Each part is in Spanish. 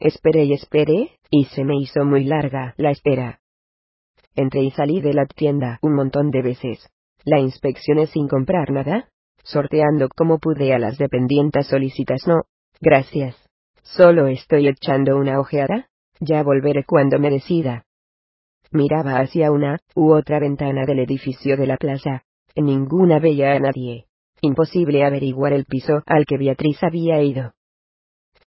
Esperé y esperé, y se me hizo muy larga la espera. Entré y salí de la tienda un montón de veces. La inspeccioné sin comprar nada, sorteando como pude a las dependientes solicitas. No, gracias. Solo estoy echando una ojeada, ya volveré cuando me decida. Miraba hacia una u otra ventana del edificio de la plaza. En ninguna veía a nadie. Imposible averiguar el piso al que Beatriz había ido.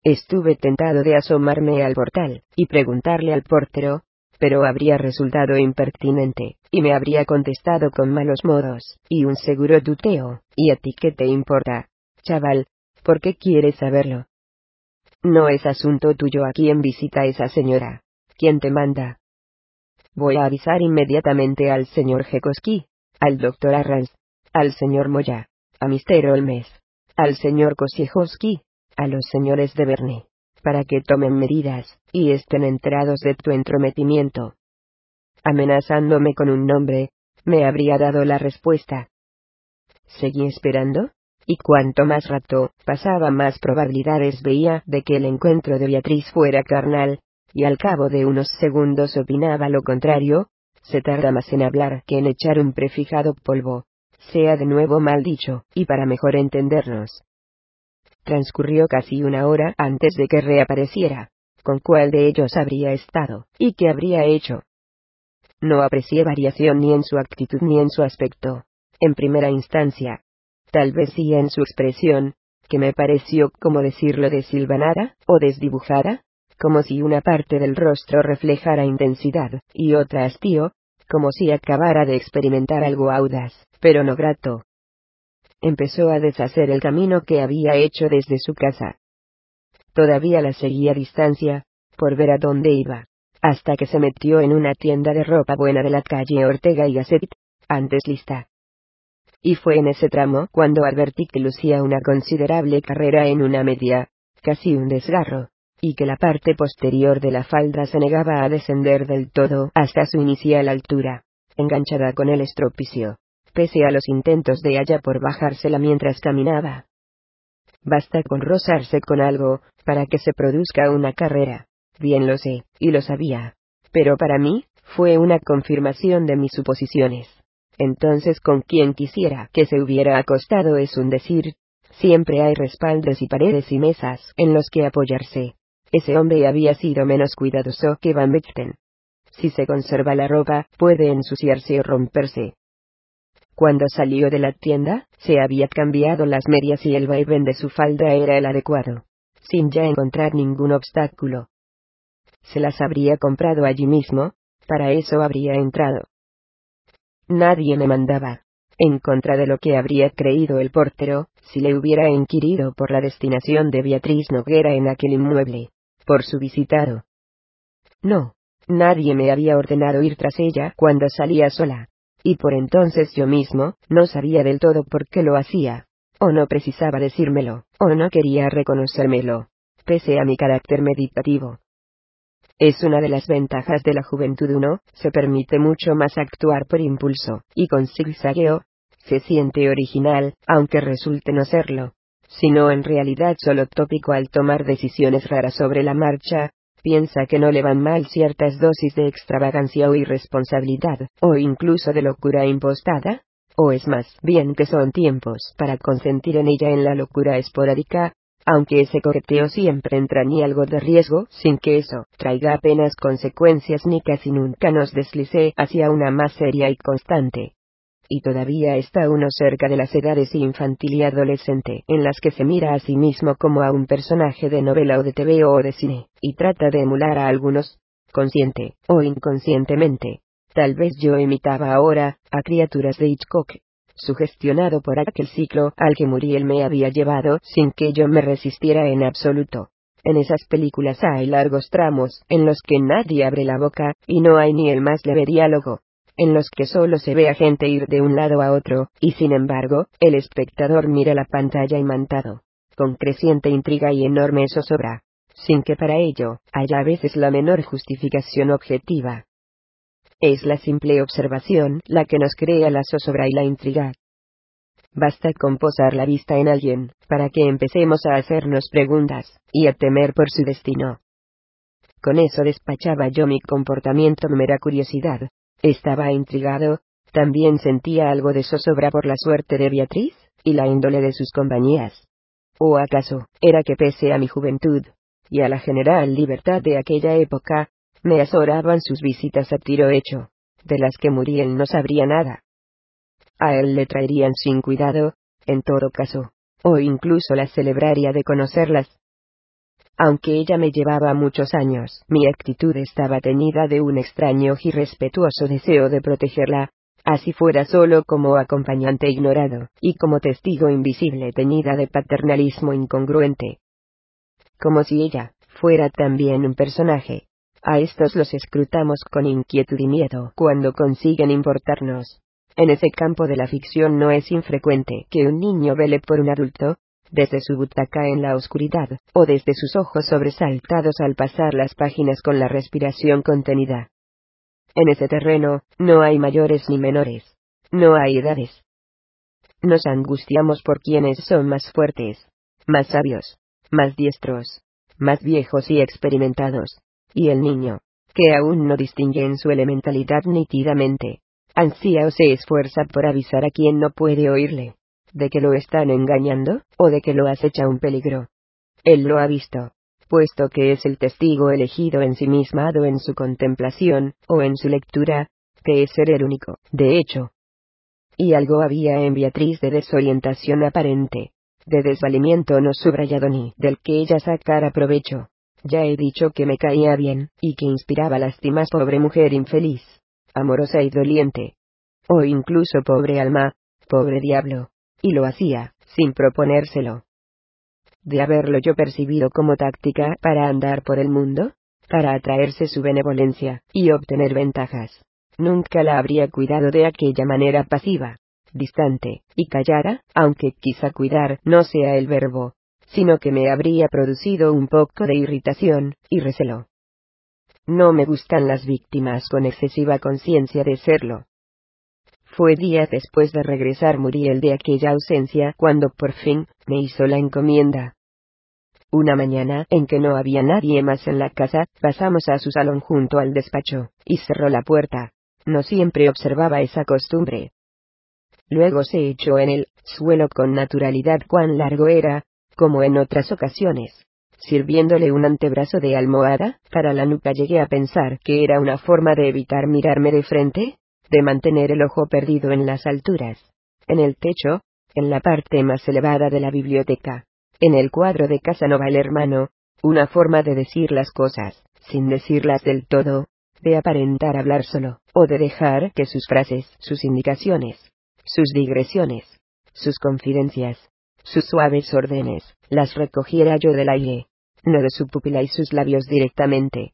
Estuve tentado de asomarme al portal, y preguntarle al portero, pero habría resultado impertinente, y me habría contestado con malos modos, y un seguro tuteo, ¿y a ti qué te importa? Chaval, ¿por qué quieres saberlo? No es asunto tuyo a quién visita esa señora. ¿Quién te manda? Voy a avisar inmediatamente al señor Jekoski, al doctor Arranz, al señor Moya, a Mr. Olmes, al señor Kosiejoski, a los señores de Verne, para que tomen medidas, y estén enterados de tu entrometimiento. Amenazándome con un nombre, me habría dado la respuesta. Seguí esperando, y cuanto más rato pasaba más probabilidades veía de que el encuentro de Beatriz fuera carnal, y al cabo de unos segundos opinaba lo contrario, se tarda más en hablar que en echar un prefijado polvo, sea de nuevo mal dicho, y para mejor entendernos. Transcurrió casi una hora antes de que reapareciera, con cuál de ellos habría estado, y qué habría hecho. No aprecié variación ni en su actitud ni en su aspecto. En primera instancia, tal vez sí en su expresión, que me pareció como decirlo desilvanada, o desdibujada, como si una parte del rostro reflejara intensidad, y otra hastío, como si acabara de experimentar algo audaz, pero no grato. Empezó a deshacer el camino que había hecho desde su casa. Todavía la seguía a distancia, por ver a dónde iba, hasta que se metió en una tienda de ropa buena de la calle Ortega y Gasset, antes lista. Y fue en ese tramo cuando advertí que lucía una considerable carrera en una media, casi un desgarro, y que la parte posterior de la falda se negaba a descender del todo hasta su inicial altura, enganchada con el estropicio, pese a los intentos de ella por bajársela mientras caminaba. Basta con rozarse con algo, para que se produzca una carrera. Bien lo sé, y lo sabía. Pero para mí, fue una confirmación de mis suposiciones. Entonces con quien quisiera que se hubiera acostado es un decir, siempre hay respaldos y paredes y mesas en los que apoyarse. Ese hombre había sido menos cuidadoso que Van Bechten. Si se conserva la ropa, puede ensuciarse o romperse. Cuando salió de la tienda, se había cambiado las medias y el vaivén de su falda era el adecuado, sin ya encontrar ningún obstáculo. Se las habría comprado allí mismo, para eso habría entrado. Nadie me mandaba, en contra de lo que habría creído el portero, si le hubiera inquirido por la destinación de Beatriz Noguera en aquel inmueble por su visitado. No, nadie me había ordenado ir tras ella cuando salía sola, y por entonces yo mismo no sabía del todo por qué lo hacía, o no precisaba decírmelo, o no quería reconocérmelo, pese a mi carácter meditativo. Es una de las ventajas de la juventud uno, se permite mucho más actuar por impulso, y con zigzagueo, se siente original, aunque resulte no serlo sino en realidad solo tópico al tomar decisiones raras sobre la marcha, piensa que no le van mal ciertas dosis de extravagancia o irresponsabilidad, o incluso de locura impostada, o es más bien que son tiempos para consentir en ella en la locura esporádica, aunque ese coqueteo siempre entra ni algo de riesgo, sin que eso traiga apenas consecuencias ni casi nunca nos deslice hacia una más seria y constante y todavía está uno cerca de las edades infantil y adolescente, en las que se mira a sí mismo como a un personaje de novela o de TV o de cine, y trata de emular a algunos, consciente o inconscientemente. Tal vez yo imitaba ahora a criaturas de Hitchcock, sugestionado por aquel ciclo al que Muriel me había llevado sin que yo me resistiera en absoluto. En esas películas hay largos tramos en los que nadie abre la boca, y no hay ni el más leve diálogo, en los que solo se ve a gente ir de un lado a otro, y sin embargo, el espectador mira la pantalla imantado, con creciente intriga y enorme zozobra, sin que para ello haya a veces la menor justificación objetiva. Es la simple observación la que nos crea la zozobra y la intriga. Basta con posar la vista en alguien, para que empecemos a hacernos preguntas, y a temer por su destino. Con eso despachaba yo mi comportamiento mera curiosidad. Estaba intrigado, también sentía algo de zozobra por la suerte de Beatriz, y la índole de sus compañías. ¿O acaso, era que pese a mi juventud, y a la general libertad de aquella época, me azoraban sus visitas a tiro hecho, de las que Muriel no sabría nada. A él le traerían sin cuidado, en todo caso, o incluso las celebraría de conocerlas. Aunque ella me llevaba muchos años, mi actitud estaba teñida de un extraño y respetuoso deseo de protegerla, así fuera solo como acompañante ignorado, y como testigo invisible teñida de paternalismo incongruente. Como si ella, fuera también un personaje. A estos los escrutamos con inquietud y miedo cuando consiguen importarnos. En ese campo de la ficción no es infrecuente que un niño vele por un adulto, desde su butaca en la oscuridad, o desde sus ojos sobresaltados al pasar las páginas con la respiración contenida. En ese terreno, no hay mayores ni menores. No hay edades. Nos angustiamos por quienes son más fuertes, más sabios, más diestros, más viejos y experimentados. Y el niño, que aún no distingue en su elementalidad nítidamente, ansía o se esfuerza por avisar a quien no puede oírle, de que lo están engañando, o de que lo acecha un peligro. Él lo ha visto, puesto que es el testigo elegido ensimismado en su contemplación, o en su lectura, que es ser el único, de hecho. Y algo había en Beatriz de desorientación aparente, de desvalimiento no subrayado ni del que ella sacara provecho. Ya he dicho que me caía bien, y que inspiraba lástimas pobre mujer infeliz, amorosa y doliente. O incluso pobre alma, pobre diablo. Y lo hacía, sin proponérselo de haberlo yo percibido como táctica para andar por el mundo, para atraerse su benevolencia, y obtener ventajas. Nunca la habría cuidado de aquella manera pasiva, distante, y callara, aunque quizá cuidar no sea el verbo, sino que me habría producido un poco de irritación, y recelo. No me gustan las víctimas con excesiva conciencia de serlo. Fue días después de regresar Muriel de aquella ausencia cuando por fin me hizo la encomienda. Una mañana en que no había nadie más en la casa, pasamos a su salón junto al despacho, y cerró la puerta. No siempre observaba esa costumbre. Luego se echó en el suelo con naturalidad cuán largo era, como en otras ocasiones. Sirviéndole un antebrazo de almohada, para la nuca llegué a pensar que era una forma de evitar mirarme de frente, de mantener el ojo perdido en las alturas, en el techo, en la parte más elevada de la biblioteca, en el cuadro de Casanova el hermano, una forma de decir las cosas, sin decirlas del todo, de aparentar hablar solo, o de dejar que sus frases, sus indicaciones, sus digresiones, sus confidencias, sus suaves órdenes, las recogiera yo del aire, no de su pupila y sus labios directamente.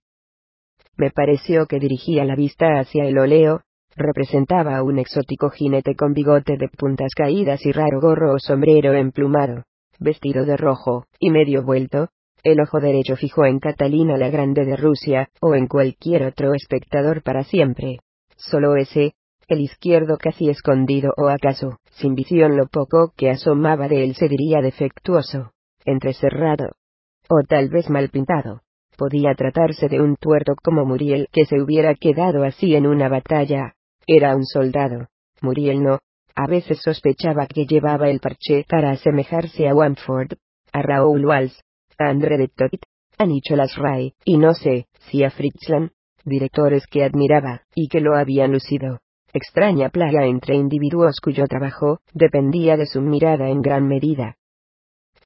Me pareció que dirigía la vista hacia el oleo, representaba a un exótico jinete con bigote de puntas caídas y raro gorro o sombrero emplumado, vestido de rojo, y medio vuelto, el ojo derecho fijo en Catalina la Grande de Rusia, o en cualquier otro espectador para siempre. Solo ese, el izquierdo casi escondido o acaso, sin visión lo poco que asomaba de él se diría defectuoso, entrecerrado, o tal vez mal pintado. Podía tratarse de un tuerto como Muriel que se hubiera quedado así en una batalla, era un soldado. Muriel no. A veces sospechaba que llevaba el parche para asemejarse a Wamford, a Raoul Walsh, a André de Toit, a Nicholas Ray, y no sé, si a Fritzland, directores que admiraba, y que lo habían lucido. Extraña plaga entre individuos cuyo trabajo dependía de su mirada en gran medida.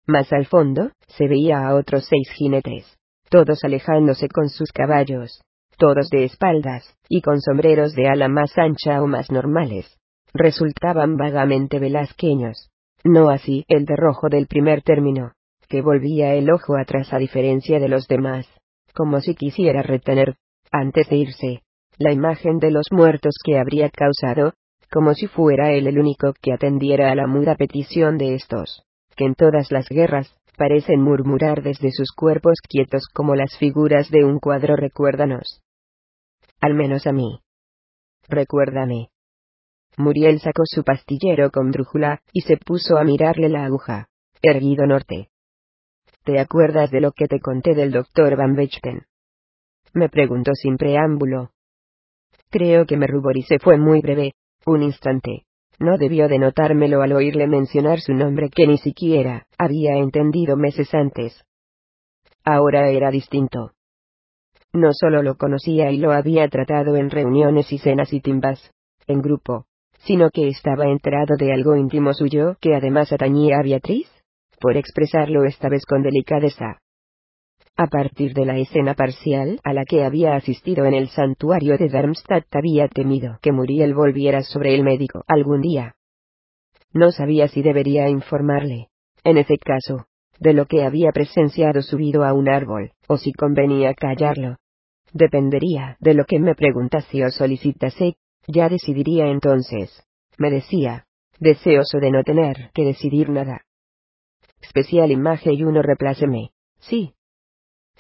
Más al fondo, se veía a otros seis jinetes, todos alejándose con sus caballos, todos de espaldas, y con sombreros de ala más ancha o más normales. Resultaban vagamente velasqueños. No así el de rojo del primer término, que volvía el ojo atrás a diferencia de los demás, como si quisiera retener, antes de irse, la imagen de los muertos que habría causado, como si fuera él el único que atendiera a la muda petición de estos, que en todas las guerras, parecen murmurar desde sus cuerpos quietos como las figuras de un cuadro recuérdanos. Al menos a mí. Recuérdame. Muriel sacó su pastillero con brújula, y se puso a mirarle la aguja. Erguido norte. ¿Te acuerdas de lo que te conté del doctor Van Vechten? Me preguntó sin preámbulo. Creo que me ruboricé fue muy breve, un instante. No debió de notármelo al oírle mencionar su nombre que ni siquiera había entendido meses antes. Ahora era distinto. No solo lo conocía y lo había tratado en reuniones y cenas y timbas, en grupo, sino que estaba enterado de algo íntimo suyo que además atañía a Beatriz, por expresarlo esta vez con delicadeza. A partir de la escena parcial a la que había asistido en el santuario de Darmstadt había temido que Muriel volviera sobre el médico algún día. No sabía si debería informarle, en ese caso, de lo que había presenciado subido a un árbol, o si convenía callarlo. Dependería de lo que me preguntase o solicitase, ya decidiría entonces. Me decía, deseoso de no tener que decidir nada. Especial imagen y uno repláceme. Sí,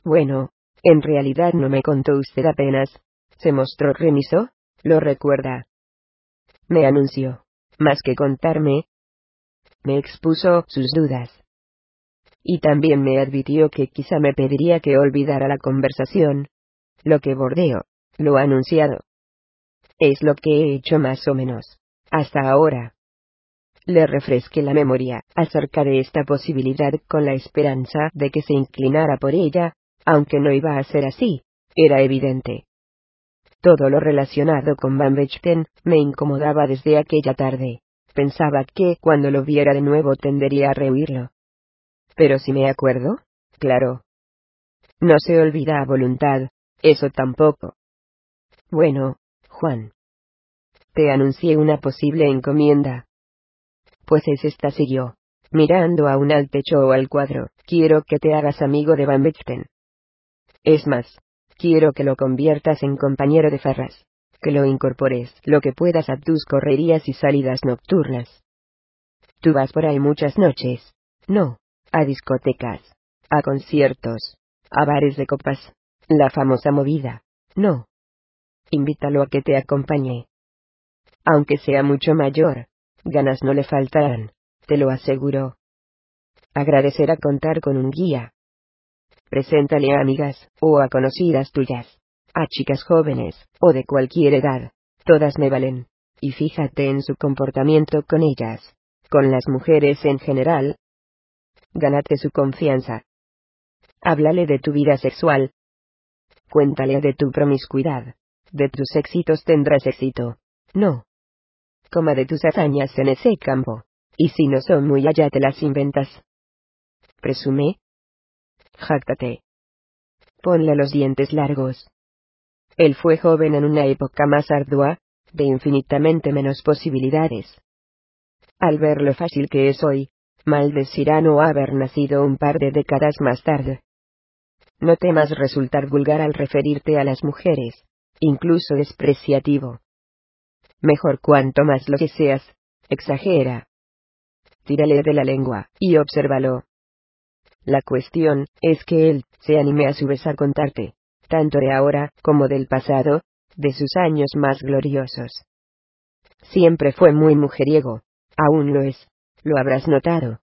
bueno, en realidad no me contó usted apenas. Se mostró remiso, lo recuerda. Me anunció. Más que contarme, me expuso sus dudas. Y también me advirtió que quizá me pediría que olvidara la conversación. Lo que bordeo, lo anunciado. Es lo que he hecho más o menos. Hasta ahora. Le refresqué la memoria acerca de esta posibilidad con la esperanza de que se inclinara por ella, aunque no iba a ser así, era evidente. Todo lo relacionado con Van me incomodaba desde aquella tarde. Pensaba que cuando lo viera de nuevo tendería a rehuirlo. Pero si me acuerdo, claro. No se olvida a voluntad, eso tampoco. Bueno, Juan. Te anuncié una posible encomienda. Pues es esta siguió. Mirando a un al techo o al cuadro, quiero que te hagas amigo de Van Bechten. Es más, quiero que lo conviertas en compañero de farras, que lo incorpores lo que puedas a tus correrías y salidas nocturnas. Tú vas por ahí muchas noches. No, a discotecas, a conciertos, a bares de copas, la famosa movida. No. Invítalo a que te acompañe. Aunque sea mucho mayor, ganas no le faltarán, te lo aseguro. Agradecerá contar con un guía, Preséntale a amigas, o a conocidas tuyas, a chicas jóvenes, o de cualquier edad, todas me valen. Y fíjate en su comportamiento con ellas, con las mujeres en general. Gánate su confianza. Háblale de tu vida sexual. Cuéntale de tu promiscuidad. De tus éxitos tendrás éxito. No. Coma de tus hazañas en ese campo. Y si no son muy allá te las inventas. Presume, Jáctate. Ponle los dientes largos. Él fue joven en una época más ardua, de infinitamente menos posibilidades. Al ver lo fácil que es hoy, maldecirá no haber nacido un par de décadas más tarde. No temas resultar vulgar al referirte a las mujeres, incluso despreciativo. Mejor cuanto más lo que seas, exagera. Tírale de la lengua, y obsérvalo. La cuestión es que él se anime a su vez a contarte, tanto de ahora como del pasado, de sus años más gloriosos. Siempre fue muy mujeriego, aún lo es, lo habrás notado.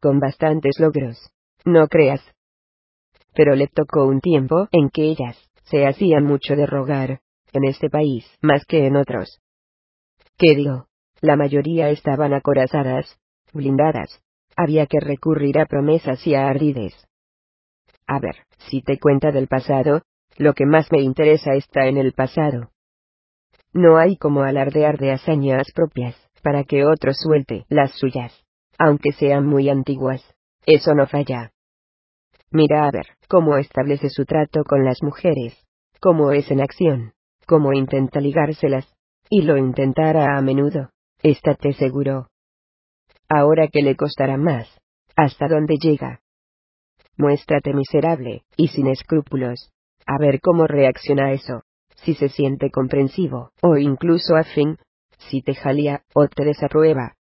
Con bastantes logros, no creas. Pero le tocó un tiempo en que ellas se hacían mucho de rogar, en este país más que en otros. ¿Qué digo? La mayoría estaban acorazadas, blindadas, había que recurrir a promesas y a ardides. A ver, si te cuenta del pasado, lo que más me interesa está en el pasado. No hay como alardear de hazañas propias, para que otro suelte las suyas, aunque sean muy antiguas. Eso no falla. Mira a ver cómo establece su trato con las mujeres, cómo es en acción, cómo intenta ligárselas, y lo intentará a menudo, estate seguro. Ahora que le costará más. ¿Hasta dónde llega? Muéstrate miserable, y sin escrúpulos. A ver cómo reacciona eso. Si se siente comprensivo, o incluso afín. Si te jalía, o te desaprueba.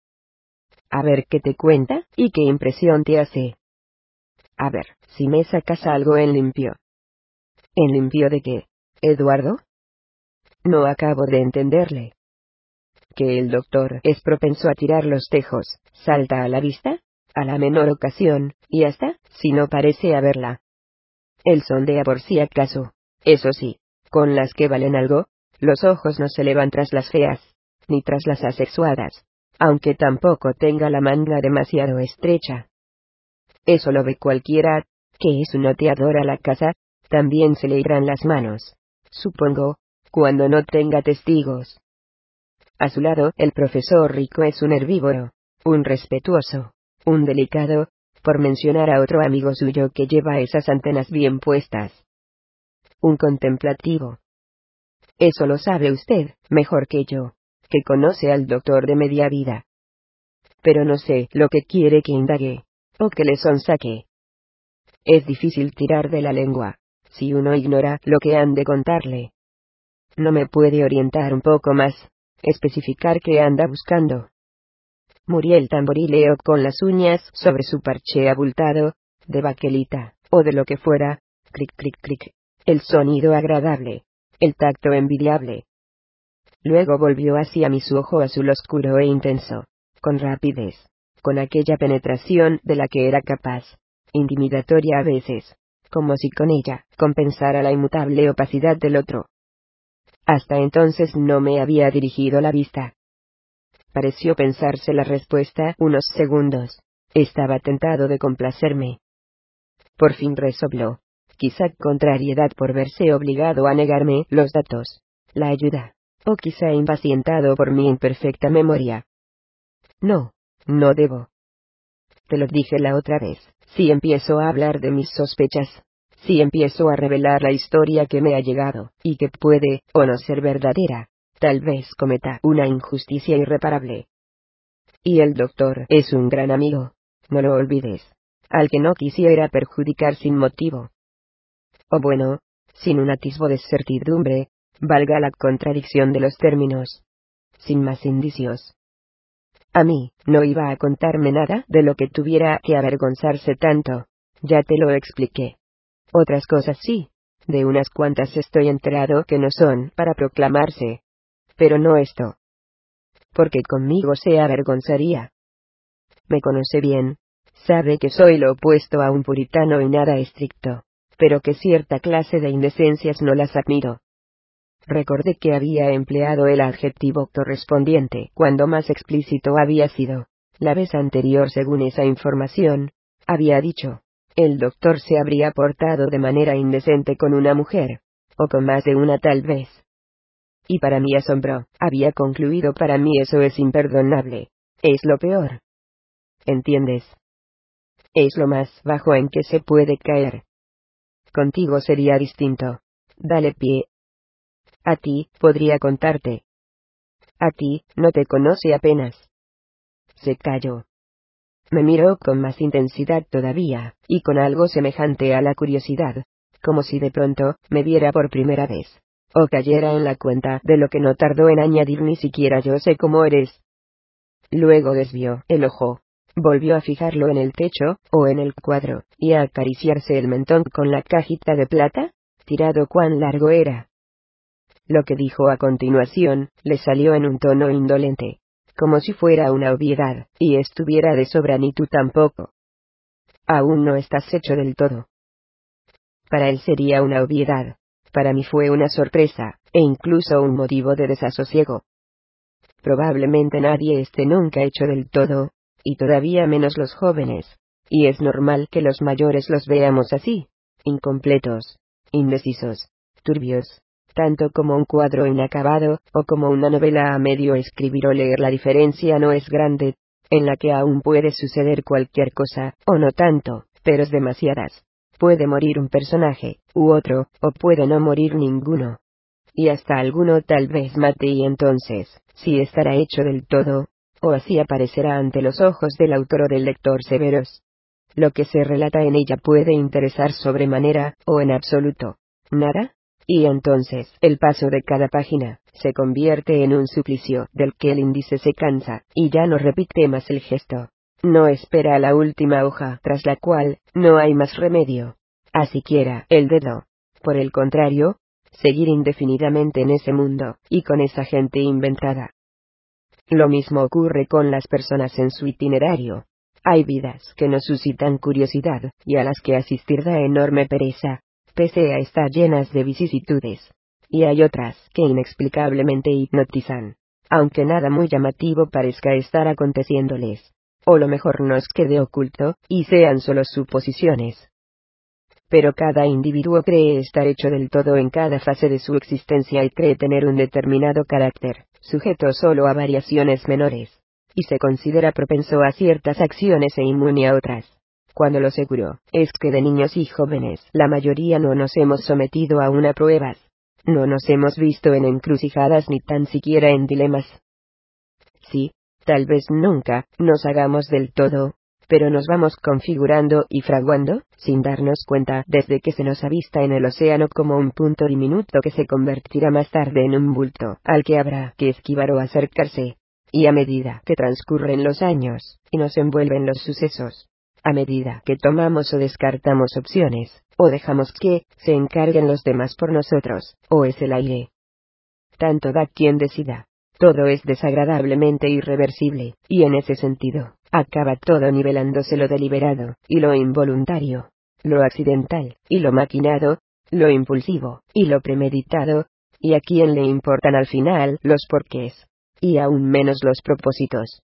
A ver qué te cuenta, y qué impresión te hace. A ver, si me sacas algo en limpio. ¿En limpio de qué, Eduardo? No acabo de entenderle que el doctor es propenso a tirar los tejos, salta a la vista, a la menor ocasión, y hasta, si no parece haberla. Él sondea por si acaso, Eso sí, con las que valen algo, los ojos no se elevan tras las feas, ni tras las asexuadas, aunque tampoco tenga la manga demasiado estrecha. Eso lo ve cualquiera, que es un oteador a la casa, también se le irán las manos, supongo, cuando no tenga testigos. A su lado, el profesor Rico es un herbívoro, un respetuoso, un delicado, por mencionar a otro amigo suyo que lleva esas antenas bien puestas. Un contemplativo. Eso lo sabe usted, mejor que yo, que conoce al doctor de media vida. Pero no sé lo que quiere que indague, o que le sonsaque. Es difícil tirar de la lengua, si uno ignora lo que han de contarle. No me puede orientar un poco más, especificar qué anda buscando. Muriel tamborileo con las uñas sobre su parche abultado, de baquelita, o de lo que fuera, clic clic clic, el sonido agradable, el tacto envidiable. Luego volvió hacia mí su ojo azul oscuro e intenso, con rapidez, con aquella penetración de la que era capaz, intimidatoria a veces, como si con ella compensara la inmutable opacidad del otro. Hasta entonces no me había dirigido la vista. Pareció pensarse la respuesta unos segundos. Estaba tentado de complacerme. Por fin resopló. Quizá contrariedad por verse obligado a negarme los datos, la ayuda, o quizá impacientado por mi imperfecta memoria. No, no debo. Te lo dije la otra vez, si empiezo a hablar de mis sospechas, si empiezo a revelar la historia que me ha llegado, y que puede, o no ser verdadera, tal vez cometa una injusticia irreparable. Y el doctor es un gran amigo, no lo olvides, al que no quisiera perjudicar sin motivo. O bueno, sin un atisbo de certidumbre, valga la contradicción de los términos. Sin más indicios. A mí, no iba a contarme nada de lo que tuviera que avergonzarse tanto, ya te lo expliqué. Otras cosas sí, de unas cuantas estoy enterado que no son para proclamarse. Pero no esto. Porque conmigo se avergonzaría. Me conoce bien, sabe que soy lo opuesto a un puritano y nada estricto, pero que cierta clase de indecencias no las admiro. Recordé que había empleado el adjetivo correspondiente cuando más explícito había sido. La vez anterior, según esa información, había dicho, el doctor se habría portado de manera indecente con una mujer, o con más de una tal vez. Y para mí asombro, había concluido para mí eso es imperdonable, es lo peor. ¿Entiendes? Es lo más bajo en que se puede caer. Contigo sería distinto. Dale pie. A ti, podría contarte. A ti, no te conoce apenas. Se calló. Me miró con más intensidad todavía, y con algo semejante a la curiosidad, como si de pronto me viera por primera vez, o cayera en la cuenta de lo que no tardó en añadir ni siquiera yo sé cómo eres. Luego desvió el ojo, volvió a fijarlo en el techo, o en el cuadro, y a acariciarse el mentón con la cajita de plata, tirado cuán largo era. Lo que dijo a continuación, le salió en un tono indolente como si fuera una obviedad, y estuviera de sobra ni tú tampoco. Aún no estás hecho del todo. Para él sería una obviedad, para mí fue una sorpresa, e incluso un motivo de desasosiego. Probablemente nadie esté nunca hecho del todo, y todavía menos los jóvenes, y es normal que los mayores los veamos así, incompletos, indecisos, turbios, tanto como un cuadro inacabado, o como una novela a medio escribir o leer la diferencia no es grande, en la que aún puede suceder cualquier cosa, o no tanto, pero es demasiadas. Puede morir un personaje, u otro, o puede no morir ninguno. Y hasta alguno tal vez mate y entonces, si estará hecho del todo, o así aparecerá ante los ojos del autor o del lector severos. Lo que se relata en ella puede interesar sobremanera, o en absoluto. ¿Nada? Y entonces, el paso de cada página, se convierte en un suplicio del que el índice se cansa, y ya no repite más el gesto. No espera la última hoja, tras la cual, no hay más remedio. A siquiera el dedo. Por el contrario, seguir indefinidamente en ese mundo, y con esa gente inventada. Lo mismo ocurre con las personas en su itinerario. Hay vidas que nos suscitan curiosidad, y a las que asistir da enorme pereza, pese a estar llenas de vicisitudes. Y hay otras que inexplicablemente hipnotizan, aunque nada muy llamativo parezca estar aconteciéndoles. O lo mejor nos quede oculto, y sean solo suposiciones. Pero cada individuo cree estar hecho del todo en cada fase de su existencia y cree tener un determinado carácter, sujeto solo a variaciones menores, y se considera propenso a ciertas acciones e inmune a otras cuando lo seguro es que de niños y jóvenes la mayoría no nos hemos sometido a una prueba. No nos hemos visto en encrucijadas ni tan siquiera en dilemas. Sí, tal vez nunca nos hagamos del todo, pero nos vamos configurando y fraguando, sin darnos cuenta, desde que se nos avista en el océano como un punto diminuto que se convertirá más tarde en un bulto, al que habrá que esquivar o acercarse. Y a medida que transcurren los años, y nos envuelven los sucesos, a medida que tomamos o descartamos opciones, o dejamos que se encarguen los demás por nosotros, o es el aire. Tanto da quien decida. Todo es desagradablemente irreversible, y en ese sentido, acaba todo nivelándose lo deliberado, y lo involuntario, lo accidental, y lo maquinado, lo impulsivo, y lo premeditado, y a quien le importan al final los porqués, y aún menos los propósitos.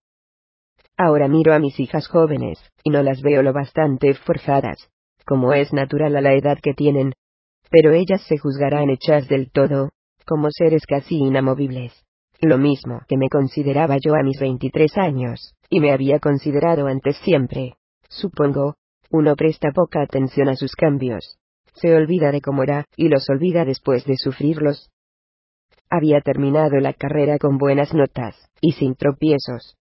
Ahora miro a mis hijas jóvenes, y no las veo lo bastante forjadas, como es natural a la edad que tienen. Pero ellas se juzgarán hechas del todo, como seres casi inamovibles. Lo mismo que me consideraba yo a mis 23 años, y me había considerado antes siempre. Supongo, uno presta poca atención a sus cambios. Se olvida de cómo era, y los olvida después de sufrirlos. Había terminado la carrera con buenas notas, y sin tropiezos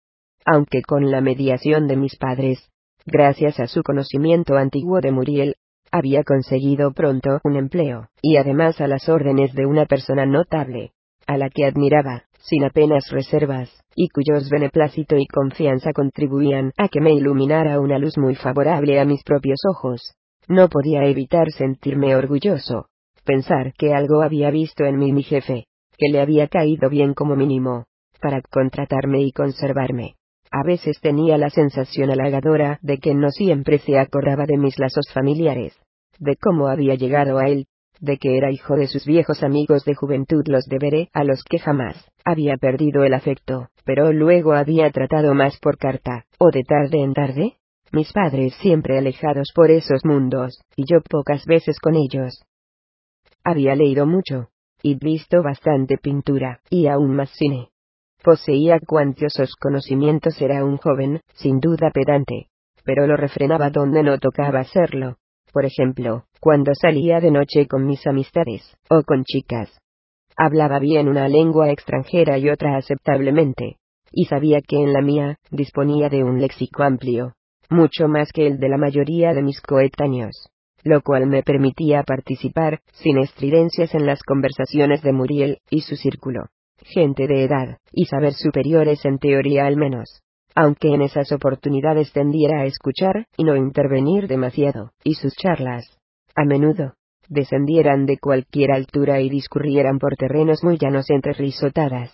aunque con la mediación de mis padres, gracias a su conocimiento antiguo de Muriel, había conseguido pronto un empleo, y además a las órdenes de una persona notable, a la que admiraba, sin apenas reservas, y cuyos beneplácito y confianza contribuían a que me iluminara una luz muy favorable a mis propios ojos. No podía evitar sentirme orgulloso, pensar que algo había visto en mí mi jefe, que le había caído bien como mínimo, para contratarme y conservarme. A veces tenía la sensación halagadora de que no siempre se acordaba de mis lazos familiares, de cómo había llegado a él, de que era hijo de sus viejos amigos de juventud los de a los que jamás había perdido el afecto, pero luego había tratado más por carta, o de tarde en tarde, mis padres siempre alejados por esos mundos, y yo pocas veces con ellos. Había leído mucho, y visto bastante pintura, y aún más cine. Poseía cuantiosos conocimientos, era un joven, sin duda pedante, pero lo refrenaba donde no tocaba hacerlo. Por ejemplo, cuando salía de noche con mis amistades, o con chicas. Hablaba bien una lengua extranjera y otra aceptablemente, y sabía que en la mía, disponía de un léxico amplio, mucho más que el de la mayoría de mis coetáneos, lo cual me permitía participar, sin estridencias en las conversaciones de Muriel y su círculo gente de edad, y saber superiores en teoría al menos. Aunque en esas oportunidades tendiera a escuchar, y no intervenir demasiado, y sus charlas, a menudo, descendieran de cualquier altura y discurrieran por terrenos muy llanos entre risotadas.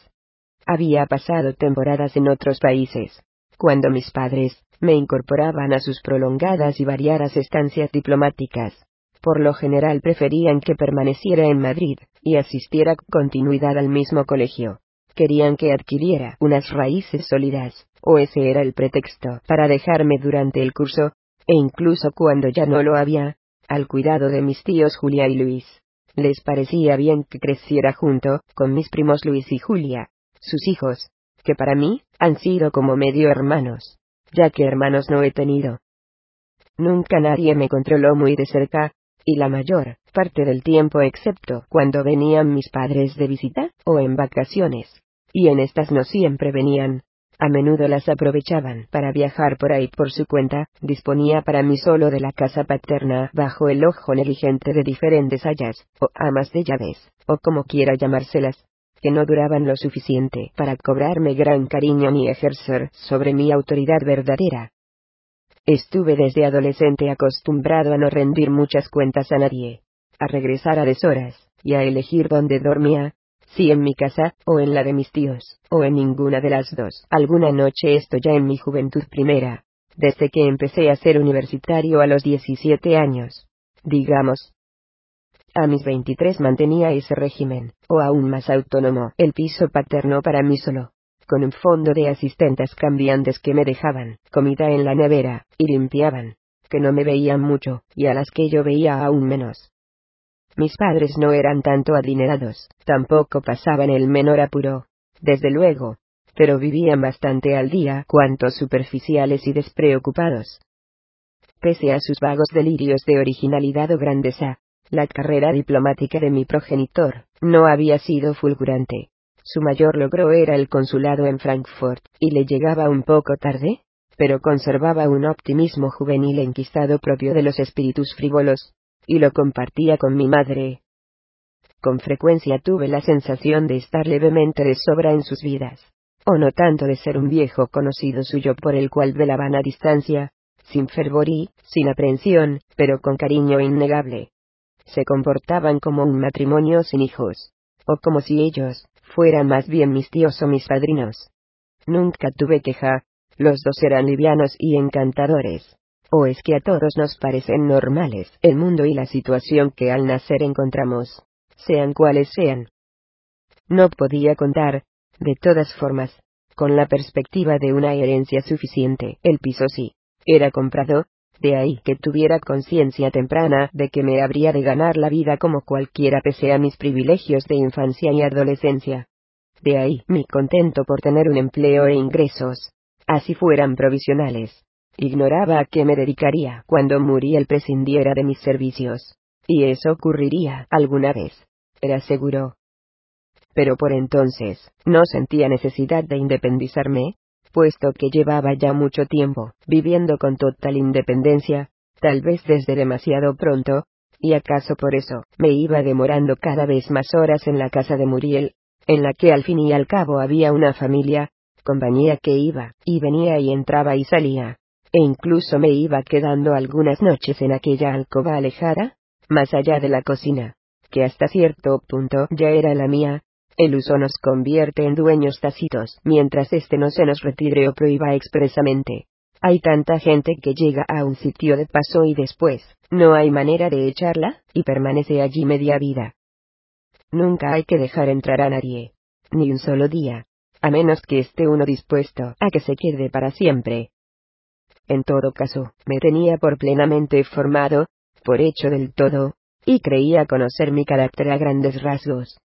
Había pasado temporadas en otros países, cuando mis padres, me incorporaban a sus prolongadas y variadas estancias diplomáticas. Por lo general preferían que permaneciera en Madrid, y asistiera con continuidad al mismo colegio. Querían que adquiriera unas raíces sólidas, o ese era el pretexto para dejarme durante el curso, e incluso cuando ya no lo había, al cuidado de mis tíos Julia y Luis. Les parecía bien que creciera junto con mis primos Luis y Julia, sus hijos, que para mí han sido como medio hermanos, ya que hermanos no he tenido. Nunca nadie me controló muy de cerca, y la mayor parte del tiempo excepto cuando venían mis padres de visita, o en vacaciones. Y en estas no siempre venían. A menudo las aprovechaban para viajar por ahí por su cuenta, disponía para mí solo de la casa paterna bajo el ojo negligente de diferentes hayas, o amas de llaves, o como quiera llamárselas, que no duraban lo suficiente para cobrarme gran cariño ni ejercer sobre mi autoridad verdadera. Estuve desde adolescente acostumbrado a no rendir muchas cuentas a nadie, a regresar a deshoras, y a elegir dónde dormía, si en mi casa, o en la de mis tíos, o en ninguna de las dos. Alguna noche esto ya en mi juventud primera, desde que empecé a ser universitario a los 17 años. Digamos, A mis 23 mantenía ese régimen, o aún más autónomo, el piso paterno para mí solo, con un fondo de asistentes cambiantes que me dejaban comida en la nevera, y limpiaban, que no me veían mucho, y a las que yo veía aún menos. Mis padres no eran tanto adinerados, tampoco pasaban el menor apuro, desde luego, pero vivían bastante al día cuanto superficiales y despreocupados. Pese a sus vagos delirios de originalidad o grandeza, la carrera diplomática de mi progenitor no había sido fulgurante. Su mayor logro era el consulado en Frankfurt, y le llegaba un poco tarde, pero conservaba un optimismo juvenil enquistado propio de los espíritus frívolos, y lo compartía con mi madre. Con frecuencia tuve la sensación de estar levemente de sobra en sus vidas, o no tanto de ser un viejo conocido suyo por el cual velaban a distancia, sin fervor y, sin aprensión, pero con cariño innegable. Se comportaban como un matrimonio sin hijos, o como si ellos, fueran más bien mis tíos o mis padrinos. Nunca tuve queja, los dos eran livianos y encantadores. ¿O es que a todos nos parecen normales el mundo y la situación que al nacer encontramos, sean cuales sean? No podía contar, de todas formas, con la perspectiva de una herencia suficiente. El piso sí, era comprado, de ahí que tuviera conciencia temprana de que me habría de ganar la vida como cualquiera pese a mis privilegios de infancia y adolescencia. De ahí mi contento por tener un empleo e ingresos, así fueran provisionales. Ignoraba a qué me dedicaría cuando el prescindiera de mis servicios. Y eso ocurriría alguna vez. Era seguro. Pero por entonces, no sentía necesidad de independizarme, puesto que llevaba ya mucho tiempo viviendo con total independencia, tal vez desde demasiado pronto, y acaso por eso me iba demorando cada vez más horas en la casa de Muriel, en la que al fin y al cabo había una familia, compañía que iba y venía y entraba y salía, e incluso me iba quedando algunas noches en aquella alcoba alejada, más allá de la cocina, que hasta cierto punto ya era la mía, el uso nos convierte en dueños tácitos, mientras éste no se nos retire o prohíba expresamente. Hay tanta gente que llega a un sitio de paso y después, no hay manera de echarla, y permanece allí media vida. Nunca hay que dejar entrar a nadie. Ni un solo día. A menos que esté uno dispuesto a que se quede para siempre. En todo caso, me tenía por plenamente formado, por hecho del todo, y creía conocer mi carácter a grandes rasgos.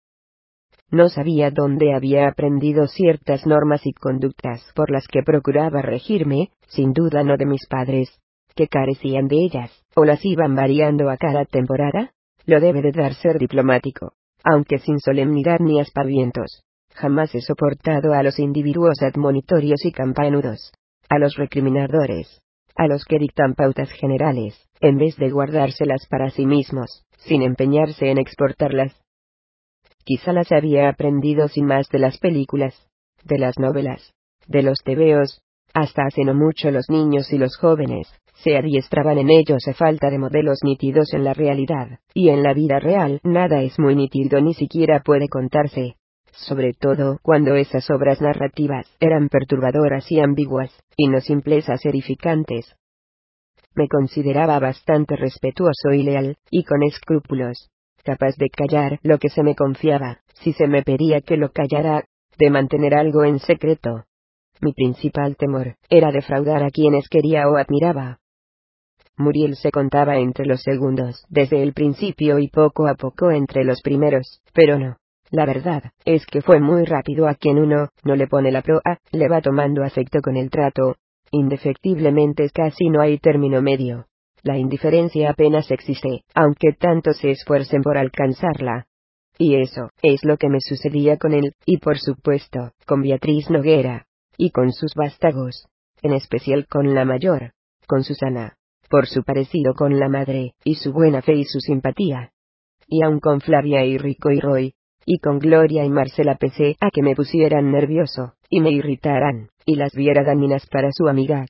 No sabía dónde había aprendido ciertas normas y conductas por las que procuraba regirme, sin duda no de mis padres, que carecían de ellas, o las iban variando a cada temporada. Lo debe de dar ser diplomático, aunque sin solemnidad ni aspavientos. Jamás he soportado a los individuos admonitorios y campanudos, a los recriminadores, a los que dictan pautas generales, en vez de guardárselas para sí mismos, sin empeñarse en exportarlas Quizá las había aprendido sin más de las películas, de las novelas, de los tebeos, hasta hace no mucho los niños y los jóvenes, se adiestraban en ellos a falta de modelos nítidos en la realidad, y en la vida real nada es muy nítido ni siquiera puede contarse, sobre todo cuando esas obras narrativas eran perturbadoras y ambiguas, y no simplezas edificantes. Me consideraba bastante respetuoso y leal, y con escrúpulos, capaz de callar lo que se me confiaba, si se me pedía que lo callara, de mantener algo en secreto. Mi principal temor era defraudar a quienes quería o admiraba. Muriel se contaba entre los segundos desde el principio y poco a poco entre los primeros, pero no. La verdad es que fue muy rápido a quien uno no le pone la proa, le va tomando afecto con el trato. Indefectiblemente casi no hay término medio. La indiferencia apenas existe, aunque tanto se esfuercen por alcanzarla. Y eso es lo que me sucedía con él, y por supuesto, con Beatriz Noguera, y con sus vástagos, en especial con la mayor, con Susana, por su parecido con la madre, y su buena fe y su simpatía. Y aun con Flavia y Rico y Roy, y con Gloria y Marcela pensé a que me pusieran nervioso, y me irritaran, y las viera daminas para su amiga,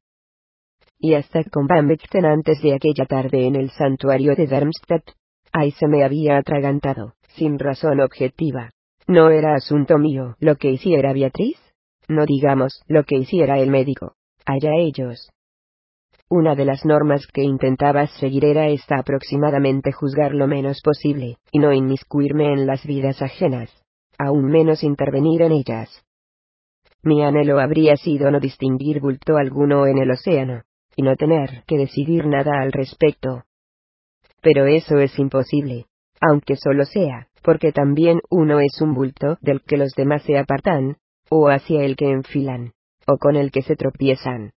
y hasta con Van antes de aquella tarde en el santuario de Darmstadt. Ahí se me había atragantado, sin razón objetiva. No era asunto mío lo que hiciera Beatriz. No digamos lo que hiciera el médico. Allá ellos. Una de las normas que intentaba seguir era esta aproximadamente juzgar lo menos posible, y no inmiscuirme en las vidas ajenas, aún menos intervenir en ellas. Mi anhelo habría sido no distinguir bulto alguno en el océano, y no tener que decidir nada al respecto. Pero eso es imposible, aunque solo sea, porque también uno es un bulto del que los demás se apartan, o hacia el que enfilan, o con el que se tropiezan.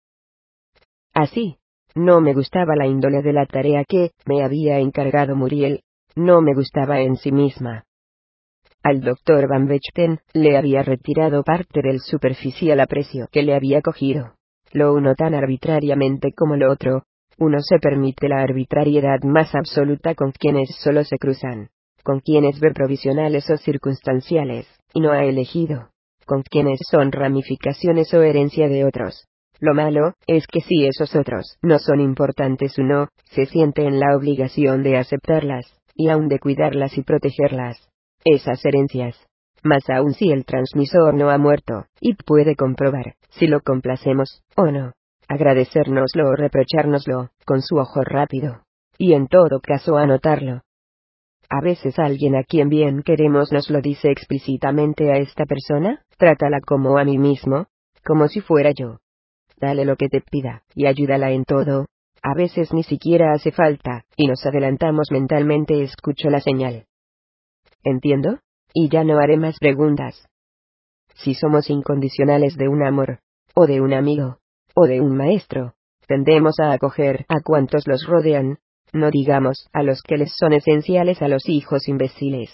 Así, no me gustaba la índole de la tarea que me había encargado Muriel, no me gustaba en sí misma. Al doctor Van Vechten le había retirado parte del superficial aprecio que le había cogido. Lo uno tan arbitrariamente como lo otro, uno se permite la arbitrariedad más absoluta con quienes solo se cruzan, con quienes ve provisionales o circunstanciales, y no ha elegido, con quienes son ramificaciones o herencia de otros. Lo malo, es que si esos otros no son importantes uno, se siente en la obligación de aceptarlas, y aun de cuidarlas y protegerlas. Esas herencias. Más aún si el transmisor no ha muerto, y puede comprobar, si lo complacemos, o no. Agradecérnoslo o reprochárnoslo, con su ojo rápido. Y en todo caso anotarlo. A veces alguien a quien bien queremos nos lo dice explícitamente a esta persona, trátala como a mí mismo, como si fuera yo dale lo que te pida, y ayúdala en todo. A veces ni siquiera hace falta, y nos adelantamos mentalmente escucho la señal. ¿Entiendo? Y ya no haré más preguntas. Si somos incondicionales de un amor, o de un amigo, o de un maestro, tendemos a acoger a cuantos los rodean, no digamos a los que les son esenciales a los hijos imbéciles,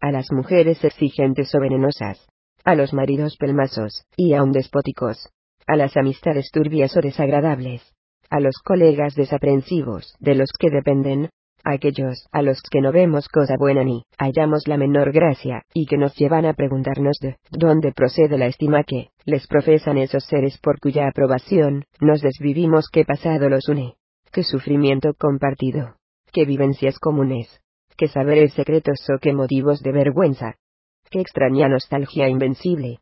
a las mujeres exigentes o venenosas, a los maridos pelmazos, y aun despóticos, a las amistades turbias o desagradables, a los colegas desaprensivos de los que dependen, aquellos a los que no vemos cosa buena ni hallamos la menor gracia, y que nos llevan a preguntarnos de dónde procede la estima que les profesan esos seres por cuya aprobación nos desvivimos qué pasado los une, qué sufrimiento compartido, qué vivencias comunes, qué saberes secretos o qué motivos de vergüenza, qué extraña nostalgia invencible,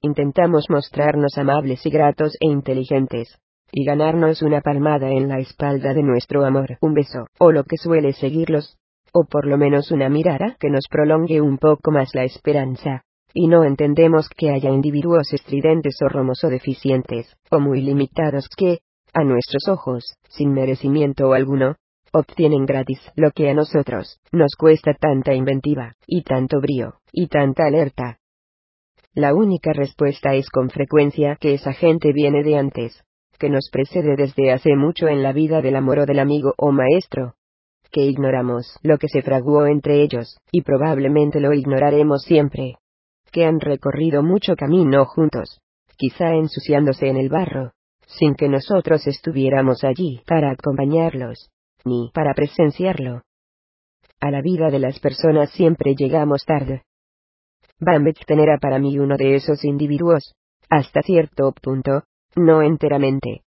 intentamos mostrarnos amables y gratos e inteligentes, y ganarnos una palmada en la espalda de nuestro amor, un beso, o lo que suele seguirlos, o por lo menos una mirada que nos prolongue un poco más la esperanza. Y no entendemos que haya individuos estridentes o romos o deficientes, o muy limitados que, a nuestros ojos, sin merecimiento alguno, obtienen gratis lo que a nosotros nos cuesta tanta inventiva, y tanto brío, y tanta alerta, la única respuesta es con frecuencia que esa gente viene de antes, que nos precede desde hace mucho en la vida del amor o del amigo o maestro, que ignoramos lo que se fraguó entre ellos, y probablemente lo ignoraremos siempre, que han recorrido mucho camino juntos, quizá ensuciándose en el barro, sin que nosotros estuviéramos allí para acompañarlos, ni para presenciarlo. A la vida de las personas siempre llegamos tarde, Van era para mí uno de esos individuos, hasta cierto punto, no enteramente.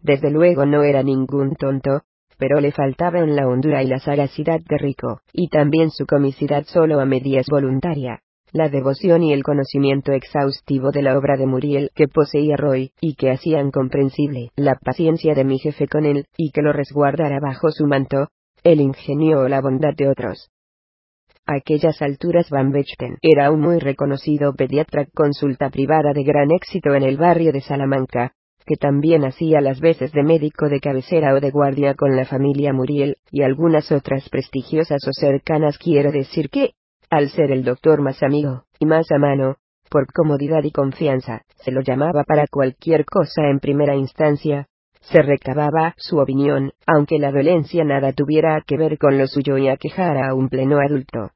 Desde luego no era ningún tonto, pero le faltaba en la hondura y la sagacidad de Rico, y también su comicidad solo a medias voluntaria, la devoción y el conocimiento exhaustivo de la obra de Muriel que poseía Roy, y que hacían comprensible la paciencia de mi jefe con él, y que lo resguardara bajo su manto, el ingenio o la bondad de otros. Aquellas alturas Van Vechten era un muy reconocido pediatra consulta privada de gran éxito en el barrio de Salamanca, que también hacía las veces de médico de cabecera o de guardia con la familia Muriel, y algunas otras prestigiosas o cercanas quiero decir que, al ser el doctor más amigo, y más a mano, por comodidad y confianza, se lo llamaba para cualquier cosa en primera instancia, se recababa su opinión, aunque la dolencia nada tuviera que ver con lo suyo y aquejara a un pleno adulto.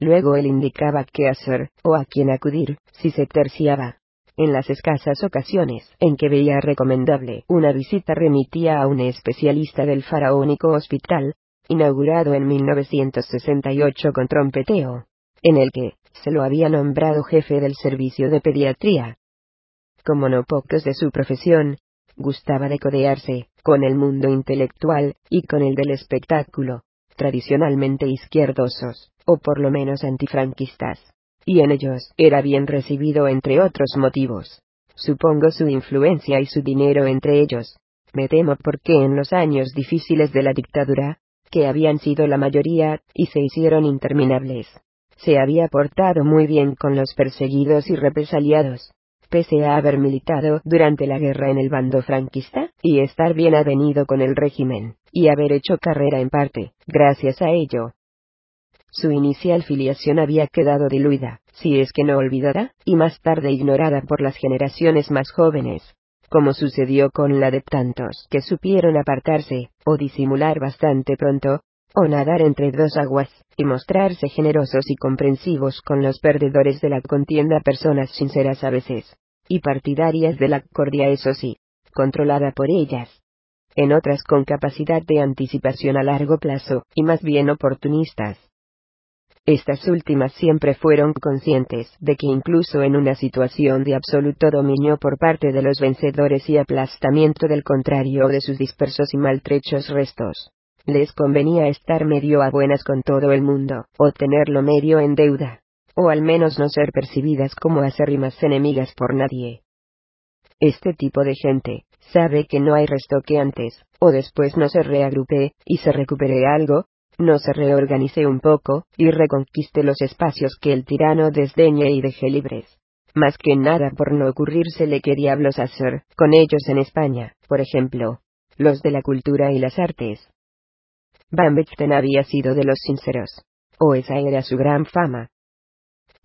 Luego él indicaba qué hacer, o a quién acudir, si se terciaba. En las escasas ocasiones en que veía recomendable una visita remitía a un especialista del faraónico hospital, inaugurado en 1968 con trompeteo, en el que se lo había nombrado jefe del servicio de pediatría. Como no pocos de su profesión, gustaba de codearse con el mundo intelectual y con el del espectáculo, tradicionalmente izquierdosos o por lo menos antifranquistas. Y en ellos era bien recibido entre otros motivos. Supongo su influencia y su dinero entre ellos. Me temo porque en los años difíciles de la dictadura, que habían sido la mayoría, y se hicieron interminables, se había portado muy bien con los perseguidos y represaliados, pese a haber militado durante la guerra en el bando franquista, y estar bien avenido con el régimen, y haber hecho carrera en parte, gracias a ello. Su inicial filiación había quedado diluida, si es que no olvidada, y más tarde ignorada por las generaciones más jóvenes, como sucedió con la de tantos que supieron apartarse, o disimular bastante pronto, o nadar entre dos aguas, y mostrarse generosos y comprensivos con los perdedores de la contienda, personas sinceras a veces, y partidarias de la cordia, eso sí, controlada por ellas. En otras con capacidad de anticipación a largo plazo, y más bien oportunistas. Estas últimas siempre fueron conscientes de que incluso en una situación de absoluto dominio por parte de los vencedores y aplastamiento del contrario o de sus dispersos y maltrechos restos, les convenía estar medio a buenas con todo el mundo, o tenerlo medio en deuda, o al menos no ser percibidas como acérrimas enemigas por nadie. Este tipo de gente, sabe que no hay resto que antes, o después no se reagrupe, y se recupere algo, no se reorganice un poco, y reconquiste los espacios que el tirano desdeñe y deje libres. Más que nada por no ocurrírsele qué diablos hacer, con ellos en España, por ejemplo, los de la cultura y las artes. Van Bechten había sido de los sinceros. O esa era su gran fama.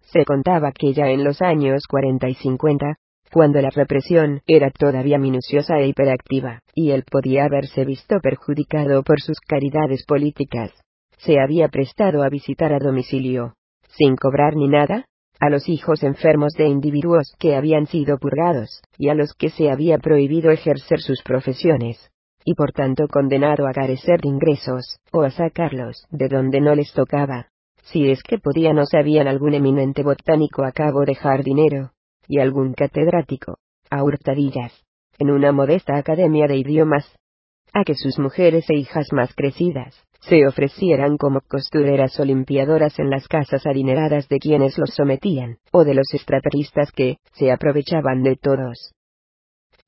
Se contaba que ya en los años 40 y 50, cuando la represión era todavía minuciosa e hiperactiva, y él podía haberse visto perjudicado por sus caridades políticas, se había prestado a visitar a domicilio, sin cobrar ni nada, a los hijos enfermos de individuos que habían sido purgados, y a los que se había prohibido ejercer sus profesiones, y por tanto condenado a carecer de ingresos, o a sacarlos de donde no les tocaba. Si es que podían o sabían algún eminente botánico a cabo de jardinero, y algún catedrático, a hurtadillas, en una modesta academia de idiomas, a que sus mujeres e hijas más crecidas, se ofrecieran como costureras o limpiadoras en las casas adineradas de quienes los sometían, o de los extraperistas que, se aprovechaban de todos.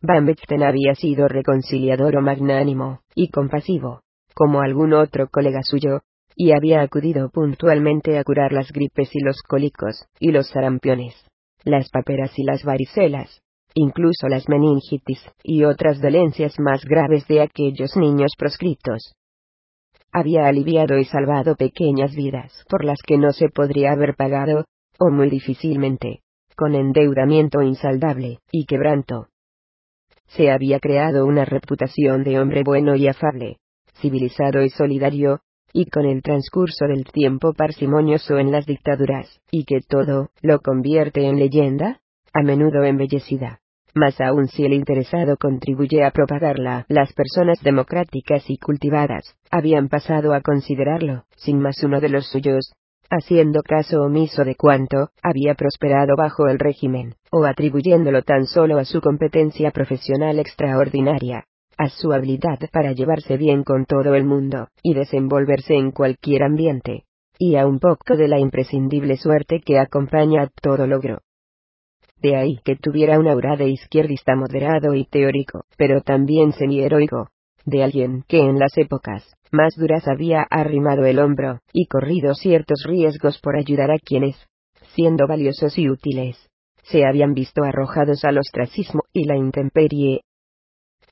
Van Bechten había sido reconciliador o magnánimo, y compasivo, como algún otro colega suyo, y había acudido puntualmente a curar las gripes y los cólicos, y los sarampiones, las paperas y las varicelas, incluso las meningitis, y otras dolencias más graves de aquellos niños proscritos había aliviado y salvado pequeñas vidas por las que no se podría haber pagado, o muy difícilmente, con endeudamiento insaldable y quebranto. Se había creado una reputación de hombre bueno y afable, civilizado y solidario, y con el transcurso del tiempo parsimonioso en las dictaduras, y que todo lo convierte en leyenda, a menudo embellecida más aún si el interesado contribuye a propagarla. Las personas democráticas y cultivadas, habían pasado a considerarlo, sin más uno de los suyos, haciendo caso omiso de cuanto había prosperado bajo el régimen, o atribuyéndolo tan solo a su competencia profesional extraordinaria, a su habilidad para llevarse bien con todo el mundo, y desenvolverse en cualquier ambiente, y a un poco de la imprescindible suerte que acompaña a todo logro. De ahí que tuviera un aura de izquierdista moderado y teórico, pero también semi-heroico, de alguien que en las épocas más duras había arrimado el hombro, y corrido ciertos riesgos por ayudar a quienes, siendo valiosos y útiles, se habían visto arrojados al ostracismo y la intemperie.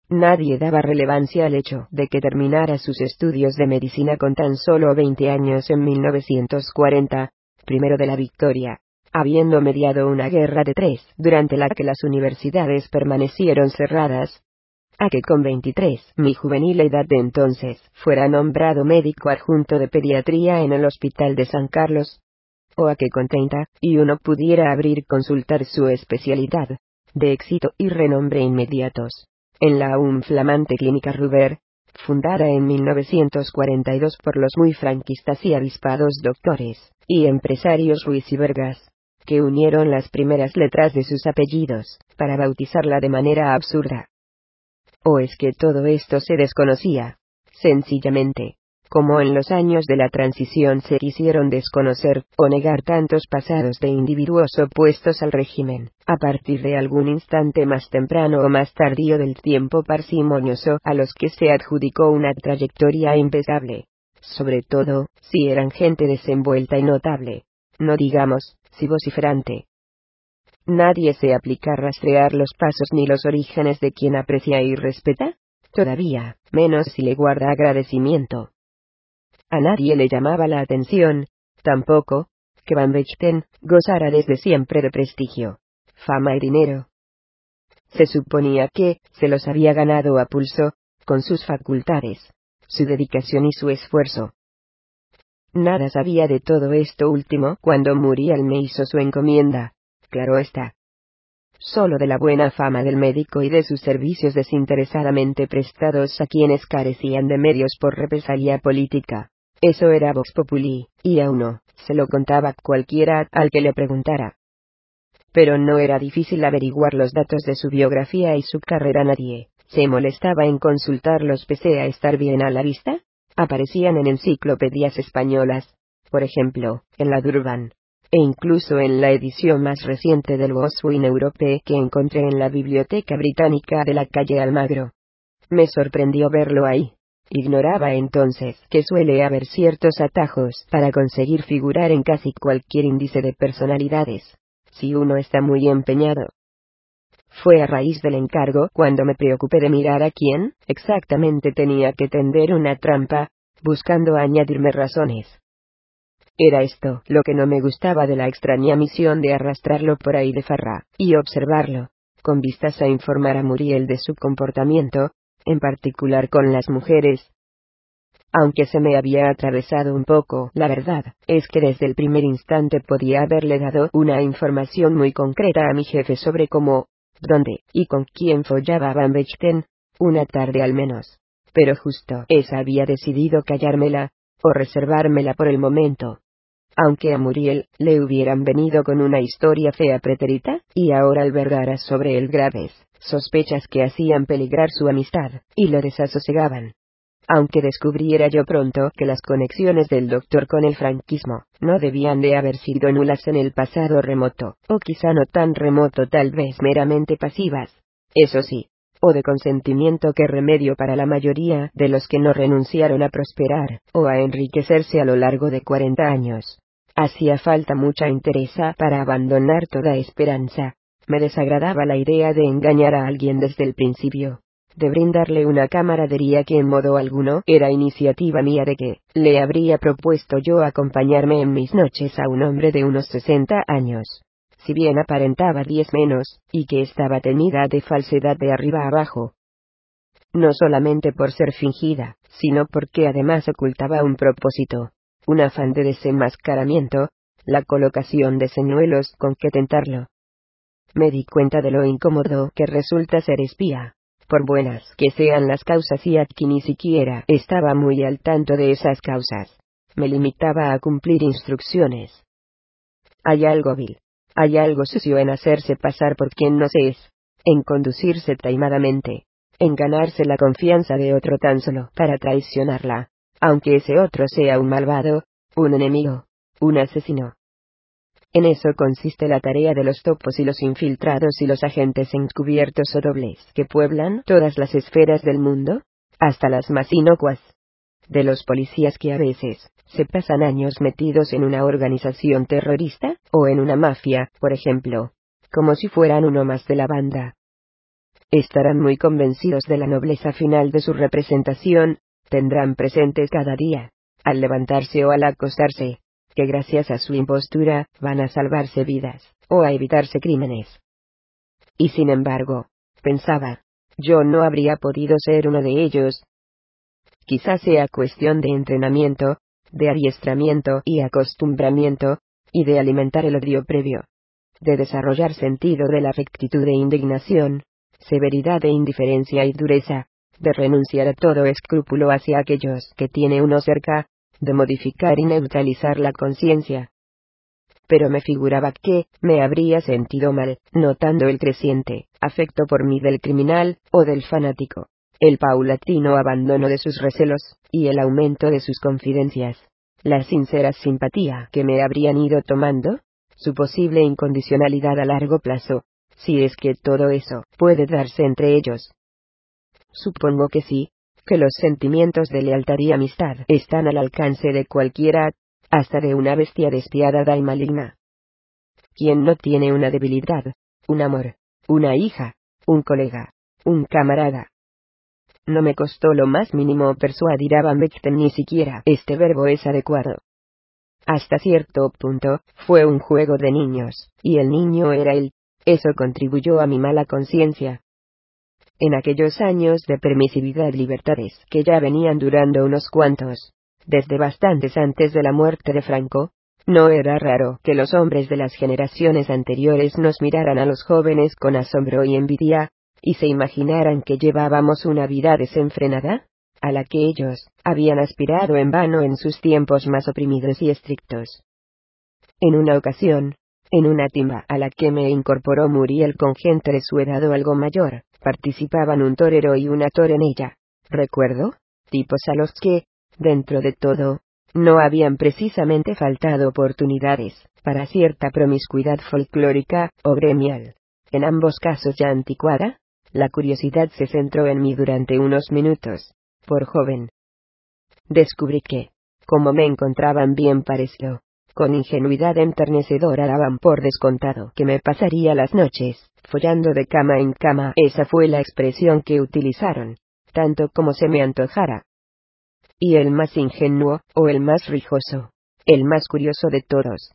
Nadie daba relevancia al hecho de que terminara sus estudios de medicina con tan solo 20 años en 1940, primero de la Victoria, habiendo mediado una guerra de tres, durante la que las universidades permanecieron cerradas, a que con 23, mi juvenil edad de entonces, fuera nombrado médico adjunto de pediatría en el Hospital de San Carlos, o a que con 30, y uno pudiera abrir consultar su especialidad, de éxito y renombre inmediatos, en la aún flamante Clínica Ruber, fundada en 1942 por los muy franquistas y avispados doctores, y empresarios Ruiz y Vergas, que unieron las primeras letras de sus apellidos, para bautizarla de manera absurda. ¿O es que todo esto se desconocía? Sencillamente, como en los años de la transición se quisieron desconocer o negar tantos pasados de individuos opuestos al régimen, a partir de algún instante más temprano o más tardío del tiempo parsimonioso a los que se adjudicó una trayectoria impecable. Sobre todo, si eran gente desenvuelta y notable. No digamos, si vociferante. Nadie se aplica a rastrear los pasos ni los orígenes de quien aprecia y respeta. Todavía, menos si le guarda agradecimiento. A nadie le llamaba la atención, tampoco, que Van Bechten gozara desde siempre de prestigio, fama y dinero. Se suponía que, se los había ganado a pulso, con sus facultades, su dedicación y su esfuerzo. Nada sabía de todo esto último cuando Muriel me hizo su encomienda, claro está. Solo de la buena fama del médico y de sus servicios desinteresadamente prestados a quienes carecían de medios por represalia política. Eso era Vox Populi, y a uno, se lo contaba cualquiera al que le preguntara. Pero no era difícil averiguar los datos de su biografía y su carrera nadie. ¿Se molestaba en consultarlos pese a estar bien a la vista? Aparecían en enciclopedias españolas, por ejemplo, en la Durban, e incluso en la edición más reciente del Boswin Europe que encontré en la Biblioteca Británica de la calle Almagro. Me sorprendió verlo ahí, Ignoraba entonces que suele haber ciertos atajos para conseguir figurar en casi cualquier índice de personalidades, si uno está muy empeñado. Fue a raíz del encargo cuando me preocupé de mirar a quién exactamente tenía que tender una trampa, buscando añadirme razones. Era esto lo que no me gustaba de la extraña misión de arrastrarlo por ahí de farra, y observarlo, con vistas a informar a Muriel de su comportamiento, en particular con las mujeres. Aunque se me había atravesado un poco, la verdad, es que desde el primer instante podía haberle dado una información muy concreta a mi jefe sobre cómo, dónde, y con quién follaba Van Bechten, una tarde al menos. Pero justo esa había decidido callármela, o reservármela por el momento. Aunque a Muriel le hubieran venido con una historia fea preterita, y ahora albergara sobre él graves sospechas que hacían peligrar su amistad, y lo desasosegaban. Aunque descubriera yo pronto que las conexiones del doctor con el franquismo no debían de haber sido nulas en el pasado remoto, o quizá no tan remoto tal vez meramente pasivas. Eso sí, o de consentimiento que remedio para la mayoría de los que no renunciaron a prosperar, o a enriquecerse a lo largo de cuarenta años. Hacía falta mucha interesa para abandonar toda esperanza, me desagradaba la idea de engañar a alguien desde el principio, de brindarle una camaradería que en modo alguno era iniciativa mía de que le habría propuesto yo acompañarme en mis noches a un hombre de unos sesenta años, si bien aparentaba diez menos, y que estaba tenida de falsedad de arriba abajo. No solamente por ser fingida, sino porque además ocultaba un propósito, un afán de desenmascaramiento, la colocación de señuelos con que tentarlo me di cuenta de lo incómodo que resulta ser espía. Por buenas que sean las causas y aquí ni siquiera estaba muy al tanto de esas causas. Me limitaba a cumplir instrucciones. Hay algo vil. Hay algo sucio en hacerse pasar por quien no se es. En conducirse taimadamente. En ganarse la confianza de otro tan solo para traicionarla. Aunque ese otro sea un malvado, un enemigo, un asesino. En eso consiste la tarea de los topos y los infiltrados y los agentes encubiertos o dobles que pueblan todas las esferas del mundo, hasta las más inocuas. De los policías que a veces se pasan años metidos en una organización terrorista, o en una mafia, por ejemplo, como si fueran uno más de la banda. Estarán muy convencidos de la nobleza final de su representación, tendrán presentes cada día, al levantarse o al acostarse, que gracias a su impostura van a salvarse vidas, o a evitarse crímenes. Y sin embargo, pensaba, yo no habría podido ser uno de ellos. Quizás sea cuestión de entrenamiento, de adiestramiento y acostumbramiento, y de alimentar el odio previo, de desarrollar sentido de la rectitud e indignación, severidad e indiferencia y dureza, de renunciar a todo escrúpulo hacia aquellos que tiene uno cerca, de modificar y neutralizar la conciencia. Pero me figuraba que, me habría sentido mal, notando el creciente afecto por mí del criminal, o del fanático. el paulatino abandono de sus recelos, y el aumento de sus confidencias, la sincera simpatía que me habrían ido tomando, su posible incondicionalidad a largo plazo, si es que todo eso puede darse entre ellos. Supongo que sí, que los sentimientos de lealtad y amistad están al alcance de cualquiera, hasta de una bestia despiadada y maligna. ¿Quién no tiene una debilidad, un amor, una hija, un colega, un camarada? No me costó lo más mínimo persuadir a Van Bechten ni siquiera este verbo es adecuado. Hasta cierto punto, fue un juego de niños, y el niño era él. Eso contribuyó a mi mala conciencia. En aquellos años de permisividad libertades que ya venían durando unos cuantos, desde bastantes antes de la muerte de Franco, no era raro que los hombres de las generaciones anteriores nos miraran a los jóvenes con asombro y envidia, y se imaginaran que llevábamos una vida desenfrenada, a la que ellos habían aspirado en vano en sus tiempos más oprimidos y estrictos. En una ocasión, en una timba a la que me incorporó Muriel con gente de su edad o algo mayor, participaban un torero y una toro en ella. Recuerdo, tipos a los que, dentro de todo, no habían precisamente faltado oportunidades para cierta promiscuidad folclórica o gremial. En ambos casos ya anticuada, la curiosidad se centró en mí durante unos minutos. Por joven. Descubrí que, como me encontraban bien parecido, con ingenuidad enternecedora daban por descontado que me pasaría las noches, follando de cama en cama. Esa fue la expresión que utilizaron, tanto como se me antojara. Y el más ingenuo, o el más rijoso, el más curioso de todos,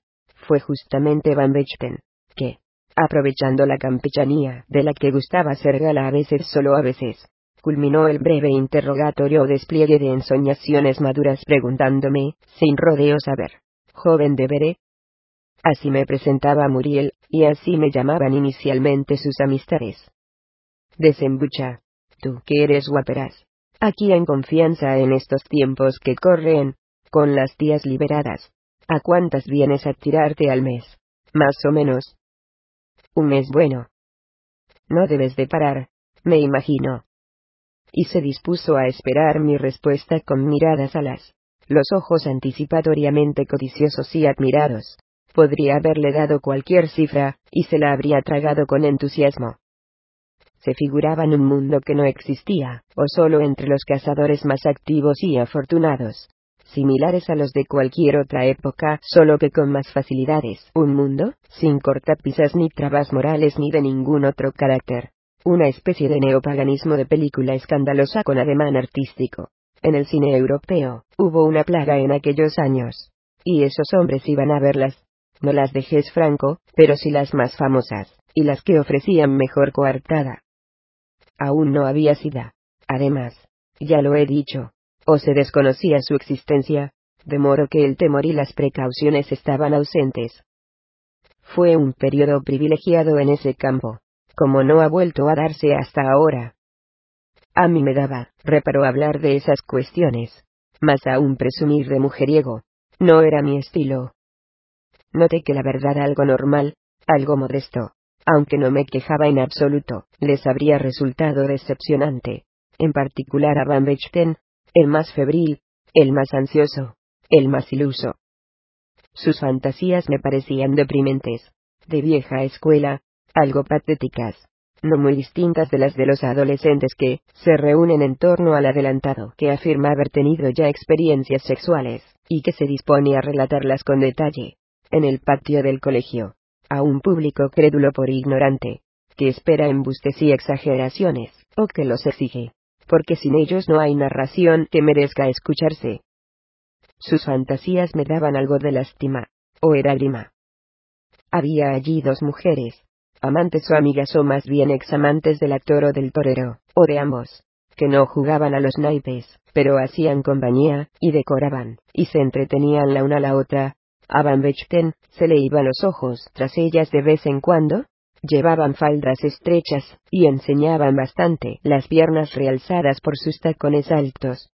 fue justamente Van Bechten, que, aprovechando la campechanía de la que gustaba ser gala a veces solo a veces. Culminó el breve interrogatorio o despliegue de ensoñaciones maduras preguntándome, sin rodeos a ver, joven de. Así me presentaba Muriel, y así me llamaban inicialmente sus amistades. Desembucha, tú que eres guaperas, aquí en confianza en estos tiempos que corren, con las tías liberadas, ¿a cuántas vienes a tirarte al mes? Más o menos, un mes bueno. No debes de parar, me imagino. Y se dispuso a esperar mi respuesta con miradas alas, los ojos anticipatoriamente codiciosos y admirados. Podría haberle dado cualquier cifra, y se la habría tragado con entusiasmo. Se figuraban un mundo que no existía, o solo entre los cazadores más activos y afortunados, similares a los de cualquier otra época, solo que con más facilidades. Un mundo, sin cortapisas ni trabas morales ni de ningún otro carácter. Una especie de neopaganismo de película escandalosa con ademán artístico. En el cine europeo, hubo una plaga en aquellos años. Y esos hombres iban a verlas. No las dejes franco, pero sí las más famosas, y las que ofrecían mejor coartada. Aún no había sida. Además, ya lo he dicho, o se desconocía su existencia, de modo que el temor y las precauciones estaban ausentes. Fue un periodo privilegiado en ese campo, como no ha vuelto a darse hasta ahora. A mí me daba reparo hablar de esas cuestiones, más aún presumir de mujeriego, no era mi estilo. Noté que la verdad algo normal, algo modesto, aunque no me quejaba en absoluto, les habría resultado decepcionante, en particular a Van Bechten, el más febril, el más ansioso, el más iluso. Sus fantasías me parecían deprimentes, de vieja escuela, algo patéticas, no muy distintas de las de los adolescentes que se reúnen en torno al adelantado que afirma haber tenido ya experiencias sexuales, y que se dispone a relatarlas con detalle, en el patio del colegio, a un público crédulo por ignorante, que espera embustes y exageraciones, o que los exige porque sin ellos no hay narración que merezca escucharse. Sus fantasías me daban algo de lástima, o era grima. Había allí dos mujeres, amantes o amigas o más bien examantes del actor o del torero, o de ambos, que no jugaban a los naipes, pero hacían compañía, y decoraban, y se entretenían la una a la otra. A Van Bechten, se le iban los ojos tras ellas de vez en cuando, Llevaban faldas estrechas, y enseñaban bastante las piernas realzadas por sus tacones altos.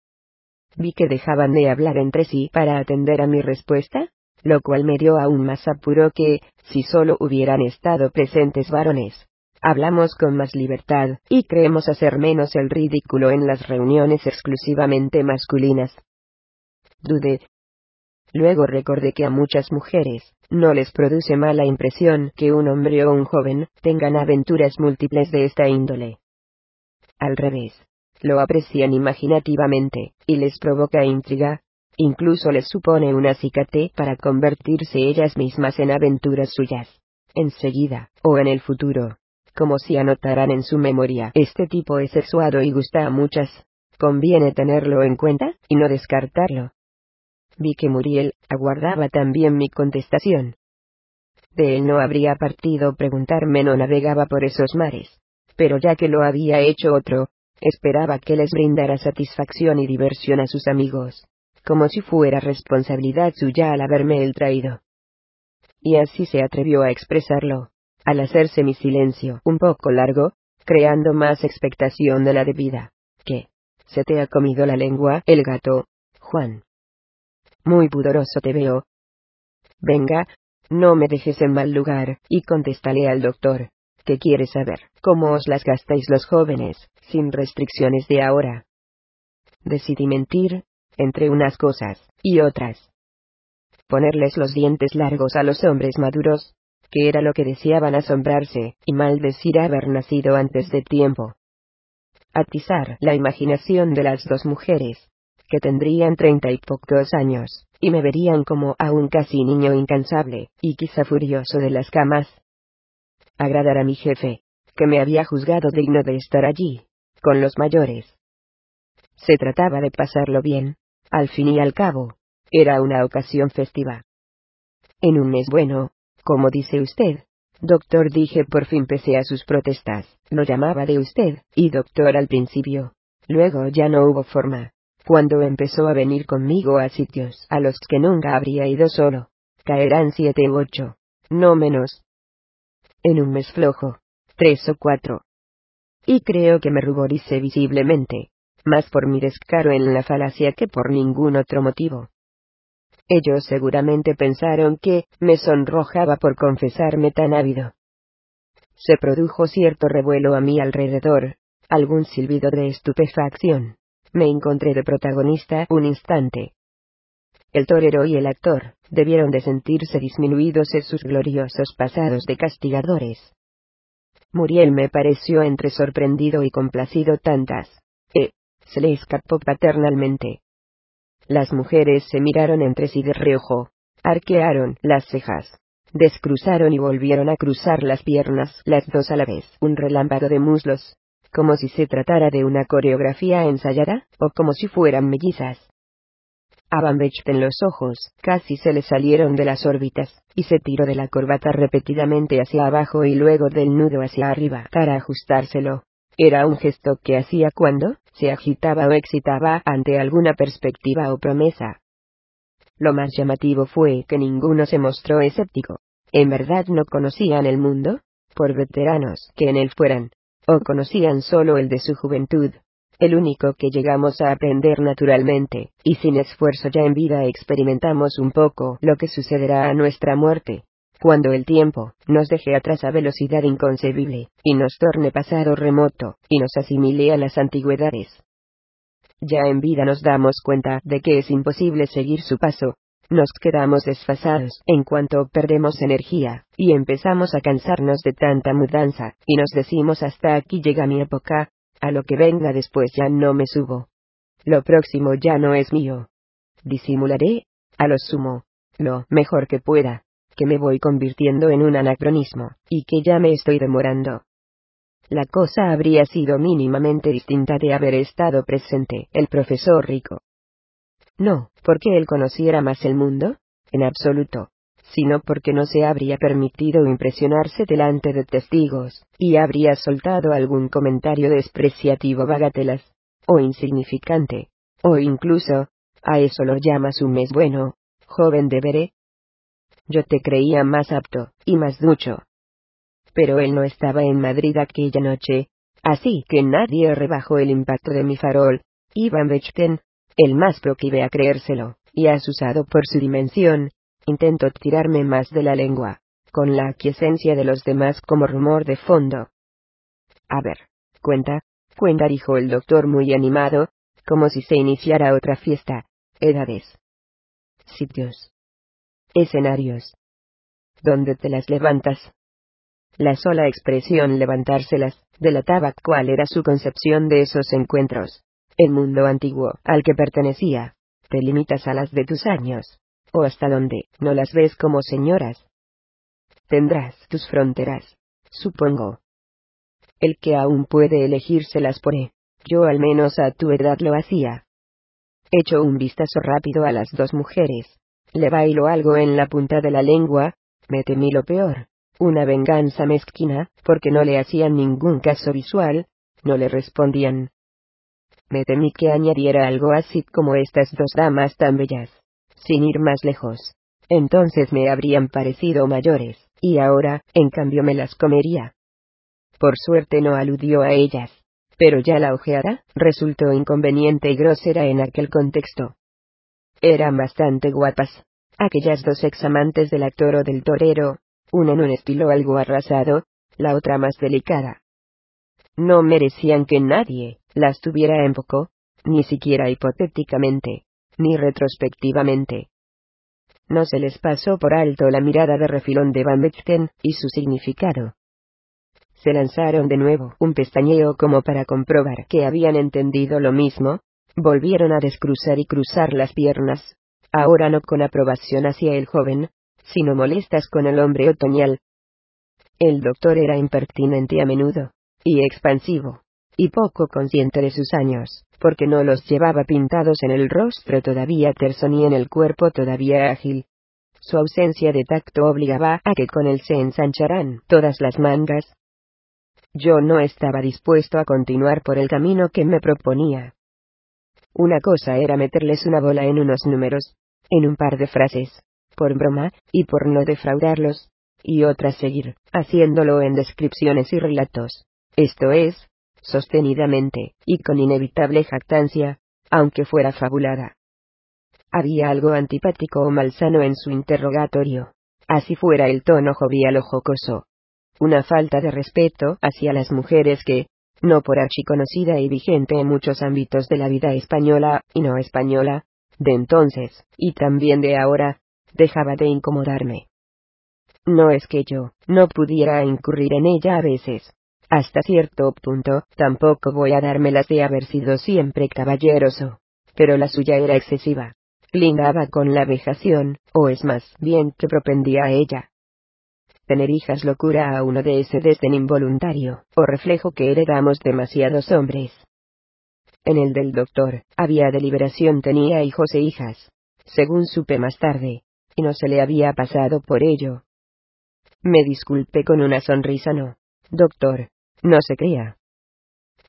Vi que dejaban de hablar entre sí para atender a mi respuesta, lo cual me dio aún más apuro que, si solo hubieran estado presentes varones, hablamos con más libertad, y creemos hacer menos el ridículo en las reuniones exclusivamente masculinas. Dudé. Luego recordé que a muchas mujeres, no les produce mala impresión que un hombre o un joven tengan aventuras múltiples de esta índole. Al revés, lo aprecian imaginativamente, y les provoca intriga, incluso les supone un acicate para convertirse ellas mismas en aventuras suyas, enseguida, o en el futuro, como si anotaran en su memoria. Este tipo es sexuado y gusta a muchas. Conviene tenerlo en cuenta, y no descartarlo. Vi que Muriel aguardaba también mi contestación. De él no habría partido preguntarme no navegaba por esos mares. Pero ya que lo había hecho otro, esperaba que les brindara satisfacción y diversión a sus amigos, como si fuera responsabilidad suya al haberme él traído. Y así se atrevió a expresarlo, al hacerse mi silencio un poco largo, creando más expectación de la debida. que ¿Se te ha comido la lengua el gato, Juan? Muy pudoroso te veo. Venga, no me dejes en mal lugar, y contéstale al doctor, que quiere saber cómo os las gastáis los jóvenes, sin restricciones de ahora. Decidí mentir, entre unas cosas y otras. Ponerles los dientes largos a los hombres maduros, que era lo que deseaban asombrarse, y maldecir haber nacido antes de tiempo. Atizar la imaginación de las dos mujeres, que tendrían treinta y pocos años, y me verían como a un casi niño incansable, y quizá furioso de las camas. Agradar a mi jefe, que me había juzgado digno de estar allí, con los mayores. Se trataba de pasarlo bien, al fin y al cabo, era una ocasión festiva. En un mes bueno, como dice usted, doctor dije por fin pese a sus protestas, lo llamaba de usted, y doctor al principio. Luego ya no hubo forma. Cuando empezó a venir conmigo a sitios a los que nunca habría ido solo, caerán siete u ocho, no menos. En un mes flojo, tres o cuatro. Y creo que me ruboricé visiblemente, más por mi descaro en la falacia que por ningún otro motivo. Ellos seguramente pensaron que me sonrojaba por confesarme tan ávido. Se produjo cierto revuelo a mi alrededor, algún silbido de estupefacción me encontré de protagonista un instante. El torero y el actor debieron de sentirse disminuidos en sus gloriosos pasados de castigadores. Muriel me pareció entre sorprendido y complacido tantas. Eh, se le escapó paternalmente. Las mujeres se miraron entre sí de reojo, arquearon las cejas, descruzaron y volvieron a cruzar las piernas las dos a la vez. Un relámpago de muslos, como si se tratara de una coreografía ensayada, o como si fueran mellizas. A Van en los ojos, casi se le salieron de las órbitas, y se tiró de la corbata repetidamente hacia abajo y luego del nudo hacia arriba para ajustárselo. Era un gesto que hacía cuando se agitaba o excitaba ante alguna perspectiva o promesa. Lo más llamativo fue que ninguno se mostró escéptico. ¿En verdad no conocían el mundo? Por veteranos que en él fueran, o conocían solo el de su juventud, el único que llegamos a aprender naturalmente, y sin esfuerzo ya en vida experimentamos un poco lo que sucederá a nuestra muerte, cuando el tiempo nos deje atrás a velocidad inconcebible, y nos torne pasado remoto, y nos asimile a las antigüedades. Ya en vida nos damos cuenta de que es imposible seguir su paso, nos quedamos desfasados en cuanto perdemos energía, y empezamos a cansarnos de tanta mudanza, y nos decimos hasta aquí llega mi época, a lo que venga después ya no me subo. Lo próximo ya no es mío. Disimularé, a lo sumo, lo mejor que pueda, que me voy convirtiendo en un anacronismo, y que ya me estoy demorando. La cosa habría sido mínimamente distinta de haber estado presente el profesor Rico, no, porque él conociera más el mundo, en absoluto, sino porque no se habría permitido impresionarse delante de testigos, y habría soltado algún comentario despreciativo bagatelas, o insignificante, o incluso, a eso lo llamas un mes bueno, joven de veré. Yo te creía más apto, y más ducho. Pero él no estaba en Madrid aquella noche, así que nadie rebajó el impacto de mi farol, Ivan Bechten, el más proclive a creérselo, y asusado por su dimensión, intento tirarme más de la lengua, con la aquiescencia de los demás como rumor de fondo. A ver, cuenta, cuenta, dijo el doctor muy animado, como si se iniciara otra fiesta. Edades. Sitios. Escenarios. ¿Dónde te las levantas? La sola expresión levantárselas, delataba cuál era su concepción de esos encuentros. El mundo antiguo, al que pertenecía. Te limitas a las de tus años. O hasta donde, no las ves como señoras. Tendrás tus fronteras. Supongo. El que aún puede elegírselas por E. Yo al menos a tu edad lo hacía. Echo un vistazo rápido a las dos mujeres. Le bailo algo en la punta de la lengua, me temí lo peor. Una venganza mezquina, porque no le hacían ningún caso visual, no le respondían. Me temí que añadiera algo así como estas dos damas tan bellas. Sin ir más lejos. Entonces me habrían parecido mayores, y ahora, en cambio, me las comería. Por suerte no aludió a ellas pero ya la ojeada resultó inconveniente y grosera en aquel contexto. Eran bastante guapas. Aquellas dos examantes del actor o del torero, una en un estilo algo arrasado, la otra más delicada. No merecían que nadie las tuviera en poco, ni siquiera hipotéticamente, ni retrospectivamente. No se les pasó por alto la mirada de refilón de Van Bechten y su significado se lanzaron de nuevo un pestañeo como para comprobar que habían entendido lo mismo, volvieron a descruzar y cruzar las piernas, ahora no con aprobación hacia el joven, sino molestas con el hombre otoñal. El doctor era impertinente a menudo, y expansivo, y poco consciente de sus años, porque no los llevaba pintados en el rostro todavía terso ni en el cuerpo todavía ágil. Su ausencia de tacto obligaba a que con él se ensancharan todas las mangas, yo no estaba dispuesto a continuar por el camino que me proponía. Una cosa era meterles una bola en unos números, en un par de frases, por broma, y por no defraudarlos, y otra seguir, haciéndolo en descripciones y relatos, esto es, sostenidamente, y con inevitable jactancia, aunque fuera fabulada. Había algo antipático o malsano en su interrogatorio, así fuera el tono jovial o jocoso, una falta de respeto hacia las mujeres que, no por archiconocida y vigente en muchos ámbitos de la vida española y no española, de entonces, y también de ahora, dejaba de incomodarme. No es que yo no pudiera incurrir en ella a veces. Hasta cierto punto, tampoco voy a dármelas de haber sido siempre caballeroso. Pero la suya era excesiva. Lindaba con la vejación, o es más bien que propendía a ella tener hijas locura a uno de ese desdén involuntario, o reflejo que heredamos demasiados hombres. En el del doctor, había deliberación tenía hijos e hijas, según supe más tarde, y no se le había pasado por ello. Me disculpé con una sonrisa no. Doctor, no se crea.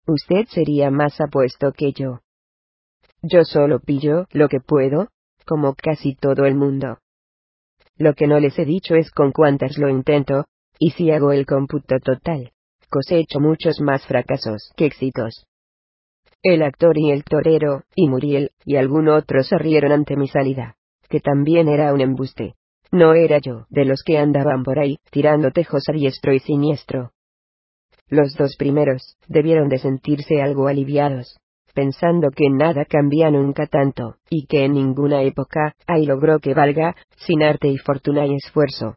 Usted sería más apuesto que yo. Yo solo pillo lo que puedo, como casi todo el mundo. Lo que no les he dicho es con cuántas lo intento, y si hago el cómputo total, cosecho muchos más fracasos que éxitos. El actor y el torero, y Muriel, y algún otro se rieron ante mi salida, que también era un embuste. No era yo, de los que andaban por ahí, tirando tejos a diestro y siniestro. Los dos primeros, debieron de sentirse algo aliviados, pensando que nada cambia nunca tanto, y que en ninguna época hay logró que valga, sin arte y fortuna y esfuerzo.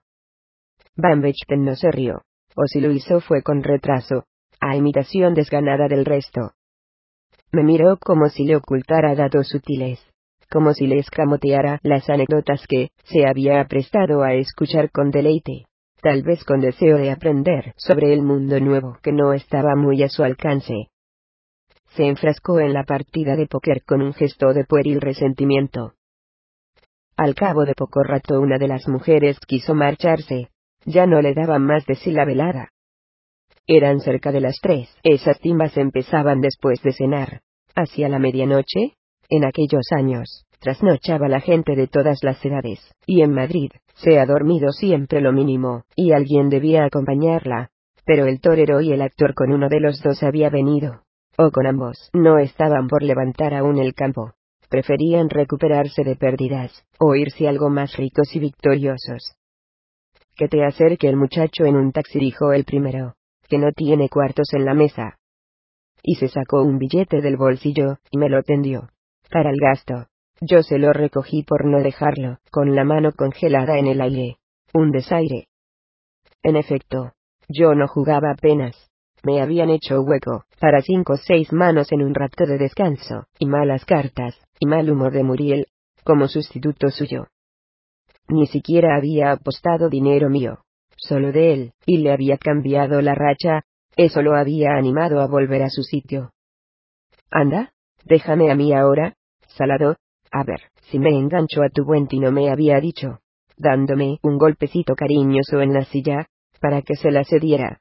Van Bechten no se rió, o si lo hizo fue con retraso, a imitación desganada del resto. Me miró como si le ocultara datos sutiles, como si le escamoteara las anécdotas que se había prestado a escuchar con deleite, tal vez con deseo de aprender sobre el mundo nuevo que no estaba muy a su alcance se enfrascó en la partida de póker con un gesto de pueril resentimiento. Al cabo de poco rato una de las mujeres quiso marcharse, ya no le daban más de sí la velada. Eran cerca de las tres, esas timbas empezaban después de cenar. Hacia la medianoche, en aquellos años, trasnochaba la gente de todas las edades, y en Madrid, se ha dormido siempre lo mínimo, y alguien debía acompañarla, pero el torero y el actor con uno de los dos había venido, o con ambos, no estaban por levantar aún el campo. Preferían recuperarse de pérdidas, o irse algo más ricos y victoriosos. Que te acerque el muchacho en un taxi, dijo el primero. que no tiene cuartos en la mesa. Y se sacó un billete del bolsillo, y me lo tendió. Para el gasto. Yo se lo recogí por no dejarlo, con la mano congelada en el aire. Un desaire. En efecto, yo no jugaba apenas. Me habían hecho hueco, para cinco o seis manos en un rato de descanso, y malas cartas, y mal humor de Muriel, como sustituto suyo. Ni siquiera había apostado dinero mío, solo de él, y le había cambiado la racha, eso lo había animado a volver a su sitio. Anda, déjame a mí ahora, Salado, a ver, si me engancho a tu buen tino me había dicho, dándome un golpecito cariñoso en la silla, para que se la cediera.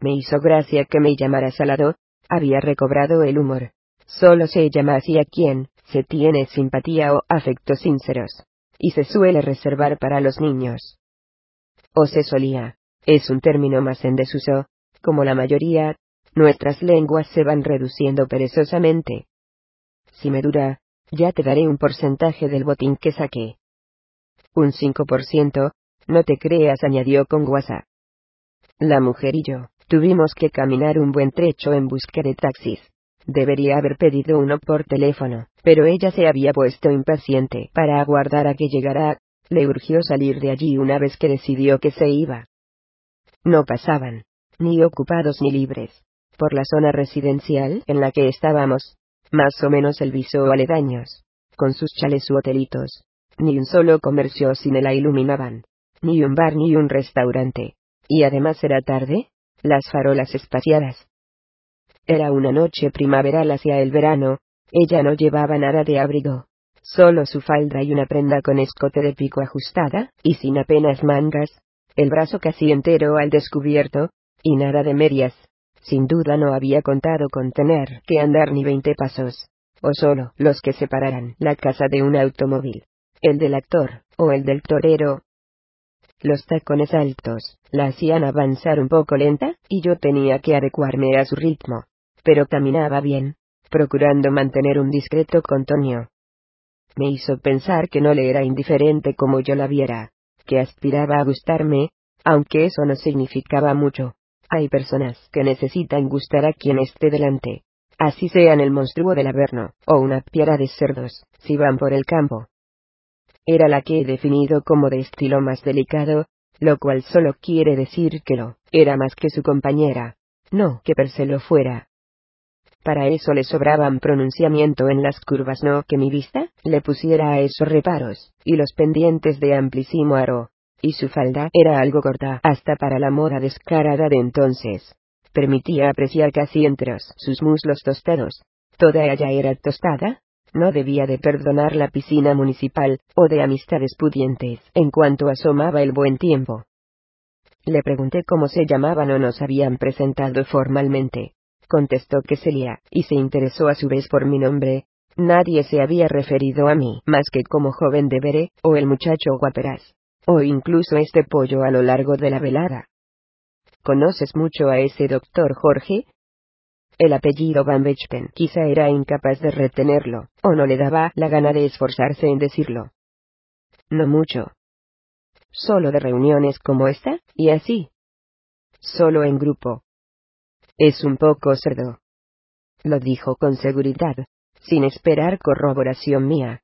Me hizo gracia que me llamara Salado, había recobrado el humor. Solo se llama así a quien se tiene simpatía o afectos sinceros, y se suele reservar para los niños. O se solía, es un término más en desuso, como la mayoría, nuestras lenguas se van reduciendo perezosamente. Si me dura, ya te daré un porcentaje del botín que saqué. Un 5%, no te creas, añadió con guasa. La mujer y yo, tuvimos que caminar un buen trecho en busca de taxis. Debería haber pedido uno por teléfono, pero ella se había puesto impaciente para aguardar a que llegara. Le urgió salir de allí una vez que decidió que se iba. No pasaban, ni ocupados ni libres, por la zona residencial en la que estábamos, más o menos el viso aledaños, con sus chales u hotelitos. Ni un solo comercio cine la iluminaban, ni un bar ni un restaurante. Y además era tarde, las farolas espaciadas. Era una noche primaveral hacia el verano, ella no llevaba nada de abrigo, solo su falda y una prenda con escote de pico ajustada, y sin apenas mangas, el brazo casi entero al descubierto, y nada de medias, sin duda no había contado con tener que andar ni veinte pasos, o solo los que separaran la casa de un automóvil, el del actor, o el del torero. Los tacones altos la hacían avanzar un poco lenta, y yo tenía que adecuarme a su ritmo. Pero caminaba bien, procurando mantener un discreto contonio. Me hizo pensar que no le era indiferente como yo la viera, que aspiraba a gustarme, aunque eso no significaba mucho. Hay personas que necesitan gustar a quien esté delante. Así sean el monstruo del Averno, o una piara de cerdos, si van por el campo. Era la que he definido como de estilo más delicado, lo cual solo quiere decir que lo era más que su compañera, no que per se lo fuera. Para eso le sobraban pronunciamiento en las curvas, no que mi vista le pusiera a esos reparos, y los pendientes de amplísimo aro, y su falda era algo corta hasta para la moda descarada de entonces. Permitía apreciar casi entros sus muslos tostados. Toda ella era tostada. No debía de perdonar la piscina municipal, o de amistades pudientes, en cuanto asomaba el buen tiempo. Le pregunté cómo se llamaban o nos habían presentado formalmente. Contestó que Celia, y se interesó a su vez por mi nombre. Nadie se había referido a mí más que como joven de Bere, o el muchacho guaperas o incluso este pollo a lo largo de la velada. ¿Conoces mucho a ese doctor Jorge? El apellido Van Bechpen quizá era incapaz de retenerlo, o no le daba la gana de esforzarse en decirlo. No mucho. Solo de reuniones como esta, y así. Solo en grupo. Es un poco cerdo. Lo dijo con seguridad, sin esperar corroboración mía.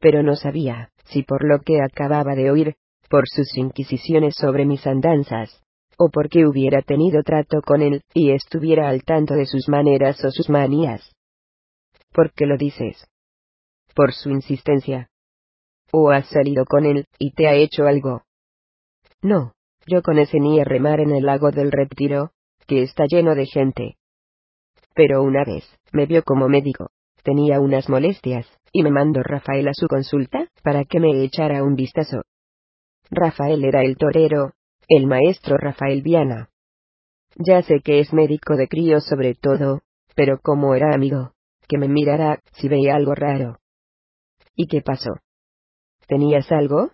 Pero no sabía, si por lo que acababa de oír, por sus inquisiciones sobre mis andanzas, o porque hubiera tenido trato con él, y estuviera al tanto de sus maneras o sus manías. ¿Por qué lo dices? Por su insistencia. ¿O has salido con él, y te ha hecho algo? No, yo con ese ni a remar en el lago del retiro, que está lleno de gente. Pero una vez, me vio como médico, tenía unas molestias, y me mandó Rafael a su consulta, para que me echara un vistazo. Rafael era el torero, el maestro Rafael Viana. Ya sé que es médico de críos sobre todo, pero como era amigo, que me mirara si veía algo raro. ¿Y qué pasó? ¿Tenías algo?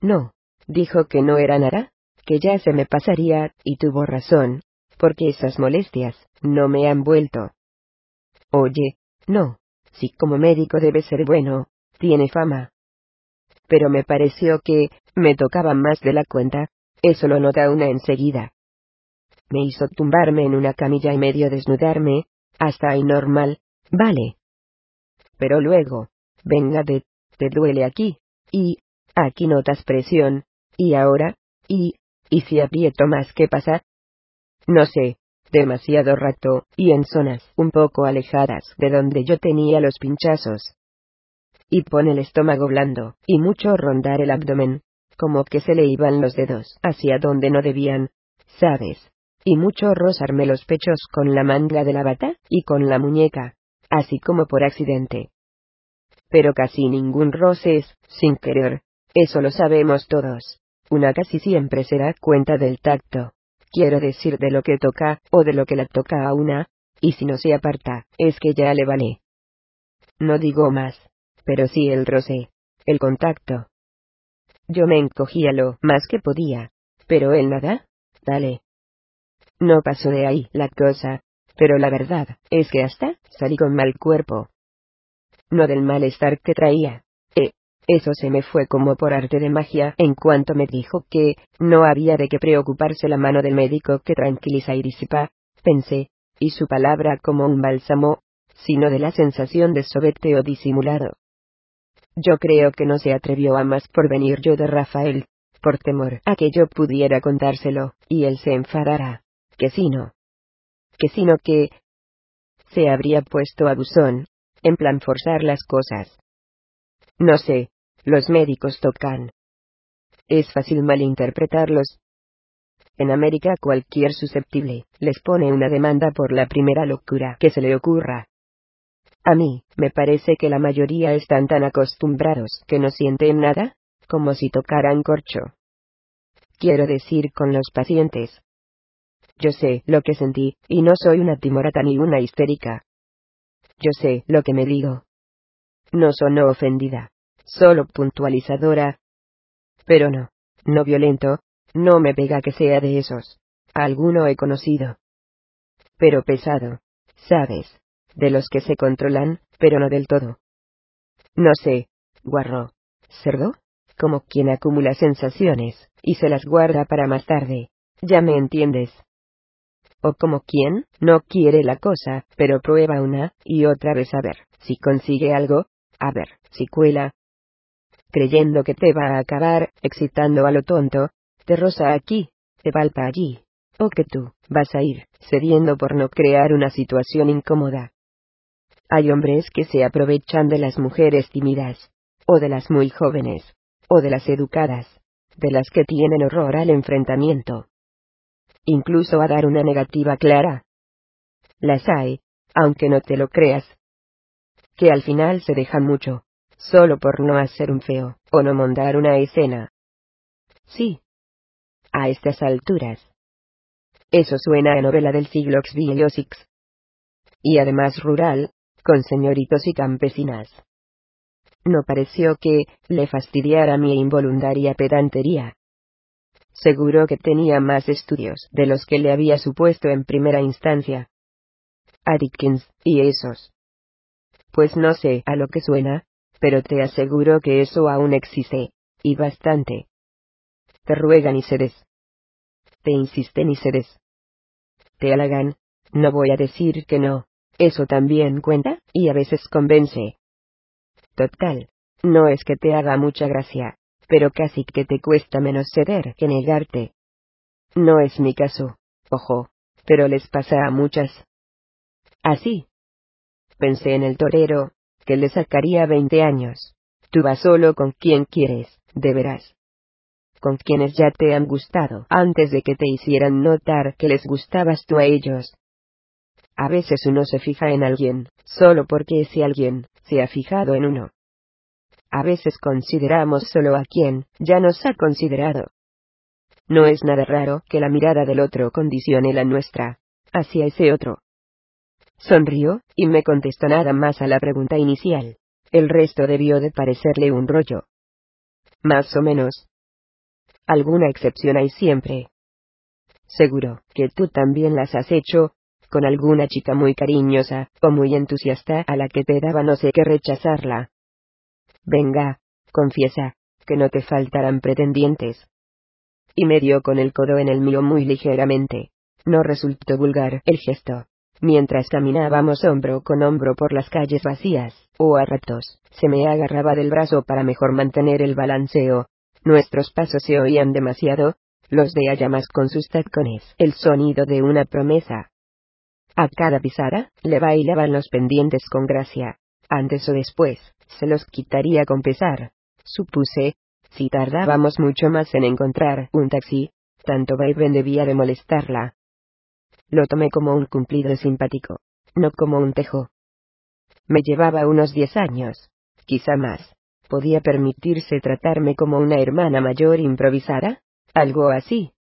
No, dijo que no era nada, que ya se me pasaría, y tuvo razón, porque esas molestias no me han vuelto. Oye, no, si como médico debe ser bueno, tiene fama. Pero me pareció que, me tocaba más de la cuenta, eso lo nota una enseguida. Me hizo tumbarme en una camilla y medio desnudarme, hasta ahí normal, vale. Pero luego, venga de, te duele aquí, y, aquí notas presión, y ahora, y, y si aprieto más, ¿qué pasa? No sé, demasiado rato, y en zonas un poco alejadas de donde yo tenía los pinchazos. Y pone el estómago blando, y mucho rondar el abdomen, como que se le iban los dedos hacia donde no debían, ¿sabes? Y mucho rozarme los pechos con la manga de la bata, y con la muñeca, así como por accidente. Pero casi ningún roce es, sin querer, eso lo sabemos todos. Una casi siempre se da cuenta del tacto. Quiero decir de lo que toca, o de lo que la toca a una, y si no se aparta, es que ya le vale. No digo más, pero sí el roce, el contacto. Yo me encogía lo más que podía, pero él nada, dale. No pasó de ahí la cosa, pero la verdad es que hasta salí con mal cuerpo. No del malestar que traía, eso se me fue como por arte de magia en cuanto me dijo que no había de qué preocuparse la mano del médico que tranquiliza y disipa, pensé, y su palabra como un bálsamo, sino de la sensación de sobeteo disimulado. Yo creo que no se atrevió a más por venir yo de Rafael, por temor a que yo pudiera contárselo, y él se enfadara, que si no. Que si no que... Se habría puesto a buzón, en plan forzar las cosas. No sé, los médicos tocan. Es fácil malinterpretarlos. En América cualquier susceptible les pone una demanda por la primera locura que se le ocurra. A mí, me parece que la mayoría están tan acostumbrados que no sienten nada, como si tocaran corcho. Quiero decir con los pacientes. Yo sé lo que sentí, y no soy una timorata ni una histérica. Yo sé lo que me digo. No sonó ofendida solo puntualizadora. Pero no, no violento, no me pega que sea de esos. Alguno he conocido. Pero pesado, sabes, de los que se controlan, pero no del todo. No sé, guarro, cerdo, como quien acumula sensaciones, y se las guarda para más tarde, ya me entiendes. O como quien no quiere la cosa, pero prueba una y otra vez a ver si consigue algo, a ver si cuela, creyendo que te va a acabar, excitando a lo tonto, te roza aquí, te palpa allí, o que tú, vas a ir, cediendo por no crear una situación incómoda. Hay hombres que se aprovechan de las mujeres tímidas, o de las muy jóvenes, o de las educadas, de las que tienen horror al enfrentamiento. Incluso a dar una negativa clara. Las hay, aunque no te lo creas. Que al final se dejan mucho, solo por no hacer un feo, o no montar una escena. Sí. A estas alturas. Eso suena a novela del siglo XVII. Y además rural, con señoritos y campesinas. No pareció que le fastidiara mi involuntaria pedantería. Seguro que tenía más estudios de los que le había supuesto en primera instancia. A Dickens, y esos. Pues no sé a lo que suena, pero te aseguro que eso aún existe, y bastante. Te ruegan y cedes. Te insisten y cedes. Te halagan, no voy a decir que no, eso también cuenta, y a veces convence. Total, no es que te haga mucha gracia, pero casi que te cuesta menos ceder que negarte. No es mi caso, ojo, pero les pasa a muchas. Así. Pensé en el torero, que le sacaría 20 años. Tú vas solo con quien quieres, de veras. Con quienes ya te han gustado antes de que te hicieran notar que les gustabas tú a ellos. A veces uno se fija en alguien, solo porque ese alguien se ha fijado en uno. A veces consideramos solo a quien ya nos ha considerado. No es nada raro que la mirada del otro condicione la nuestra, hacia ese otro. Sonrió, y me contestó nada más a la pregunta inicial. El resto debió de parecerle un rollo. Más o menos. Alguna excepción hay siempre. Seguro que tú también las has hecho, con alguna chica muy cariñosa, o muy entusiasta a la que te daba no sé qué rechazarla. Venga, confiesa, que no te faltarán pretendientes. Y me dio con el codo en el mío muy ligeramente. No resultó vulgar el gesto. Mientras caminábamos hombro con hombro por las calles vacías, o a ratos, se me agarraba del brazo para mejor mantener el balanceo. Nuestros pasos se oían demasiado, los de Ayamas con sus tacones, el sonido de una promesa. A cada pisada, le bailaban los pendientes con gracia. Antes o después, se los quitaría con pesar. Supuse, si tardábamos mucho más en encontrar un taxi, tanto Vaven debía de molestarla. Lo tomé como un cumplido simpático, no como un tejo. Me llevaba unos diez años, quizá más. ¿Podía permitirse tratarme como una hermana mayor improvisada? Algo así.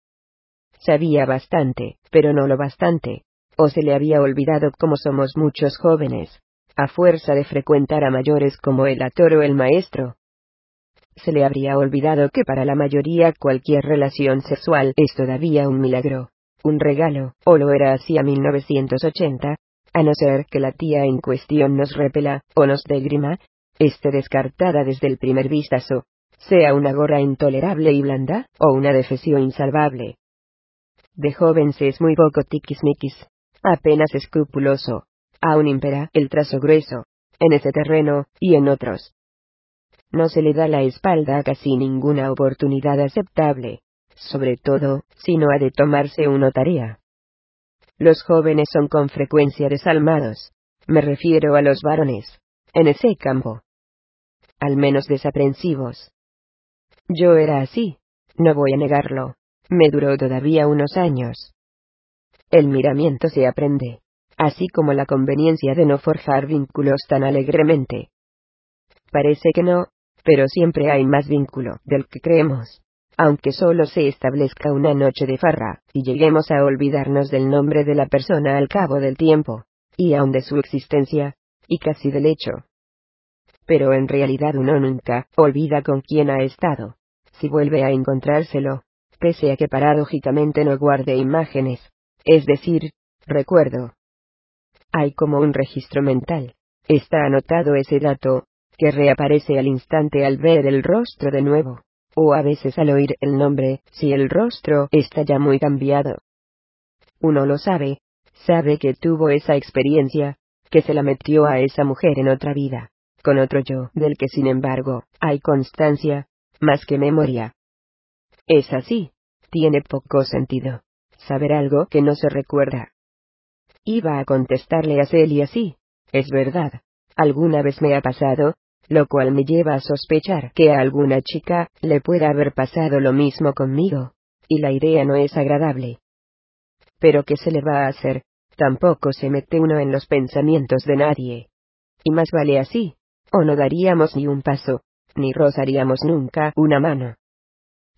Sabía bastante, pero no lo bastante. O se le había olvidado cómo somos muchos jóvenes, a fuerza de frecuentar a mayores como el actor o el maestro. Se le habría olvidado que para la mayoría cualquier relación sexual es todavía un milagro, un regalo, o lo era así a 1980, a no ser que la tía en cuestión nos repela, o nos dé grima, esté descartada desde el primer vistazo, sea una gorra intolerable y blanda, o una defesión insalvable. De joven se es muy poco tiquismiquis, apenas escrupuloso, aún impera el trazo grueso, en ese terreno, y en otros. No se le da la espalda a casi ninguna oportunidad aceptable, sobre todo, si no ha de tomarse una tarea. Los jóvenes son con frecuencia desalmados, me refiero a los varones, en ese campo. Al menos desaprensivos. Yo era así, no voy a negarlo, me duró todavía unos años. El miramiento se aprende, así como la conveniencia de no forjar vínculos tan alegremente. Parece que no, pero siempre hay más vínculo del que creemos. Aunque solo se establezca una noche de farra, y lleguemos a olvidarnos del nombre de la persona al cabo del tiempo, y aun de su existencia, y casi del hecho. Pero en realidad uno nunca olvida con quién ha estado, si vuelve a encontrárselo, pese a que paradójicamente no guarde imágenes, es decir, recuerdo. Hay como un registro mental. Está anotado ese dato, que reaparece al instante al ver el rostro de nuevo, o a veces al oír el nombre, si el rostro está ya muy cambiado. Uno lo sabe, sabe que tuvo esa experiencia, que se la metió a esa mujer en otra vida, con otro yo, del que sin embargo, hay constancia, más que memoria. Es así, tiene poco sentido, saber algo que no se recuerda. Iba a contestarle a Celia sí, es verdad, alguna vez me ha pasado, lo cual me lleva a sospechar que a alguna chica le pueda haber pasado lo mismo conmigo, y la idea no es agradable. Pero ¿qué se le va a hacer? Tampoco se mete uno en los pensamientos de nadie. Y más vale así, o no daríamos ni un paso, ni rozaríamos nunca una mano.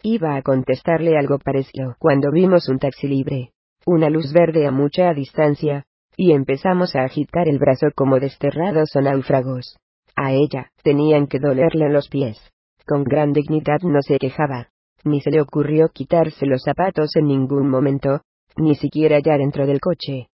Iba a contestarle algo parecido cuando vimos un taxi libre, una luz verde a mucha distancia, y empezamos a agitar el brazo como desterrados o náufragos. A ella, tenían que dolerle los pies. Con gran dignidad no se quejaba. Ni se le ocurrió quitarse los zapatos en ningún momento, ni siquiera ya dentro del coche.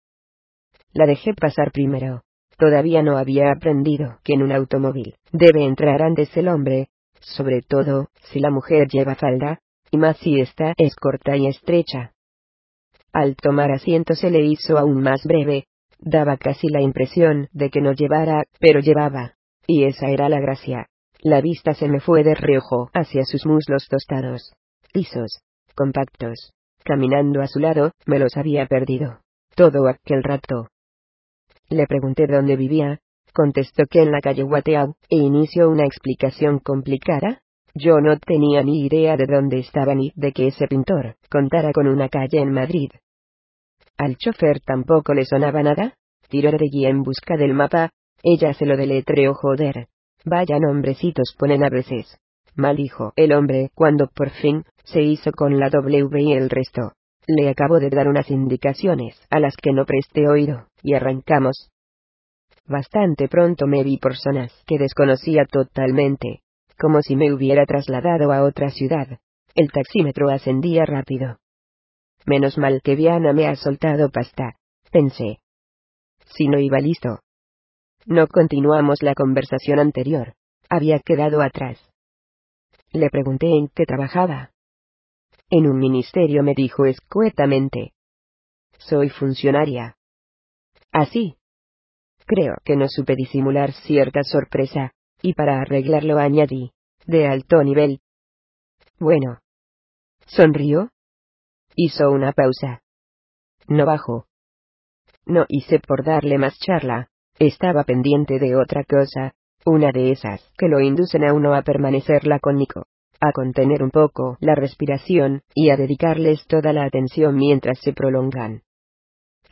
La dejé pasar primero. Todavía no había aprendido que en un automóvil debe entrar antes el hombre, sobre todo, si la mujer lleva falda, y más si esta es corta y estrecha. Al tomar asiento se le hizo aún más breve, daba casi la impresión de que no llevara, pero llevaba. Y esa era la gracia. La vista se me fue de reojo hacia sus muslos tostados, lisos, compactos. Caminando a su lado, me los había perdido. Todo aquel rato. Le pregunté dónde vivía, contestó que en la calle Guateau, e inició una explicación complicada. Yo no tenía ni idea de dónde estaba ni de que ese pintor contara con una calle en Madrid. Al chofer tampoco le sonaba nada. Tiró de guía en busca del mapa, ella se lo deletreó joder. Vaya nombrecitos ponen a veces. Maldijo el hombre cuando por fin se hizo con la W y el resto. Le acabo de dar unas indicaciones a las que no presté oído, y arrancamos. Bastante pronto me vi por zonas que desconocía totalmente, como si me hubiera trasladado a otra ciudad. El taxímetro ascendía rápido. Menos mal que Viana me ha soltado pasta, pensé. Si no iba listo, no continuamos la conversación anterior. Había quedado atrás. Le pregunté en qué trabajaba. En un ministerio me dijo escuetamente. Soy funcionaria. Así. Creo que no supe disimular cierta sorpresa, y para arreglarlo añadí, de alto nivel. Bueno. Sonrió. Hizo una pausa. No bajó. No hice por darle más charla, estaba pendiente de otra cosa, una de esas que lo inducen a uno a permanecer lacónico, a contener un poco la respiración, y a dedicarles toda la atención mientras se prolongan.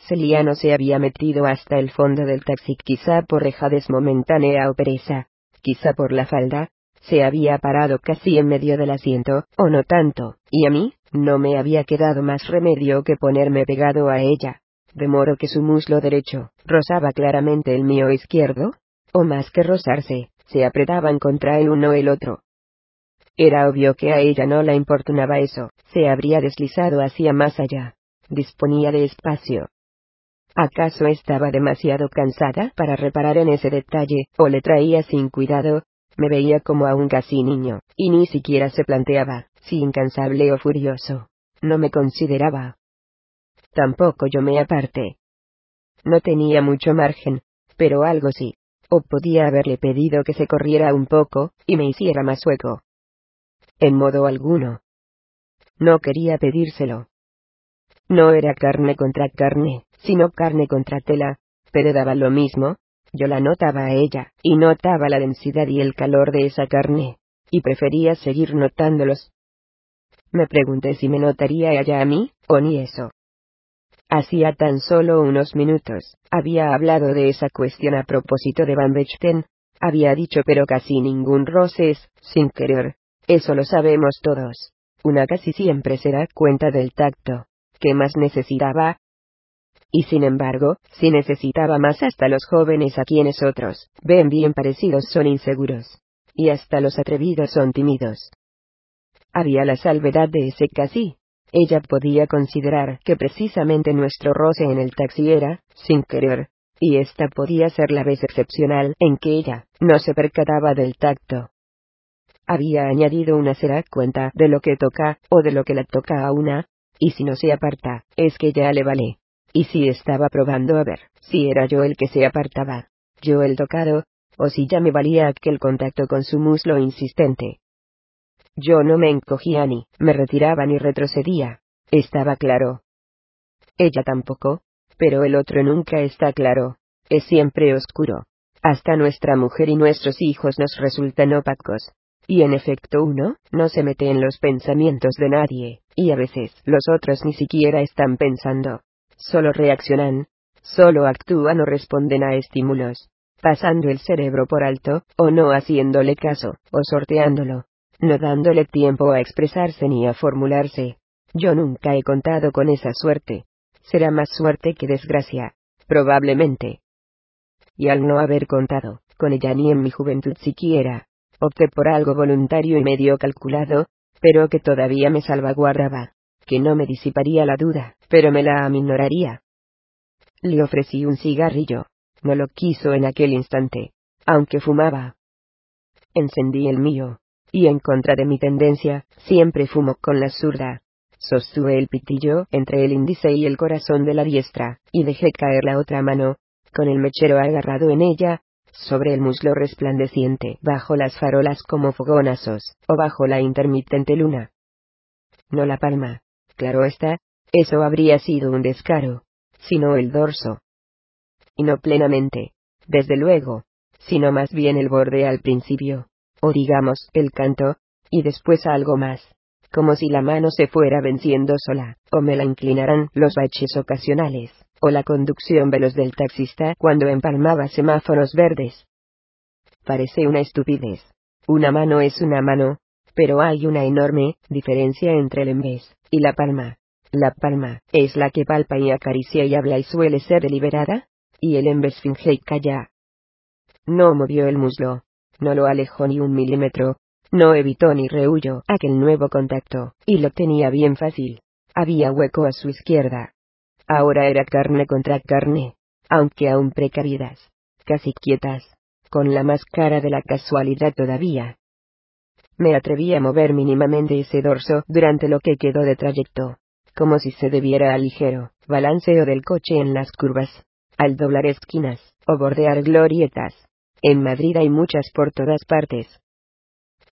Celiano se había metido hasta el fondo del taxi quizá por rejadez momentánea o pereza, quizá por la falda, se había parado casi en medio del asiento, o no tanto, y a mí, no me había quedado más remedio que ponerme pegado a ella, de modo que su muslo derecho rozaba claramente el mío izquierdo, o más que rozarse, se apretaban contra el uno el otro. Era obvio que a ella no la importunaba eso, se habría deslizado hacia más allá. Disponía de espacio. ¿Acaso estaba demasiado cansada para reparar en ese detalle, o le traía sin cuidado? Me veía como a un casi niño, y ni siquiera se planteaba, si incansable o furioso. No me consideraba. Tampoco yo me aparté. No tenía mucho margen, pero algo sí. O podía haberle pedido que se corriera un poco, y me hiciera más hueco. En modo alguno. No quería pedírselo. No era carne contra carne, sino carne contra tela, pero daba lo mismo, yo la notaba a ella, y notaba la densidad y el calor de esa carne, y prefería seguir notándolos. Me pregunté si me notaría ella a mí, o ni eso. Hacía tan solo unos minutos, había hablado de esa cuestión a propósito de Van Bechten, había dicho pero casi ningún roce es, sin querer, eso lo sabemos todos. Una casi siempre se da cuenta del tacto. ¿Qué más necesitaba? Y sin embargo, si necesitaba más hasta los jóvenes a quienes otros, ven bien parecidos son inseguros. Y hasta los atrevidos son tímidos. Había la salvedad de ese casi, ella podía considerar que precisamente nuestro roce en el taxi era, sin querer, y esta podía ser la vez excepcional en que ella no se percataba del tacto. Había añadido una será cuenta de lo que toca o de lo que la toca a una, y si no se aparta, es que ya le vale. Y si estaba probando a ver si era yo el que se apartaba, yo el tocado, o si ya me valía aquel contacto con su muslo insistente. Yo no me encogía ni me retiraba ni retrocedía. Estaba claro. Ella tampoco, pero el otro nunca está claro. Es siempre oscuro. Hasta nuestra mujer y nuestros hijos nos resultan opacos. Y en efecto uno, no se mete en los pensamientos de nadie, y a veces los otros ni siquiera están pensando. Solo reaccionan, solo actúan o responden a estímulos, pasando el cerebro por alto, o no haciéndole caso, o sorteándolo no dándole tiempo a expresarse ni a formularse. Yo nunca he contado con esa suerte. Será más suerte que desgracia, probablemente. Y al no haber contado con ella ni en mi juventud siquiera, opté por algo voluntario y medio calculado, pero que todavía me salvaguardaba, que no me disiparía la duda, pero me la aminoraría. Le ofrecí un cigarrillo, no lo quiso en aquel instante, aunque fumaba. Encendí el mío, y en contra de mi tendencia, siempre fumo con la zurda. Sostuve el pitillo entre el índice y el corazón de la diestra, y dejé caer la otra mano, con el mechero agarrado en ella, sobre el muslo resplandeciente, bajo las farolas como fogonazos, o bajo la intermitente luna. No la palma, claro está, eso habría sido un descaro, sino el dorso. Y no plenamente, desde luego, sino más bien el borde al principio o digamos, el canto, y después algo más, como si la mano se fuera venciendo sola, o me la inclinaran los baches ocasionales, o la conducción veloz del taxista cuando empalmaba semáforos verdes. Parece una estupidez. Una mano es una mano, pero hay una enorme diferencia entre el embés y la palma. La palma es la que palpa y acaricia y habla y suele ser deliberada, y el embés finge y calla. No movió el muslo, no lo alejó ni un milímetro, no evitó ni rehuyó aquel nuevo contacto, y lo tenía bien fácil. Había hueco a su izquierda. Ahora era carne contra carne, aunque aún precavidas, casi quietas, con la más cara de la casualidad todavía. Me atreví a mover mínimamente ese dorso durante lo que quedó de trayecto, como si se debiera al ligero balanceo del coche en las curvas, al doblar esquinas, o bordear glorietas. En Madrid hay muchas por todas partes.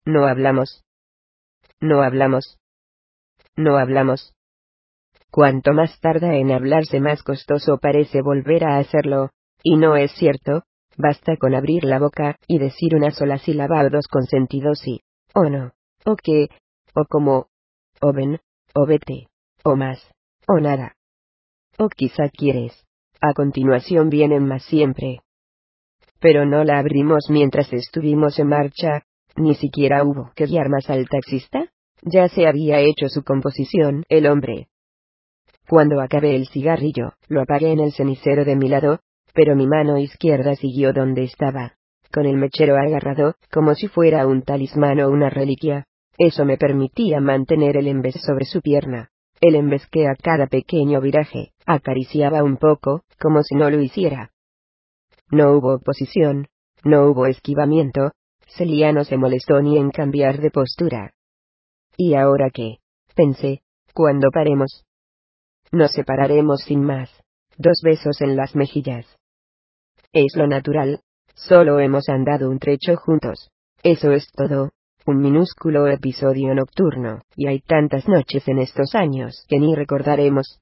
No hablamos. No hablamos. No hablamos. Cuanto más tarda en hablarse más costoso parece volver a hacerlo, y no es cierto, basta con abrir la boca y decir una sola sílaba o dos con sentido sí, o no, o qué, o como, o ven, o vete, o más, o nada. O quizá quieres. A continuación vienen más siempre. Pero no la abrimos mientras estuvimos en marcha, ni siquiera hubo que guiar más al taxista. Ya se había hecho su composición, el hombre. Cuando acabé el cigarrillo, lo apagué en el cenicero de mi lado, pero mi mano izquierda siguió donde estaba, con el mechero agarrado, como si fuera un talismán o una reliquia. Eso me permitía mantener el embés sobre su pierna. El embés que a cada pequeño viraje, acariciaba un poco, como si no lo hiciera. No hubo oposición, no hubo esquivamiento, Celia no se molestó ni en cambiar de postura. ¿Y ahora qué? Pensé, cuando paremos, nos separaremos sin más. Dos besos en las mejillas. Es lo natural. Solo hemos andado un trecho juntos. Eso es todo. Un minúsculo episodio nocturno, y hay tantas noches en estos años que ni recordaremos.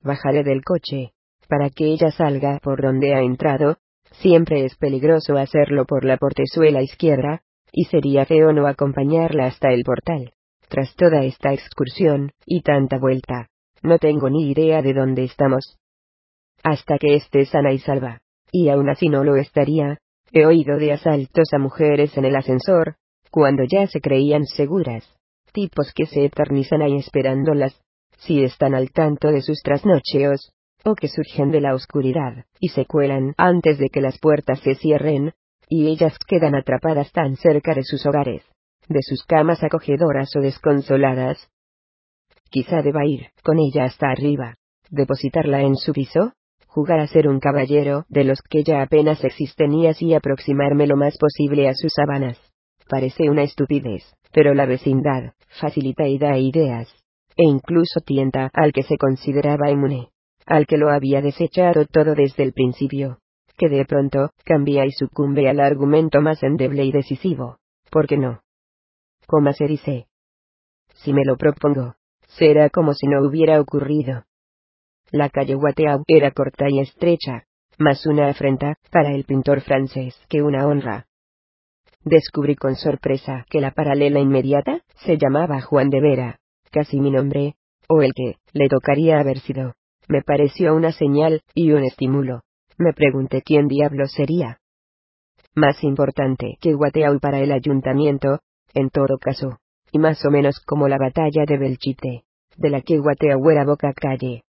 Bajaré del coche. Para que ella salga por donde ha entrado, siempre es peligroso hacerlo por la portezuela izquierda, y sería feo no acompañarla hasta el portal. Tras toda esta excursión, y tanta vuelta, no tengo ni idea de dónde estamos. Hasta que esté sana y salva. Y aún así no lo estaría. He oído de asaltos a mujeres en el ascensor, cuando ya se creían seguras. Tipos que se eternizan ahí esperándolas, si están al tanto de sus trasnocheos, o que surgen de la oscuridad, y se cuelan antes de que las puertas se cierren, y ellas quedan atrapadas tan cerca de sus hogares, de sus camas acogedoras o desconsoladas, Quizá deba ir con ella hasta arriba, depositarla en su piso, jugar a ser un caballero de los que ya apenas existen y así aproximarme lo más posible a sus sábanas. Parece una estupidez, pero la vecindad facilita y da ideas, e incluso tienta al que se consideraba inmune, al que lo había desechado todo desde el principio, que de pronto cambia y sucumbe al argumento más endeble y decisivo. ¿Por qué no? ¿Cómo se dice? Si me lo propongo, Será como si no hubiera ocurrido. La calle Wateau era corta y estrecha, más una afrenta para el pintor francés que una honra. Descubrí con sorpresa que la paralela inmediata se llamaba Juan de Vera, casi mi nombre, o el que le tocaría haber sido. Me pareció una señal y un estímulo. Me pregunté quién diablo sería. Más importante que Guateau para el ayuntamiento, en todo caso, y más o menos como la batalla de Belchite, de la que Guateau boca calle.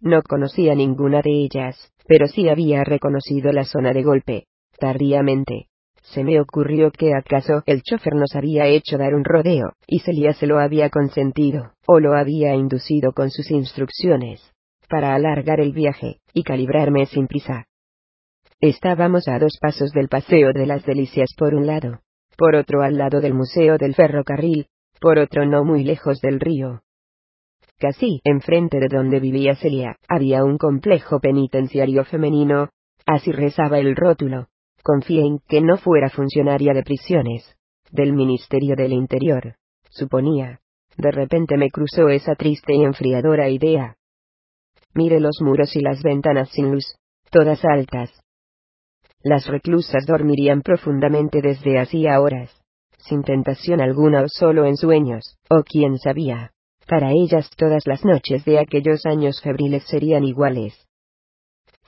No conocía ninguna de ellas, pero sí había reconocido la zona de golpe, tardíamente. Se me ocurrió que acaso el chofer nos había hecho dar un rodeo, y Celia se lo había consentido, o lo había inducido con sus instrucciones, para alargar el viaje, y calibrarme sin prisa. Estábamos a dos pasos del Paseo de las Delicias por un lado, por otro al lado del Museo del Ferrocarril, por otro no muy lejos del río. Casi enfrente de donde vivía Celia, había un complejo penitenciario femenino, así rezaba el rótulo. Confié en que no fuera funcionaria de prisiones, del Ministerio del Interior, suponía. De repente me cruzó esa triste y enfriadora idea. Mire los muros y las ventanas sin luz, todas altas, las reclusas dormirían profundamente desde hacía horas, sin tentación alguna o solo en sueños, o quién sabía. Para ellas todas las noches de aquellos años febriles serían iguales.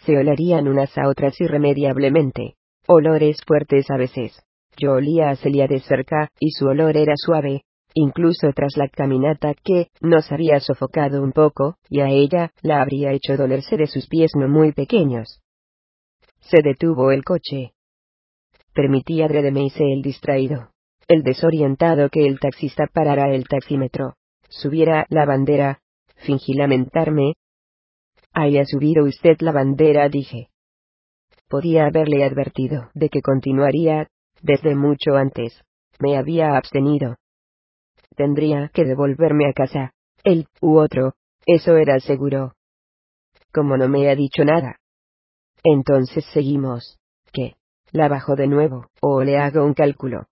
Se olarían unas a otras irremediablemente, olores fuertes a veces. Yo olía a Celia de cerca, y su olor era suave, incluso tras la caminata que nos había sofocado un poco, y a ella la habría hecho dolerse de sus pies no muy pequeños. Se detuvo el coche. Permití a hice el distraído, el desorientado que el taxista parara el taxímetro, subiera la bandera, fingí lamentarme. Haya subido usted la bandera, dije. Podía haberle advertido de que continuaría, desde mucho antes. Me había abstenido. Tendría que devolverme a casa, él u otro, eso era seguro. Como no me ha dicho nada. Entonces seguimos. ¿Qué? La bajo de nuevo, o le hago un cálculo.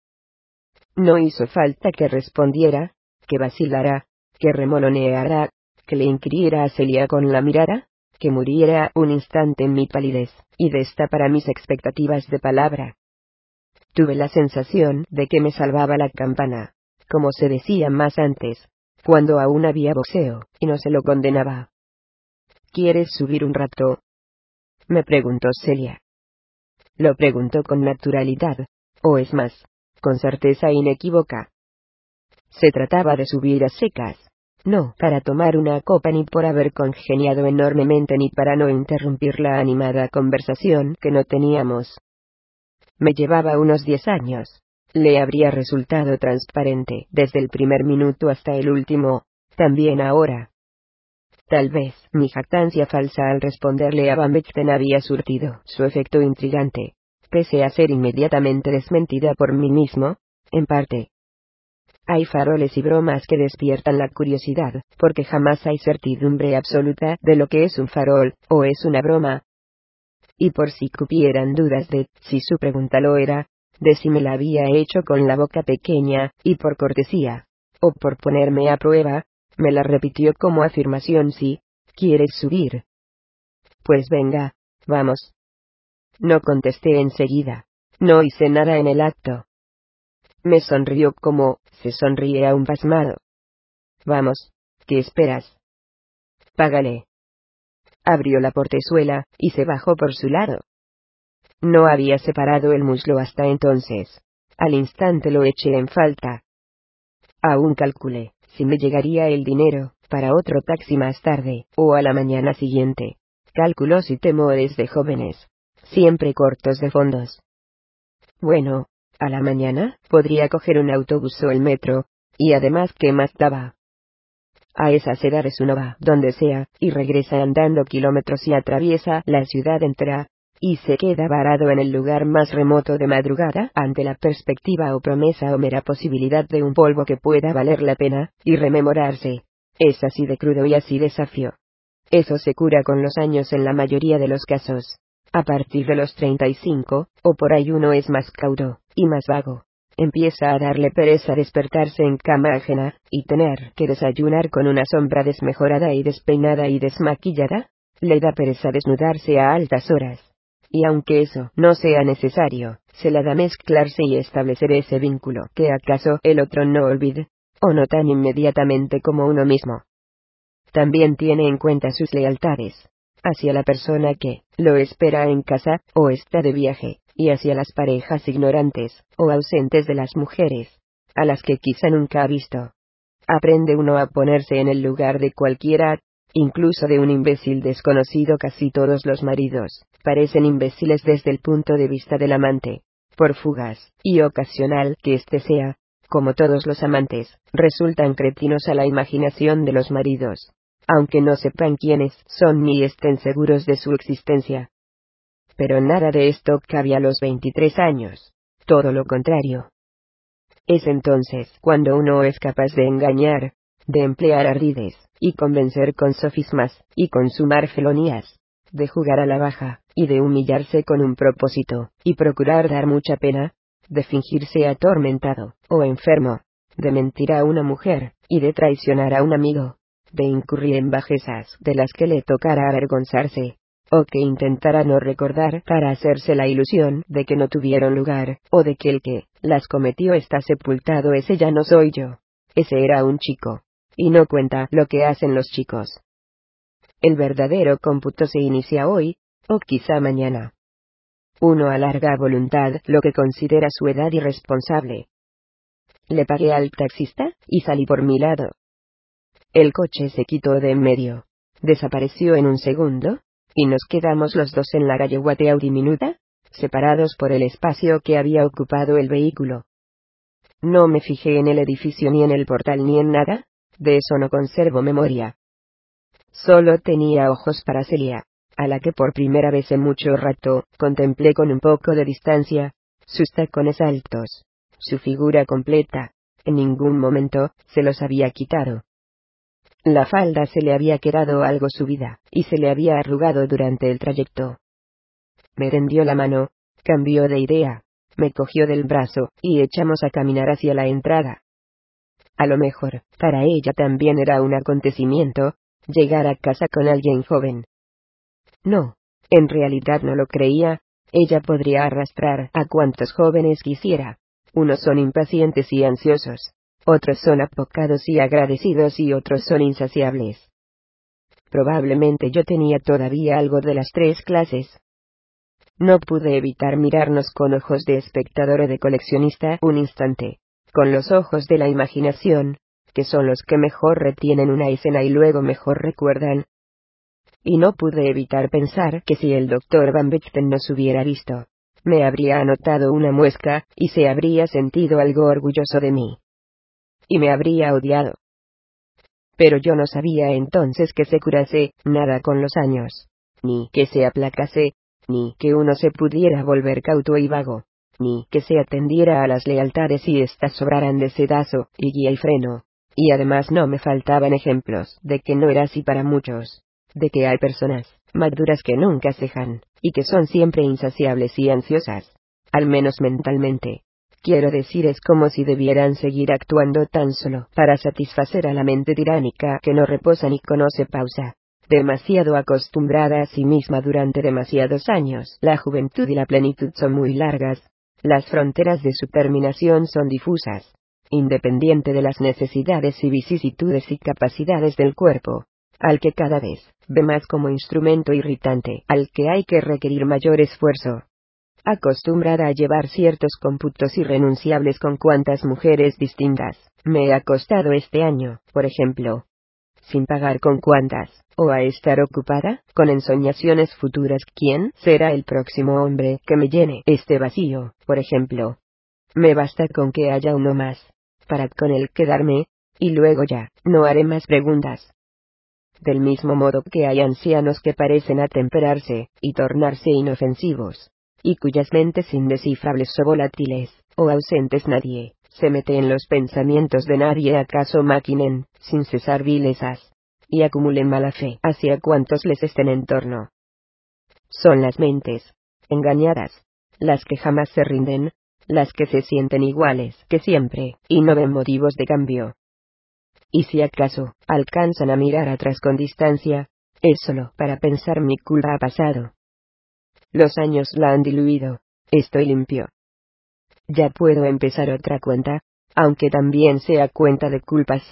No hizo falta que respondiera, que vacilara, que remoloneara, que le inquiriera a Celia con la mirada, que muriera un instante en mi palidez, y destapara mis expectativas de palabra. Tuve la sensación de que me salvaba la campana, como se decía más antes, cuando aún había boxeo, y no se lo condenaba. ¿Quieres subir un rato? me preguntó Celia. Lo preguntó con naturalidad, o es más, con certeza inequívoca. Se trataba de subir a secas, no para tomar una copa ni por haber congeniado enormemente ni para no interrumpir la animada conversación que no teníamos. Me llevaba unos diez años. Le habría resultado transparente desde el primer minuto hasta el último, también ahora. Tal vez mi jactancia falsa al responderle a Van había surtido su efecto intrigante, pese a ser inmediatamente desmentida por mí mismo, en parte. Hay faroles y bromas que despiertan la curiosidad, porque jamás hay certidumbre absoluta de lo que es un farol, o es una broma. Y por si cupieran dudas de si su pregunta lo era, de si me la había hecho con la boca pequeña, y por cortesía, o por ponerme a prueba, me la repitió como afirmación si, ¿quieres subir? Pues venga, vamos. No contesté enseguida. No hice nada en el acto. Me sonrió como se sonríe a un pasmado. Vamos, ¿qué esperas? Págale. Abrió la portezuela, y se bajó por su lado. No había separado el muslo hasta entonces. Al instante lo eché en falta. Aún calculé, si me llegaría el dinero, para otro taxi más tarde, o a la mañana siguiente. Cálculos y temores de jóvenes. Siempre cortos de fondos. Bueno, a la mañana, podría coger un autobús o el metro, y además, ¿qué más daba? A esas edades uno va donde sea, y regresa andando kilómetros y atraviesa la ciudad entera, y se queda varado en el lugar más remoto de madrugada ante la perspectiva o promesa o mera posibilidad de un polvo que pueda valer la pena, y rememorarse. Es así de crudo y así desafío. Eso se cura con los años en la mayoría de los casos. A partir de los 35, o por ahí uno es más caudo, y más vago. Empieza a darle pereza despertarse en cama ajena, y tener que desayunar con una sombra desmejorada y despeinada y desmaquillada. Le da pereza desnudarse a altas horas. Y aunque eso no sea necesario, se la da mezclarse y establecer ese vínculo que acaso el otro no olvide, o no tan inmediatamente como uno mismo. También tiene en cuenta sus lealtades, hacia la persona que lo espera en casa o está de viaje, y hacia las parejas ignorantes o ausentes de las mujeres, a las que quizá nunca ha visto. Aprende uno a ponerse en el lugar de cualquiera, incluso de un imbécil desconocido. Casi todos los maridos parecen imbéciles desde el punto de vista del amante, por fugaz y ocasional que éste sea, como todos los amantes, resultan cretinos a la imaginación de los maridos aunque no sepan quiénes son ni estén seguros de su existencia. Pero nada de esto cabe a los 23 años. Todo lo contrario. Es entonces cuando uno es capaz de engañar, de emplear ardides, y convencer con sofismas, y consumar felonías, de jugar a la baja, y de humillarse con un propósito, y procurar dar mucha pena, de fingirse atormentado, o enfermo, de mentir a una mujer, y de traicionar a un amigo, de incurrir en bajezas de las que le tocara avergonzarse, o que intentara no recordar para hacerse la ilusión de que no tuvieron lugar, o de que el que las cometió está sepultado, ese ya no soy yo. Ese era un chico. Y no cuenta lo que hacen los chicos. El verdadero cómputo se inicia hoy, o quizá mañana. Uno alarga a voluntad lo que considera su edad irresponsable. Le pagué al taxista, y salí por mi lado. El coche se quitó de en medio. Desapareció en un segundo, y nos quedamos los dos en la calle Guateau diminuta, separados por el espacio que había ocupado el vehículo. No me fijé en el edificio ni en el portal ni en nada, de eso no conservo memoria. Solo tenía ojos para Celia, a la que por primera vez en mucho rato contemplé con un poco de distancia, sus tacones altos, su figura completa, en ningún momento se los había quitado La falda se le había quedado algo subida, y se le había arrugado durante el trayecto. Me tendió la mano, cambió de idea, me cogió del brazo, y echamos a caminar hacia la entrada. A lo mejor, para ella también era un acontecimiento, llegar a casa con alguien joven. No, en realidad no lo creía, ella podría arrastrar a cuantos jóvenes quisiera. Unos son impacientes y ansiosos, otros son apocados y agradecidos y otros son insaciables. Probablemente yo tenía todavía algo de las tres clases. No pude evitar mirarnos con ojos de espectador o de coleccionista un instante, con los ojos de la imaginación, que son los que mejor retienen una escena y luego mejor recuerdan. Y no pude evitar pensar que si el doctor Van Bechten nos hubiera visto, me habría anotado una muesca, y se habría sentido algo orgulloso de mí y me habría odiado. Pero yo no sabía entonces que se curase nada con los años, ni que se aplacase, ni que uno se pudiera volver cauto y vago, ni que se atendiera a las lealtades y éstas sobraran de sedazo, y guía y freno. Y además no me faltaban ejemplos de que no era así para muchos, de que hay personas maduras que nunca cejan, y que son siempre insaciables y ansiosas, al menos mentalmente, quiero decir es como si debieran seguir actuando tan solo para satisfacer a la mente tiránica que no reposa ni conoce pausa. Demasiado acostumbrada a sí misma durante demasiados años, la juventud y la plenitud son muy largas, las fronteras de su terminación son difusas, independiente de las necesidades y vicisitudes y capacidades del cuerpo, al que cada vez ve más como instrumento irritante, al que hay que requerir mayor esfuerzo, acostumbrada a llevar ciertos cómputos irrenunciables con cuantas mujeres distintas, me he acostado este año, por ejemplo, sin pagar con cuantas, o a estar ocupada, con ensoñaciones futuras. ¿Quién será el próximo hombre que me llene este vacío, por ejemplo? Me basta con que haya uno más, para con él quedarme, y luego ya, no haré más preguntas. Del mismo modo que hay ancianos que parecen atemperarse, y tornarse inofensivos, y cuyas mentes indescifrables o volátiles, o ausentes nadie, se mete en los pensamientos de nadie acaso maquinen, sin cesar vilezas, y acumulen mala fe hacia cuantos les estén en torno. Son las mentes, engañadas, las que jamás se rinden, las que se sienten iguales que siempre, y no ven motivos de cambio. Y si acaso alcanzan a mirar atrás con distancia, es solo para pensar mi culpa ha pasado, los años la han diluido. Estoy limpio. Ya puedo empezar otra cuenta, aunque también sea cuenta de culpas.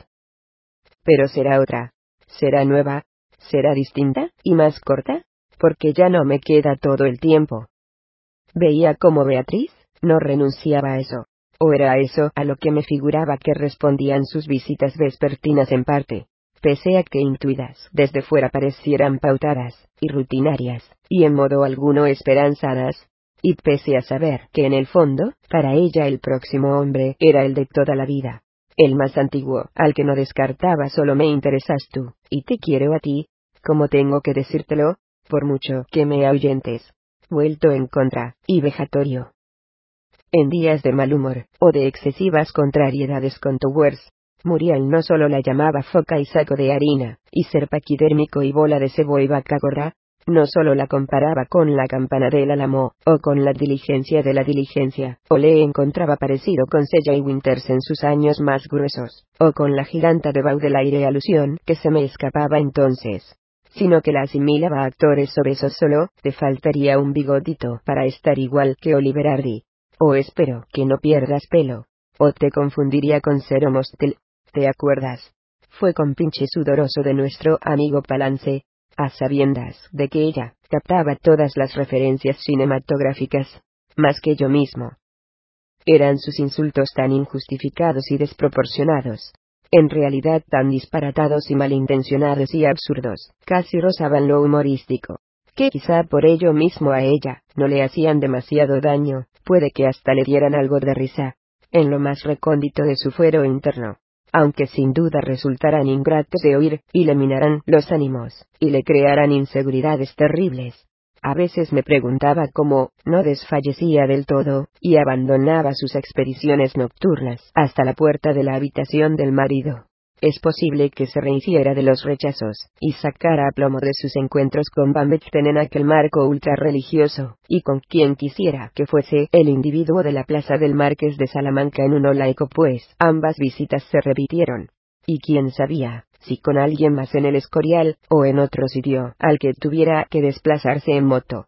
Pero será otra. Será nueva. Será distinta, y más corta, porque ya no me queda todo el tiempo. Veía como Beatriz, no renunciaba a eso. O era eso a lo que me figuraba que respondían sus visitas vespertinas en parte pese a que intuidas desde fuera parecieran pautadas, y rutinarias, y en modo alguno esperanzadas, y pese a saber que en el fondo, para ella el próximo hombre era el de toda la vida, el más antiguo, al que no descartaba solo me interesas tú, y te quiero a ti, como tengo que decírtelo, por mucho que me ahuyentes, vuelto en contra, y vejatorio. En días de mal humor, o de excesivas contrariedades con Towers, Muriel no solo la llamaba foca y saco de harina, y ser paquidérmico y bola de cebo y vaca gorra, no solo la comparaba con la campana del álamo, o con la diligencia de la diligencia, o le encontraba parecido con Sella y Winters en sus años más gruesos, o con la giganta de Baudelaire alusión que se me escapaba entonces, sino que la asimilaba a actores obesos solo, te faltaría un bigotito para estar igual que Oliver Hardy. O espero que no pierdas pelo. O te confundiría con Cero Mostel, ¿Te acuerdas? Fue con pinche sudoroso de nuestro amigo Palance, a sabiendas de que ella captaba todas las referencias cinematográficas, más que yo mismo. Eran sus insultos tan injustificados y desproporcionados, en realidad tan disparatados y malintencionados y absurdos, casi rozaban lo humorístico, que quizá por ello mismo a ella no le hacían demasiado daño, puede que hasta le dieran algo de risa, en lo más recóndito de su fuero interno aunque sin duda resultarán ingratos de oír, y le minarán los ánimos, y le crearán inseguridades terribles. A veces me preguntaba cómo no desfallecía del todo, y abandonaba sus expediciones nocturnas hasta la puerta de la habitación del marido. Es posible que se rehiciera de los rechazos, y sacara a plomo de sus encuentros con Van en aquel marco ultra religioso, y con quien quisiera que fuese el individuo de la plaza del Marqués de Salamanca en uno laico pues ambas visitas se repitieron. Y quién sabía, si con alguien más en el Escorial, o en otro sitio, al que tuviera que desplazarse en moto.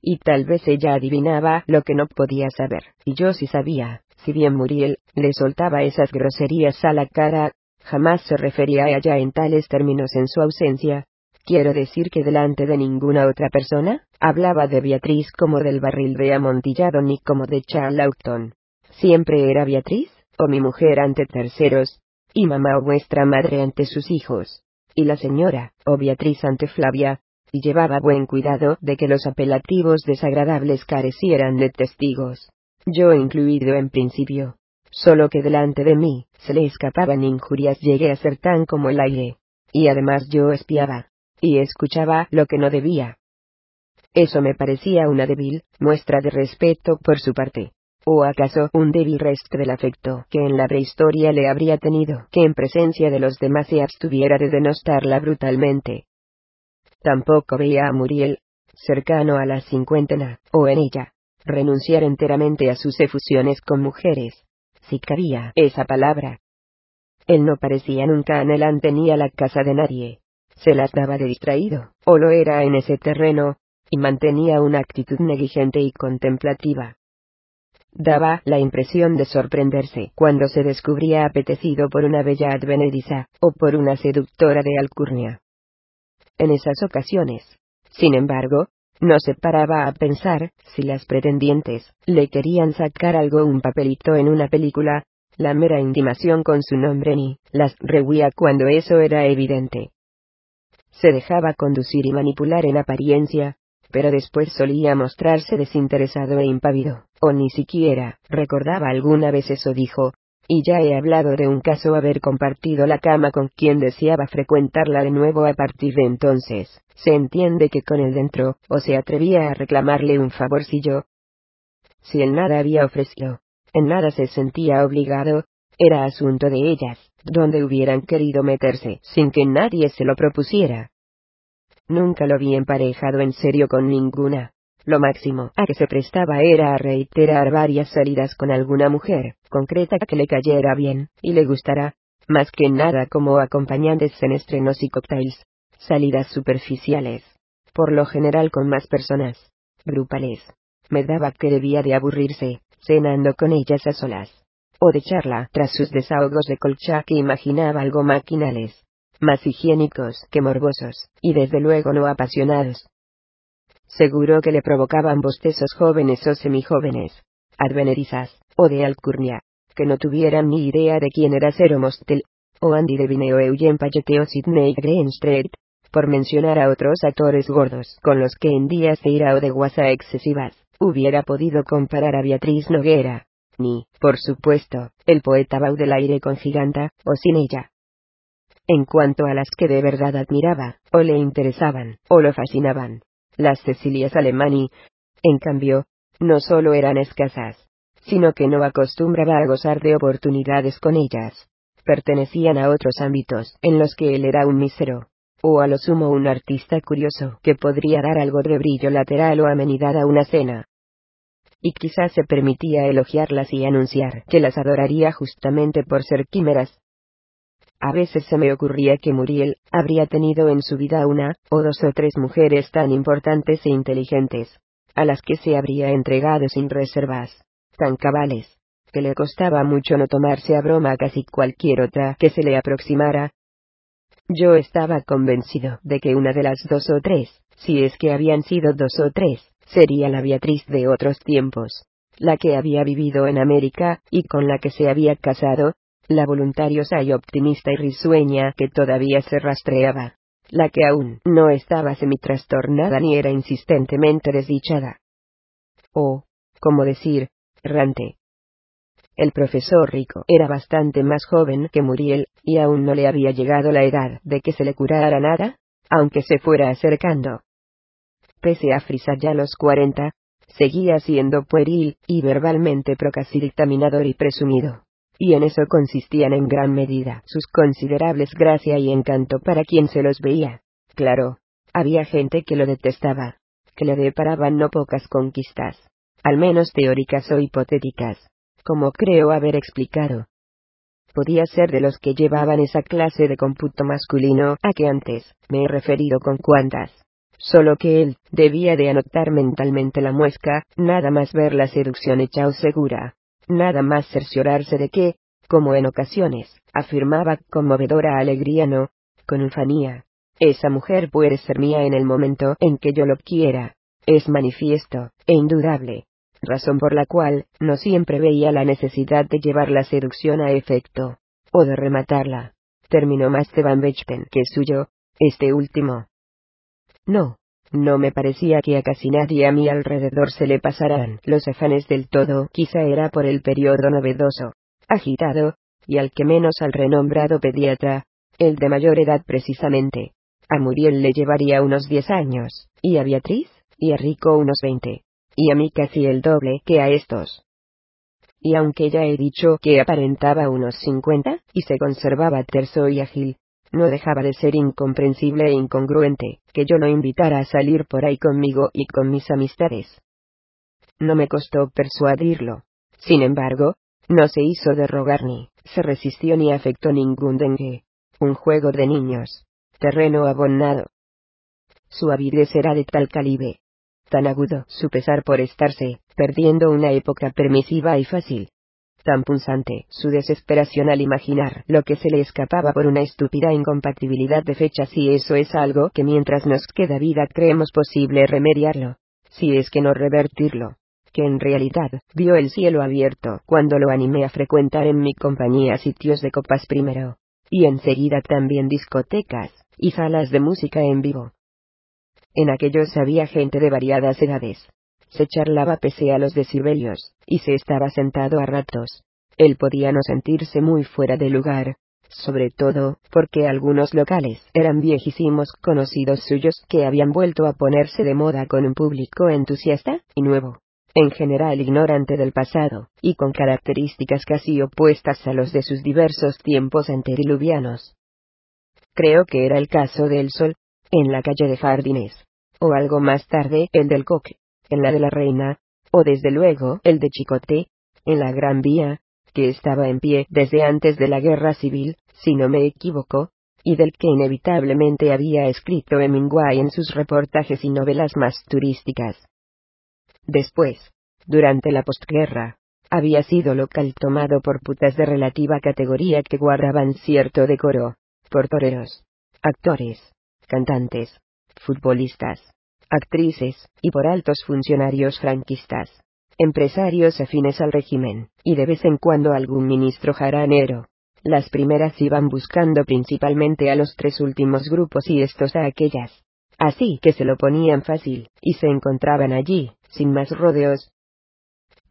Y tal vez ella adivinaba lo que no podía saber, y yo sí sabía, si bien Muriel le soltaba esas groserías a la cara, jamás se refería a ella en tales términos en su ausencia. Quiero decir que delante de ninguna otra persona, hablaba de Beatriz como del barril de amontillado ni como de Charlaughton. Siempre era Beatriz, o mi mujer ante terceros, y mamá o vuestra madre ante sus hijos, y la señora, o Beatriz ante Flavia, y llevaba buen cuidado de que los apelativos desagradables carecieran de testigos, yo incluido en principio solo que delante de mí, se le escapaban injurias llegué a ser tan como el aire. Y además yo espiaba. Y escuchaba lo que no debía. Eso me parecía una débil muestra de respeto por su parte. ¿O acaso un débil resto del afecto que en la prehistoria le habría tenido que en presencia de los demás se abstuviera de denostarla brutalmente? Tampoco veía a Muriel, cercano a la cincuentena, o en ella, renunciar enteramente a sus efusiones con mujeres, si cabía esa palabra. Él no parecía nunca anhelante ni a la casa de nadie. Se las daba de distraído, o lo era en ese terreno, y mantenía una actitud negligente y contemplativa. Daba la impresión de sorprenderse cuando se descubría apetecido por una bella advenediza, o por una seductora de alcurnia. En esas ocasiones, sin embargo, no se paraba a pensar, si las pretendientes le querían sacar algo un papelito en una película, la mera intimación con su nombre ni las rehuía cuando eso era evidente. Se dejaba conducir y manipular en apariencia, pero después solía mostrarse desinteresado e impávido, o ni siquiera recordaba alguna vez eso dijo, y ya he hablado de un caso haber compartido la cama con quien deseaba frecuentarla de nuevo a partir de entonces. Se entiende que con él dentro, o se atrevía a reclamarle un favorcillo. Si él nada había ofrecido, en nada se sentía obligado, era asunto de ellas, donde hubieran querido meterse, sin que nadie se lo propusiera. Nunca lo vi emparejado en serio con ninguna, lo máximo a que se prestaba era a reiterar varias salidas con alguna mujer, concreta que le cayera bien, y le gustara, más que nada como acompañantes en estrenos y cócteles. Salidas superficiales. Por lo general con más personas. Grupales. Me daba que debía de aburrirse, cenando con ellas a solas. O de charla tras sus desahogos de colcha que imaginaba algo maquinales. Más higiénicos que morbosos, y desde luego no apasionados. Seguro que le provocaban bostezos jóvenes o semijóvenes, advenerizas, o de alcurnia, que no tuvieran ni idea de quién era Cero Mostel, o Andy Devine o Eugene Payette o Sidney Greenstreet, por mencionar a otros actores gordos con los que en días de ira o de guasa excesivas, hubiera podido comparar a Beatriz Noguera, ni, por supuesto, el poeta Baudelaire con Giganta, o sin ella. En cuanto a las que de verdad admiraba, o le interesaban, o lo fascinaban, las Cecilias Alemani, en cambio, no solo eran escasas, sino que no acostumbraba a gozar de oportunidades con ellas. Pertenecían a otros ámbitos en los que él era un mísero, o a lo sumo un artista curioso que podría dar algo de brillo lateral o amenidad a una cena. Y quizás se permitía elogiarlas y anunciar que las adoraría justamente por ser quimeras, a veces se me ocurría que Muriel habría tenido en su vida una, o dos o tres mujeres tan importantes e inteligentes, a las que se habría entregado sin reservas, tan cabales, que le costaba mucho no tomarse a broma casi cualquier otra que se le aproximara. Yo estaba convencido de que una de las dos o tres, si es que habían sido dos o tres, sería la Beatriz de otros tiempos, la que había vivido en América, y con la que se había casado, la voluntariosa y optimista y risueña que todavía se rastreaba, la que aún no estaba semitrastornada ni era insistentemente desdichada. O, como decir, errante. El profesor rico era bastante más joven que Muriel, y aún no le había llegado la edad de que se le curara nada, aunque se fuera acercando. Pese a frisar ya los cuarenta, seguía siendo pueril y verbalmente procrastinador y presumido y en eso consistían en gran medida sus considerables gracia y encanto para quien se los veía. Claro, había gente que lo detestaba, que le deparaban no pocas conquistas, al menos teóricas o hipotéticas, como creo haber explicado. Podía ser de los que llevaban esa clase de cómputo masculino a que antes me he referido con cuantas. Solo que él debía de anotar mentalmente la muesca, nada más ver la seducción hecha o segura, nada más cerciorarse de que, como en ocasiones, afirmaba conmovedora alegría no, con ufanía, esa mujer puede ser mía en el momento en que yo lo quiera. Es manifiesto, e indudable, razón por la cual no siempre veía la necesidad de llevar la seducción a efecto, o de rematarla. Terminó más de Van Bechpen que suyo, este último. No, no me parecía que a casi nadie a mi alrededor se le pasaran los afanes del todo, quizá era por el periodo novedoso, agitado, y al que menos al renombrado pediatra, el de mayor edad precisamente. A Muriel le llevaría unos diez años, y a Beatriz, y a Rico unos veinte y a mí casi el doble que a estos. Y aunque ya he dicho que aparentaba unos cincuenta, y se conservaba terso y ágil, no dejaba de ser incomprensible e incongruente, que yo lo invitara a salir por ahí conmigo y con mis amistades. No me costó persuadirlo. Sin embargo, no se hizo de rogar ni, se resistió ni afectó ningún dengue. Un juego de niños. Terreno abonado. Su avidez era de tal calibre, tan agudo su pesar por estarse, perdiendo una época permisiva y fácil. Tan punzante su desesperación al imaginar lo que se le escapaba por una estúpida incompatibilidad de fechas y eso es algo que mientras nos queda vida creemos posible remediarlo, si es que no revertirlo, que en realidad vio el cielo abierto cuando lo animé a frecuentar en mi compañía sitios de copas primero, y enseguida también discotecas, y salas de música en vivo en aquellos había gente de variadas edades. Se charlaba pese a los decibelios, y se estaba sentado a ratos. Él podía no sentirse muy fuera de lugar, sobre todo, porque algunos locales eran viejísimos conocidos suyos que habían vuelto a ponerse de moda con un público entusiasta y nuevo, en general ignorante del pasado, y con características casi opuestas a los de sus diversos tiempos antediluvianos. Creo que era el caso del Sol, en la calle de Jardines, o algo más tarde el del Coque, en la de la Reina, o desde luego el de Chicote, en la Gran Vía, que estaba en pie desde antes de la Guerra Civil, si no me equivoco, y del que inevitablemente había escrito Hemingway en sus reportajes y novelas más turísticas. Después, durante la postguerra, había sido local tomado por putas de relativa categoría que guardaban cierto decoro, por toreros, actores, cantantes, futbolistas, actrices, y por altos funcionarios franquistas, empresarios afines al régimen, y de vez en cuando algún ministro jaranero. Las primeras iban buscando principalmente a los tres últimos grupos y estos a aquellas. Así que se lo ponían fácil, y se encontraban allí, sin más rodeos.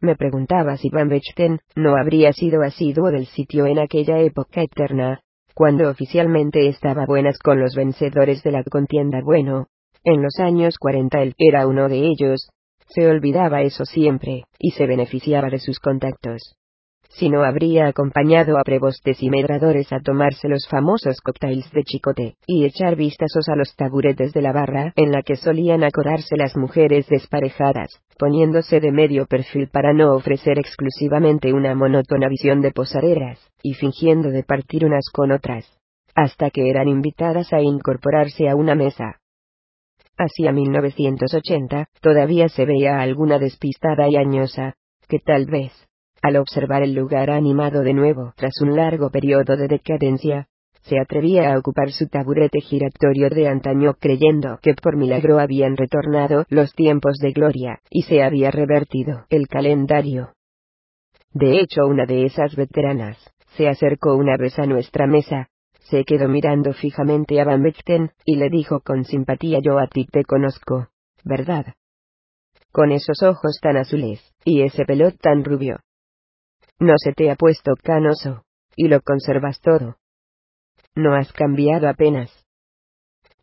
Me preguntaba si Van Bechten no habría sido asiduo del sitio en aquella época eterna, cuando oficialmente estaba buenas con los vencedores de la contienda bueno. En los años 40 él era uno de ellos. Se olvidaba eso siempre, y se beneficiaba de sus contactos si no habría acompañado a prebostes y medradores a tomarse los famosos cócteles de chicote, y echar vistazos a los taburetes de la barra en la que solían acodarse las mujeres desparejadas, poniéndose de medio perfil para no ofrecer exclusivamente una monótona visión de posaderas, y fingiendo de partir unas con otras, hasta que eran invitadas a incorporarse a una mesa. Hacia 1980, todavía se veía alguna despistada y añosa, que tal vez, al observar el lugar animado de nuevo tras un largo periodo de decadencia, se atrevía a ocupar su taburete giratorio de antaño creyendo que por milagro habían retornado los tiempos de gloria, y se había revertido el calendario. De hecho, una de esas veteranas, se acercó una vez a nuestra mesa, se quedó mirando fijamente a Van Bechten, y le dijo con simpatía yo a ti te conozco, ¿verdad? Con esos ojos tan azules, y ese pelo tan rubio, no se te ha puesto canoso, y lo conservas todo. No has cambiado apenas.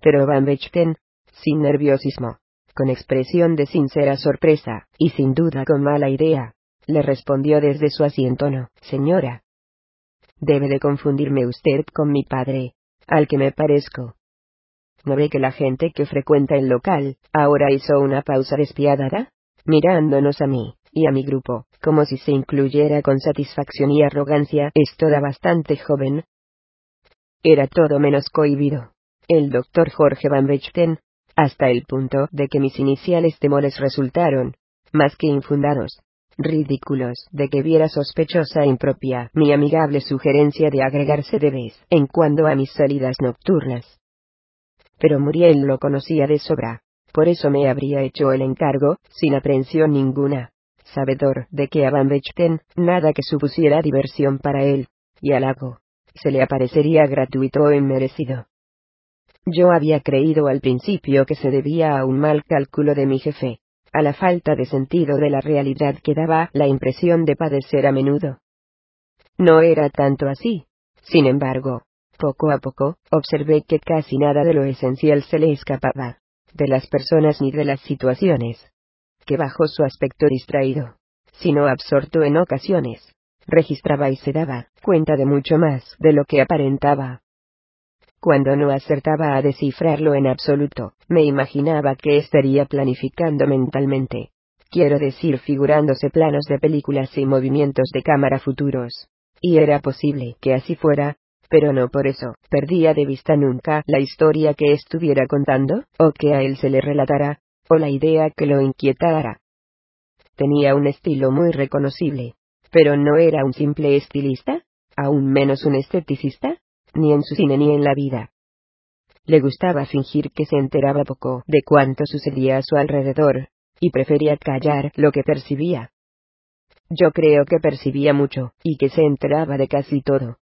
Pero Van Bechten, sin nerviosismo, con expresión de sincera sorpresa, y sin duda con mala idea, le respondió desde su asiento no, señora. Debe de confundirme usted con mi padre, al que me parezco. ¿No ve que la gente que frecuenta el local, ahora hizo una pausa despiadada? Mirándonos a mí, y a mi grupo, como si se incluyera con satisfacción y arrogancia, es toda bastante joven. Era todo menos cohibido. El doctor Jorge Van Bechten, hasta el punto de que mis iniciales temores resultaron, más que infundados, ridículos, de que viera sospechosa e impropia mi amigable sugerencia de agregarse de vez en cuando a mis salidas nocturnas. Pero Muriel lo conocía de sobra, por eso me habría hecho el encargo, sin aprensión ninguna, sabedor de que a Van Bechten, nada que supusiera diversión para él, y halago, se le aparecería gratuito o inmerecido. Yo había creído al principio que se debía a un mal cálculo de mi jefe, a la falta de sentido de la realidad que daba la impresión de padecer a menudo. No era tanto así. Sin embargo, poco a poco, observé que casi nada de lo esencial se le escapaba, de las personas ni de las situaciones, que bajo su aspecto distraído, sino absorto en ocasiones, registraba y se daba cuenta de mucho más de lo que aparentaba. Cuando no acertaba a descifrarlo en absoluto, me imaginaba que estaría planificando mentalmente. Quiero decir figurándose planos de películas y movimientos de cámara futuros. Y era posible que así fuera, pero no por eso perdía de vista nunca la historia que estuviera contando, o que a él se le relatara, o la idea que lo inquietara. Tenía un estilo muy reconocible, pero no era un simple estilista, aún menos un esteticista, ni en su cine ni en la vida. Le gustaba fingir que se enteraba poco de cuánto sucedía a su alrededor, y prefería callar lo que percibía. Yo creo que percibía mucho, y que se enteraba de casi todo.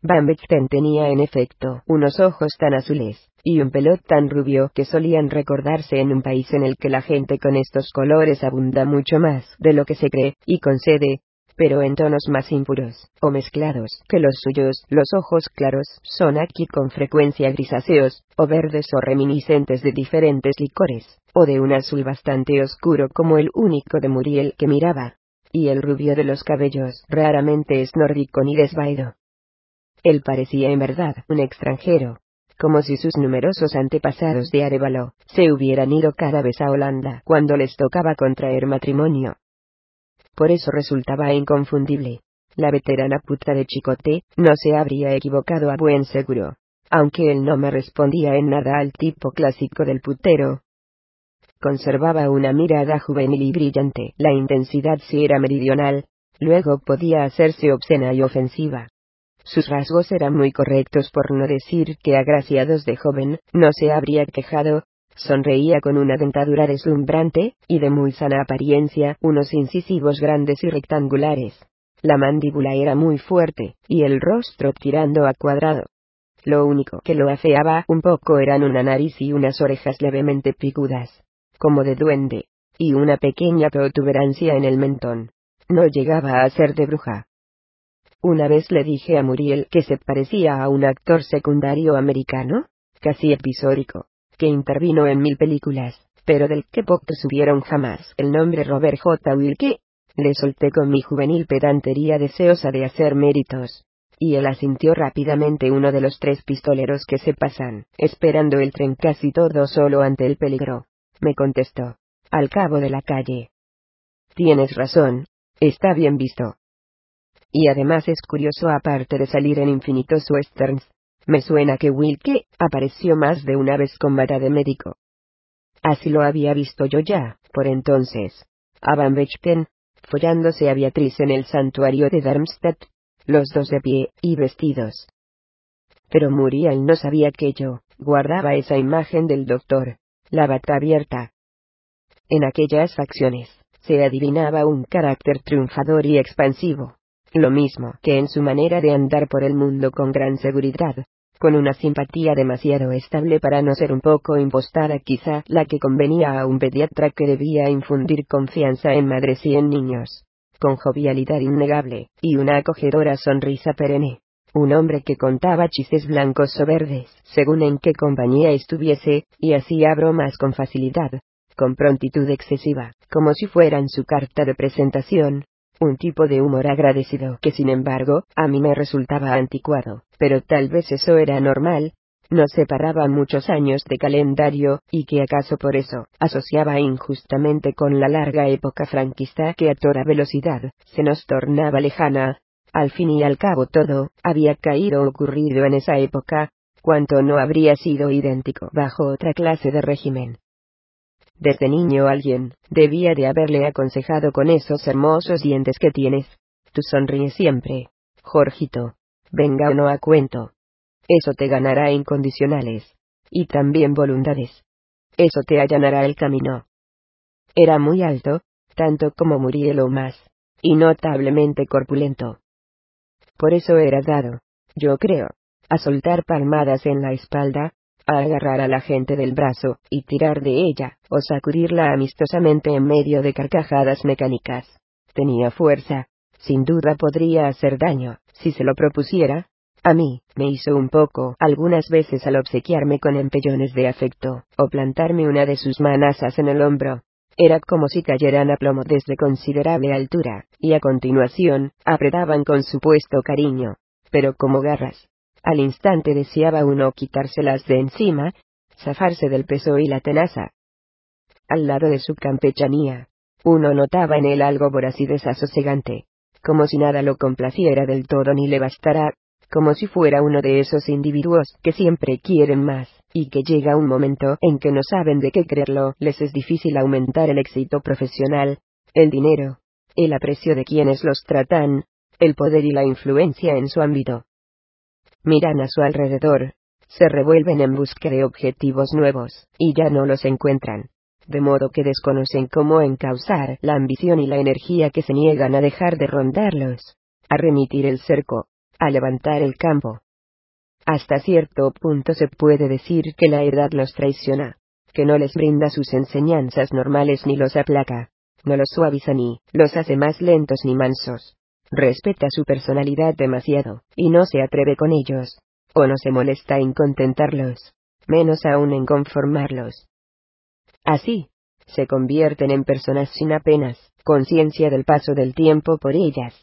Van Bechten tenía en efecto unos ojos tan azules, y un pelo tan rubio que solían recordarse en un país en el que la gente con estos colores abunda mucho más de lo que se cree y concede, pero en tonos más impuros, o mezclados, que los suyos. Los ojos claros son aquí con frecuencia grisáceos, o verdes o reminiscentes de diferentes licores, o de un azul bastante oscuro como el único de Muriel que miraba. Y el rubio de los cabellos raramente es nórdico ni desvaído. Él parecía en verdad un extranjero, como si sus numerosos antepasados de Arevalo se hubieran ido cada vez a Holanda cuando les tocaba contraer matrimonio por eso resultaba inconfundible. La veterana puta de Chicote no se habría equivocado a buen seguro, aunque él no me respondía en nada al tipo clásico del putero. Conservaba una mirada juvenil y brillante. La intensidad si era meridional, luego podía hacerse obscena y ofensiva. Sus rasgos eran muy correctos por no decir que agraciados de joven, no se habría quejado, Sonreía con una dentadura deslumbrante, y de muy sana apariencia, unos incisivos grandes y rectangulares. La mandíbula era muy fuerte, y el rostro tirando a cuadrado. Lo único que lo afeaba un poco eran una nariz y unas orejas levemente picudas, como de duende, y una pequeña protuberancia en el mentón. No llegaba a ser de bruja. Una vez le dije a Muriel que se parecía a un actor secundario americano, casi episódico, que intervino en mil películas, pero del que pocos subieron jamás el nombre Robert J. Wilke. Le solté con mi juvenil pedantería deseosa de hacer méritos. Y él asintió rápidamente uno de los tres pistoleros que se pasan, esperando el tren casi todo solo ante el peligro. Me contestó. Al cabo de la calle. Tienes razón. Está bien visto. Y además es curioso aparte de salir en infinitos westerns, me suena que Wilke apareció más de una vez con bata de médico. Así lo había visto yo ya, por entonces. A Van Bechten, follándose a Beatriz en el santuario de Darmstadt, los dos de pie y vestidos. Pero Muriel no sabía que yo guardaba esa imagen del doctor, la bata abierta. En aquellas facciones, se adivinaba un carácter triunfador y expansivo, lo mismo que en su manera de andar por el mundo con gran seguridad, con una simpatía demasiado estable para no ser un poco impostada quizá la que convenía a un pediatra que debía infundir confianza en madres y en niños, con jovialidad innegable, y una acogedora sonrisa perenne. Un hombre que contaba chistes blancos o verdes, según en qué compañía estuviese, y hacía bromas con facilidad, con prontitud excesiva, como si fueran su carta de presentación, un tipo de humor agradecido que sin embargo, a mí me resultaba anticuado, pero tal vez eso era normal, nos separaban muchos años de calendario, y que acaso por eso, asociaba injustamente con la larga época franquista que a toda velocidad, se nos tornaba lejana. Al fin y al cabo todo, había caído ocurrido en esa época, cuanto no habría sido idéntico bajo otra clase de régimen. Desde niño alguien, debía de haberle aconsejado con esos hermosos dientes que tienes. Tú sonríes siempre. Jorgito. Venga o no a cuento. Eso te ganará incondicionales. Y también voluntades. Eso te allanará el camino. Era muy alto, tanto como Muriel o más, y notablemente corpulento. Por eso era dado, yo creo, a soltar palmadas en la espalda, a agarrar a la gente del brazo, y tirar de ella, o sacudirla amistosamente en medio de carcajadas mecánicas. Tenía fuerza, sin duda podría hacer daño, si se lo propusiera, a mí, me hizo un poco, algunas veces al obsequiarme con empellones de afecto, o plantarme una de sus manazas en el hombro. Era como si cayeran a plomo desde considerable altura, y a continuación, apretaban con supuesto cariño. Pero como garras. Al instante deseaba uno quitárselas de encima, zafarse del peso y la tenaza. Al lado de su campechanía, uno notaba en él algo voraz y desasosegante, como si nada lo complaciera del todo ni le bastara, como si fuera uno de esos individuos que siempre quieren más, y que llega un momento en que no saben de qué creerlo, les es difícil aumentar el éxito profesional, el dinero, el aprecio de quienes los tratan, el poder y la influencia en su ámbito. Miran a su alrededor, se revuelven en busca de objetivos nuevos, y ya no los encuentran. De modo que desconocen cómo encauzar la ambición y la energía que se niegan a dejar de rondarlos, a remitir el cerco, a levantar el campo. Hasta cierto punto se puede decir que la edad los traiciona, que no les brinda sus enseñanzas normales ni los aplaca, no los suaviza ni los hace más lentos ni mansos. Respeta su personalidad demasiado, y no se atreve con ellos, o no se molesta en contentarlos, menos aún en conformarlos. Así, se convierten en personas sin apenas conciencia del paso del tiempo por ellas,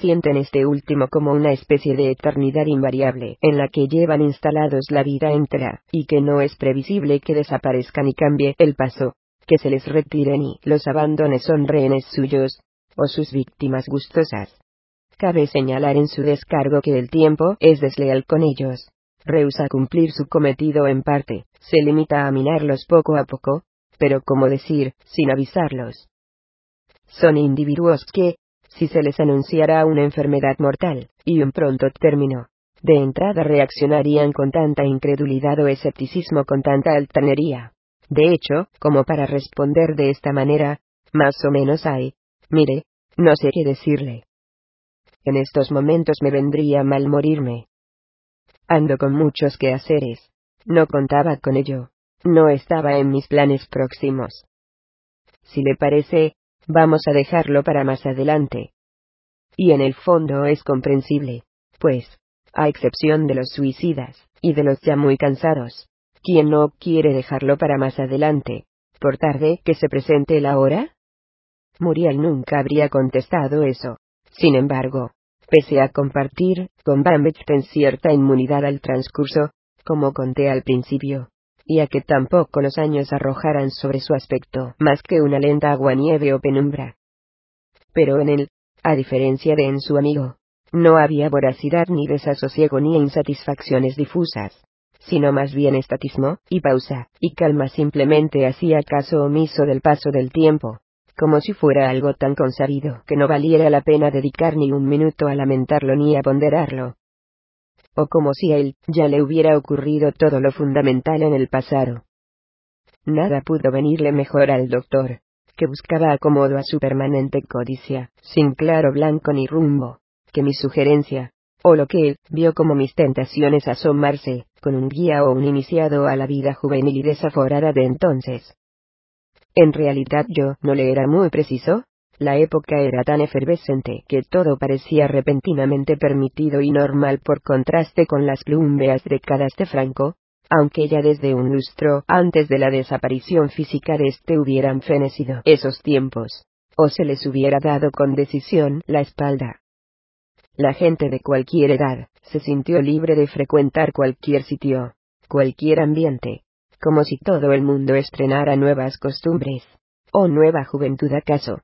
sienten este último como una especie de eternidad invariable en la que llevan instalados la vida entera, y que no es previsible que desaparezcan y cambie el paso, que se les retiren y los abandones son rehenes suyos, o sus víctimas gustosas. Cabe señalar en su descargo que el tiempo es desleal con ellos. Rehúsa cumplir su cometido en parte, se limita a minarlos poco a poco, pero como decir, sin avisarlos. Son individuos que, si se les anunciara una enfermedad mortal, y un pronto término. De entrada reaccionarían con tanta incredulidad o escepticismo con tanta altanería. De hecho, como para responder de esta manera, más o menos hay, mire, no sé qué decirle. En estos momentos me vendría mal morirme. Ando con muchos quehaceres. No contaba con ello. No estaba en mis planes próximos. Si le parece, Vamos a dejarlo para más adelante. Y en el fondo es comprensible, pues, a excepción de los suicidas, y de los ya muy cansados, ¿quién no quiere dejarlo para más adelante, por tarde que se presente la hora? Muriel nunca habría contestado eso. Sin embargo, pese a compartir con en cierta inmunidad al transcurso, como conté al principio, y a que tampoco los años arrojaran sobre su aspecto más que una lenta aguanieve o penumbra. Pero en él, a diferencia de en su amigo, no había voracidad ni desasosiego ni insatisfacciones difusas, sino más bien estatismo, y pausa, y calma simplemente hacía caso omiso del paso del tiempo, como si fuera algo tan consabido que no valiera la pena dedicar ni un minuto a lamentarlo ni a ponderarlo o como si a él ya le hubiera ocurrido todo lo fundamental en el pasado. Nada pudo venirle mejor al doctor, que buscaba acomodo a su permanente codicia, sin claro blanco ni rumbo, que mi sugerencia, o lo que él vio como mis tentaciones asomarse, con un guía o un iniciado a la vida juvenil y desaforada de entonces. En realidad yo no le era muy preciso, la época era tan efervescente que todo parecía repentinamente permitido y normal por contraste con las plumbeas décadas de Franco, aunque ya desde un lustro antes de la desaparición física de éste hubieran fenecido esos tiempos. o se les hubiera dado con decisión la espalda. La gente de cualquier edad, se sintió libre de frecuentar cualquier sitio, cualquier ambiente, como si todo el mundo estrenara nuevas costumbres, o nueva juventud acaso.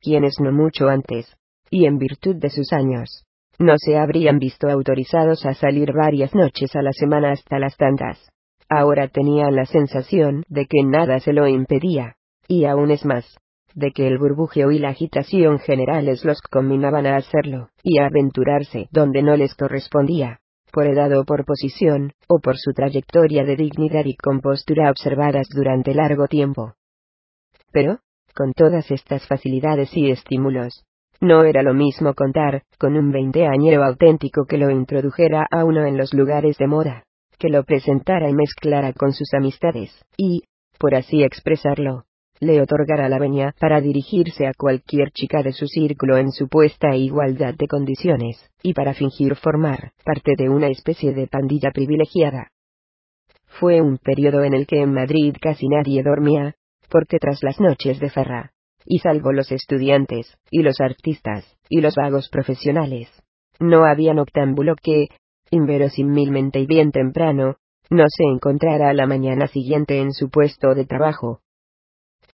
Quienes no mucho antes, y en virtud de sus años, no se habrían visto autorizados a salir varias noches a la semana hasta las tantas. Ahora tenían la sensación de que nada se lo impedía, y aún es más, de que el burbujeo y la agitación generales los combinaban a hacerlo, y a aventurarse donde no les correspondía, por edad o por posición, o por su trayectoria de dignidad y compostura observadas durante largo tiempo. Pero, con todas estas facilidades y estímulos, no era lo mismo contar con un veinteañero auténtico que lo introdujera a uno en los lugares de moda, que lo presentara y mezclara con sus amistades, y, por así expresarlo, le otorgara la venia para dirigirse a cualquier chica de su círculo en supuesta igualdad de condiciones, y para fingir formar parte de una especie de pandilla privilegiada. Fue un periodo en el que en Madrid casi nadie dormía, porque tras las noches de farra, y salvo los estudiantes, y los artistas, y los vagos profesionales. No había noctámbulo que, inverosímilmente y bien temprano, no se encontrara a la mañana siguiente en su puesto de trabajo.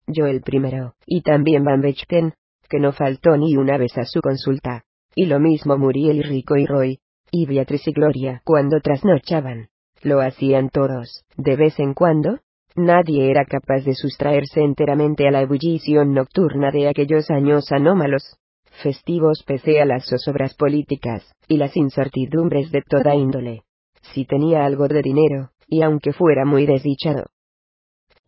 Yo el primero, y también Van Bechten, que no faltó ni una vez a su consulta, y lo mismo Muriel y Rico y Roy, y Beatriz y Gloria cuando trasnochaban. Lo hacían todos, de vez en cuando, Nadie era capaz de sustraerse enteramente a la ebullición nocturna de aquellos años anómalos, festivos pese a las zozobras políticas, y las incertidumbres de toda índole. Si tenía algo de dinero, y aunque fuera muy desdichado.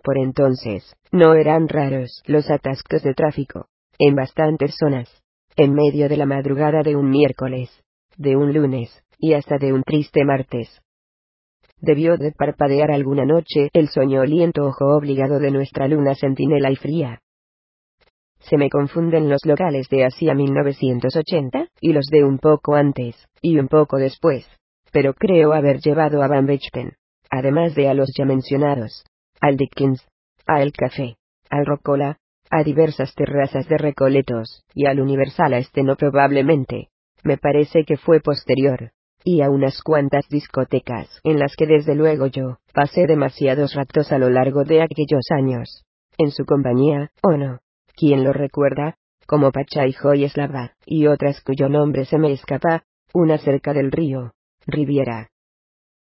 Por entonces, no eran raros los atascos de tráfico, en bastantes zonas, en medio de la madrugada de un miércoles, de un lunes, y hasta de un triste martes, Debió de parpadear alguna noche el soñoliento ojo obligado de nuestra luna centinela y fría. Se me confunden los locales de Asia 1980, y los de un poco antes, y un poco después, pero creo haber llevado a Van Bechten, además de a los ya mencionados, al Dickens, a El Café, al Rocola, a diversas terrazas de Recoletos, y al Universal a este no probablemente. Me parece que fue posterior, y a unas cuantas discotecas en las que desde luego yo pasé demasiados ratos a lo largo de aquellos años. En su compañía, ¿o no? ¿Quién lo recuerda? Como Pachaijo y Eslava, y otras cuyo nombre se me escapa, una cerca del río, Riviera.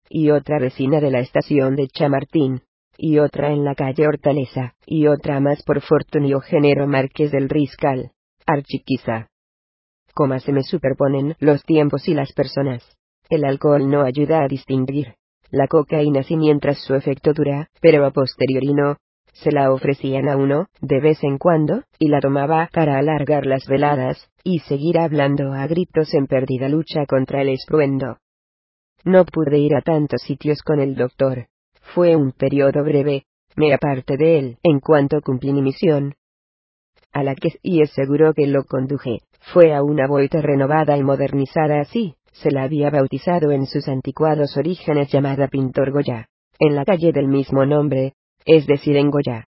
Y otra vecina de la estación de Chamartín, y otra en la calle Hortaleza, y otra más por Fortunio Género Márquez del Riscal, Archiquiza. Como se me superponen los tiempos y las personas. El alcohol no ayuda a distinguir la cocaína si mientras su efecto dura, pero a posteriori no. Se la ofrecían a uno, de vez en cuando, y la tomaba para alargar las veladas, y seguir hablando a gritos en perdida lucha contra el estruendo. No pude ir a tantos sitios con el doctor. Fue un periodo breve, me aparté de él en cuanto cumplí mi misión. A la que, y es seguro que lo conduje, fue a una vuelta renovada y modernizada así, se la había bautizado en sus anticuados orígenes llamada Pintor Goya, en la calle del mismo nombre, es decir, en Goya.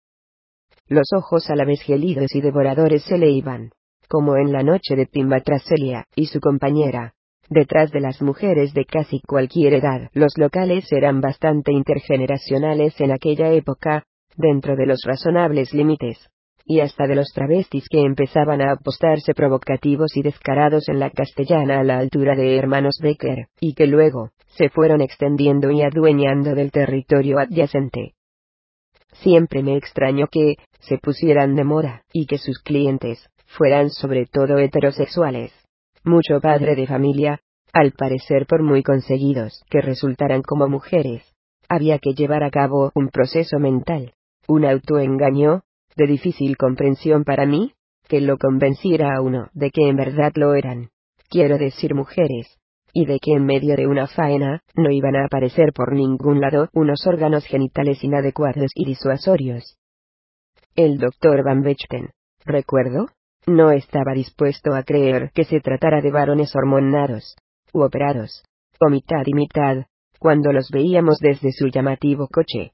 Los ojos a la vez gelidos y devoradores se le iban, como en la noche de Timba tras Celia y su compañera. Detrás de las mujeres de casi cualquier edad, los locales eran bastante intergeneracionales en aquella época, dentro de los razonables límites y hasta de los travestis que empezaban a apostarse provocativos y descarados en la castellana a la altura de hermanos Becker, y que luego, se fueron extendiendo y adueñando del territorio adyacente. Siempre me extrañó que, se pusieran de moda, y que sus clientes, fueran sobre todo heterosexuales. Mucho padre de familia, al parecer por muy conseguidos que resultaran como mujeres. Había que llevar a cabo un proceso mental, un autoengaño, de difícil comprensión para mí, que lo convenciera a uno de que en verdad lo eran, quiero decir mujeres, y de que en medio de una faena, no iban a aparecer por ningún lado unos órganos genitales inadecuados y disuasorios. El doctor Van Bechten, recuerdo, no estaba dispuesto a creer que se tratara de varones hormonados, u operados, o mitad y mitad, cuando los veíamos desde su llamativo coche.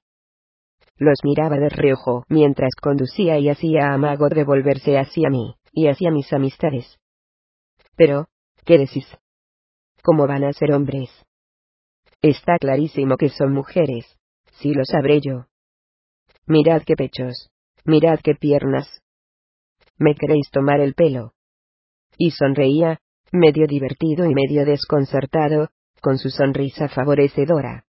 Los miraba de reojo mientras conducía y hacía amago de volverse hacia mí, y hacia mis amistades. Pero, ¿qué decís? ¿Cómo van a ser hombres? Está clarísimo que son mujeres, si lo sabré yo. Mirad qué pechos, mirad qué piernas. ¿Me queréis tomar el pelo? Y sonreía, medio divertido y medio desconcertado, con su sonrisa favorecedora.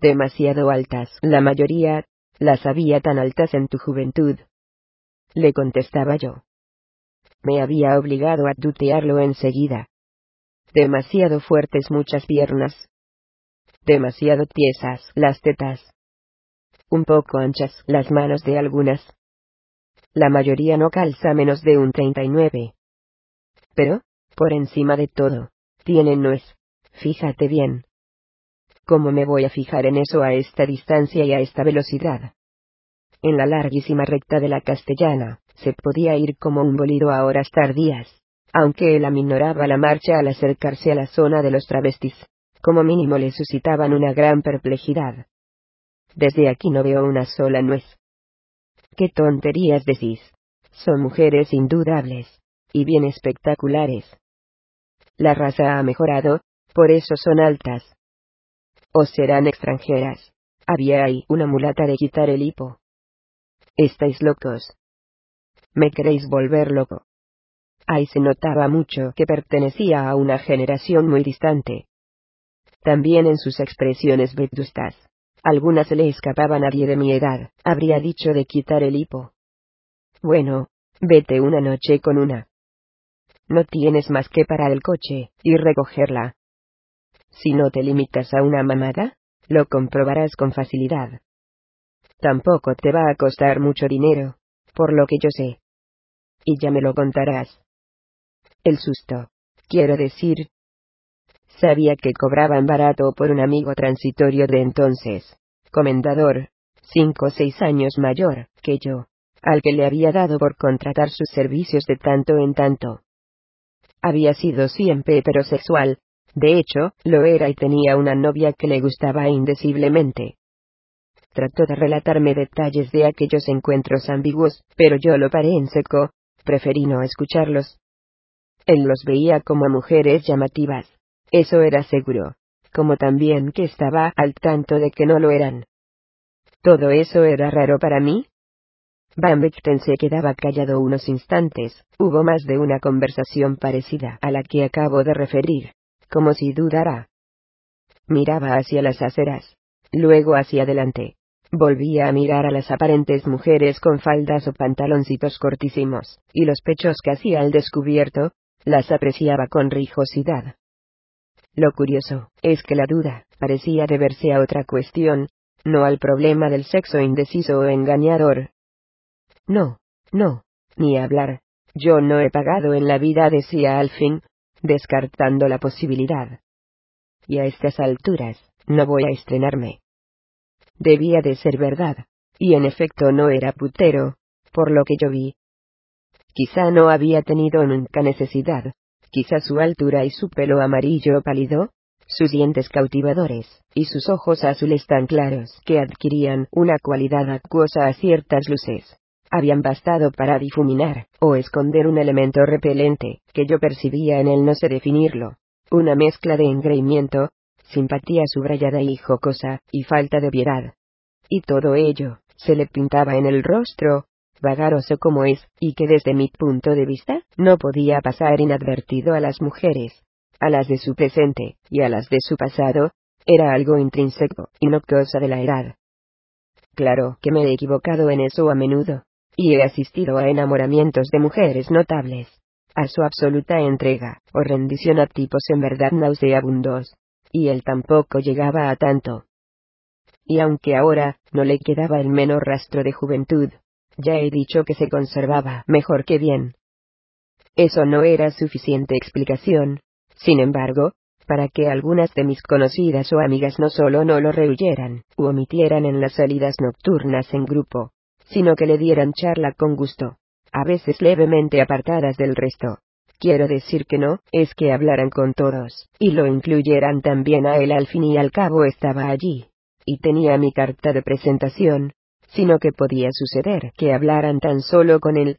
Demasiado altas, la mayoría, las había tan altas en tu juventud. Le contestaba yo. Me había obligado a tutearlo enseguida. Demasiado fuertes muchas piernas. Demasiado tiesas las tetas. Un poco anchas las manos de algunas. La mayoría no calza menos de un 39. Pero, por encima de todo, tienen nuez. Fíjate bien. ¿Cómo me voy a fijar en eso a esta distancia y a esta velocidad? En la larguísima recta de la castellana, se podía ir como un bolido a horas tardías, aunque él aminoraba la marcha al acercarse a la zona de los travestis, como mínimo le suscitaban una gran perplejidad. Desde aquí no veo una sola nuez. ¿Qué tonterías decís? Son mujeres indudables, y bien espectaculares. La raza ha mejorado, por eso son altas. O serán extranjeras. Había ahí una mulata de quitar el hipo. Estáis locos. Me queréis volver loco. Ahí se notaba mucho que pertenecía a una generación muy distante. También en sus expresiones vetustas. Algunas se le escapaban a mi edad, habría dicho de quitar el hipo. Bueno, vete una noche con una. No tienes más que parar el coche, y recogerla. Si no te limitas a una mamada, lo comprobarás con facilidad. Tampoco te va a costar mucho dinero, por lo que yo sé. Y ya me lo contarás. El susto. Quiero decir, Sabía que cobraban barato por un amigo transitorio de entonces, comendador, cinco o seis años mayor que yo, al que le había dado por contratar sus servicios de tanto en tanto. Había sido siempre heterosexual, de hecho, lo era y tenía una novia que le gustaba indeciblemente. Trató de relatarme detalles de aquellos encuentros ambiguos, pero yo lo paré en seco, preferí no escucharlos. Él los veía como mujeres llamativas, eso era seguro, como también que estaba al tanto de que no lo eran. ¿Todo eso era raro para mí? Van se quedaba callado unos instantes, hubo más de una conversación parecida a la que acabo de referir, como si dudara. Miraba hacia las aceras, luego hacia adelante. Volvía a mirar a las aparentes mujeres con faldas o pantaloncitos cortísimos, y los pechos casi al descubierto, las apreciaba con rijosidad. Lo curioso, es que la duda, parecía deberse a otra cuestión, no al problema del sexo indeciso o engañador. No, no, ni hablar. Yo no he pagado en la vida, decía al fin, descartando la posibilidad. Y a estas alturas, no voy a estrenarme. Debía de ser verdad, y en efecto no era putero, por lo que yo vi. Quizá no había tenido nunca necesidad, quizá su altura y su pelo amarillo pálido, sus dientes cautivadores, y sus ojos azules tan claros que adquirían una cualidad acuosa a ciertas luces, habían bastado para difuminar, o esconder un elemento repelente, que yo percibía en él no sé definirlo, una mezcla de engreimiento, simpatía subrayada y jocosa, y falta de piedad. Y todo ello, se le pintaba en el rostro, vagaroso como es, y que desde mi punto de vista, no podía pasar inadvertido a las mujeres, a las de su presente, y a las de su pasado, era algo intrínseco, y no cosa de la edad. Claro que me he equivocado en eso a menudo, y he asistido a enamoramientos de mujeres notables, a su absoluta entrega, o rendición a tipos en verdad nauseabundos, y él tampoco llegaba a tanto. Y aunque ahora, no le quedaba el menor rastro de juventud, ya he dicho que se conservaba mejor que bien. Eso no era suficiente explicación, sin embargo, para que algunas de mis conocidas o amigas no solo no lo rehuyeran, u omitieran en las salidas nocturnas en grupo, sino que le dieran charla con gusto, a veces levemente apartadas del resto. Quiero decir que no, es que hablaran con todos, y lo incluyeran también a él al fin y al cabo estaba allí, y tenía mi carta de presentación, sino que podía suceder que hablaran tan solo con él.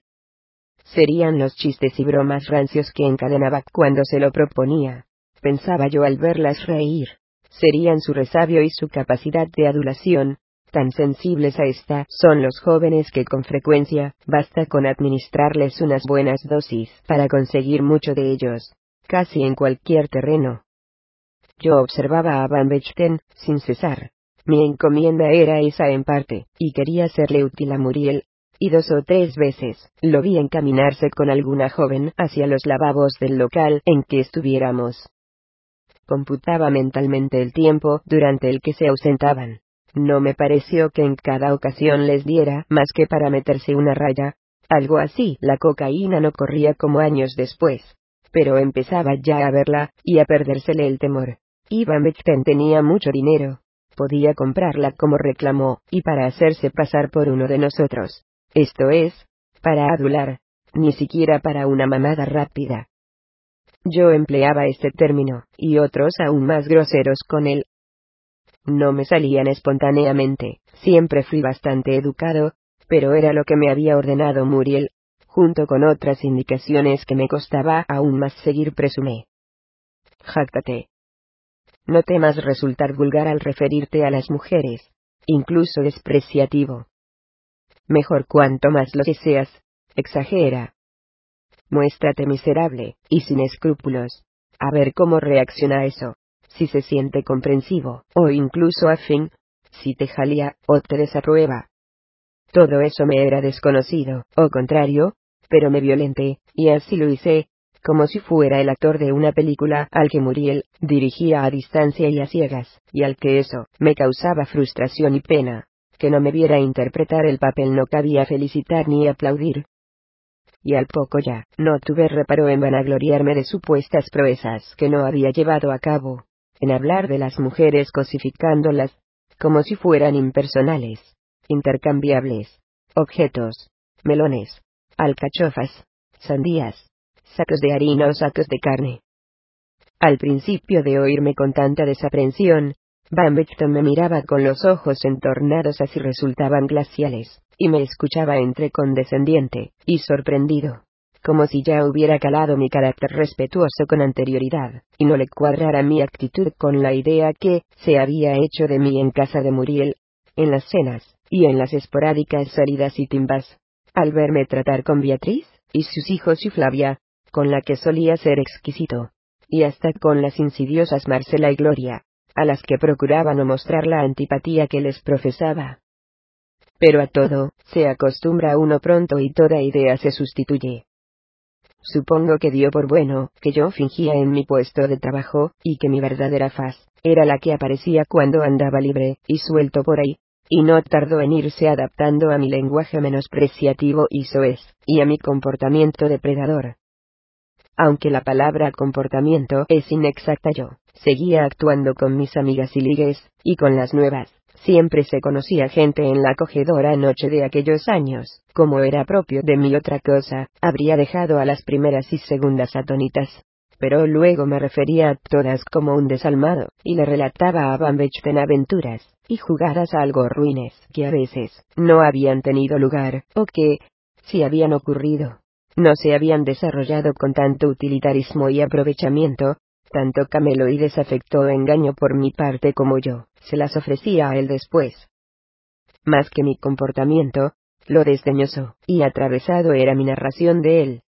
Serían los chistes y bromas rancios que encadenaba cuando se lo proponía. Pensaba yo al verlas reír. Serían su resabio y su capacidad de adulación, tan sensibles a esta son los jóvenes que con frecuencia basta con administrarles unas buenas dosis para conseguir mucho de ellos, casi en cualquier terreno. Yo observaba a Van Bechten sin cesar. Mi encomienda era esa en parte, y quería serle útil a Muriel, y dos o tres veces lo vi encaminarse con alguna joven hacia los lavabos del local en que estuviéramos. Computaba mentalmente el tiempo durante el que se ausentaban. No me pareció que en cada ocasión les diera más que para meterse una raya. Algo así, la cocaína no corría como años después. Pero empezaba ya a verla, y a perdérsele el temor. Ivan Bechten tenía mucho dinero. Podía comprarla como reclamó, y para hacerse pasar por uno de nosotros. Esto es, para adular. Ni siquiera para una mamada rápida. Yo empleaba este término, y otros aún más groseros con él, no me salían espontáneamente, siempre fui bastante educado, pero era lo que me había ordenado Muriel, junto con otras indicaciones que me costaba aún más seguir presumé. Jáctate. No temas resultar vulgar al referirte a las mujeres, incluso despreciativo. Mejor cuanto más lo que seas, exagera. Muéstrate miserable, y sin escrúpulos. A ver cómo reacciona eso si se siente comprensivo, o incluso afín, si te jalía, o te desaprueba. Todo eso me era desconocido, o contrario, pero me violenté, y así lo hice, como si fuera el actor de una película al que Muriel dirigía a distancia y a ciegas, y al que eso me causaba frustración y pena. Que no me viera interpretar el papel no cabía felicitar ni aplaudir. Y al poco ya, no tuve reparo en vanagloriarme de supuestas proezas que no había llevado a cabo, en hablar de las mujeres cosificándolas, como si fueran impersonales, intercambiables, objetos, melones, alcachofas, sandías, sacos de harina o sacos de carne. Al principio de oírme con tanta desaprensión, Van me miraba con los ojos entornados así resultaban glaciales, y me escuchaba entre condescendiente y sorprendido como si ya hubiera calado mi carácter respetuoso con anterioridad, y no le cuadrara mi actitud con la idea que se había hecho de mí en casa de Muriel, en las cenas, y en las esporádicas salidas y timbas. Al verme tratar con Beatriz, y sus hijos y Flavia, con la que solía ser exquisito, y hasta con las insidiosas Marcela y Gloria, a las que procuraba no mostrar la antipatía que les profesaba. Pero a todo, se acostumbra uno pronto y toda idea se sustituye. Supongo que dio por bueno que yo fingía en mi puesto de trabajo, y que mi verdadera faz era la que aparecía cuando andaba libre y suelto por ahí, y no tardó en irse adaptando a mi lenguaje menospreciativo y soez, y a mi comportamiento depredador. Aunque la palabra comportamiento es inexacta yo, seguía actuando con mis amigas y ligues, y con las nuevas, Siempre se conocía gente en la acogedora noche de aquellos años, como era propio de mí otra cosa, habría dejado a las primeras y segundas atónitas. Pero luego me refería a todas como un desalmado, y le relataba a Van Bechten aventuras, y jugadas algo ruines, que a veces, no habían tenido lugar, o que, si habían ocurrido, no se habían desarrollado con tanto utilitarismo y aprovechamiento, tanto Camelo y desafectó engaño por mi parte como yo, se las ofrecía a él después. Más que mi comportamiento, lo desdeñoso y atravesado era mi narración de él.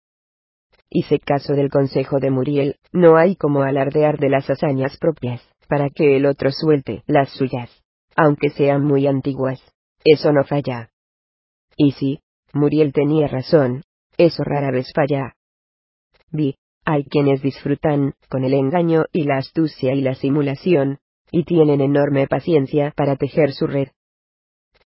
Hice caso del consejo de Muriel, no hay como alardear de las hazañas propias, para que el otro suelte las suyas, aunque sean muy antiguas. Eso no falla. Y sí, Muriel tenía razón, eso rara vez falla. Vi, hay quienes disfrutan, con el engaño y la astucia y la simulación, y tienen enorme paciencia para tejer su red.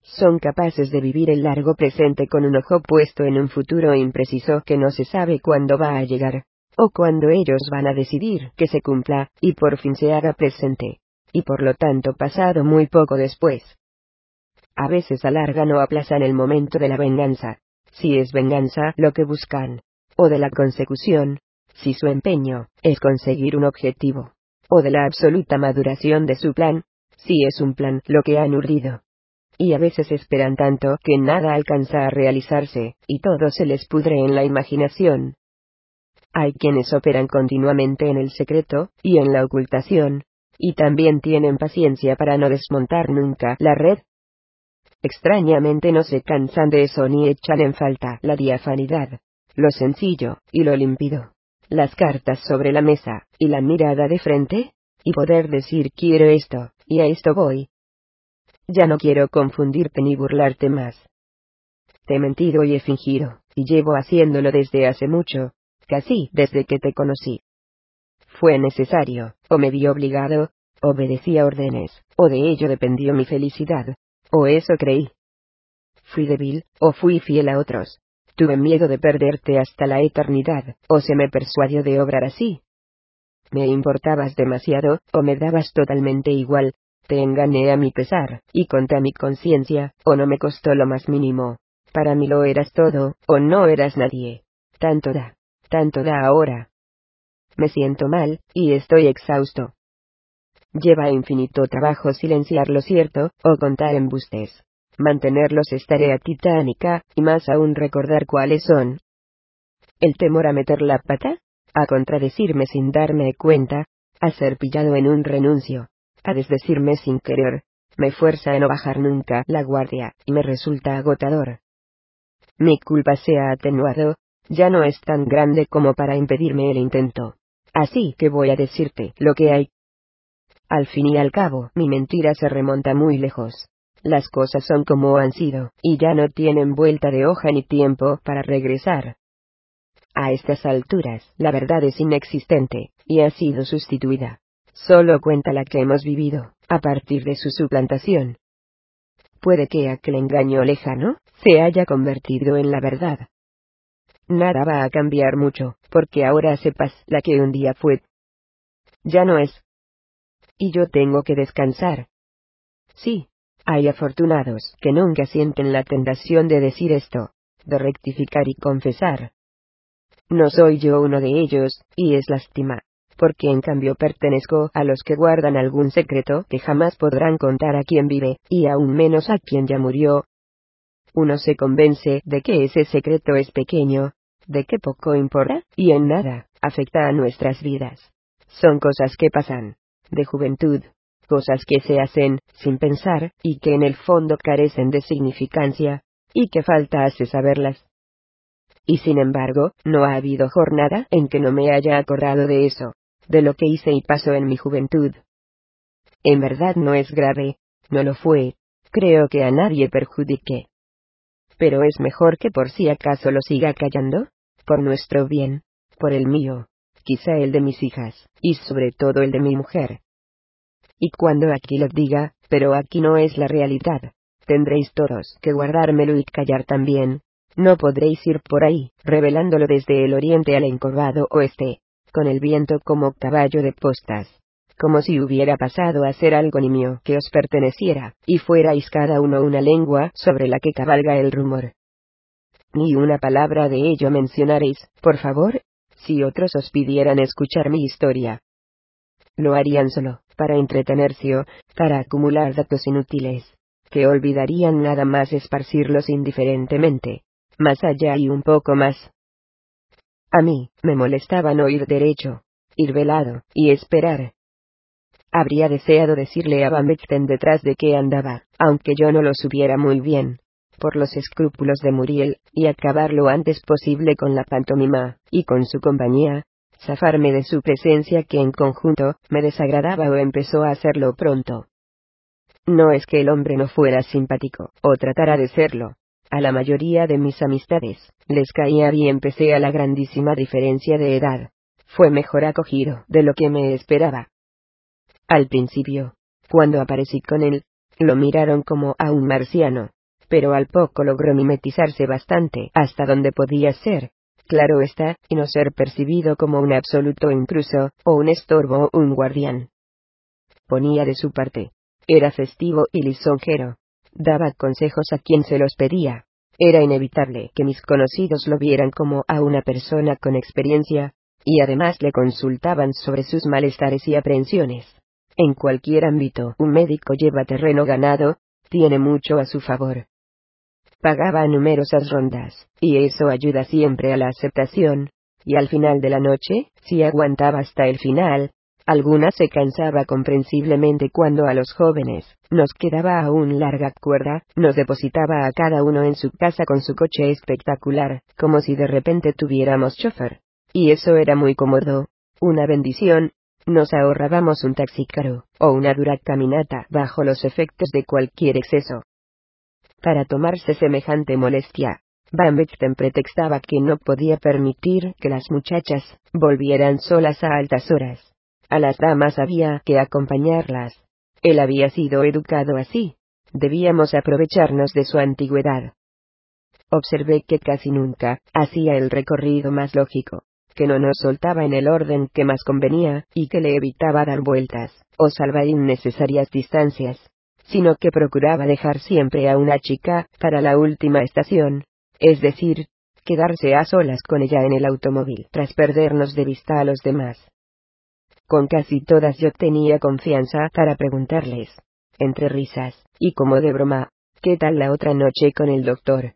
Son capaces de vivir el largo presente con un ojo puesto en un futuro impreciso que no se sabe cuándo va a llegar, o cuándo ellos van a decidir que se cumpla, y por fin se haga presente, y por lo tanto pasado muy poco después. A veces alargan o aplazan el momento de la venganza, si es venganza lo que buscan, o de la consecución, si su empeño es conseguir un objetivo, o de la absoluta maduración de su plan, si es un plan lo que han urdido. y a veces esperan tanto que nada alcanza a realizarse, y todo se les pudre en la imaginación. Hay quienes operan continuamente en el secreto, y en la ocultación, y también tienen paciencia para no desmontar nunca la red. Extrañamente no se cansan de eso ni echan en falta la diafanidad, lo sencillo, y lo límpido, las cartas sobre la mesa, y la mirada de frente, y poder decir quiero esto, y a esto voy. Ya no quiero confundirte ni burlarte más. Te he mentido y he fingido, y llevo haciéndolo desde hace mucho, casi desde que te conocí. Fue necesario, o me vi obligado, obedecía órdenes, o de ello dependió mi felicidad, o eso creí. Fui débil, o fui fiel a otros. Tuve miedo de perderte hasta la eternidad, o se me persuadió de obrar así. Me importabas demasiado, o me dabas totalmente igual, te engañé a mi pesar, y contra mi conciencia, o no me costó lo más mínimo. Para mí lo eras todo, o no eras nadie. Tanto da, tanto da ahora. Me siento mal, y estoy exhausto. Lleva infinito trabajo silenciar lo cierto, o contar embustes. Mantenerlos es tarea titánica, y más aún recordar cuáles son. El temor a meter la pata, a contradecirme sin darme cuenta, a ser pillado en un renuncio, a desdecirme sin querer, me fuerza a no bajar nunca la guardia, y me resulta agotador. Mi culpa se ha atenuado, ya no es tan grande como para impedirme el intento. Así que voy a decirte lo que hay. Al fin y al cabo, mi mentira se remonta muy lejos. Las cosas son como han sido, y ya no tienen vuelta de hoja ni tiempo para regresar. A estas alturas, la verdad es inexistente, y ha sido sustituida. Solo cuenta la que hemos vivido, a partir de su suplantación. Puede que aquel engaño lejano, se haya convertido en la verdad. Nada va a cambiar mucho, porque ahora sepas la que un día fue. Ya no es. Y yo tengo que descansar. Sí, hay afortunados que nunca sienten la tentación de decir esto, de rectificar y confesar. No soy yo uno de ellos, y es lástima, porque en cambio pertenezco a los que guardan algún secreto que jamás podrán contar a quien vive, y aún menos a quien ya murió. Uno se convence de que ese secreto es pequeño, de que poco importa, y en nada, afecta a nuestras vidas. Son cosas que pasan, de juventud, cosas que se hacen, sin pensar, y que en el fondo carecen de significancia, y que falta hace saberlas y sin embargo, no ha habido jornada en que no me haya acordado de eso, de lo que hice y pasó en mi juventud. En verdad no es grave, no lo fue, creo que a nadie perjudique. Pero es mejor que por si acaso lo siga callando, por nuestro bien, por el mío, quizá el de mis hijas, y sobre todo el de mi mujer. Y cuando aquí lo diga, pero aquí no es la realidad, tendréis todos que guardármelo y callar también, no podréis ir por ahí, revelándolo desde el oriente al encorvado oeste, con el viento como caballo de postas, como si hubiera pasado a ser algo nimio que os perteneciera, y fuerais cada uno una lengua sobre la que cabalga el rumor. Ni una palabra de ello mencionaréis, por favor, si otros os pidieran escuchar mi historia. Lo harían solo, para entretenerse o, para acumular datos inútiles, que olvidarían nada más esparcirlos indiferentemente más allá y un poco más. A mí, me molestaba no ir derecho, ir velado, y esperar. Habría deseado decirle a Van detrás de qué andaba, aunque yo no lo supiera muy bien, por los escrúpulos de Muriel, y acabar lo antes posible con la pantomima, y con su compañía, zafarme de su presencia que en conjunto, me desagradaba o empezó a hacerlo pronto. No es que el hombre no fuera simpático, o tratara de serlo, a la mayoría de mis amistades, les caía bien pese a la grandísima diferencia de edad. Fue mejor acogido de lo que me esperaba. Al principio, cuando aparecí con él, lo miraron como a un marciano, pero al poco logró mimetizarse bastante hasta donde podía ser, claro está, y no ser percibido como un absoluto intruso, o un estorbo o un guardián. Ponía de su parte. Era festivo y lisonjero, Daba consejos a quien se los pedía. Era inevitable que mis conocidos lo vieran como a una persona con experiencia, y además le consultaban sobre sus malestares y aprensiones. En cualquier ámbito un médico lleva terreno ganado, tiene mucho a su favor. Pagaba numerosas rondas, y eso ayuda siempre a la aceptación, y al final de la noche, si aguantaba hasta el final, alguna se cansaba comprensiblemente cuando a los jóvenes nos quedaba aún larga cuerda, nos depositaba a cada uno en su casa con su coche espectacular, como si de repente tuviéramos chofer. Y eso era muy cómodo, una bendición, nos ahorrábamos un taxi caro, o una dura caminata bajo los efectos de cualquier exceso. Para tomarse semejante molestia, Van pretextaba que no podía permitir que las muchachas volvieran solas a altas horas. A las damas había que acompañarlas. Él había sido educado así. Debíamos aprovecharnos de su antigüedad. Observé que casi nunca hacía el recorrido más lógico, que no nos soltaba en el orden que más convenía, y que le evitaba dar vueltas, o salvar innecesarias distancias, sino que procuraba dejar siempre a una chica para la última estación, es decir, quedarse a solas con ella en el automóvil tras perdernos de vista a los demás. Con casi todas yo tenía confianza para preguntarles, entre risas, y como de broma, ¿qué tal la otra noche con el doctor?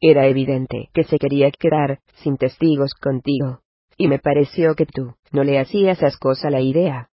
Era evidente que se quería quedar, sin testigos contigo. Y me pareció que tú, no le hacías ascos a la idea.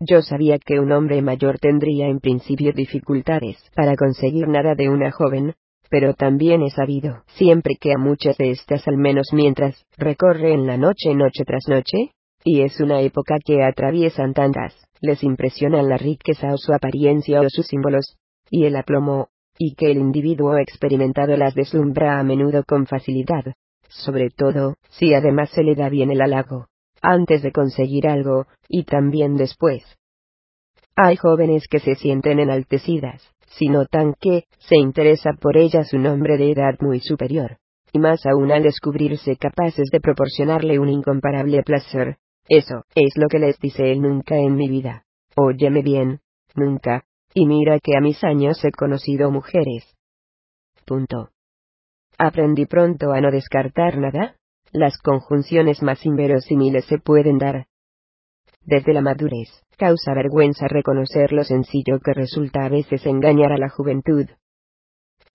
Yo sabía que un hombre mayor tendría en principio dificultades para conseguir nada de una joven, pero también he sabido, siempre que a muchas de estas al menos mientras, recorre en la noche noche tras noche, y es una época que atraviesan tantas, les impresionan la riqueza o su apariencia o sus símbolos, y el aplomo, y que el individuo experimentado las deslumbra a menudo con facilidad, sobre todo, si además se le da bien el halago, antes de conseguir algo, y también después. Hay jóvenes que se sienten enaltecidas, si notan que, se interesa por ellas un hombre de edad muy superior, y más aún al descubrirse capaces de proporcionarle un incomparable placer, eso es lo que les dice él nunca en mi vida. Óyeme bien, nunca. Y mira que a mis años he conocido mujeres. Punto. Aprendí pronto a no descartar nada. Las conjunciones más inverosímiles se pueden dar. Desde la madurez, causa vergüenza reconocer lo sencillo que resulta a veces engañar a la juventud.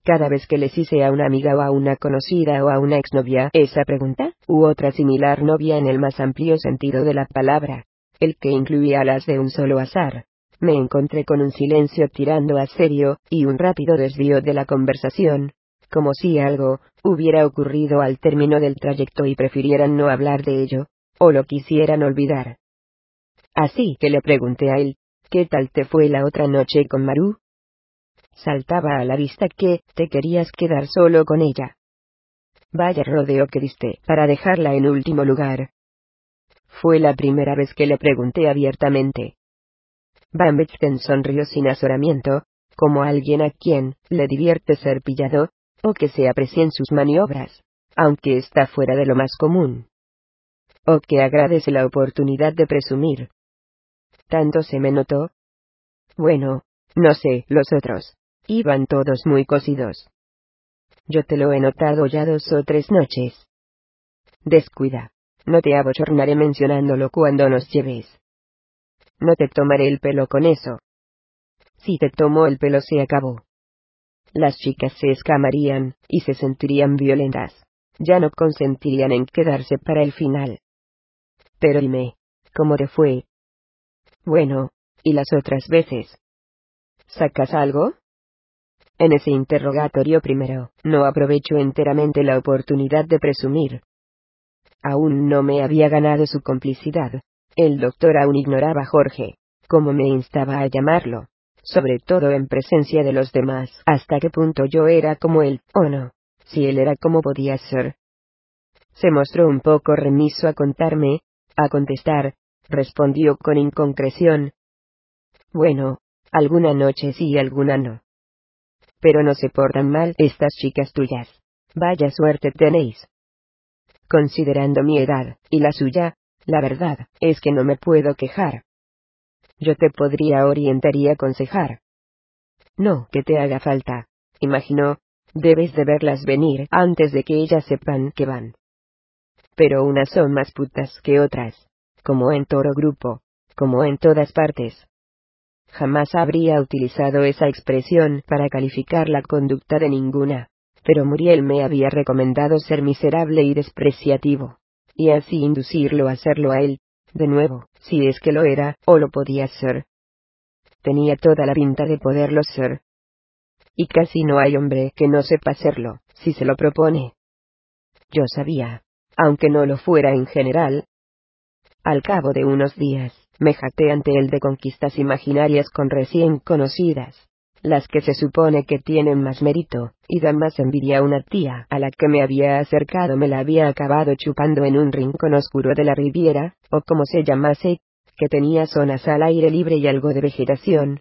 Cada vez que les hice a una amiga o a una conocida o a una exnovia esa pregunta, u otra similar novia en el más amplio sentido de la palabra, el que incluía las de un solo azar, me encontré con un silencio tirando a serio, y un rápido desvío de la conversación, como si algo hubiera ocurrido al término del trayecto y prefirieran no hablar de ello, o lo quisieran olvidar. Así que le pregunté a él, ¿qué tal te fue la otra noche con Maru? saltaba a la vista que te querías quedar solo con ella. Vaya rodeo que diste para dejarla en último lugar. Fue la primera vez que le pregunté abiertamente. Van sonrió sin azoramiento, como alguien a quien le divierte ser pillado, o que se aprecien sus maniobras, aunque está fuera de lo más común. O que agradece la oportunidad de presumir. Tanto se me notó. Bueno, no sé, los otros. Iban todos muy cosidos. Yo te lo he notado ya dos o tres noches. Descuida. No te abochornaré mencionándolo cuando nos lleves. No te tomaré el pelo con eso. Si te tomo el pelo se acabó. Las chicas se escamarían, y se sentirían violentas. Ya no consentirían en quedarse para el final. Pero dime, ¿cómo te fue? Bueno, ¿y las otras veces? ¿Sacas algo? En ese interrogatorio primero, no aprovecho enteramente la oportunidad de presumir. Aún no me había ganado su complicidad. El doctor aún ignoraba a Jorge, como me instaba a llamarlo, sobre todo en presencia de los demás, hasta qué punto yo era como él, o no, si él era como podía ser. Se mostró un poco remiso a contarme, a contestar, respondió con inconcreción. Bueno, alguna noche sí alguna no pero no se portan mal estas chicas tuyas. Vaya suerte tenéis. Considerando mi edad, y la suya, la verdad, es que no me puedo quejar. Yo te podría orientar y aconsejar. No, que te haga falta. Imagino, debes de verlas venir antes de que ellas sepan que van. Pero unas son más putas que otras, como en todo grupo, como en todas partes. Jamás habría utilizado esa expresión para calificar la conducta de ninguna. Pero Muriel me había recomendado ser miserable y despreciativo. Y así inducirlo a hacerlo a él, de nuevo, si es que lo era, o lo podía ser. Tenía toda la pinta de poderlo ser. Y casi no hay hombre que no sepa serlo, si se lo propone. Yo sabía, aunque no lo fuera en general. Al cabo de unos días, me jacté ante él de conquistas imaginarias con recién conocidas, las que se supone que tienen más mérito, y dan más envidia a una tía a la que me había acercado me la había acabado chupando en un rincón oscuro de la Riviera, o como se llamase, que tenía zonas al aire libre y algo de vegetación.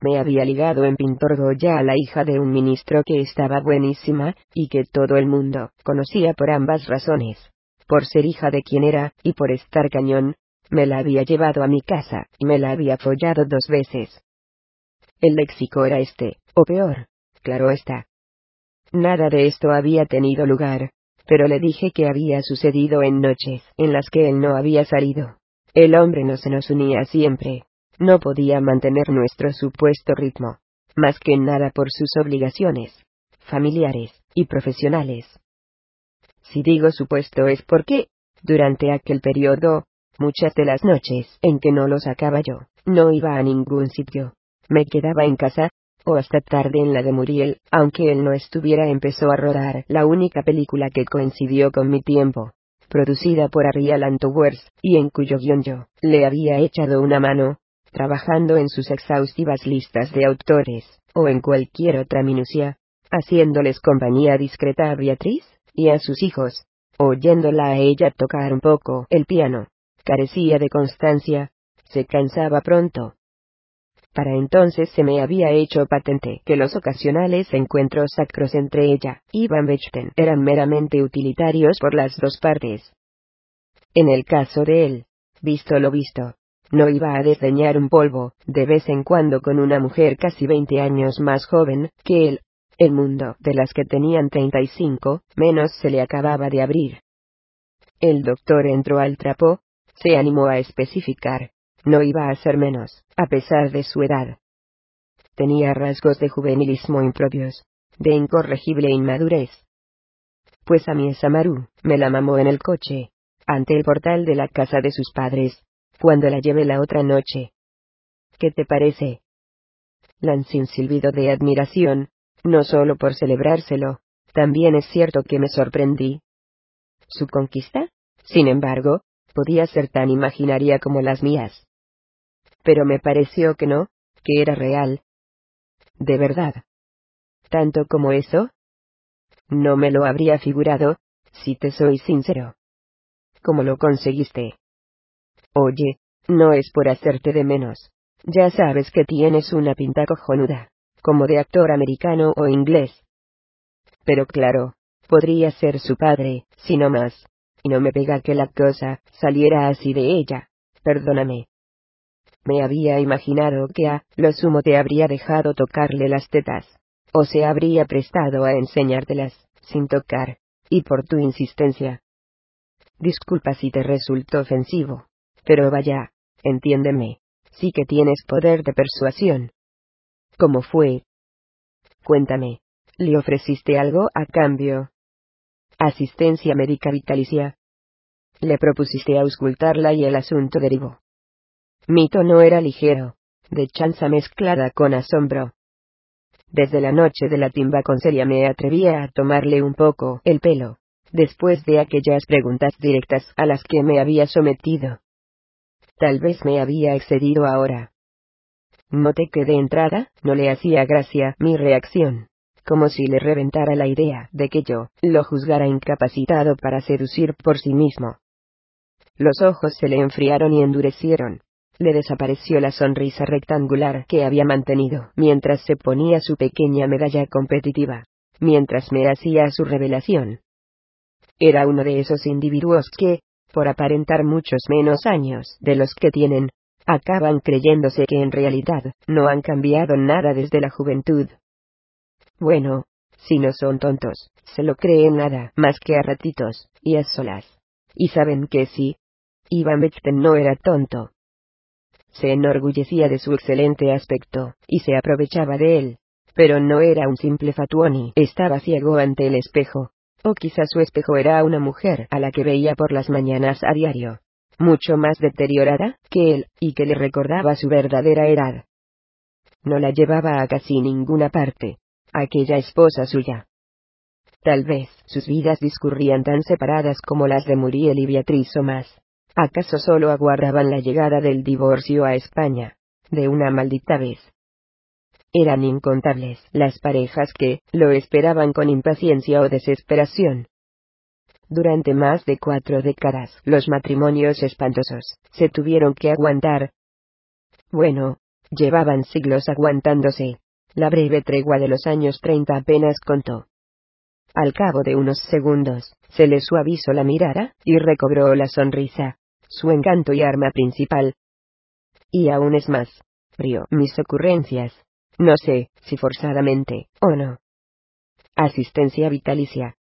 Me había ligado en Pintor Goya a la hija de un ministro que estaba buenísima, y que todo el mundo conocía por ambas razones. Por ser hija de quien era, y por estar cañón, me la había llevado a mi casa, y me la había follado dos veces. El léxico era este, o peor, claro está. Nada de esto había tenido lugar, pero le dije que había sucedido en noches en las que él no había salido. El hombre no se nos unía siempre, no podía mantener nuestro supuesto ritmo, más que nada por sus obligaciones, familiares y profesionales. Si digo supuesto es porque, durante aquel periodo, Muchas de las noches en que no lo sacaba yo, no iba a ningún sitio. Me quedaba en casa, o hasta tarde en la de Muriel, aunque él no estuviera empezó a rodar la única película que coincidió con mi tiempo, producida por Ariel Antowers, y en cuyo guion yo le había echado una mano, trabajando en sus exhaustivas listas de autores, o en cualquier otra minucia, haciéndoles compañía discreta a Beatriz, y a sus hijos, oyéndola a ella tocar un poco el piano, carecía de constancia, se cansaba pronto. Para entonces se me había hecho patente que los ocasionales encuentros sacros entre ella y Van Bechten eran meramente utilitarios por las dos partes. En el caso de él, visto lo visto, no iba a desdeñar un polvo, de vez en cuando con una mujer casi veinte años más joven que él. El mundo de las que tenían treinta y cinco, menos se le acababa de abrir. El doctor entró al trapo, se animó a especificar, no iba a ser menos, a pesar de su edad. Tenía rasgos de juvenilismo impropios, de incorregible inmadurez. Pues a mi Samaru, me la mamó en el coche, ante el portal de la casa de sus padres, cuando la llevé la otra noche. ¿Qué te parece? Lancé un silbido de admiración, no solo por celebrárselo, también es cierto que me sorprendí. ¿Su conquista? Sin embargo, podía ser tan imaginaria como las mías. Pero me pareció que no, que era real. De verdad. ¿Tanto como eso? No me lo habría figurado, si te soy sincero. ¿Cómo lo conseguiste? Oye, no es por hacerte de menos. Ya sabes que tienes una pinta cojonuda, como de actor americano o inglés. Pero claro, podría ser su padre, si no más y no me pega que la cosa saliera así de ella. Perdóname. Me había imaginado que a lo sumo te habría dejado tocarle las tetas, o se habría prestado a enseñártelas, sin tocar, y por tu insistencia. Disculpa si te resultó ofensivo, pero vaya, entiéndeme, sí que tienes poder de persuasión. ¿Cómo fue? Cuéntame, ¿le ofreciste algo a cambio? Asistencia médica vitalicia. Le propusiste auscultarla y el asunto derivó. Mi tono era ligero, de chanza mezclada con asombro. Desde la noche de la timba con Celia me atrevía a tomarle un poco el pelo, después de aquellas preguntas directas a las que me había sometido. Tal vez me había excedido ahora. Noté que de entrada no le hacía gracia mi reacción como si le reventara la idea de que yo lo juzgara incapacitado para seducir por sí mismo. Los ojos se le enfriaron y endurecieron. Le desapareció la sonrisa rectangular que había mantenido mientras se ponía su pequeña medalla competitiva, mientras me hacía su revelación. Era uno de esos individuos que, por aparentar muchos menos años de los que tienen, acaban creyéndose que en realidad no han cambiado nada desde la juventud. Bueno, si no son tontos, se lo creen nada más que a ratitos, y a solas. Y saben que sí. Ivan Bechten no era tonto. Se enorgullecía de su excelente aspecto, y se aprovechaba de él. Pero no era un simple fatuoni, estaba ciego ante el espejo. O quizá su espejo era una mujer a la que veía por las mañanas a diario, mucho más deteriorada que él, y que le recordaba su verdadera edad. No la llevaba a casi ninguna parte, aquella esposa suya. Tal vez sus vidas discurrían tan separadas como las de Muriel y Beatriz o más. ¿Acaso solo aguardaban la llegada del divorcio a España? De una maldita vez. Eran incontables las parejas que lo esperaban con impaciencia o desesperación. Durante más de cuatro décadas, los matrimonios espantosos se tuvieron que aguantar. Bueno, llevaban siglos aguantándose. La breve tregua de los años treinta apenas contó. Al cabo de unos segundos, se le suavizó la mirada, y recobró la sonrisa, su encanto y arma principal. Y aún es más, rió mis ocurrencias. No sé, si forzadamente, o no. Asistencia vitalicia.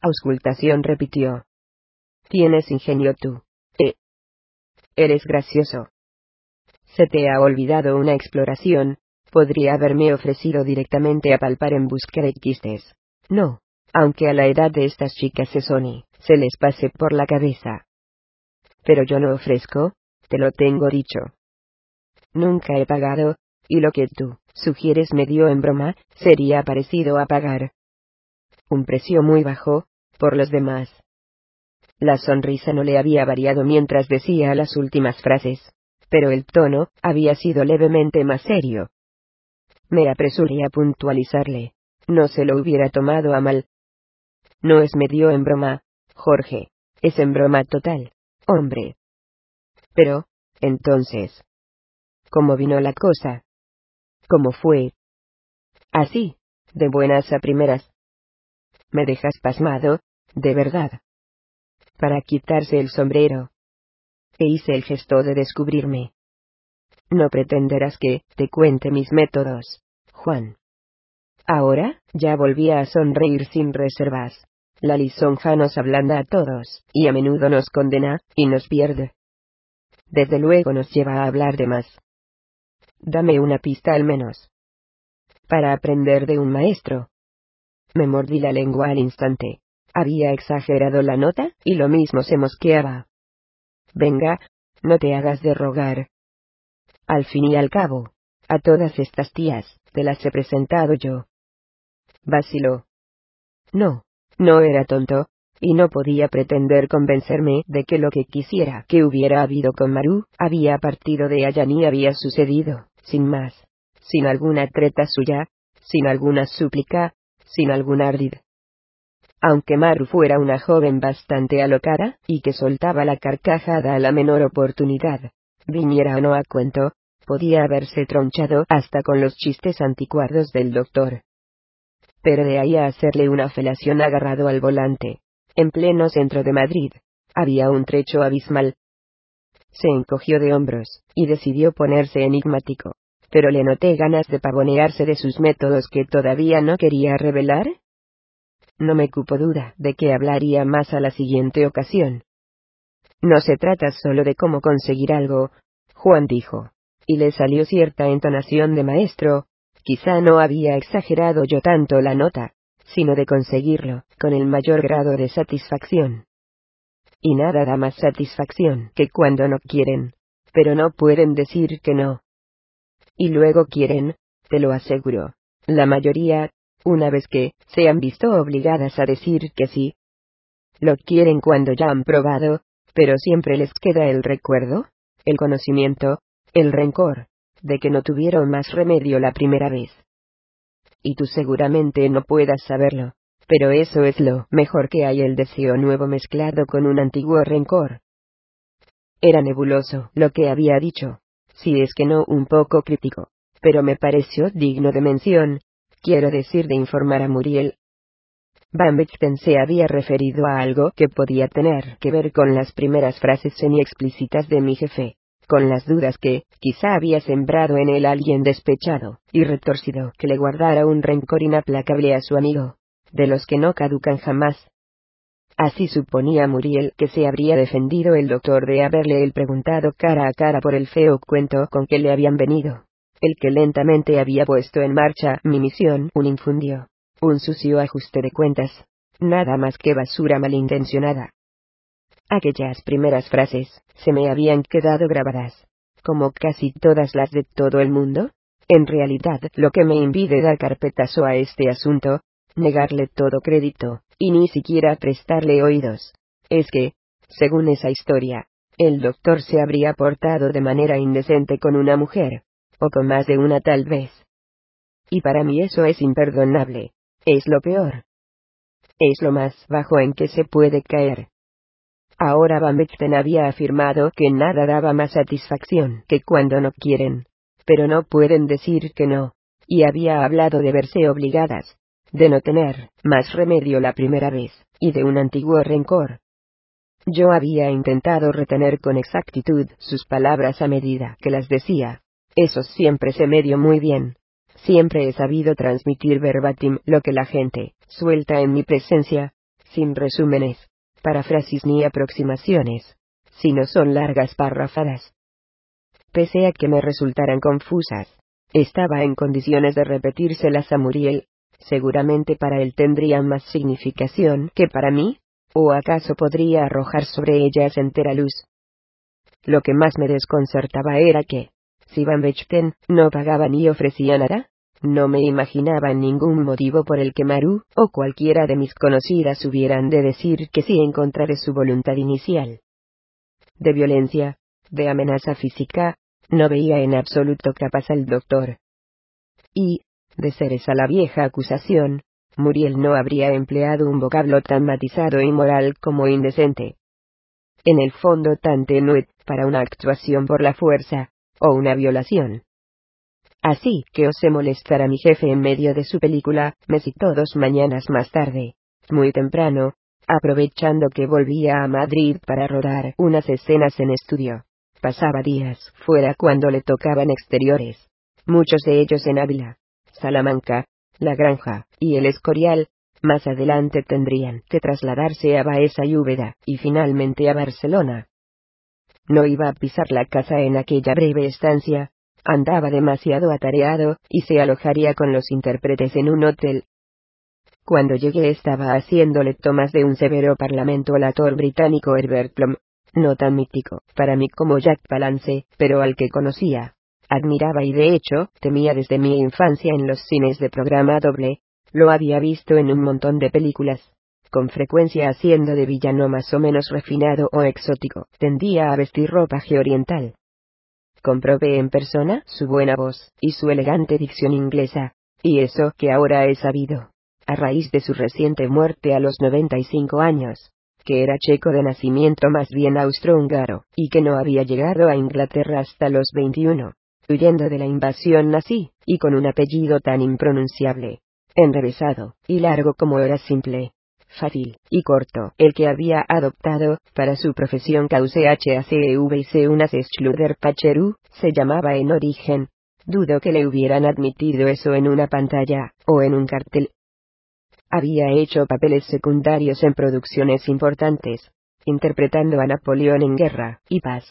Auscultación repitió. Tienes ingenio tú. Eh. Eres gracioso. Se te ha olvidado una exploración, podría haberme ofrecido directamente a palpar en busca de quistes. No, aunque a la edad de estas chicas se soni, se les pase por la cabeza. Pero yo no ofrezco, te lo tengo dicho. Nunca he pagado, y lo que tú sugieres medio en broma, sería parecido a pagar. Un precio muy bajo, por los demás. La sonrisa no le había variado mientras decía las últimas frases, pero el tono había sido levemente más serio. Me apresuré a puntualizarle. No se lo hubiera tomado a mal. No es medio en broma, Jorge. Es en broma total, hombre. Pero, entonces. ¿Cómo vino la cosa? ¿Cómo fue? Así, de buenas a primeras. Me dejas pasmado, de verdad. Para quitarse el sombrero. E hice el gesto de descubrirme. No pretenderás que te cuente mis métodos, Juan. Ahora, ya volvía a sonreír sin reservas. La lisonja nos ablanda a todos, y a menudo nos condena, y nos pierde. Desde luego nos lleva a hablar de más. Dame una pista al menos. Para aprender de un maestro. Me mordí la lengua al instante. Había exagerado la nota, y lo mismo se mosqueaba. Venga, no te hagas de rogar. Al fin y al cabo, a todas estas tías, te las he presentado yo. Vaciló. No, no era tonto, y no podía pretender convencerme de que lo que quisiera que hubiera habido con Maru, había partido de allá ni había sucedido, sin más, sin alguna treta suya, sin alguna súplica, sin algún ardid. Aunque Maru fuera una joven bastante alocada, y que soltaba la carcajada a la menor oportunidad, viniera o no a cuento, podía haberse tronchado hasta con los chistes anticuados del doctor. Pero de ahí a hacerle una felación agarrado al volante, en pleno centro de Madrid, había un trecho abismal. Se encogió de hombros, y decidió ponerse enigmático, pero le noté ganas de pavonearse de sus métodos que todavía no quería revelar. No me cupo duda de que hablaría más a la siguiente ocasión. No se trata solo de cómo conseguir algo, Juan dijo y le salió cierta entonación de maestro, quizá no había exagerado yo tanto la nota, sino de conseguirlo, con el mayor grado de satisfacción. Y nada da más satisfacción que cuando no quieren, pero no pueden decir que no. Y luego quieren, te lo aseguro, la mayoría, una vez que se han visto obligadas a decir que sí. Lo quieren cuando ya han probado, pero siempre les queda el recuerdo, el conocimiento, el rencor, de que no tuvieron más remedio la primera vez. Y tú seguramente no puedas saberlo, pero eso es lo mejor que hay el deseo nuevo mezclado con un antiguo rencor. Era nebuloso lo que había dicho, si es que no un poco crítico, pero me pareció digno de mención, quiero decir de informar a Muriel. Van se había referido a algo que podía tener que ver con las primeras frases semi-explícitas de mi jefe con las dudas que, quizá había sembrado en él alguien despechado y retorcido que le guardara un rencor inaplacable a su amigo, de los que no caducan jamás. Así suponía Muriel que se habría defendido el doctor de haberle él preguntado cara a cara por el feo cuento con que le habían venido. El que lentamente había puesto en marcha mi misión, un infundio. Un sucio ajuste de cuentas. Nada más que basura malintencionada. Aquellas primeras frases, se me habían quedado grabadas. Como casi todas las de todo el mundo. En realidad, lo que me impide dar carpetazo a este asunto, negarle todo crédito, y ni siquiera prestarle oídos, es que, según esa historia, el doctor se habría portado de manera indecente con una mujer, o con más de una tal vez. Y para mí eso es imperdonable, es lo peor. Es lo más bajo en que se puede caer. Ahora Van había afirmado que nada daba más satisfacción que cuando no quieren, pero no pueden decir que no, y había hablado de verse obligadas, de no tener más remedio la primera vez, y de un antiguo rencor. Yo había intentado retener con exactitud sus palabras a medida que las decía. Eso siempre se me dio muy bien. Siempre he sabido transmitir verbatim lo que la gente suelta en mi presencia, sin resúmenes, parafrasis ni aproximaciones, sino son largas parrafadas. Pese a que me resultaran confusas, estaba en condiciones de repetírselas a Muriel, seguramente para él tendrían más significación que para mí, o acaso podría arrojar sobre ellas entera luz. Lo que más me desconcertaba era que, si Van Bechten no pagaba ni ofrecía nada, no me imaginaba ningún motivo por el que Maru o cualquiera de mis conocidas hubieran de decir que sí en contra de su voluntad inicial. De violencia, de amenaza física, no veía en absoluto capaz al doctor. Y, de ser esa la vieja acusación, Muriel no habría empleado un vocablo tan matizado e inmoral como indecente. En el fondo tan tenue para una actuación por la fuerza, o una violación. Así que osé molestar a mi jefe en medio de su película, me citó dos mañanas más tarde, muy temprano, aprovechando que volvía a Madrid para rodar unas escenas en estudio. Pasaba días fuera cuando le tocaban exteriores, muchos de ellos en Ávila. Salamanca, La Granja, y El Escorial, más adelante tendrían que trasladarse a Baeza y Úbeda, y finalmente a Barcelona. No iba a pisar la casa en aquella breve estancia, andaba demasiado atareado, y se alojaría con los intérpretes en un hotel. Cuando llegué estaba haciéndole tomas de un severo parlamento al actor británico Herbert Plum, no tan mítico para mí como Jack Palance, pero al que conocía admiraba y de hecho, temía desde mi infancia en los cines de programa doble, lo había visto en un montón de películas, con frecuencia haciendo de villano más o menos refinado o exótico, tendía a vestir ropaje oriental. Comprobé en persona su buena voz, y su elegante dicción inglesa, y eso que ahora he sabido, a raíz de su reciente muerte a los 95 años, que era checo de nacimiento más bien austrohúngaro, y que no había llegado a Inglaterra hasta los 21 huyendo de la invasión nazi, y con un apellido tan impronunciable, enrevesado, y largo como era simple, fácil, y corto, el que había adoptado, para su profesión cause HACEV unas Schluder Pacheru, se llamaba en origen. Dudo que le hubieran admitido eso en una pantalla, o en un cartel. Había hecho papeles secundarios en producciones importantes, interpretando a Napoleón en guerra y paz,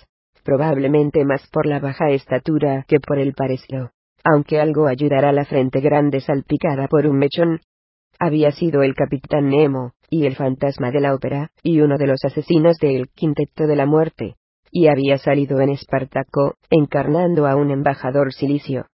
probablemente más por la baja estatura que por el parecido, aunque algo ayudará la frente grande salpicada por un mechón. Había sido el capitán Nemo, y el fantasma de la ópera, y uno de los asesinos del Quinteto de la Muerte, y había salido en Espartaco, encarnando a un embajador silicio.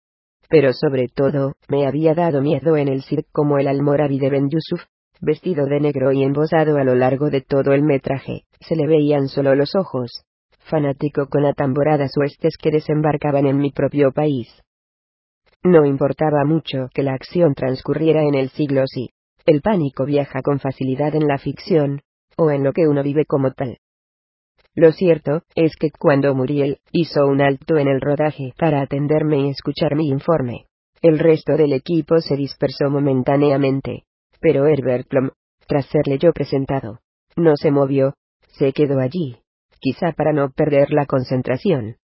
Pero sobre todo, me había dado miedo en el circo como el almoraví de Ben Yusuf, vestido de negro y embosado a lo largo de todo el metraje, se le veían solo los ojos, fanático con atamboradas huestes que desembarcaban en mi propio país. No importaba mucho que la acción transcurriera en el siglo sí. El pánico viaja con facilidad en la ficción, o en lo que uno vive como tal. Lo cierto es que cuando Muriel hizo un alto en el rodaje para atenderme y escuchar mi informe, el resto del equipo se dispersó momentáneamente, pero Herbert Plum, tras serle yo presentado, no se movió, se quedó allí, quizá para no perder la concentración.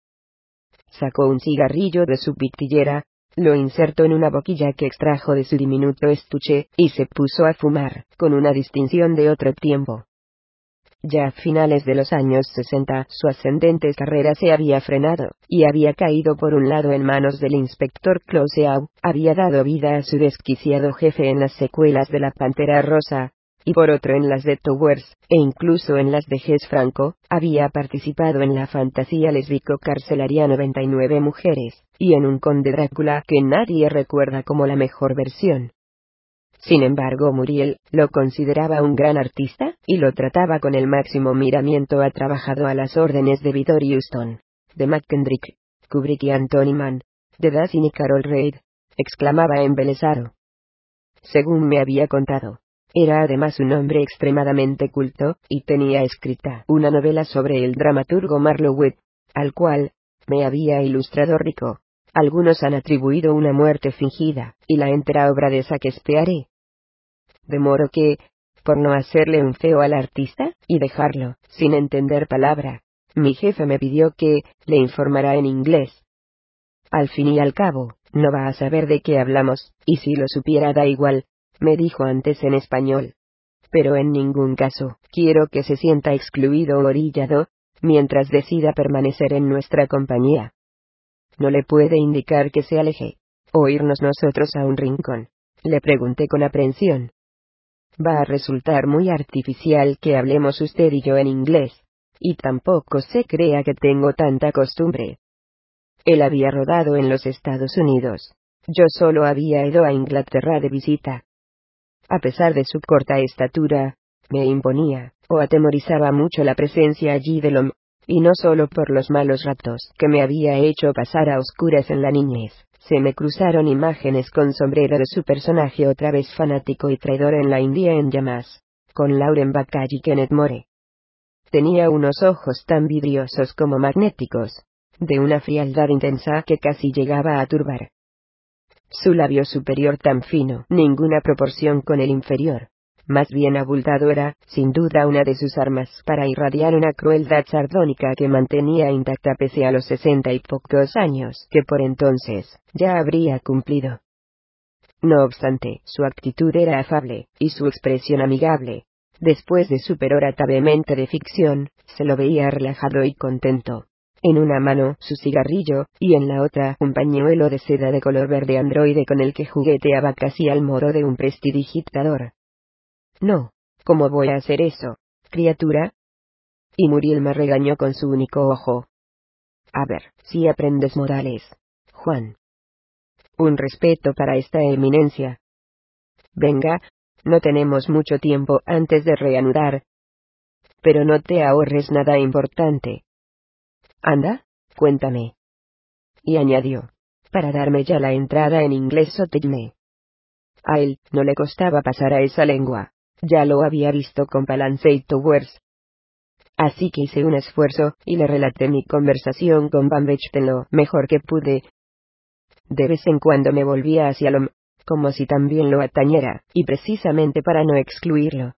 Sacó un cigarrillo de su pitillera, lo insertó en una boquilla que extrajo de su diminuto estuche, y se puso a fumar, con una distinción de otro tiempo. Ya a finales de los años 60, su ascendente carrera se había frenado, y había caído por un lado en manos del inspector Clouseau, había dado vida a su desquiciado jefe en las secuelas de La Pantera Rosa, y por otro en las de Towers, e incluso en las de Ges Franco, había participado en la fantasía lesbico carcelaria 99 mujeres, y en un conde Drácula que nadie recuerda como la mejor versión. Sin embargo, Muriel lo consideraba un gran artista, y lo trataba con el máximo miramiento. Ha trabajado a las órdenes de Vitor Houston, de McKendrick, Kubrick y Anthony Mann, de Dazin y Carol Reid, exclamaba embelesado. Según me había contado, era además un hombre extremadamente culto, y tenía escrita una novela sobre el dramaturgo Marlowe, al cual me había ilustrado rico. Algunos han atribuido una muerte fingida, y la entera obra de Shakespeare de modo que, por no hacerle un feo al artista, y dejarlo, sin entender palabra, mi jefe me pidió que, le informara en inglés. Al fin y al cabo, no va a saber de qué hablamos, y si lo supiera da igual, me dijo antes en español. Pero en ningún caso, quiero que se sienta excluido o orillado, mientras decida permanecer en nuestra compañía. No le puede indicar que se aleje, o irnos nosotros a un rincón. Le pregunté con aprensión. Va a resultar muy artificial que hablemos usted y yo en inglés. Y tampoco se crea que tengo tanta costumbre. Él había rodado en los Estados Unidos. Yo solo había ido a Inglaterra de visita. A pesar de su corta estatura, me imponía, o atemorizaba mucho la presencia allí de Lom, y no solo por los malos ratos que me había hecho pasar a oscuras en la niñez, se me cruzaron imágenes con sombrero de su personaje otra vez fanático y traidor en la India en llamas, con Lauren Bacall y Kenneth More. Tenía unos ojos tan vidriosos como magnéticos, de una frialdad intensa que casi llegaba a turbar. Su labio superior tan fino, ninguna proporción con el inferior, más bien abultado era, sin duda, una de sus armas para irradiar una crueldad sardónica que mantenía intacta pese a los sesenta y pocos años que por entonces ya habría cumplido. No obstante, su actitud era afable, y su expresión amigable. Después de su perorata vehemente de ficción, se lo veía relajado y contento. En una mano, su cigarrillo, y en la otra, un pañuelo de seda de color verde androide con el que jugueteaba casi al modo de un prestidigitador. No, ¿cómo voy a hacer eso, criatura? Y Muriel me regañó con su único ojo. A ver, si aprendes modales, Juan. Un respeto para esta eminencia. Venga, no tenemos mucho tiempo antes de reanudar. Pero no te ahorres nada importante. Anda, cuéntame. Y añadió, para darme ya la entrada en inglés o A él no le costaba pasar a esa lengua. Ya lo había visto con Palance y Towers. Así que hice un esfuerzo, y le relaté mi conversación con Van Vechten lo mejor que pude. De vez en cuando me volvía hacia Lom, como si también lo atañera, y precisamente para no excluirlo.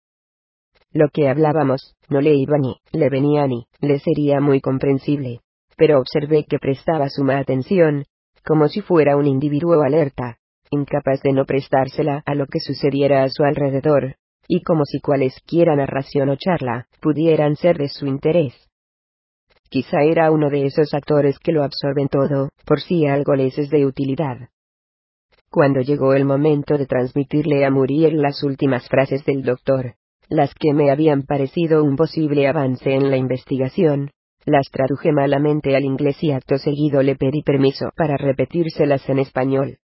Lo que hablábamos, no le iba ni, le venía ni, le sería muy comprensible. Pero observé que prestaba suma atención, como si fuera un individuo alerta, incapaz de no prestársela a lo que sucediera a su alrededor, y como si cualesquiera narración o charla pudieran ser de su interés. Quizá era uno de esos actores que lo absorben todo, por si algo les es de utilidad. Cuando llegó el momento de transmitirle a Muriel las últimas frases del doctor, las que me habían parecido un posible avance en la investigación, las traduje malamente al inglés y acto seguido le pedí permiso para repetírselas en español.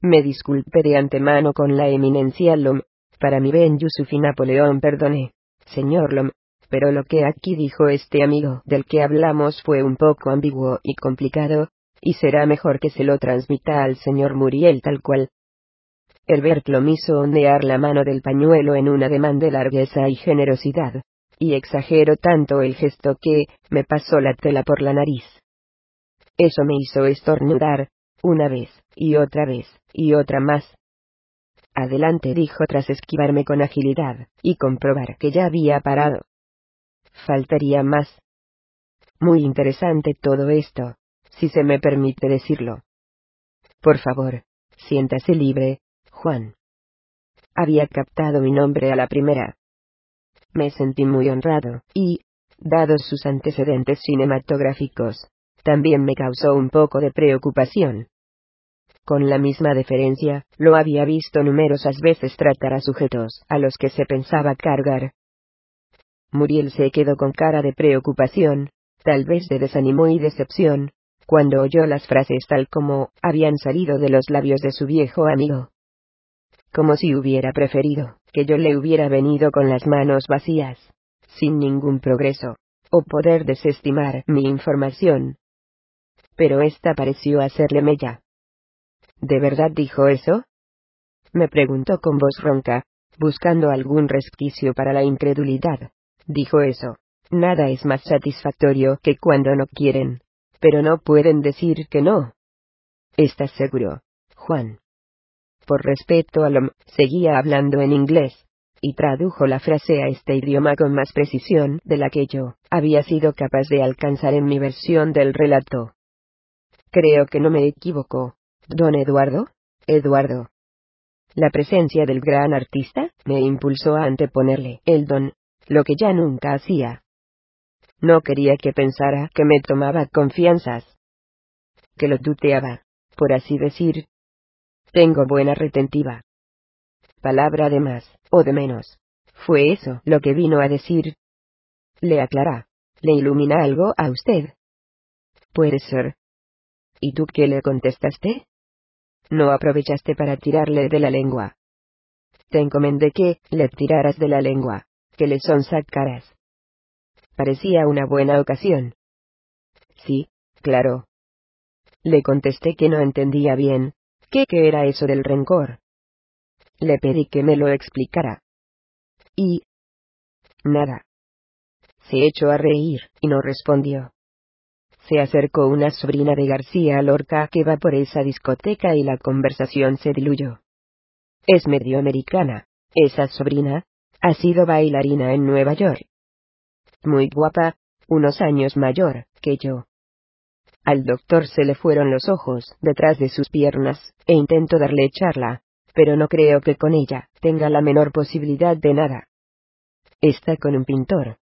Me disculpé de antemano con la eminencia Lom, para mi Ben Yusuf y Napoleón perdone, señor Lom, pero lo que aquí dijo este amigo del que hablamos fue un poco ambiguo y complicado, y será mejor que se lo transmita al señor Muriel tal cual. Herbert Lom hizo ondear la mano del pañuelo en un ademán de largueza y generosidad, y exageró tanto el gesto que, me pasó la tela por la nariz. Eso me hizo estornudar, una vez, y otra vez, y otra más, Adelante dijo tras esquivarme con agilidad, y comprobar que ya había parado. Faltaría más. Muy interesante todo esto, si se me permite decirlo. Por favor, siéntase libre, Juan. Había captado mi nombre a la primera. Me sentí muy honrado, y, dados sus antecedentes cinematográficos, también me causó un poco de preocupación. Con la misma deferencia, lo había visto numerosas veces tratar a sujetos a los que se pensaba cargar. Muriel se quedó con cara de preocupación, tal vez de desánimo y decepción, cuando oyó las frases tal como habían salido de los labios de su viejo amigo. Como si hubiera preferido que yo le hubiera venido con las manos vacías, sin ningún progreso, o poder desestimar mi información. Pero esta pareció hacerle mella. ¿De verdad dijo eso? Me preguntó con voz ronca, buscando algún resquicio para la incredulidad. Dijo eso. Nada es más satisfactorio que cuando no quieren. Pero no pueden decir que no. ¿Estás seguro, Juan? Por respeto a Lom, seguía hablando en inglés, y tradujo la frase a este idioma con más precisión de la que yo había sido capaz de alcanzar en mi versión del relato. Creo que no me equivoco. ¿Don Eduardo? Eduardo. La presencia del gran artista me impulsó a anteponerle el don, lo que ya nunca hacía. No quería que pensara que me tomaba confianzas. Que lo tuteaba, por así decir. Tengo buena retentiva. Palabra de más, o de menos. Fue eso lo que vino a decir. Le aclara. ¿Le ilumina algo a usted? Puede ser. ¿Y tú qué le contestaste? No aprovechaste para tirarle de la lengua. Te encomendé que le tiraras de la lengua, que le son sacaras parecía una buena ocasión. Sí, claro. Le contesté que no entendía bien, qué era eso del rencor. Le pedí que me lo explicara. Y... nada. Se echó a reír, y no respondió. Se acercó una sobrina de García Lorca que va por esa discoteca y la conversación se diluyó. Es medio americana, esa sobrina, ha sido bailarina en Nueva York muy guapa, unos años mayor que yo. Al doctor se le fueron los ojos detrás de sus piernas, e intento darle charla, pero no creo que con ella tenga la menor posibilidad de nada. Está con un pintor.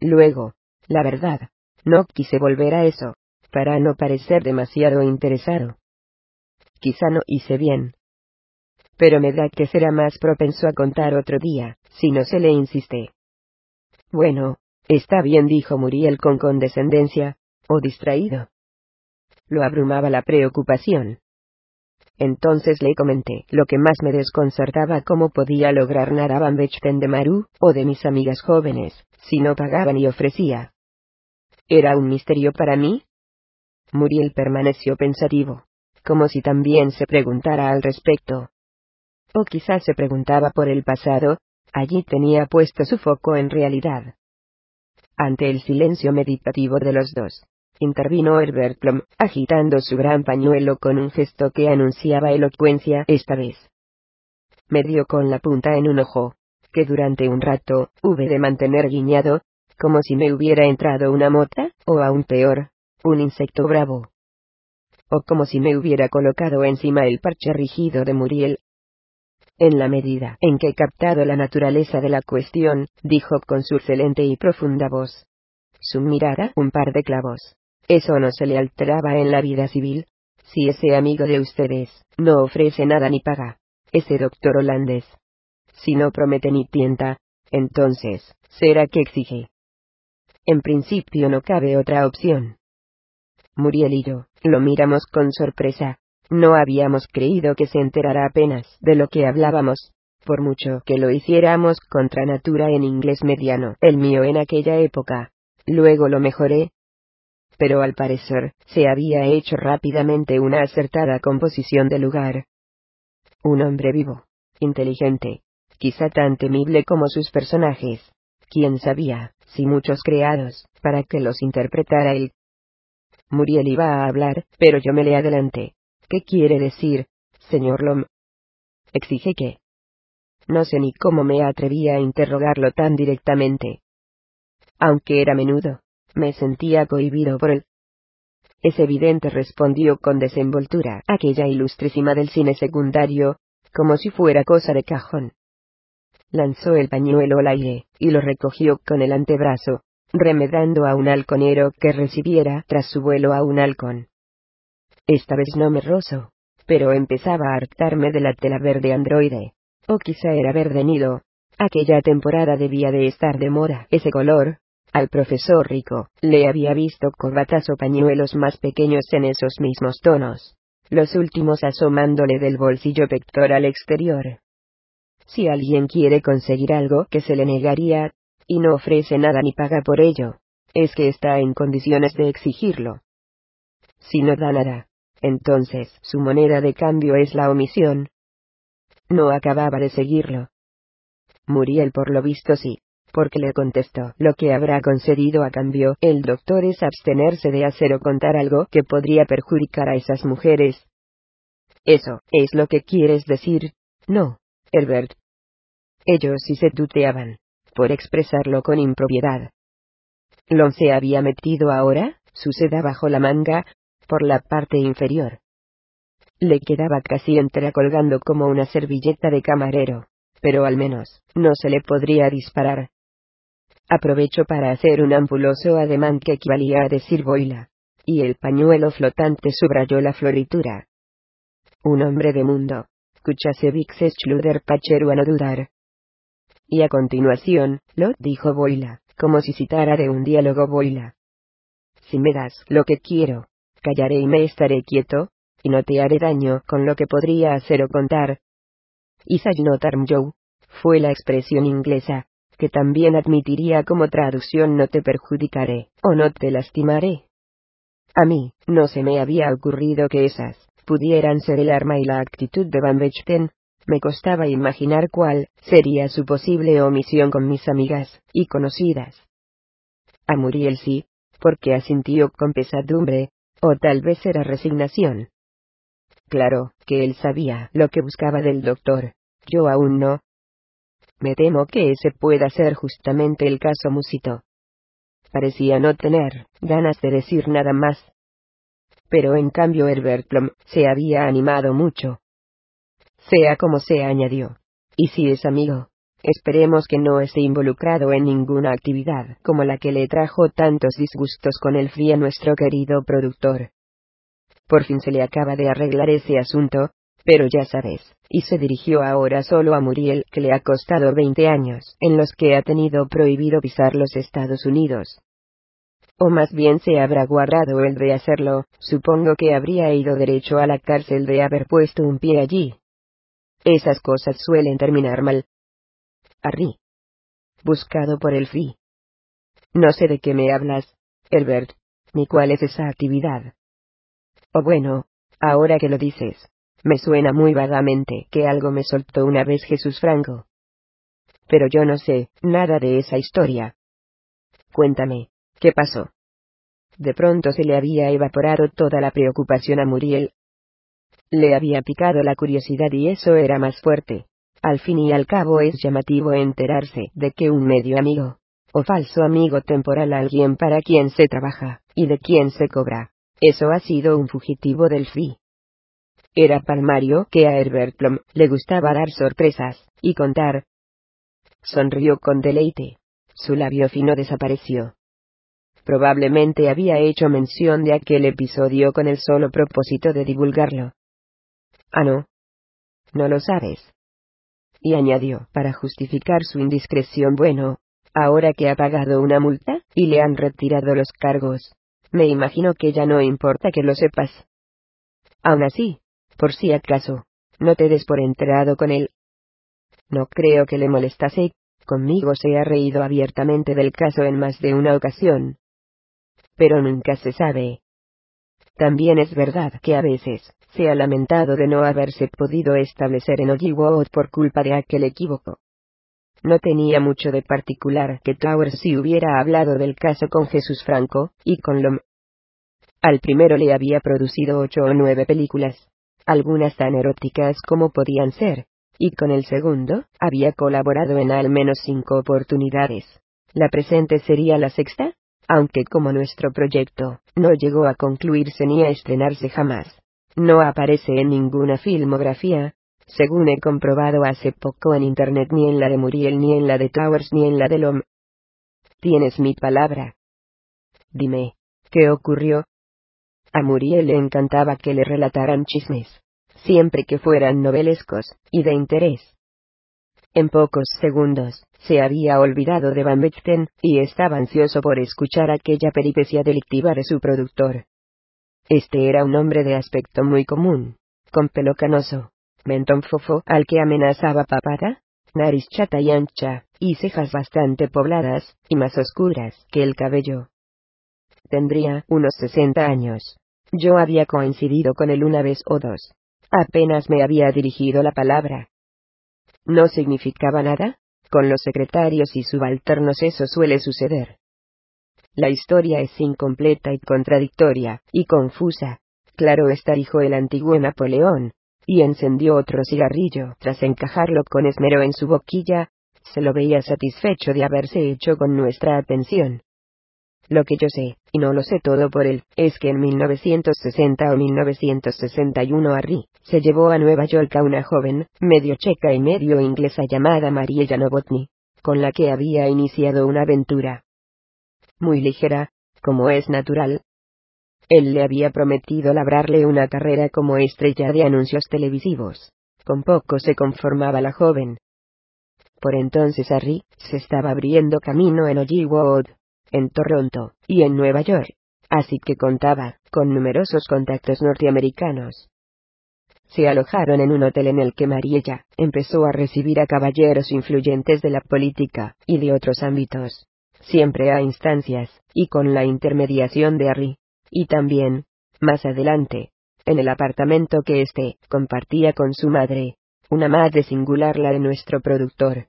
Luego, la verdad, no quise volver a eso, para no parecer demasiado interesado. Quizá no hice bien. Pero me da que será más propenso a contar otro día, si no se le insiste. Bueno, está bien, dijo Muriel con condescendencia, o distraído. Lo abrumaba la preocupación. Entonces le comenté lo que más me desconcertaba cómo podía lograr nada Van de Maru, o de mis amigas jóvenes, si no pagaban y ofrecía. ¿Era un misterio para mí? Muriel permaneció pensativo, como si también se preguntara al respecto. O quizás se preguntaba por el pasado, Allí tenía puesto su foco en realidad. Ante el silencio meditativo de los dos, intervino Herbert Plum, agitando su gran pañuelo con un gesto que anunciaba elocuencia esta vez. Me dio con la punta en un ojo, que durante un rato hube de mantener guiñado, como si me hubiera entrado una mota, o aún peor, un insecto bravo. O como si me hubiera colocado encima el parche rígido de Muriel, en la medida en que he captado la naturaleza de la cuestión, dijo con su excelente y profunda voz. Su mirada, un par de clavos. Eso no se le alteraba en la vida civil. Si ese amigo de ustedes no ofrece nada ni paga, ese doctor holandés. Si no promete ni tienta, entonces, será que exige. En principio no cabe otra opción. Muriel y yo, lo miramos con sorpresa, no habíamos creído que se enterara apenas de lo que hablábamos, por mucho que lo hiciéramos contra natura en inglés mediano, el mío en aquella época. Luego lo mejoré. Pero al parecer, se había hecho rápidamente una acertada composición de lugar. Un hombre vivo, inteligente, quizá tan temible como sus personajes. Quién sabía, si muchos creados, para que los interpretara él. Muriel iba a hablar, pero yo me le adelanté. ¿Qué quiere decir, señor Lom? Exige que. No sé ni cómo me atrevía a interrogarlo tan directamente. Aunque era menudo, me sentía cohibido por él. Es evidente, respondió con desenvoltura aquella ilustrísima del cine secundario, como si fuera cosa de cajón. lanzó el pañuelo al aire, y lo recogió con el antebrazo, remedando a un halconero que recibiera tras su vuelo a un halcón. Esta vez no me rozo, pero empezaba a hartarme de la tela verde androide. O quizá era verde nido. Aquella temporada debía de estar de moda ese color. Al profesor Rico, le había visto corbatas o pañuelos más pequeños en esos mismos tonos. Los últimos asomándole del bolsillo pectoral exterior. Si alguien quiere conseguir algo que se le negaría, y no ofrece nada ni paga por ello, es que está en condiciones de exigirlo. Si no da nada, entonces su moneda de cambio es la omisión. No acababa de seguirlo. Muriel por lo visto sí, porque le contestó, lo que habrá concedido a cambio el doctor es abstenerse de hacer o contar algo que podría perjudicar a esas mujeres. Eso, es lo que quieres decir, no, Herbert. Ellos sí se tuteaban, por expresarlo con impropiedad. Lon se había metido ahora, su seda bajo la manga, por la parte inferior. Le quedaba casi entera colgando como una servilleta de camarero, pero al menos, no se le podría disparar. Aprovecho para hacer un ampuloso ademán que equivalía a decir boila, y el pañuelo flotante subrayó la floritura. Un hombre de mundo. Kuchasevich Schluder Pacheru a no dudar. Y a continuación, lo dijo Boila, como si citara de un diálogo Boila. Si me das lo que quiero, callaré y me estaré quieto, y no te haré daño con lo que podría hacer o contar. Isai no fue la expresión inglesa, que también admitiría como traducción no te perjudicaré, o no te lastimaré. A mí, no se me había ocurrido que esas, pudieran ser el arma y la actitud de Van Bechten, me costaba imaginar cuál sería su posible omisión con mis amigas y conocidas. A Muriel sí, porque asintió con pesadumbre, o tal vez era resignación. Claro, que él sabía lo que buscaba del doctor, yo aún no. Me temo que ese pueda ser justamente el caso Musito. Parecía no tener ganas de decir nada más. Pero en cambio Herbert Plum se había animado mucho. Sea como sea, añadió. Y si es amigo, Esperemos que no esté involucrado en ninguna actividad como la que le trajo tantos disgustos con el FI a nuestro querido productor. Por fin se le acaba de arreglar ese asunto, pero ya sabes, y se dirigió ahora solo a Muriel, que le ha costado 20 años, en los que ha tenido prohibido pisar los Estados Unidos. O más bien se habrá guardado el de hacerlo, supongo que habría ido derecho a la cárcel de haber puesto un pie allí. Esas cosas suelen terminar mal, Harry. Buscado por el FI. No sé de qué me hablas, Herbert, ni cuál es esa actividad. O bueno, ahora que lo dices, me suena muy vagamente que algo me soltó una vez Jesús Franco. Pero yo no sé nada de esa historia. Cuéntame, ¿qué pasó? De pronto se le había evaporado toda la preocupación a Muriel. Le había picado la curiosidad y eso era más fuerte. Al fin y al cabo es llamativo enterarse de que un medio amigo, o falso amigo temporal alguien para quien se trabaja, y de quien se cobra, eso ha sido un fugitivo del FI. Era palmario que a Herbert Plum le gustaba dar sorpresas, y contar. Sonrió con deleite. Su labio fino desapareció. Probablemente había hecho mención de aquel episodio con el solo propósito de divulgarlo. Ah, no. No lo sabes y añadió, para justificar su indiscreción, bueno, ahora que ha pagado una multa, y le han retirado los cargos, me imagino que ya no importa que lo sepas. Aún así, por si acaso, no te des por enterado con él. No creo que le molestase, conmigo se ha reído abiertamente del caso en más de una ocasión. Pero nunca se sabe. También es verdad que a veces, se ha lamentado de no haberse podido establecer en Ojiwood por culpa de aquel equívoco. No tenía mucho de particular que Towers si hubiera hablado del caso con Jesús Franco, y con Lom. Al primero le había producido ocho o nueve películas, algunas tan eróticas como podían ser, y con el segundo, había colaborado en al menos cinco oportunidades. La presente sería la sexta, aunque como nuestro proyecto, no llegó a concluirse ni a estrenarse jamás no aparece en ninguna filmografía, según he comprobado hace poco en Internet ni en la de Muriel ni en la de Towers ni en la de Lom. Tienes mi palabra. Dime, ¿qué ocurrió? A Muriel le encantaba que le relataran chismes, siempre que fueran novelescos, y de interés. En pocos segundos, se había olvidado de Van Bechten, y estaba ansioso por escuchar aquella peripecia delictiva de su productor. Este era un hombre de aspecto muy común, con pelo canoso, mentón fofo al que amenazaba papada, nariz chata y ancha, y cejas bastante pobladas, y más oscuras que el cabello. Tendría unos sesenta años. Yo había coincidido con él una vez o dos. Apenas me había dirigido la palabra. ¿No significaba nada? Con los secretarios y subalternos eso suele suceder. La historia es incompleta y contradictoria, y confusa. Claro está, dijo el antiguo Napoleón, y encendió otro cigarrillo. Tras encajarlo con esmero en su boquilla, se lo veía satisfecho de haberse hecho con nuestra atención. Lo que yo sé, y no lo sé todo por él, es que en 1960 o 1961 Harry se llevó a Nueva York a una joven, medio checa y medio inglesa llamada Mariella Novotny, con la que había iniciado una aventura. Muy ligera, como es natural. Él le había prometido labrarle una carrera como estrella de anuncios televisivos. Con poco se conformaba la joven. Por entonces Harry se estaba abriendo camino en Hollywood, en Toronto, y en Nueva York. Así que contaba, con numerosos contactos norteamericanos. Se alojaron en un hotel en el que Mariella empezó a recibir a caballeros influyentes de la política y de otros ámbitos, siempre a instancias, y con la intermediación de Harry. Y también, más adelante, en el apartamento que éste compartía con su madre, una madre singular la de nuestro productor.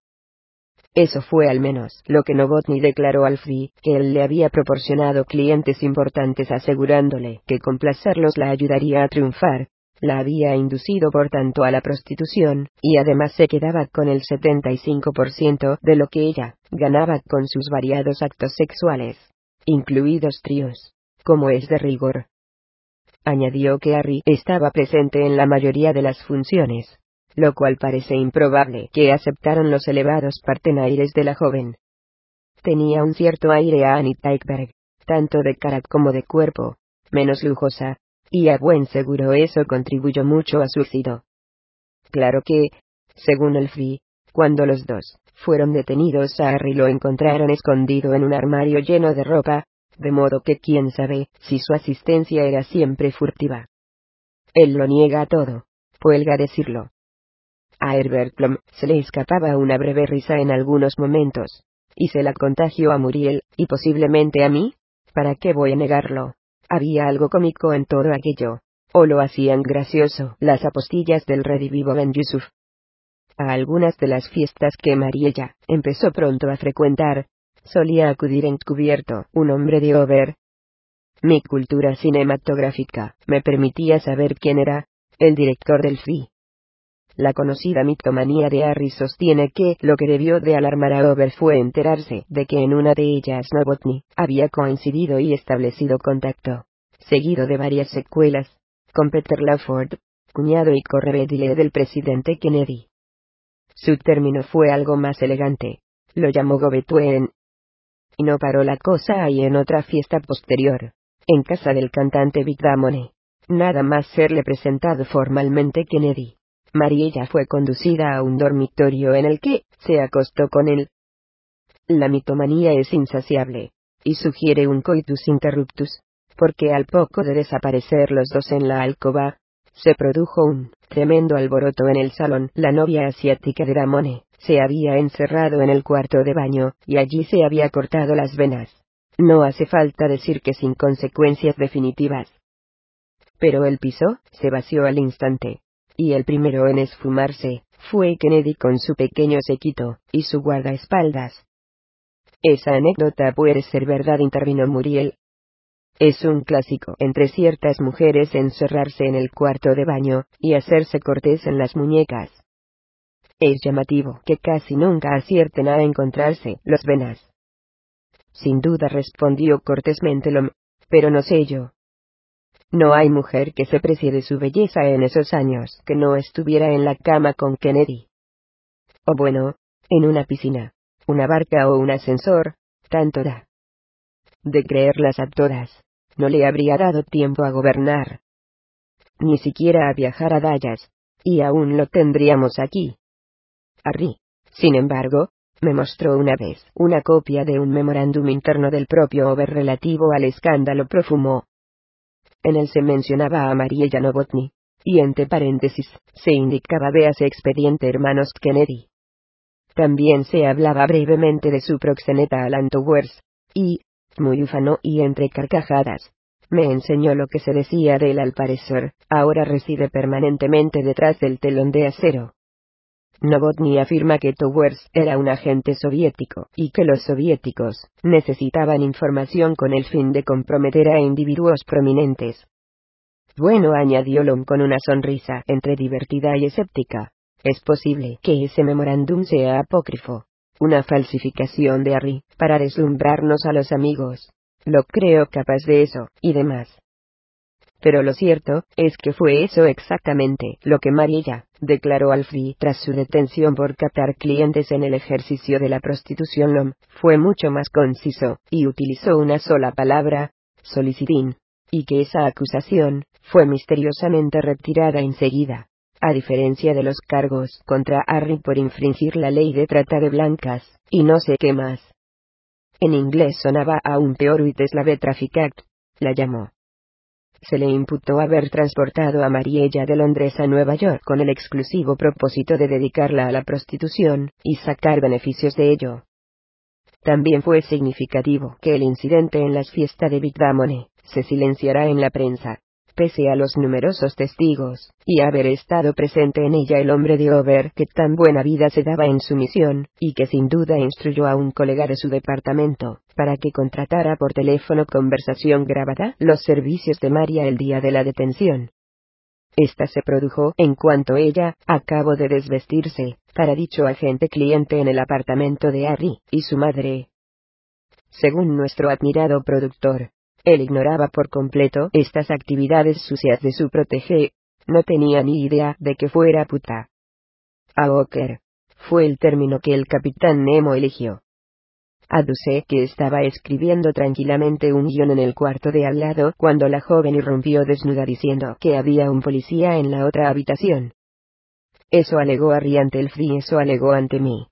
Eso fue al menos lo que Novotny declaró al FI, que él le había proporcionado clientes importantes asegurándole que complacerlos la ayudaría a triunfar. La había inducido por tanto a la prostitución, y además se quedaba con el 75% de lo que ella ganaba con sus variados actos sexuales, incluidos tríos, como es de rigor. Añadió que Harry estaba presente en la mayoría de las funciones, lo cual parece improbable que aceptaran los elevados partenaires de la joven. Tenía un cierto aire a Annie Teichberg, tanto de cara como de cuerpo, menos lujosa, y a buen seguro eso contribuyó mucho a su éxito. Claro que, según el FI, cuando los dos fueron detenidos a Harry lo encontraron escondido en un armario lleno de ropa, de modo que quién sabe si su asistencia era siempre furtiva. Él lo niega todo, huelga decirlo. A Herbert Plum se le escapaba una breve risa en algunos momentos. Y se la contagió a Muriel, y posiblemente a mí. ¿Para qué voy a negarlo? Había algo cómico en todo aquello. O lo hacían gracioso las apostillas del redivivo Ben Yusuf. A algunas de las fiestas que Mariella empezó pronto a frecuentar, solía acudir encubierto un hombre de Over. Mi cultura cinematográfica me permitía saber quién era, el director del FI. La conocida mitomanía de Harry sostiene que lo que debió de alarmar a Over fue enterarse de que en una de ellas Novotny había coincidido y establecido contacto, seguido de varias secuelas, con Peter Lawford, cuñado y correvedile del presidente Kennedy. Su término fue algo más elegante, lo llamó Gobetuen. Y no paró la cosa ahí en otra fiesta posterior, en casa del cantante Vic Damone, nada más serle presentado formalmente Kennedy. Mariella fue conducida a un dormitorio en el que se acostó con él. La mitomanía es insaciable, y sugiere un coitus interruptus, porque al poco de desaparecer los dos en la alcoba, se produjo un tremendo alboroto en el salón. La novia asiática de Damone se había encerrado en el cuarto de baño, y allí se había cortado las venas. No hace falta decir que sin consecuencias definitivas. Pero el piso se vació al instante y el primero en esfumarse, fue Kennedy con su pequeño sequito, y su guardaespaldas. Esa anécdota puede ser verdad, intervino Muriel. Es un clásico entre ciertas mujeres encerrarse en el cuarto de baño, y hacerse cortes en las muñecas. Es llamativo que casi nunca acierten a encontrarse los venas. Sin duda respondió cortésmente Lom, pero no sé yo. No hay mujer que se precie de su belleza en esos años que no estuviera en la cama con Kennedy. O bueno, en una piscina, una barca o un ascensor, tanto da. De creerlas a todas, no le habría dado tiempo a gobernar. Ni siquiera a viajar a Dallas, y aún lo tendríamos aquí. Harry, sin embargo, me mostró una vez una copia de un memorándum interno del propio Over relativo al escándalo profumo. En él se mencionaba a María Novotny, y entre paréntesis, se indicaba véase expediente hermanos Kennedy. También se hablaba brevemente de su proxeneta Alan Towers, y, muy ufano y entre carcajadas, me enseñó lo que se decía de él al parecer, ahora reside permanentemente detrás del telón de acero. Novotny afirma que Towers era un agente soviético, y que los soviéticos necesitaban información con el fin de comprometer a individuos prominentes. Bueno, añadió Lom con una sonrisa entre divertida y escéptica. Es posible que ese memorándum sea apócrifo. Una falsificación de Harry, para deslumbrarnos a los amigos. Lo creo capaz de eso, y demás. Pero lo cierto, es que fue eso exactamente lo que Mariella declaró al FI tras su detención por captar clientes en el ejercicio de la prostitución LOM, fue mucho más conciso, y utilizó una sola palabra, solicitín, y que esa acusación, fue misteriosamente retirada enseguida a diferencia de los cargos contra Harry por infringir la ley de trata de blancas, y no sé qué más. En inglés sonaba aún peor Slave Traffic Act, la llamó. Se le imputó haber transportado a Mariella de Londres a Nueva York con el exclusivo propósito de dedicarla a la prostitución, y sacar beneficios de ello. También fue significativo que el incidente en las fiestas de Big Damone se silenciará en la prensa, pese a los numerosos testigos, y haber estado presente en ella el hombre de Over que tan buena vida se daba en su misión, y que sin duda instruyó a un colega de su departamento, para que contratara por teléfono conversación grabada los servicios de María el día de la detención. Esta se produjo en cuanto ella, acabó de desvestirse, para dicho agente cliente en el apartamento de Harry, y su madre. Según nuestro admirado productor, él ignoraba por completo estas actividades sucias de su protege. No tenía ni idea de que fuera puta. Aoker. Fue el término que el capitán Nemo eligió. Aduce que estaba escribiendo tranquilamente un guion en el cuarto de al lado cuando la joven irrumpió desnuda diciendo que había un policía en la otra habitación. Eso alegó a ante el y eso alegó ante mí.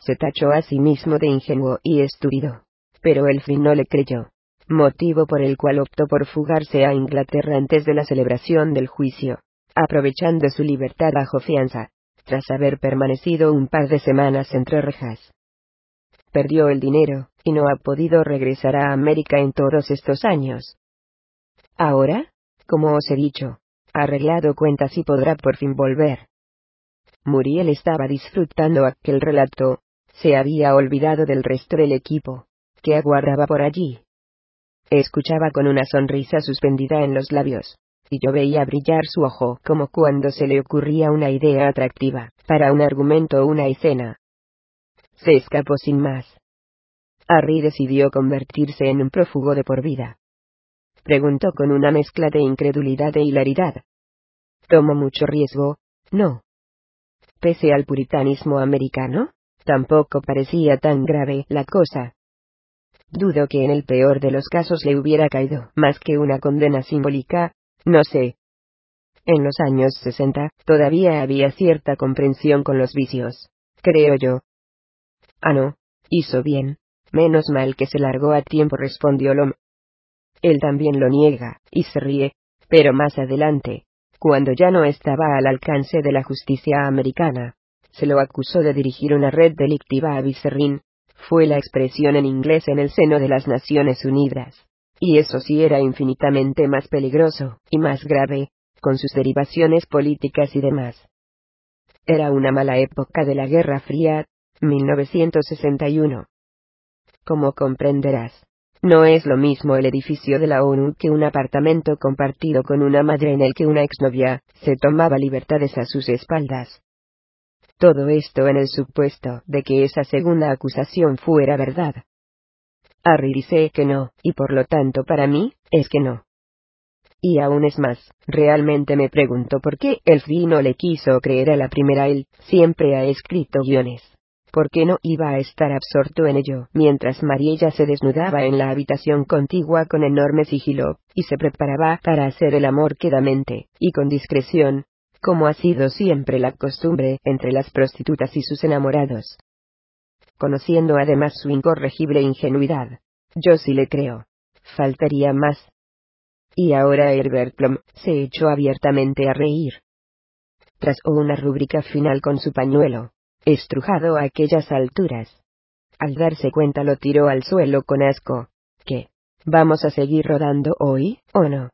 Se tachó a sí mismo de ingenuo y estúpido. Pero el fin no le creyó motivo por el cual optó por fugarse a Inglaterra antes de la celebración del juicio, aprovechando su libertad bajo fianza, tras haber permanecido un par de semanas entre rejas. Perdió el dinero, y no ha podido regresar a América en todos estos años. Ahora, como os he dicho, ha arreglado cuentas y podrá por fin volver. Muriel estaba disfrutando aquel relato, se había olvidado del resto del equipo, que aguardaba por allí, Escuchaba con una sonrisa suspendida en los labios, y yo veía brillar su ojo como cuando se le ocurría una idea atractiva, para un argumento o una escena. Se escapó sin más. Harry decidió convertirse en un prófugo de por vida. Preguntó con una mezcla de incredulidad e hilaridad. ¿Tomó mucho riesgo? No. Pese al puritanismo americano, tampoco parecía tan grave la cosa. Dudo que en el peor de los casos le hubiera caído más que una condena simbólica, no sé. En los años 60, todavía había cierta comprensión con los vicios, creo yo. Ah, no, hizo bien. Menos mal que se largó a tiempo, respondió Lom. Él también lo niega, y se ríe, pero más adelante, cuando ya no estaba al alcance de la justicia americana, se lo acusó de dirigir una red delictiva a Vicerrin, fue la expresión en inglés en el seno de las Naciones Unidas. Y eso sí era infinitamente más peligroso, y más grave, con sus derivaciones políticas y demás. Era una mala época de la Guerra Fría, 1961. Como comprenderás, no es lo mismo el edificio de la ONU que un apartamento compartido con una madre en el que una exnovia se tomaba libertades a sus espaldas. Todo esto en el supuesto de que esa segunda acusación fuera verdad. Harry que no, y por lo tanto para mí, es que no. Y aún es más, realmente me pregunto por qué el no le quiso creer a la primera él, siempre ha escrito guiones. ¿Por qué no iba a estar absorto en ello, mientras Mariella se desnudaba en la habitación contigua con enorme sigilo, y se preparaba para hacer el amor quedamente, y con discreción, como ha sido siempre la costumbre entre las prostitutas y sus enamorados? Conociendo además su incorregible ingenuidad. Yo sí le creo. Faltaría más, y ahora Herbert Plum se echó abiertamente a reír. Tras una rúbrica final con su pañuelo, estrujado a aquellas alturas. Al darse cuenta lo tiró al suelo con asco. ¿Qué? ¿Vamos a seguir rodando hoy, o no?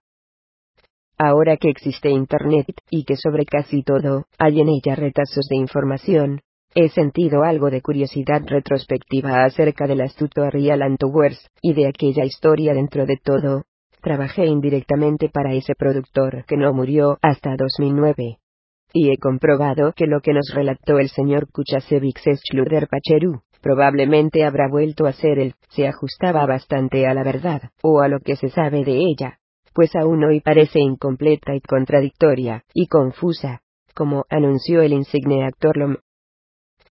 Ahora que existe Internet, y que sobre casi todo, hay en ella retazos de información, he sentido algo de curiosidad retrospectiva acerca del astuto Ariel Antowers, y de aquella historia dentro de todo, Trabajé indirectamente para ese productor que no murió hasta 2009. Y he comprobado que lo que nos relató el señor Kuchasevich Schluder Pacheru, probablemente habrá vuelto a ser él, se ajustaba bastante a la verdad, o a lo que se sabe de ella, pues aún hoy parece incompleta y contradictoria, y confusa, como anunció el insigne actor Lom,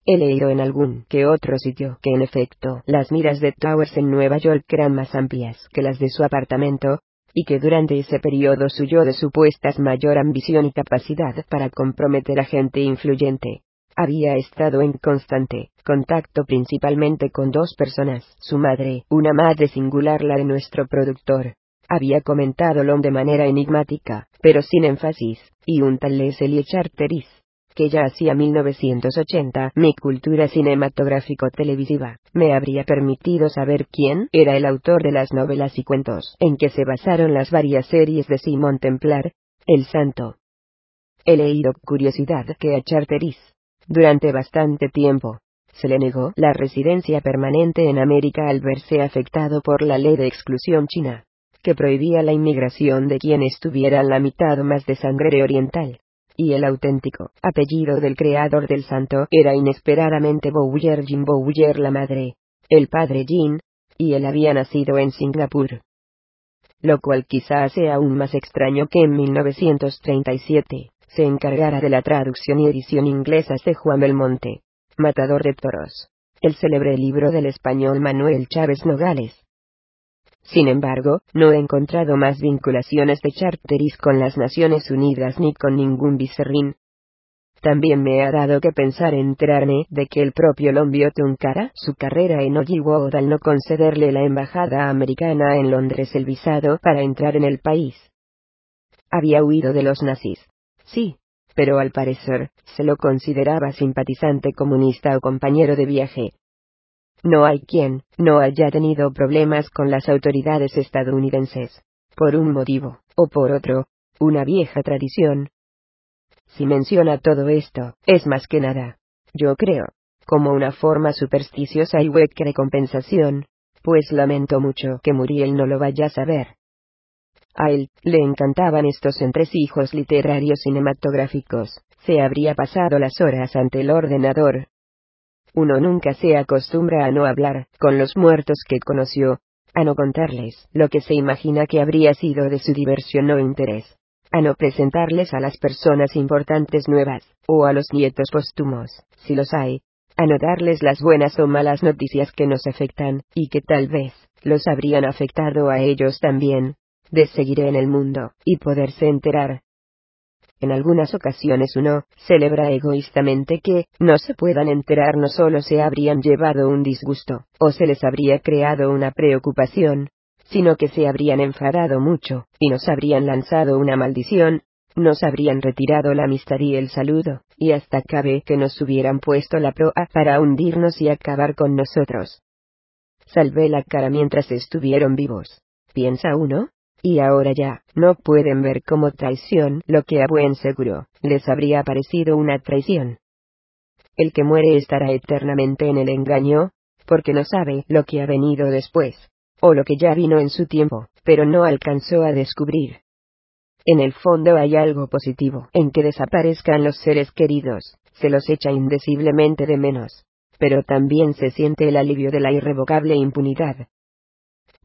He leído en algún que otro sitio que en efecto las miras de Towers en Nueva York eran más amplias que las de su apartamento, y que durante ese periodo suyo de supuestas mayor ambición y capacidad para comprometer a gente influyente, había estado en constante contacto principalmente con dos personas, su madre, una madre singular la de nuestro productor. Había comentado Lom de manera enigmática, pero sin énfasis, y un tal Leslie Charteris, que ya hacía 1980, mi cultura cinematográfico-televisiva, me habría permitido saber quién era el autor de las novelas y cuentos en que se basaron las varias series de Simón Templar, El Santo. He leído curiosidad que a Charteris, durante bastante tiempo, se le negó la residencia permanente en América al verse afectado por la ley de exclusión china, que prohibía la inmigración de quienes tuvieran la mitad más de sangre oriental y el auténtico apellido del creador del santo era inesperadamente Bouyer Jin Bouyer la madre, el padre Jin, y él había nacido en Singapur. Lo cual quizá sea aún más extraño que en 1937 se encargara de la traducción y edición inglesas de Juan Belmonte, Matador de Toros, el célebre libro del español Manuel Chávez Nogales, sin embargo, no he encontrado más vinculaciones de Charteris con las Naciones Unidas ni con ningún vicerrín. También me ha dado que pensar enterarme de que el propio Lombio tuncara su carrera en Hollywood al no concederle la embajada americana en Londres el visado para entrar en el país. Había huido de los nazis. Sí, pero al parecer, se lo consideraba simpatizante comunista o compañero de viaje. No hay quien no haya tenido problemas con las autoridades estadounidenses, por un motivo, o por otro, una vieja tradición. Si menciona todo esto, es más que nada, yo creo, como una forma supersticiosa y hueca de compensación, pues lamento mucho que Muriel no lo vaya a saber. A él le encantaban estos entresijos literarios cinematográficos, se habría pasado las horas ante el ordenador, uno nunca se acostumbra a no hablar con los muertos que conoció, a no contarles lo que se imagina que habría sido de su diversión o interés, a no presentarles a las personas importantes nuevas, o a los nietos póstumos, si los hay, a no darles las buenas o malas noticias que nos afectan, y que tal vez, los habrían afectado a ellos también, de seguir en el mundo, y poderse enterar, en algunas ocasiones uno celebra egoístamente que no se puedan enterar no solo se habrían llevado un disgusto, o se les habría creado una preocupación, sino que se habrían enfadado mucho, y nos habrían lanzado una maldición, nos habrían retirado la amistad y el saludo, y hasta cabe que nos hubieran puesto la proa para hundirnos y acabar con nosotros. Salvé la cara mientras estuvieron vivos. Piensa uno, y ahora ya, no pueden ver como traición lo que a buen seguro, les habría parecido una traición. El que muere estará eternamente en el engaño, porque no sabe lo que ha venido después, o lo que ya vino en su tiempo, pero no alcanzó a descubrir. En el fondo hay algo positivo en que desaparezcan los seres queridos, se los echa indeciblemente de menos, pero también se siente el alivio de la irrevocable impunidad,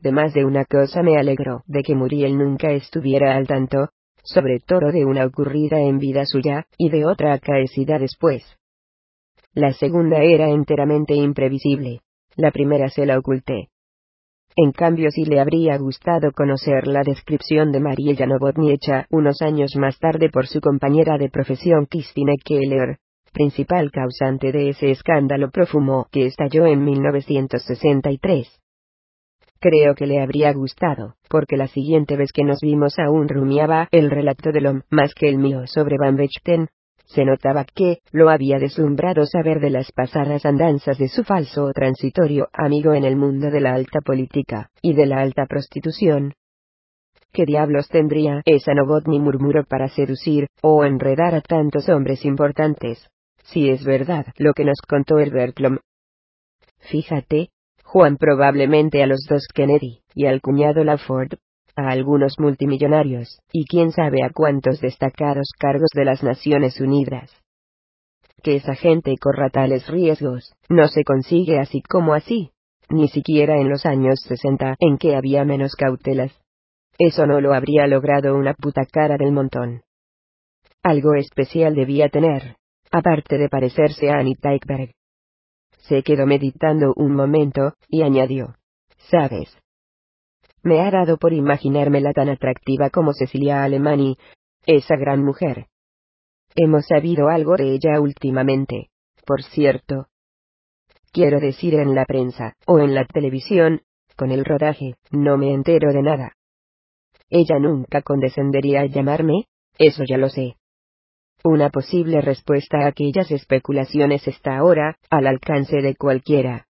De más de una cosa me alegro de que Muriel nunca estuviera al tanto, sobre todo de una ocurrida en vida suya, y de otra acaecida después. La segunda era enteramente imprevisible. La primera se la oculté. En cambio, si le habría gustado conocer la descripción de María Novotny hecha unos años más tarde por su compañera de profesión Christine Keller, principal causante de ese escándalo profumo que estalló en 1963. Creo que le habría gustado, porque la siguiente vez que nos vimos aún rumiaba el relato de Lom más que el mío sobre Van Vechten, se notaba que lo había deslumbrado saber de las pasadas andanzas de su falso o transitorio amigo en el mundo de la alta política, y de la alta prostitución. ¿Qué diablos tendría esa Novotny murmuró para seducir, o enredar a tantos hombres importantes? Si es verdad lo que nos contó el Bertlom. Fíjate, Juan probablemente a los dos Kennedy, y al cuñado Laford, a algunos multimillonarios, y quién sabe a cuántos destacados cargos de las Naciones Unidas. Que esa gente corra tales riesgos, no se consigue así como así, ni siquiera en los años 60 en que había menos cautelas. Eso no lo habría logrado una puta cara del montón. Algo especial debía tener, aparte de parecerse a Anita Ekberg. Se quedó meditando un momento, y añadió, ¿sabes? Me ha dado por imaginármela tan atractiva como Cecilia Alemani, esa gran mujer. Hemos sabido algo de ella últimamente, por cierto. Quiero decir en la prensa, o en la televisión, con el rodaje, no me entero de nada. Ella nunca condescendería a llamarme, eso ya lo sé. Una posible respuesta a aquellas especulaciones está ahora, al alcance de cualquiera.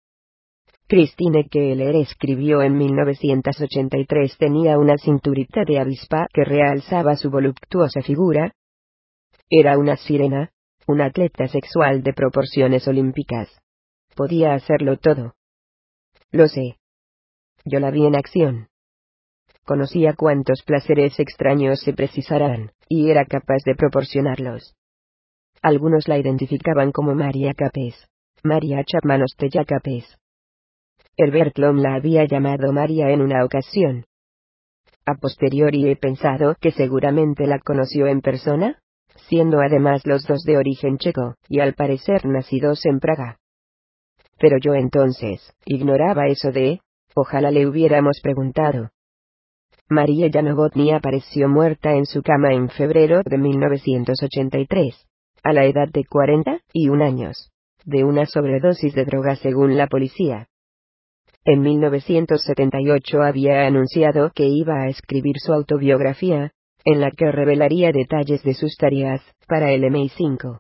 Christine Keller escribió en 1983 tenía una cinturita de avispa que realzaba su voluptuosa figura. Era una sirena, una atleta sexual de proporciones olímpicas. Podía hacerlo todo. Lo sé. Yo la vi en acción. Conocía cuántos placeres extraños se precisarán, y era capaz de proporcionarlos. Algunos la identificaban como María Capes. María Chapman Ostella Capes. Herbert Lom la había llamado María en una ocasión. A posteriori he pensado que seguramente la conoció en persona, siendo además los dos de origen checo, y al parecer nacidos en Praga. Pero yo entonces, ignoraba eso de, ojalá le hubiéramos preguntado. María Yanovotny apareció muerta en su cama en febrero de 1983, a la edad de 41 años, de una sobredosis de droga según la policía. En 1978 había anunciado que iba a escribir su autobiografía, en la que revelaría detalles de sus tareas para el MI5.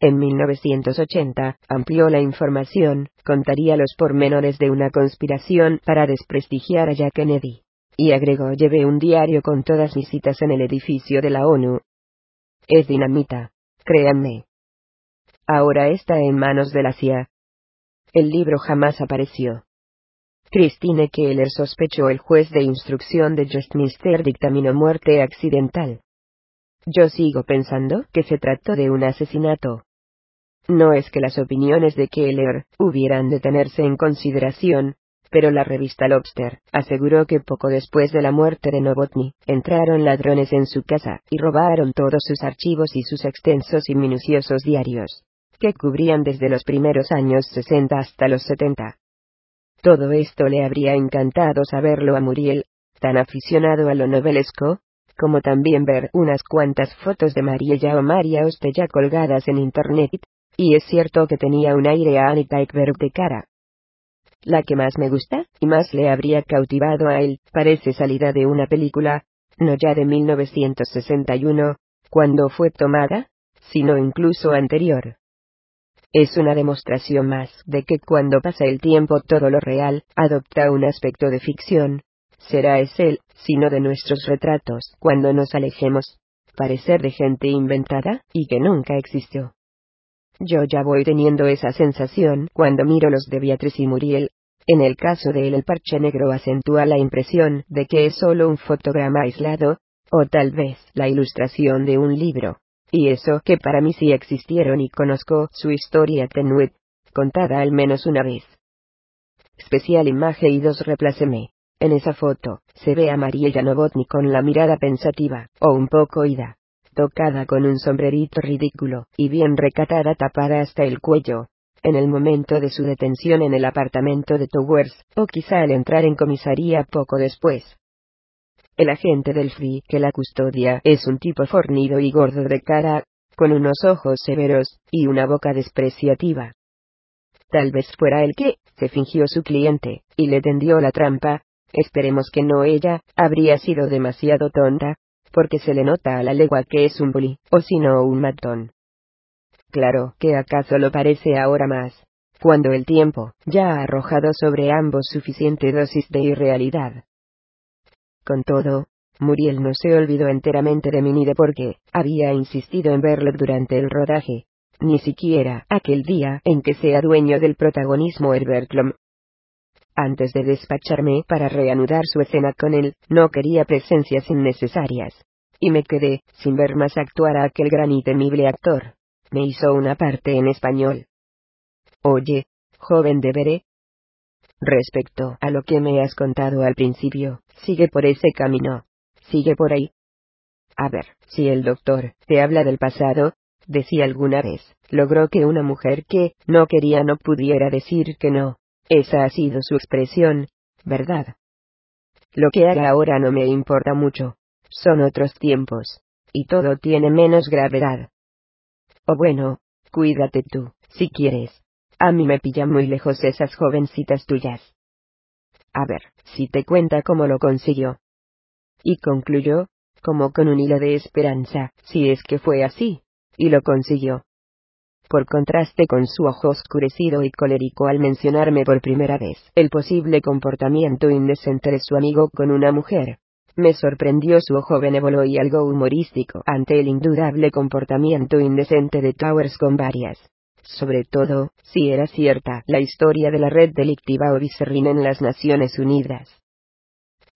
En 1980, amplió la información, contaría los pormenores de una conspiración para desprestigiar a Jack Kennedy. Y agregó llevé un diario con todas mis citas en el edificio de la ONU. Es dinamita, créanme. Ahora está en manos de la CIA. El libro jamás apareció. Christine Keller sospechó el juez de instrucción de Westminster dictaminó muerte accidental. Yo sigo pensando que se trató de un asesinato. No es que las opiniones de Keller hubieran de tenerse en consideración, pero la revista Lobster aseguró que poco después de la muerte de Novotny, entraron ladrones en su casa y robaron todos sus archivos y sus extensos y minuciosos diarios, que cubrían desde los primeros años 60 hasta los 70. Todo esto le habría encantado saberlo a Muriel, tan aficionado a lo novelesco, como también ver unas cuantas fotos de María o María Ostella colgadas en internet, y es cierto que tenía un aire a Anita Ekberg de cara. La que más me gusta, y más le habría cautivado a él, parece salida de una película, no ya de 1961, cuando fue tomada, sino incluso anterior. Es una demostración más de que cuando pasa el tiempo todo lo real adopta un aspecto de ficción. Será es él, sino de nuestros retratos, cuando nos alejemos. Parecer de gente inventada, y que nunca existió. Yo ya voy teniendo esa sensación cuando miro los de Beatriz y Muriel. En el caso de él el parche negro acentúa la impresión de que es solo un fotograma aislado, o tal vez la ilustración de un libro. Y eso que para mí sí existieron y conozco su historia tenue, contada al menos una vez. Especial imagen y dos replaceme. En esa foto, se ve a Mariella Novotny con la mirada pensativa, o un poco ida, tocada con un sombrerito ridículo, y bien recatada tapada hasta el cuello. En el momento de su detención en el apartamento de Towers, o quizá al entrar en comisaría poco después. El agente del FRI que la custodia es un tipo fornido y gordo de cara, con unos ojos severos, y una boca despreciativa. Tal vez fuera el que, se fingió su cliente, y le tendió la trampa, esperemos que no ella, habría sido demasiado tonta, porque se le nota a la legua que es un bully, o si no un matón. Claro que acaso lo parece ahora más, cuando el tiempo ya ha arrojado sobre ambos suficiente dosis de irrealidad. Con todo, Muriel no se olvidó enteramente de Minide porque había insistido en verlo durante el rodaje, ni siquiera aquel día en que sea dueño del protagonismo Herbert Lom. Antes de despacharme para reanudar su escena con él, no quería presencias innecesarias. Y me quedé, sin ver más actuar a aquel gran y temible actor. Me hizo una parte en español. Oye, joven de Veré. Respecto a lo que me has contado al principio, sigue por ese camino. Sigue por ahí. A ver, si el doctor te habla del pasado, decía alguna vez, logró que una mujer que no quería no pudiera decir que no. Esa ha sido su expresión, ¿verdad? Lo que haga ahora no me importa mucho. Son otros tiempos. Y todo tiene menos gravedad. O bueno, cuídate tú, si quieres. A mí me pilla muy lejos esas jovencitas tuyas. A ver, si te cuenta cómo lo consiguió y concluyó, como con un hilo de esperanza, si es que fue así, y lo consiguió. Por contraste con su ojo oscurecido y colérico al mencionarme por primera vez el posible comportamiento indecente de su amigo con una mujer, me sorprendió su ojo benévolo y algo humorístico ante el indudable comportamiento indecente de Towers con varias. Sobre todo, si era cierta la historia de la red delictiva Obicerrin en las Naciones Unidas.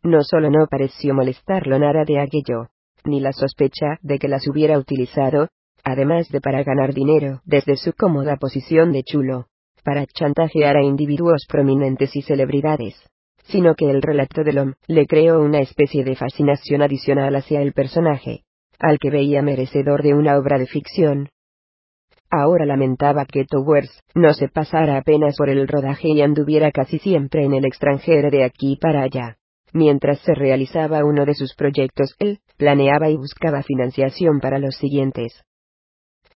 No solo no pareció molestarlo nada de aquello, ni la sospecha de que las hubiera utilizado, además de para ganar dinero desde su cómoda posición de chulo, para chantajear a individuos prominentes y celebridades, sino que el relato de Lom le creó una especie de fascinación adicional hacia el personaje, al que veía merecedor de una obra de ficción. Ahora lamentaba que Towers no se pasara apenas por el rodaje y anduviera casi siempre en el extranjero de aquí para allá. Mientras se realizaba uno de sus proyectos, él planeaba y buscaba financiación para los siguientes.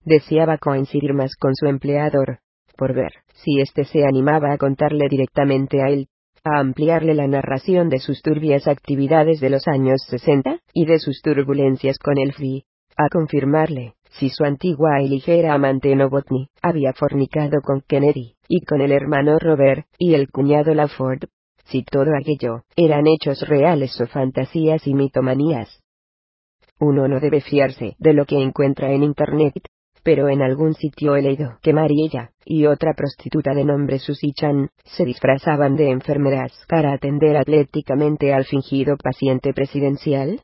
Deseaba coincidir más con su empleador, por ver si éste se animaba a contarle directamente a él, a ampliarle la narración de sus turbias actividades de los años 60 y de sus turbulencias con el FI, a confirmarle si su antigua y ligera amante Novotny había fornicado con Kennedy, y con el hermano Robert, y el cuñado Laford, si todo aquello eran hechos reales o fantasías y mitomanías. Uno no debe fiarse de lo que encuentra en Internet, pero en algún sitio he leído que Mariella y otra prostituta de nombre Susie Chan se disfrazaban de enfermeras para atender atléticamente al fingido paciente presidencial.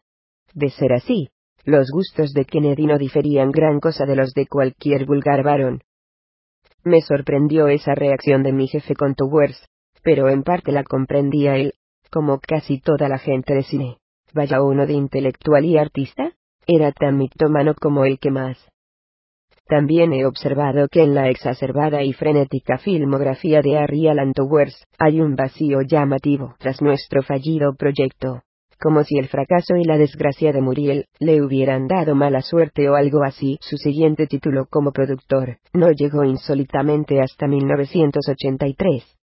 De ser así, los gustos de Kennedy no diferían gran cosa de los de cualquier vulgar varón. Me sorprendió esa reacción de mi jefe con Towers, pero en parte la comprendía él, como casi toda la gente de cine. Vaya uno de intelectual y artista, era tan mitómano como el que más. También he observado que en la exacerbada y frenética filmografía de Harry Alan Towers hay un vacío llamativo tras nuestro fallido proyecto, como si el fracaso y la desgracia de Muriel le hubieran dado mala suerte o algo así. Su siguiente título como productor no llegó insólitamente hasta 1983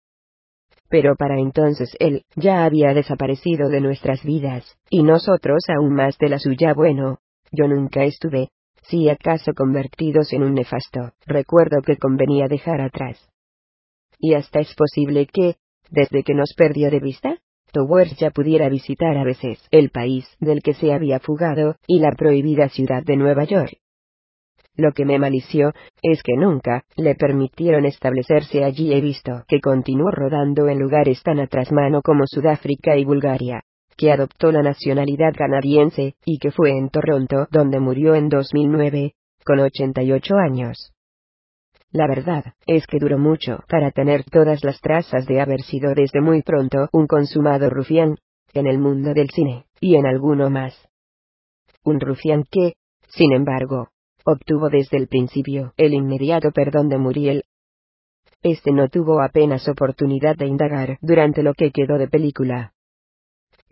pero para entonces él ya había desaparecido de nuestras vidas, y nosotros aún más de la suya. Bueno, yo nunca estuve, si acaso convertidos en un nefasto, recuerdo que convenía dejar atrás. Y hasta es posible que, desde que nos perdió de vista, Towers ya pudiera visitar a veces el país del que se había fugado, y la prohibida ciudad de Nueva York. Lo que me malició, es que nunca le permitieron establecerse allí. He visto que continuó rodando en lugares tan atrás mano como Sudáfrica y Bulgaria, que adoptó la nacionalidad canadiense, y que fue en Toronto donde murió en 2009, con 88 años. La verdad, es que duró mucho para tener todas las trazas de haber sido desde muy pronto un consumado rufián, en el mundo del cine, y en alguno más. Un rufián que, sin embargo, obtuvo desde el principio el inmediato perdón de Muriel. Este no tuvo apenas oportunidad de indagar durante lo que quedó de película.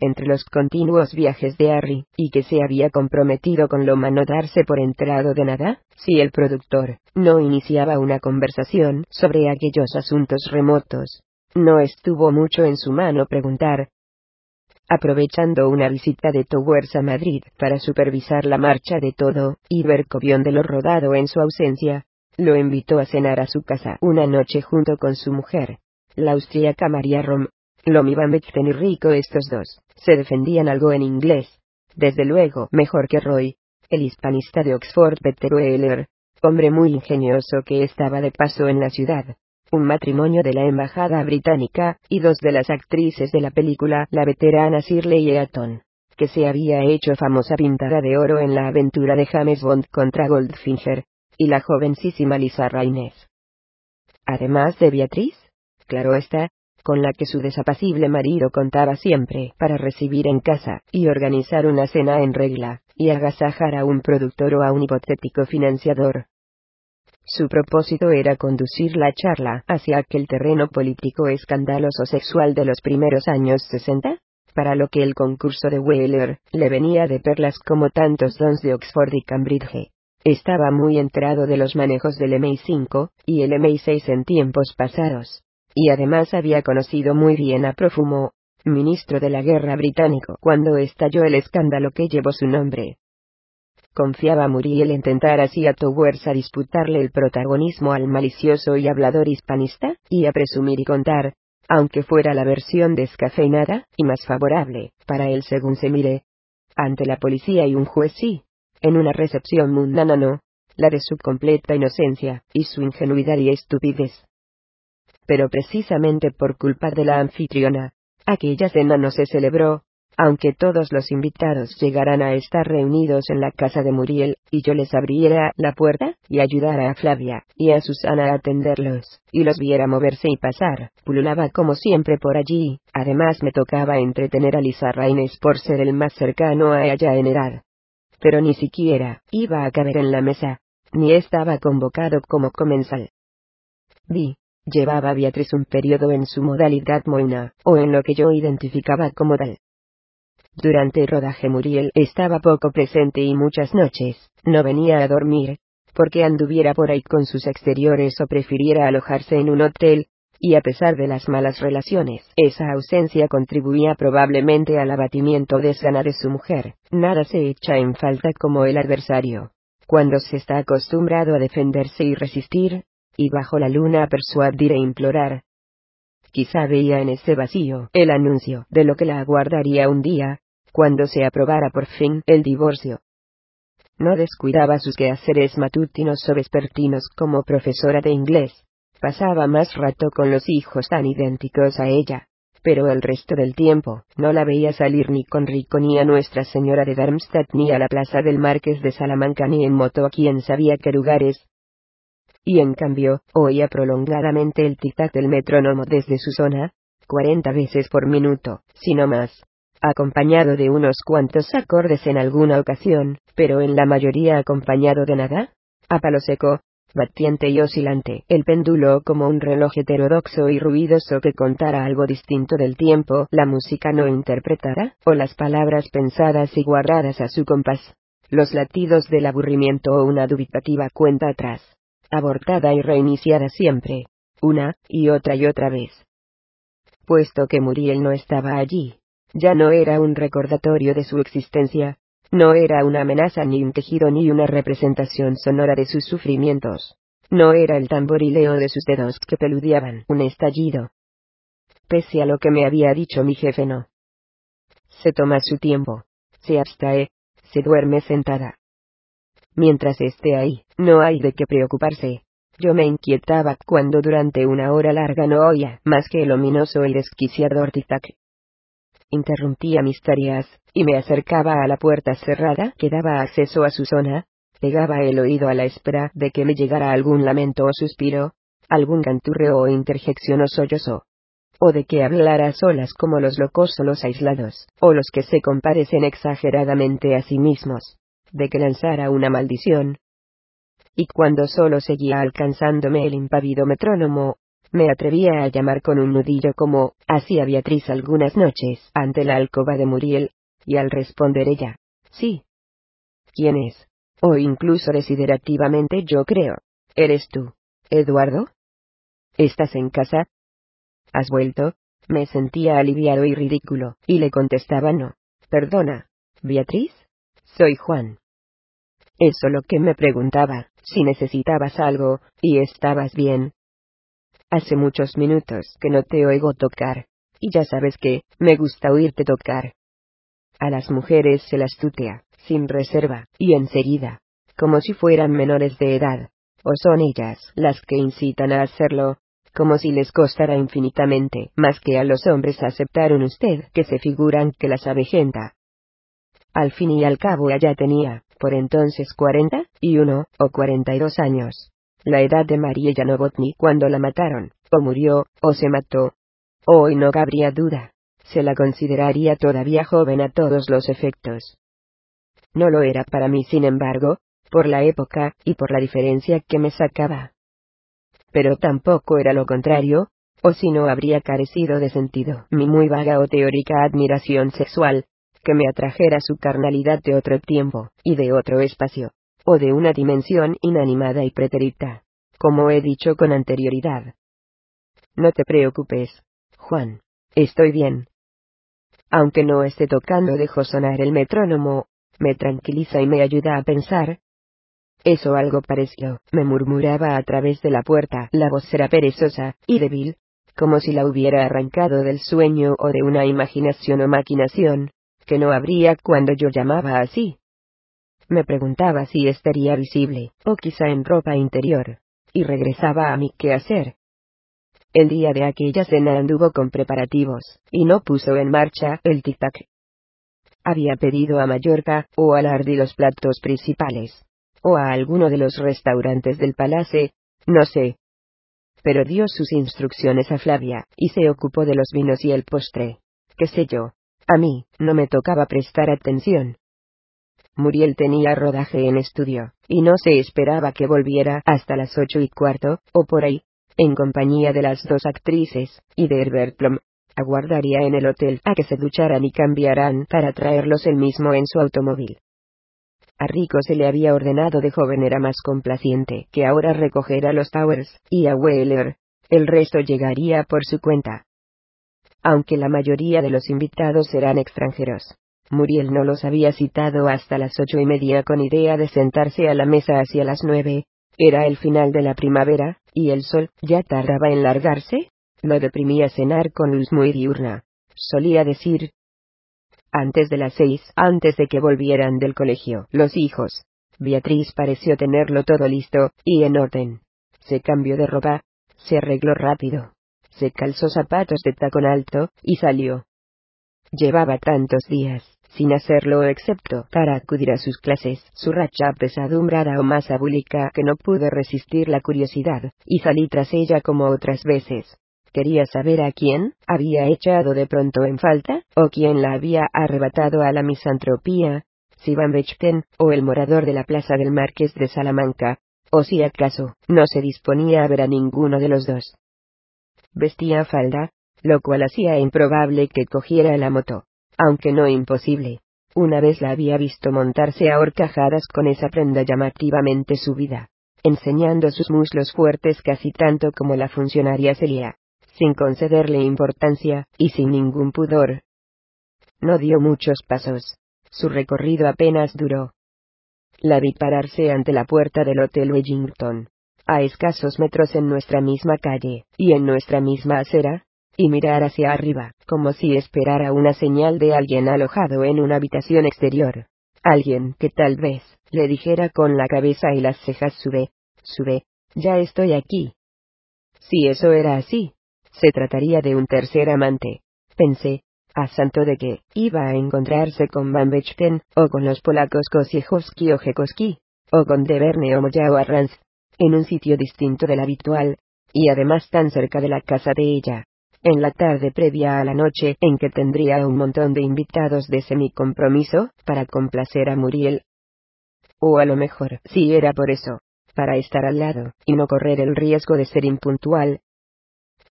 Entre los continuos viajes de Harry, y que se había comprometido con Loma no darse por enterado de nada, si el productor no iniciaba una conversación sobre aquellos asuntos remotos, no estuvo mucho en su mano preguntar, aprovechando una visita de Towers a Madrid para supervisar la marcha de todo, y ver de lo rodado en su ausencia, lo invitó a cenar a su casa una noche junto con su mujer, la austríaca María Rom. Lomi Van y Rico estos dos, se defendían algo en inglés. Desde luego, mejor que Roy, el hispanista de Oxford Peter Weller, hombre muy ingenioso que estaba de paso en la ciudad, un matrimonio de la embajada británica, y dos de las actrices de la película, la veterana Shirley Eaton, que se había hecho famosa pintada de oro en la aventura de James Bond contra Goldfinger, y la jovencísima Lisa Raines. Además de Beatriz, claro está, con la que su desapacible marido contaba siempre para recibir en casa y organizar una cena en regla, y agasajar a un productor o a un hipotético financiador, su propósito era conducir la charla hacia aquel terreno político escandaloso sexual de los primeros años 60, para lo que el concurso de Wheeler le venía de perlas como tantos dons de Oxford y Cambridge. Estaba muy enterado de los manejos del MI5 y el MI6 en tiempos pasados, y además había conocido muy bien a Profumo, ministro de la guerra británico, cuando estalló el escándalo que llevó su nombre. Confiaba Muriel en tentar así a Towers a disputarle el protagonismo al malicioso y hablador hispanista, y a presumir y contar, aunque fuera la versión descafeinada, y más favorable, para él según se mire. Ante la policía y un juez sí. En una recepción mundana no. La de su completa inocencia, y su ingenuidad y estupidez. Pero precisamente por culpa de la anfitriona, aquella cena no se celebró, aunque todos los invitados llegaran a estar reunidos en la casa de Muriel, y yo les abriera la puerta, y ayudara a Flavia y a Susana a atenderlos, y los viera moverse y pasar, pululaba como siempre por allí, además me tocaba entretener a Lisa Raines por ser el más cercano a ella en edad. Pero ni siquiera iba a caber en la mesa, ni estaba convocado como comensal. Vi, llevaba Beatriz un periodo en su modalidad moina, o en lo que yo identificaba como tal. Durante el rodaje Muriel estaba poco presente y muchas noches, no venía a dormir, porque anduviera por ahí con sus exteriores o prefiriera alojarse en un hotel, y a pesar de las malas relaciones, esa ausencia contribuía probablemente al abatimiento de sana de su mujer. Nada se echa en falta como el adversario. Cuando se está acostumbrado a defenderse y resistir, y bajo la luna a persuadir e implorar, Quizá veía en ese vacío el anuncio de lo que la aguardaría un día, cuando se aprobara por fin el divorcio. No descuidaba sus quehaceres matutinos o vespertinos como profesora de inglés. Pasaba más rato con los hijos tan idénticos a ella, pero el resto del tiempo no la veía salir ni con Rico ni a Nuestra Señora de Darmstadt ni a la plaza del Marqués de Salamanca ni en moto a quien sabía qué lugares, y en cambio, oía prolongadamente el tic-tac del metrónomo desde su zona, 40 veces por minuto, si no más, acompañado de unos cuantos acordes en alguna ocasión, pero en la mayoría acompañado de nada, a palo seco, batiente y oscilante, el péndulo como un reloj heterodoxo y ruidoso que contara algo distinto del tiempo, la música no interpretara, o las palabras pensadas y guardadas a su compás, los latidos del aburrimiento o una dubitativa cuenta atrás abortada y reiniciada siempre, una y otra y otra vez. Puesto que Muriel no estaba allí, ya no era un recordatorio de su existencia, no era una amenaza ni un tejido ni una representación sonora de sus sufrimientos, no era el tamborileo de sus dedos que peludeaban un estallido. Pese a lo que me había dicho mi jefe no. Se toma su tiempo, se abstrae, se duerme sentada, Mientras esté ahí, no hay de qué preocuparse. Yo me inquietaba cuando durante una hora larga no oía más que el ominoso y desquiciador tic-tac. Interrumpía mis tareas, y me acercaba a la puerta cerrada que daba acceso a su zona, Pegaba el oído a la espera de que me llegara algún lamento o suspiro, algún canturreo o interjección o sollozo. O de que hablara a solas como los locos o los aislados, o los que se compadecen exageradamente a sí mismos. De que lanzara una maldición. Y cuando solo seguía alcanzándome el impávido metrónomo, me atrevía a llamar con un nudillo como hacía Beatriz algunas noches ante la alcoba de Muriel, y al responder ella, sí. ¿Quién es? O incluso desiderativamente yo creo. ¿Eres tú, Eduardo? ¿Estás en casa? ¿Has vuelto? Me sentía aliviado y ridículo, y le contestaba no. Perdona, Beatriz. Soy Juan. Eso lo que me preguntaba, si necesitabas algo, y estabas bien. Hace muchos minutos que no te oigo tocar, y ya sabes que, me gusta oírte tocar. A las mujeres se las tutea, sin reserva, y enseguida, como si fueran menores de edad, o son ellas las que incitan a hacerlo, como si les costara infinitamente más que a los hombres aceptar un usted que se figuran que las avejenta. Al fin y al cabo ella tenía, por entonces cuarenta y uno o cuarenta y dos años, la edad de María Novotny cuando la mataron, o murió, o se mató. Hoy no cabría duda, se la consideraría todavía joven a todos los efectos. No lo era para mí, sin embargo, por la época, y por la diferencia que me sacaba. Pero tampoco era lo contrario, o si no habría carecido de sentido mi muy vaga o teórica admiración sexual, que me atrajera su carnalidad de otro tiempo, y de otro espacio, o de una dimensión inanimada y pretérita, como he dicho con anterioridad. No te preocupes, Juan, estoy bien. Aunque no esté tocando dejo sonar el metrónomo, me tranquiliza y me ayuda a pensar, eso algo pareció, me murmuraba a través de la puerta. La voz era perezosa, y débil, como si la hubiera arrancado del sueño o de una imaginación o maquinación, que no habría cuando yo llamaba así. Me preguntaba si estaría visible, o quizá en ropa interior, y regresaba a mi quehacer. El día de aquella cena anduvo con preparativos, y no puso en marcha el tic-tac. Había pedido a Mallorca, o a Lardi los platos principales o a alguno de los restaurantes del palace, no sé. Pero dio sus instrucciones a Flavia, y se ocupó de los vinos y el postre. ¿Qué sé yo? A mí, no me tocaba prestar atención. Muriel tenía rodaje en estudio, y no se esperaba que volviera hasta las ocho y cuarto, o por ahí, en compañía de las dos actrices, y de Herbert Plum. Aguardaría en el hotel a que se ducharan y cambiaran para traerlos él mismo en su automóvil. A Rico se le había ordenado de joven era más complaciente que ahora recoger a los Towers, y a Weller, el resto llegaría por su cuenta. Aunque la mayoría de los invitados eran extranjeros. Muriel no los había citado hasta las ocho y media con idea de sentarse a la mesa hacia las nueve. Era el final de la primavera, y el sol ya tardaba en largarse. Lo deprimía cenar con luz muy diurna. Solía decir, antes de las seis, antes de que volvieran del colegio, los hijos. Beatriz pareció tenerlo todo listo, y en orden. Se cambió de ropa, se arregló rápido, se calzó zapatos de tacón alto, y salió. Llevaba tantos días, sin hacerlo excepto para acudir a sus clases, su racha pesadumbrada o más abúlica que no pudo resistir la curiosidad, y salí tras ella como otras veces, Quería saber a quién había echado de pronto en falta, o quién la había arrebatado a la misantropía, si Van Bechten, o el morador de la plaza del Marqués de Salamanca, o si acaso, no se disponía a ver a ninguno de los dos. Vestía falda, lo cual hacía improbable que cogiera la moto, aunque no imposible. Una vez la había visto montarse a horcajadas con esa prenda llamativamente subida, enseñando sus muslos fuertes casi tanto como la funcionaria Celia sin concederle importancia, y sin ningún pudor. No dio muchos pasos. Su recorrido apenas duró. La vi pararse ante la puerta del Hotel Wellington, a escasos metros en nuestra misma calle, y en nuestra misma acera, y mirar hacia arriba, como si esperara una señal de alguien alojado en una habitación exterior. Alguien que tal vez, le dijera con la cabeza y las cejas sube, sube, ya estoy aquí. Si eso era así, se trataría de un tercer amante. Pensé, a santo de que, iba a encontrarse con Van o con los polacos Kosiechowski o Jekoski, o con Deverne o Moya o Arranz, en un sitio distinto del habitual, y además tan cerca de la casa de ella, en la tarde previa a la noche en que tendría un montón de invitados de semicompromiso, para complacer a Muriel. O a lo mejor, si era por eso, para estar al lado, y no correr el riesgo de ser impuntual.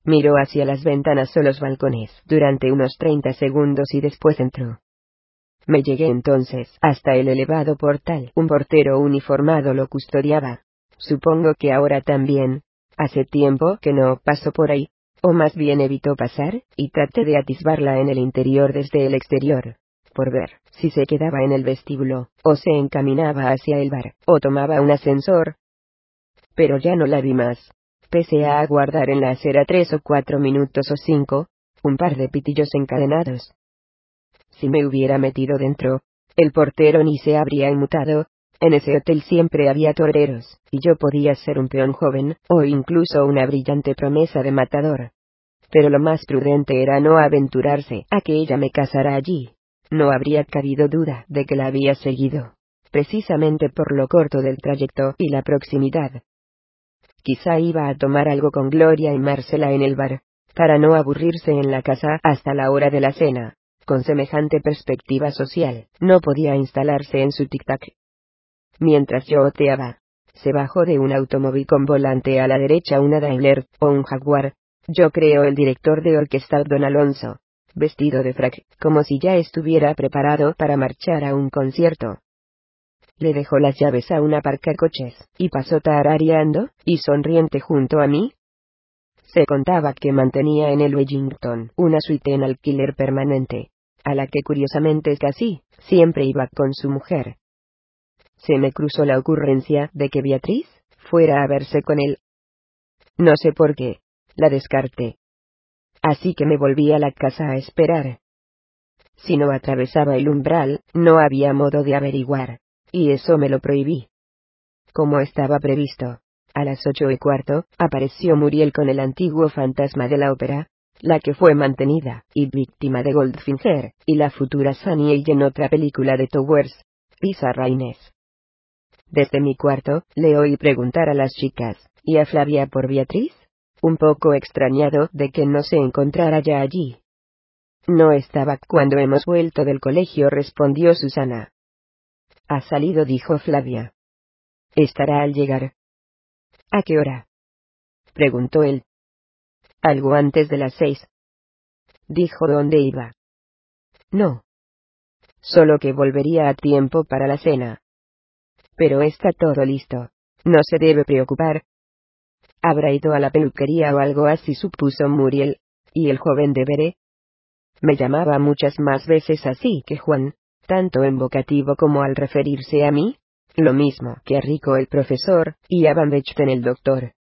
Miró hacia las ventanas o los balcones durante unos treinta segundos y después entró. Me llegué entonces hasta el elevado portal. Un portero uniformado lo custodiaba. Supongo que ahora también. Hace tiempo que no paso por ahí, o más bien evitó pasar, y traté de atisbarla en el interior desde el exterior, por ver si se quedaba en el vestíbulo, o se encaminaba hacia el bar, o tomaba un ascensor. Pero ya no la vi más. Pese a aguardar en la acera tres o cuatro minutos o cinco, un par de pitillos encadenados, si me hubiera metido dentro, el portero ni se habría inmutado. En ese hotel siempre había toreros, y yo podía ser un peón joven, o incluso una brillante promesa de matador. Pero lo más prudente era no aventurarse a que ella me casara allí. No habría cabido duda de que la había seguido, precisamente por lo corto del trayecto y la proximidad. Quizá iba a tomar algo con Gloria y Marcela en el bar, para no aburrirse en la casa hasta la hora de la cena con semejante perspectiva social, no podía instalarse en su tic-tac. Mientras yo oteaba, se bajó de un automóvil con volante a la derecha una Daimler, o un Jaguar, yo creo el director de orquesta don Alonso, vestido de frac, como si ya estuviera preparado para marchar a un concierto. Le dejó las llaves a un aparcacoches, y pasó tarareando, y sonriente junto a mí, se contaba que mantenía en el Wellington una suite en alquiler permanente, a la que curiosamente casi siempre iba con su mujer. Se me cruzó la ocurrencia de que Beatriz fuera a verse con él. No sé por qué, la descarté. Así que me volví a la casa a esperar. Si no atravesaba el umbral, no había modo de averiguar, y eso me lo prohibí. Como estaba previsto, a las ocho y cuarto, apareció Muriel con el antiguo fantasma de la ópera, la que fue mantenida y víctima de Goldfinger, y la futura Sunny en otra película de Towers, Lisa Raines. Desde mi cuarto, le oí preguntar a las chicas, ¿y a Flavia por Beatriz? Un poco extrañado de que no se encontrara ya allí. No estaba cuando hemos vuelto del colegio, respondió Susana. Ha salido, dijo Flavia. Estará al llegar. ¿A qué hora? preguntó él algo antes de las seis. Dijo dónde iba. No. Solo que volvería a tiempo para la cena. Pero está todo listo. No se debe preocupar. Habrá ido a la peluquería o algo así, supuso Muriel. ¿Y el joven de Bere? Me llamaba muchas más veces así que Juan, tanto en vocativo como al referirse a mí. Lo mismo que Rico el profesor, y a Van Bechten el doctor.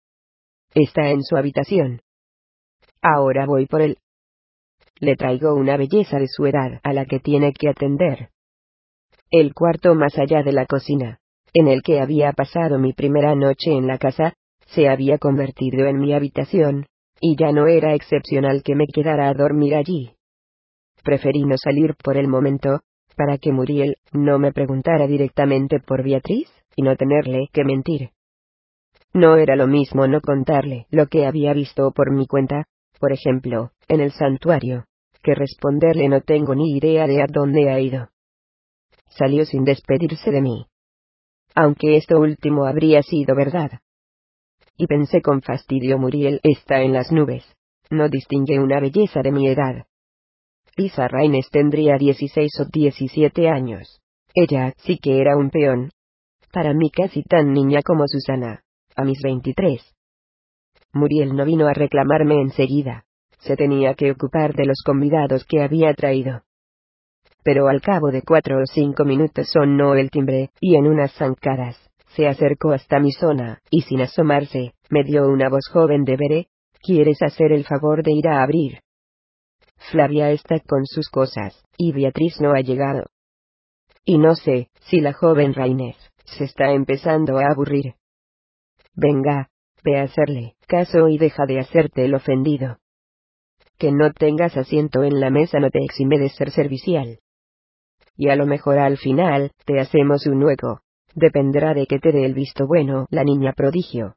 Está en su habitación. Ahora voy por él. Le traigo una belleza de su edad a la que tiene que atender. El cuarto más allá de la cocina, en el que había pasado mi primera noche en la casa, se había convertido en mi habitación, y ya no era excepcional que me quedara a dormir allí. Preferí no salir por el momento, para que Muriel no me preguntara directamente por Beatriz, y no tenerle que mentir. No era lo mismo no contarle lo que había visto por mi cuenta, por ejemplo, en el santuario, que responderle no tengo ni idea de a dónde ha ido. Salió sin despedirse de mí. Aunque esto último habría sido verdad. Y pensé con fastidio Muriel está en las nubes. No distingue una belleza de mi edad. Lisa Raines tendría 16 o 17 años. Ella sí que era un peón. Para mí casi tan niña como Susana. A mis 23. Muriel no vino a reclamarme enseguida. Se tenía que ocupar de los convidados que había traído. Pero al cabo de cuatro o cinco minutos sonó el timbre, y en unas zancadas, se acercó hasta mi zona, y sin asomarse, me dio una voz joven de veré, ¿quieres hacer el favor de ir a abrir? Flavia está con sus cosas, y Beatriz no ha llegado. Y no sé, si la joven Rainés, se está empezando a aburrir. Venga, ve a hacerle caso y deja de hacerte el ofendido. Que no tengas asiento en la mesa no te exime de ser servicial. Y a lo mejor al final, te hacemos un hueco. Dependerá de que te dé el visto bueno la niña prodigio.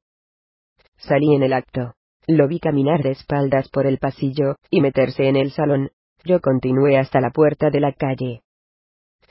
Salí en el acto. Lo vi caminar de espaldas por el pasillo, y meterse en el salón. Yo continué hasta la puerta de la calle.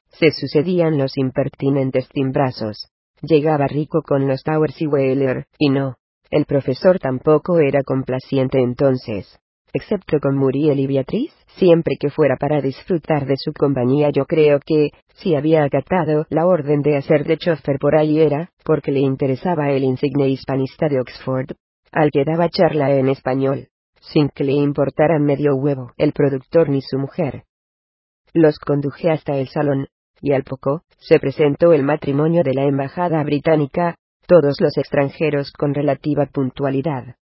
Se sucedían los impertinentes timbrazos. Llegaba rico con los Towers y Wheeler, y no. El profesor tampoco era complaciente entonces. Excepto con Muriel y Beatriz, siempre que fuera para disfrutar de su compañía yo creo que, si había acatado la orden de hacer de chofer por ahí era, porque le interesaba el insigne hispanista de Oxford, al que daba charla en español, sin que le importara medio huevo el productor ni su mujer. Los conduje hasta el salón, y al poco, se presentó el matrimonio de la embajada británica, todos los extranjeros con relativa puntualidad.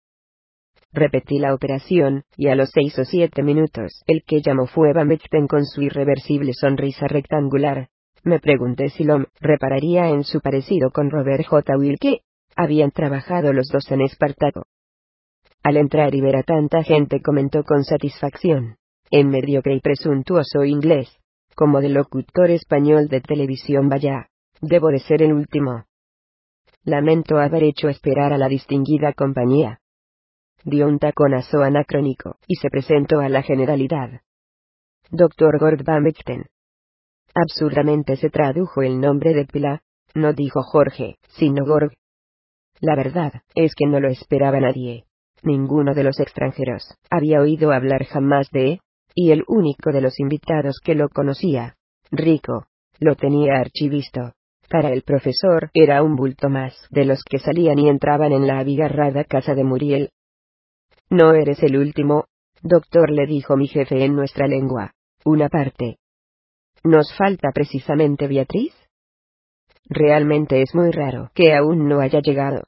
Repetí la operación, y a los seis o siete minutos el que llamó fue Van con su irreversible sonrisa rectangular. Me pregunté si Lom repararía en su parecido con Robert J. Wilke. Habían trabajado los dos en Espartaco. Al entrar y ver a tanta gente comentó con satisfacción. En mediocre y presuntuoso inglés, como de locutor español de televisión vaya, debo de ser el último. Lamento haber hecho esperar a la distinguida compañía dio un taconazo anacrónico, y se presentó a la generalidad. Dr. Gord Van Bechten. Absurdamente se tradujo el nombre de Pila, no dijo Jorge, sino Gorg. La verdad, es que no lo esperaba nadie. Ninguno de los extranjeros había oído hablar jamás de, y el único de los invitados que lo conocía, Rico, lo tenía archivisto. Para el profesor era un bulto más de los que salían y entraban en la abigarrada casa de Muriel, no eres el último, doctor, le dijo mi jefe en nuestra lengua. Una parte. ¿Nos falta precisamente Beatriz? Realmente es muy raro que aún no haya llegado.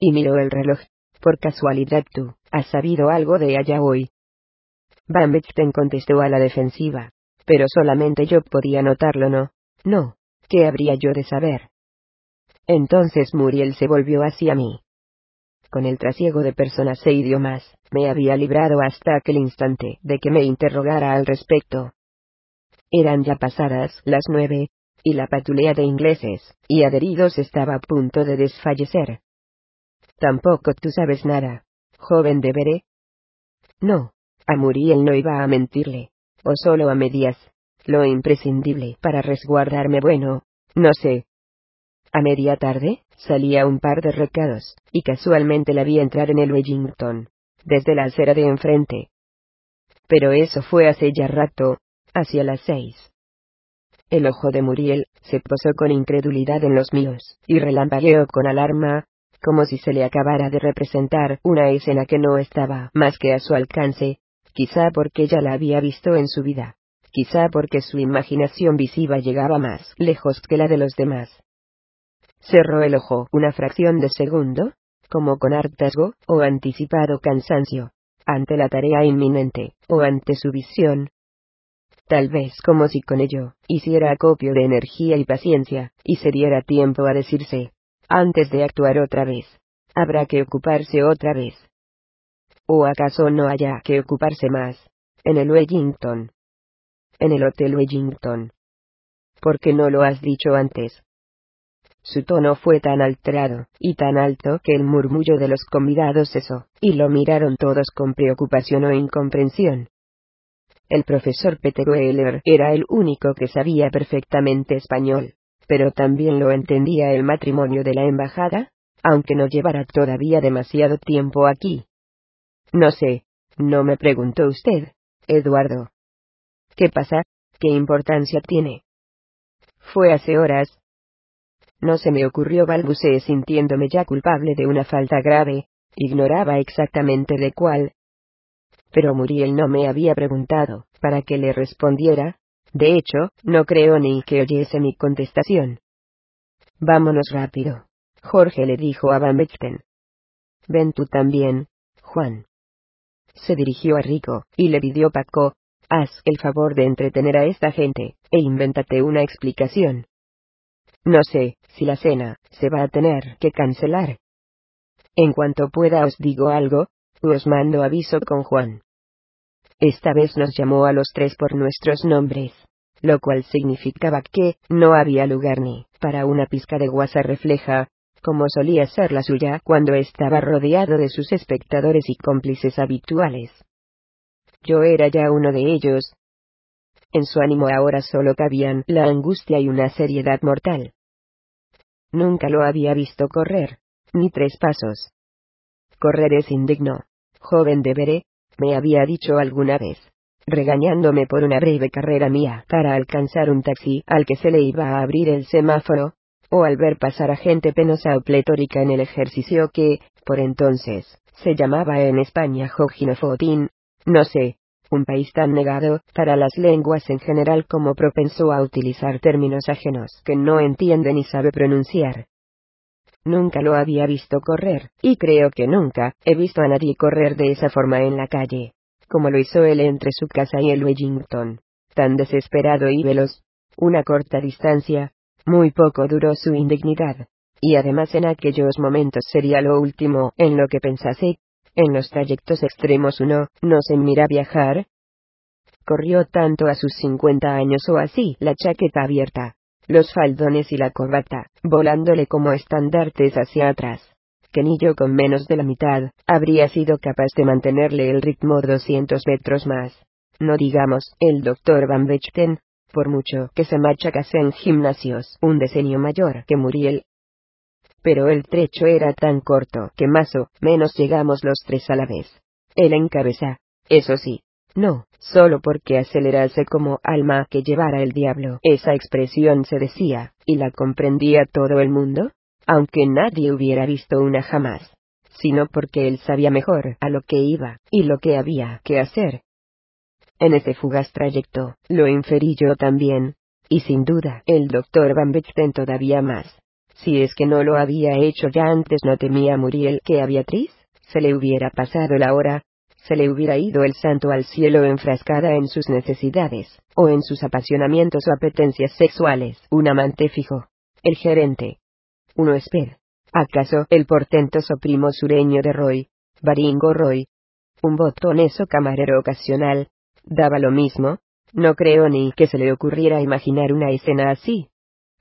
Y miró el reloj. Por casualidad tú, ¿has sabido algo de ella hoy? Van contestó a la defensiva. Pero solamente yo podía notarlo, ¿no? No. ¿Qué habría yo de saber? Entonces Muriel se volvió hacia mí con el trasiego de personas e idiomas, me había librado hasta aquel instante de que me interrogara al respecto. Eran ya pasadas las nueve, y la patulea de ingleses y adheridos estaba a punto de desfallecer. Tampoco tú sabes nada, joven de Veré. No, a Muriel no iba a mentirle, o solo a medias, lo imprescindible para resguardarme bueno, no sé, a media tarde, salía un par de recados, y casualmente la vi entrar en el Wellington, desde la acera de enfrente. Pero eso fue hace ya rato, hacia las seis. El ojo de Muriel se posó con incredulidad en los míos, y relampagueó con alarma, como si se le acabara de representar una escena que no estaba más que a su alcance, quizá porque ya la había visto en su vida, quizá porque su imaginación visiva llegaba más lejos que la de los demás. Cerró el ojo una fracción de segundo, como con hartazgo, o anticipado cansancio, ante la tarea inminente, o ante su visión. Tal vez como si con ello, hiciera acopio de energía y paciencia, y se diera tiempo a decirse, antes de actuar otra vez, habrá que ocuparse otra vez. ¿O acaso no haya que ocuparse más? En el Wellington. En el Hotel Wellington. ¿Por qué no lo has dicho antes? Su tono fue tan alterado y tan alto que el murmullo de los convidados cesó, y lo miraron todos con preocupación o incomprensión. El profesor Peter Weller era el único que sabía perfectamente español, pero también lo entendía el matrimonio de la embajada, aunque no llevara todavía demasiado tiempo aquí. No sé, no me preguntó usted, Eduardo. ¿Qué pasa? ¿Qué importancia tiene? Fue hace horas, no se me ocurrió balbuceé sintiéndome ya culpable de una falta grave, ignoraba exactamente de cuál. Pero Muriel no me había preguntado, para que le respondiera, de hecho, no creo ni que oyese mi contestación. Vámonos rápido. Jorge le dijo a Van Bechten. Ven tú también, Juan. Se dirigió a Rico, y le pidió Paco, haz el favor de entretener a esta gente, e invéntate una explicación. No sé si la cena se va a tener que cancelar. En cuanto pueda os digo algo, os mando aviso con Juan. Esta vez nos llamó a los tres por nuestros nombres. lo cual significaba que no había lugar ni para una pizca de guasa refleja, como solía ser la suya cuando estaba rodeado de sus espectadores y cómplices habituales. Yo era ya uno de ellos. En su ánimo ahora solo cabían la angustia y una seriedad mortal. Nunca lo había visto correr, ni tres pasos. Correr es indigno. Joven deberé, me había dicho alguna vez, regañándome por una breve carrera mía para alcanzar un taxi al que se le iba a abrir el semáforo, o al ver pasar a gente penosa o pletórica en el ejercicio que, por entonces, se llamaba en España Jojinofotín, no sé, un país tan negado para las lenguas en general como propenso a utilizar términos ajenos que no entiende ni sabe pronunciar. Nunca lo había visto correr, y creo que nunca he visto a nadie correr de esa forma en la calle, como lo hizo él entre su casa y el Wellington, tan desesperado y veloz. Una corta distancia, muy poco duró su indignidad, y además en aquellos momentos sería lo último en lo que pensase. En los trayectos extremos uno no se mira viajar. Corrió tanto a sus cincuenta años o así, la chaqueta abierta, los faldones y la corbata, volándole como estandartes hacia atrás, que ni yo con menos de la mitad, habría sido capaz de mantenerle el ritmo doscientos metros más. No digamos, el doctor Van Bechten, por mucho que se machacase en gimnasios un decenio mayor que Muriel. Pero el trecho era tan corto que más o menos llegamos los tres a la vez. Él en cabeza, eso sí, no, solo porque acelerase como alma que llevara el diablo. Esa expresión se decía, y la comprendía todo el mundo, aunque nadie hubiera visto una jamás, sino porque él sabía mejor a lo que iba, y lo que había que hacer, en ese fugaz trayecto, lo inferí yo también. Y sin duda, el doctor Van Bechten todavía más. Si es que no lo había hecho ya antes, no temía Muriel que a Beatriz se le hubiera pasado la hora, se le hubiera ido el santo al cielo enfrascada en sus necesidades, o en sus apasionamientos o apetencias sexuales. Un amante fijo. El gerente. Uno espera. ¿Acaso el portentoso primo sureño de Roy? Baringo Roy. Un botoneso camarero ocasional, Daba lo mismo, no creo ni que se le ocurriera imaginar una escena así.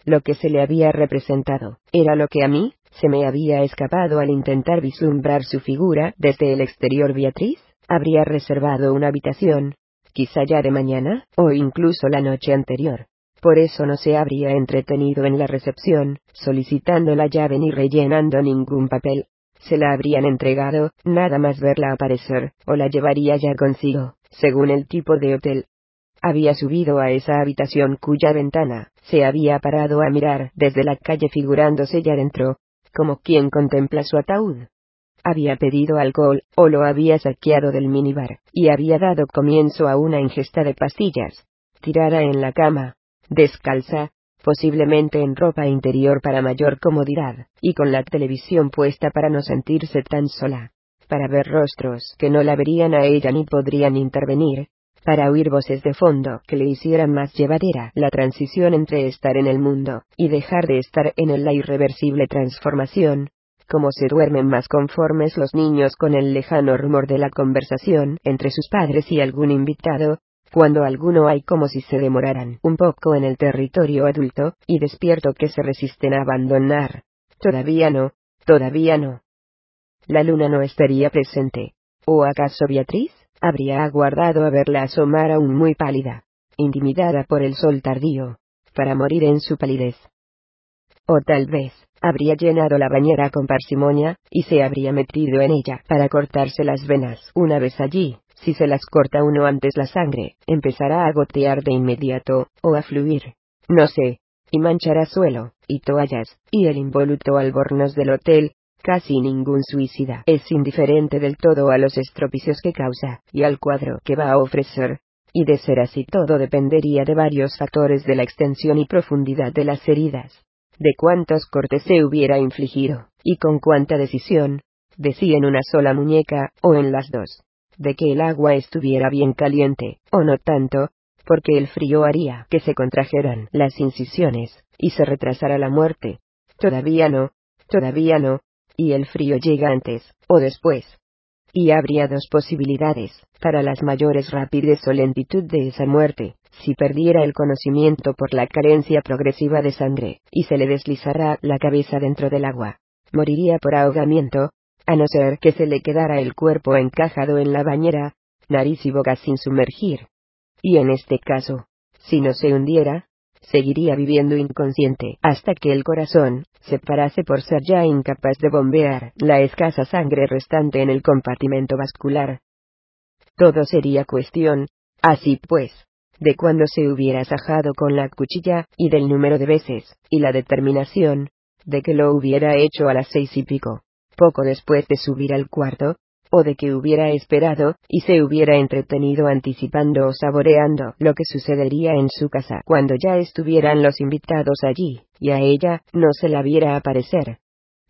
Lo que se le había representado, era lo que a mí, se me había escapado al intentar vislumbrar su figura desde el exterior Beatriz, habría reservado una habitación, quizá ya de mañana, o incluso la noche anterior. Por eso no se habría entretenido en la recepción, solicitando la llave ni rellenando ningún papel. Se la habrían entregado, nada más verla aparecer, o la llevaría ya consigo según el tipo de hotel. Había subido a esa habitación cuya ventana se había parado a mirar desde la calle figurándose ya dentro, como quien contempla su ataúd. Había pedido alcohol, o lo había saqueado del minibar, y había dado comienzo a una ingesta de pastillas. Tirada en la cama, descalza, posiblemente en ropa interior para mayor comodidad, y con la televisión puesta para no sentirse tan sola para ver rostros que no la verían a ella ni podrían intervenir, para oír voces de fondo que le hicieran más llevadera la transición entre estar en el mundo y dejar de estar en él la irreversible transformación, como se duermen más conformes los niños con el lejano rumor de la conversación entre sus padres y algún invitado, cuando alguno hay como si se demoraran un poco en el territorio adulto, y despierto que se resisten a abandonar. Todavía no, todavía no. La luna no estaría presente. ¿O acaso Beatriz? Habría aguardado a verla asomar aún muy pálida, intimidada por el sol tardío, para morir en su palidez. O tal vez, habría llenado la bañera con parsimonia, y se habría metido en ella para cortarse las venas. Una vez allí, si se las corta uno antes la sangre, empezará a gotear de inmediato, o a fluir. No sé. Y manchará suelo, y toallas, y el involuto albornoz del hotel, Casi ningún suicida. Es indiferente del todo a los estropicios que causa, y al cuadro que va a ofrecer. Y de ser así todo dependería de varios factores de la extensión y profundidad de las heridas, de cuántos cortes se hubiera infligido, y con cuánta decisión, de si en una sola muñeca, o en las dos, de que el agua estuviera bien caliente, o no tanto, porque el frío haría que se contrajeran las incisiones, y se retrasara la muerte. Todavía no, todavía no, y el frío llega antes, o después. Y habría dos posibilidades, para las mayores rapidez o lentitud de esa muerte, si perdiera el conocimiento por la carencia progresiva de sangre, y se le deslizara la cabeza dentro del agua. Moriría por ahogamiento, a no ser que se le quedara el cuerpo encajado en la bañera, nariz y boca sin sumergir. Y en este caso, si no se hundiera, seguiría viviendo inconsciente hasta que el corazón se parase por ser ya incapaz de bombear la escasa sangre restante en el compartimento vascular. Todo sería cuestión, así pues, de cuando se hubiera sajado con la cuchilla, y del número de veces, y la determinación, de que lo hubiera hecho a las seis y pico, poco después de subir al cuarto, o de que hubiera esperado, y se hubiera entretenido anticipando o saboreando lo que sucedería en su casa cuando ya estuvieran los invitados allí, y a ella no se la viera aparecer.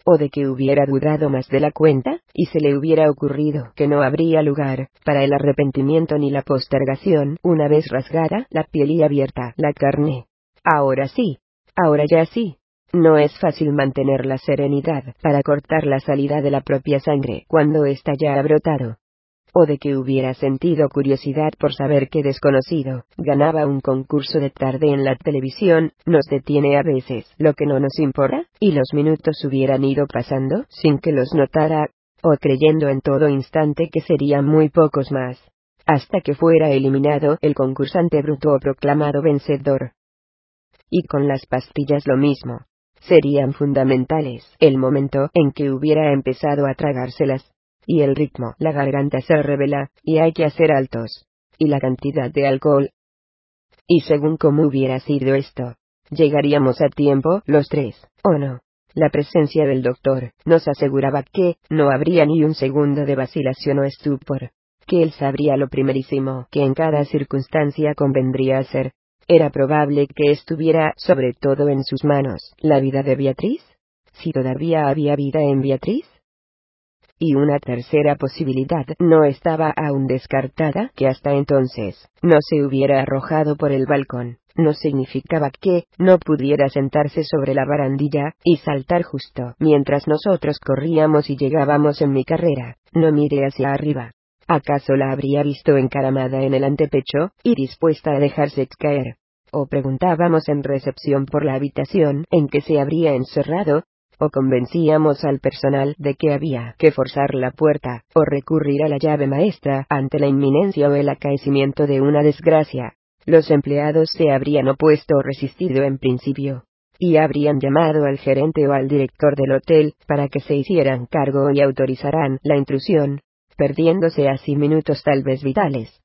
O de que hubiera dudado más de la cuenta, y se le hubiera ocurrido que no habría lugar para el arrepentimiento ni la postergación una vez rasgada la piel y abierta la carne. Ahora sí, ahora ya sí, no es fácil mantener la serenidad para cortar la salida de la propia sangre cuando está ya brotado. O de que hubiera sentido curiosidad por saber qué desconocido ganaba un concurso de tarde en la televisión, nos detiene a veces lo que no nos importa, y los minutos hubieran ido pasando sin que los notara, o creyendo en todo instante que serían muy pocos más, hasta que fuera eliminado el concursante bruto o proclamado vencedor. Y con las pastillas lo mismo serían fundamentales el momento en que hubiera empezado a tragárselas. Y el ritmo, la garganta se revela, y hay que hacer altos. Y la cantidad de alcohol. Y según cómo hubiera sido esto, llegaríamos a tiempo los tres, ¿o no? La presencia del doctor nos aseguraba que no habría ni un segundo de vacilación o estupor, que él sabría lo primerísimo que en cada circunstancia convendría hacer, era probable que estuviera sobre todo en sus manos la vida de Beatriz, si todavía había vida en Beatriz. Y una tercera posibilidad no estaba aún descartada que hasta entonces no se hubiera arrojado por el balcón. No significaba que no pudiera sentarse sobre la barandilla y saltar justo mientras nosotros corríamos y llegábamos en mi carrera. No mire hacia arriba, ¿Acaso la habría visto encaramada en el antepecho, y dispuesta a dejarse caer? O preguntábamos en recepción por la habitación en que se habría encerrado, o convencíamos al personal de que había que forzar la puerta, o recurrir a la llave maestra ante la inminencia o el acaecimiento de una desgracia. Los empleados se habrían opuesto o resistido en principio, y habrían llamado al gerente o al director del hotel para que se hicieran cargo y autorizaran la intrusión, perdiéndose así minutos tal vez vitales.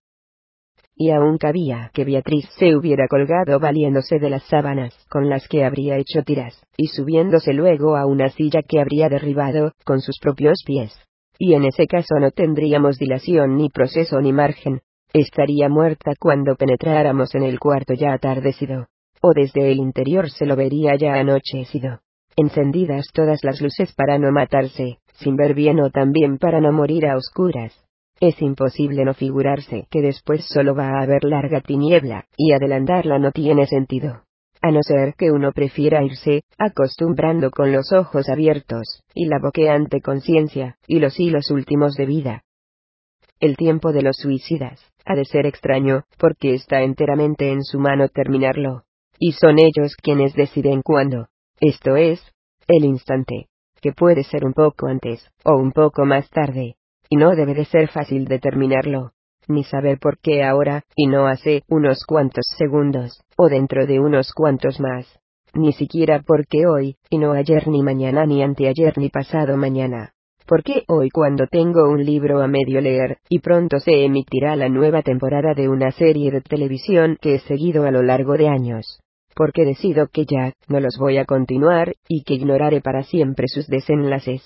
Y aún cabía que Beatriz se hubiera colgado valiéndose de las sábanas con las que habría hecho tiras, y subiéndose luego a una silla que habría derribado con sus propios pies. Y en ese caso no tendríamos dilación ni proceso ni margen. Estaría muerta cuando penetráramos en el cuarto ya atardecido. O desde el interior se lo vería ya anochecido. Encendidas todas las luces para no matarse, sin ver bien o también para no morir a oscuras. Es imposible no figurarse que después solo va a haber larga tiniebla, y adelantarla no tiene sentido. A no ser que uno prefiera irse, acostumbrando con los ojos abiertos, y la boqueante conciencia, y los hilos últimos de vida. El tiempo de los suicidas, ha de ser extraño, porque está enteramente en su mano terminarlo. Y son ellos quienes deciden cuándo. Esto es, el instante que puede ser un poco antes, o un poco más tarde, y no debe de ser fácil determinarlo, ni saber por qué ahora, y no hace unos cuantos segundos, o dentro de unos cuantos más, ni siquiera por qué hoy, y no ayer ni mañana ni anteayer ni pasado mañana. ¿Por qué hoy cuando tengo un libro a medio leer, y pronto se emitirá la nueva temporada de una serie de televisión que he seguido a lo largo de años? Porque decido que ya no los voy a continuar, y que ignoraré para siempre sus desenlaces.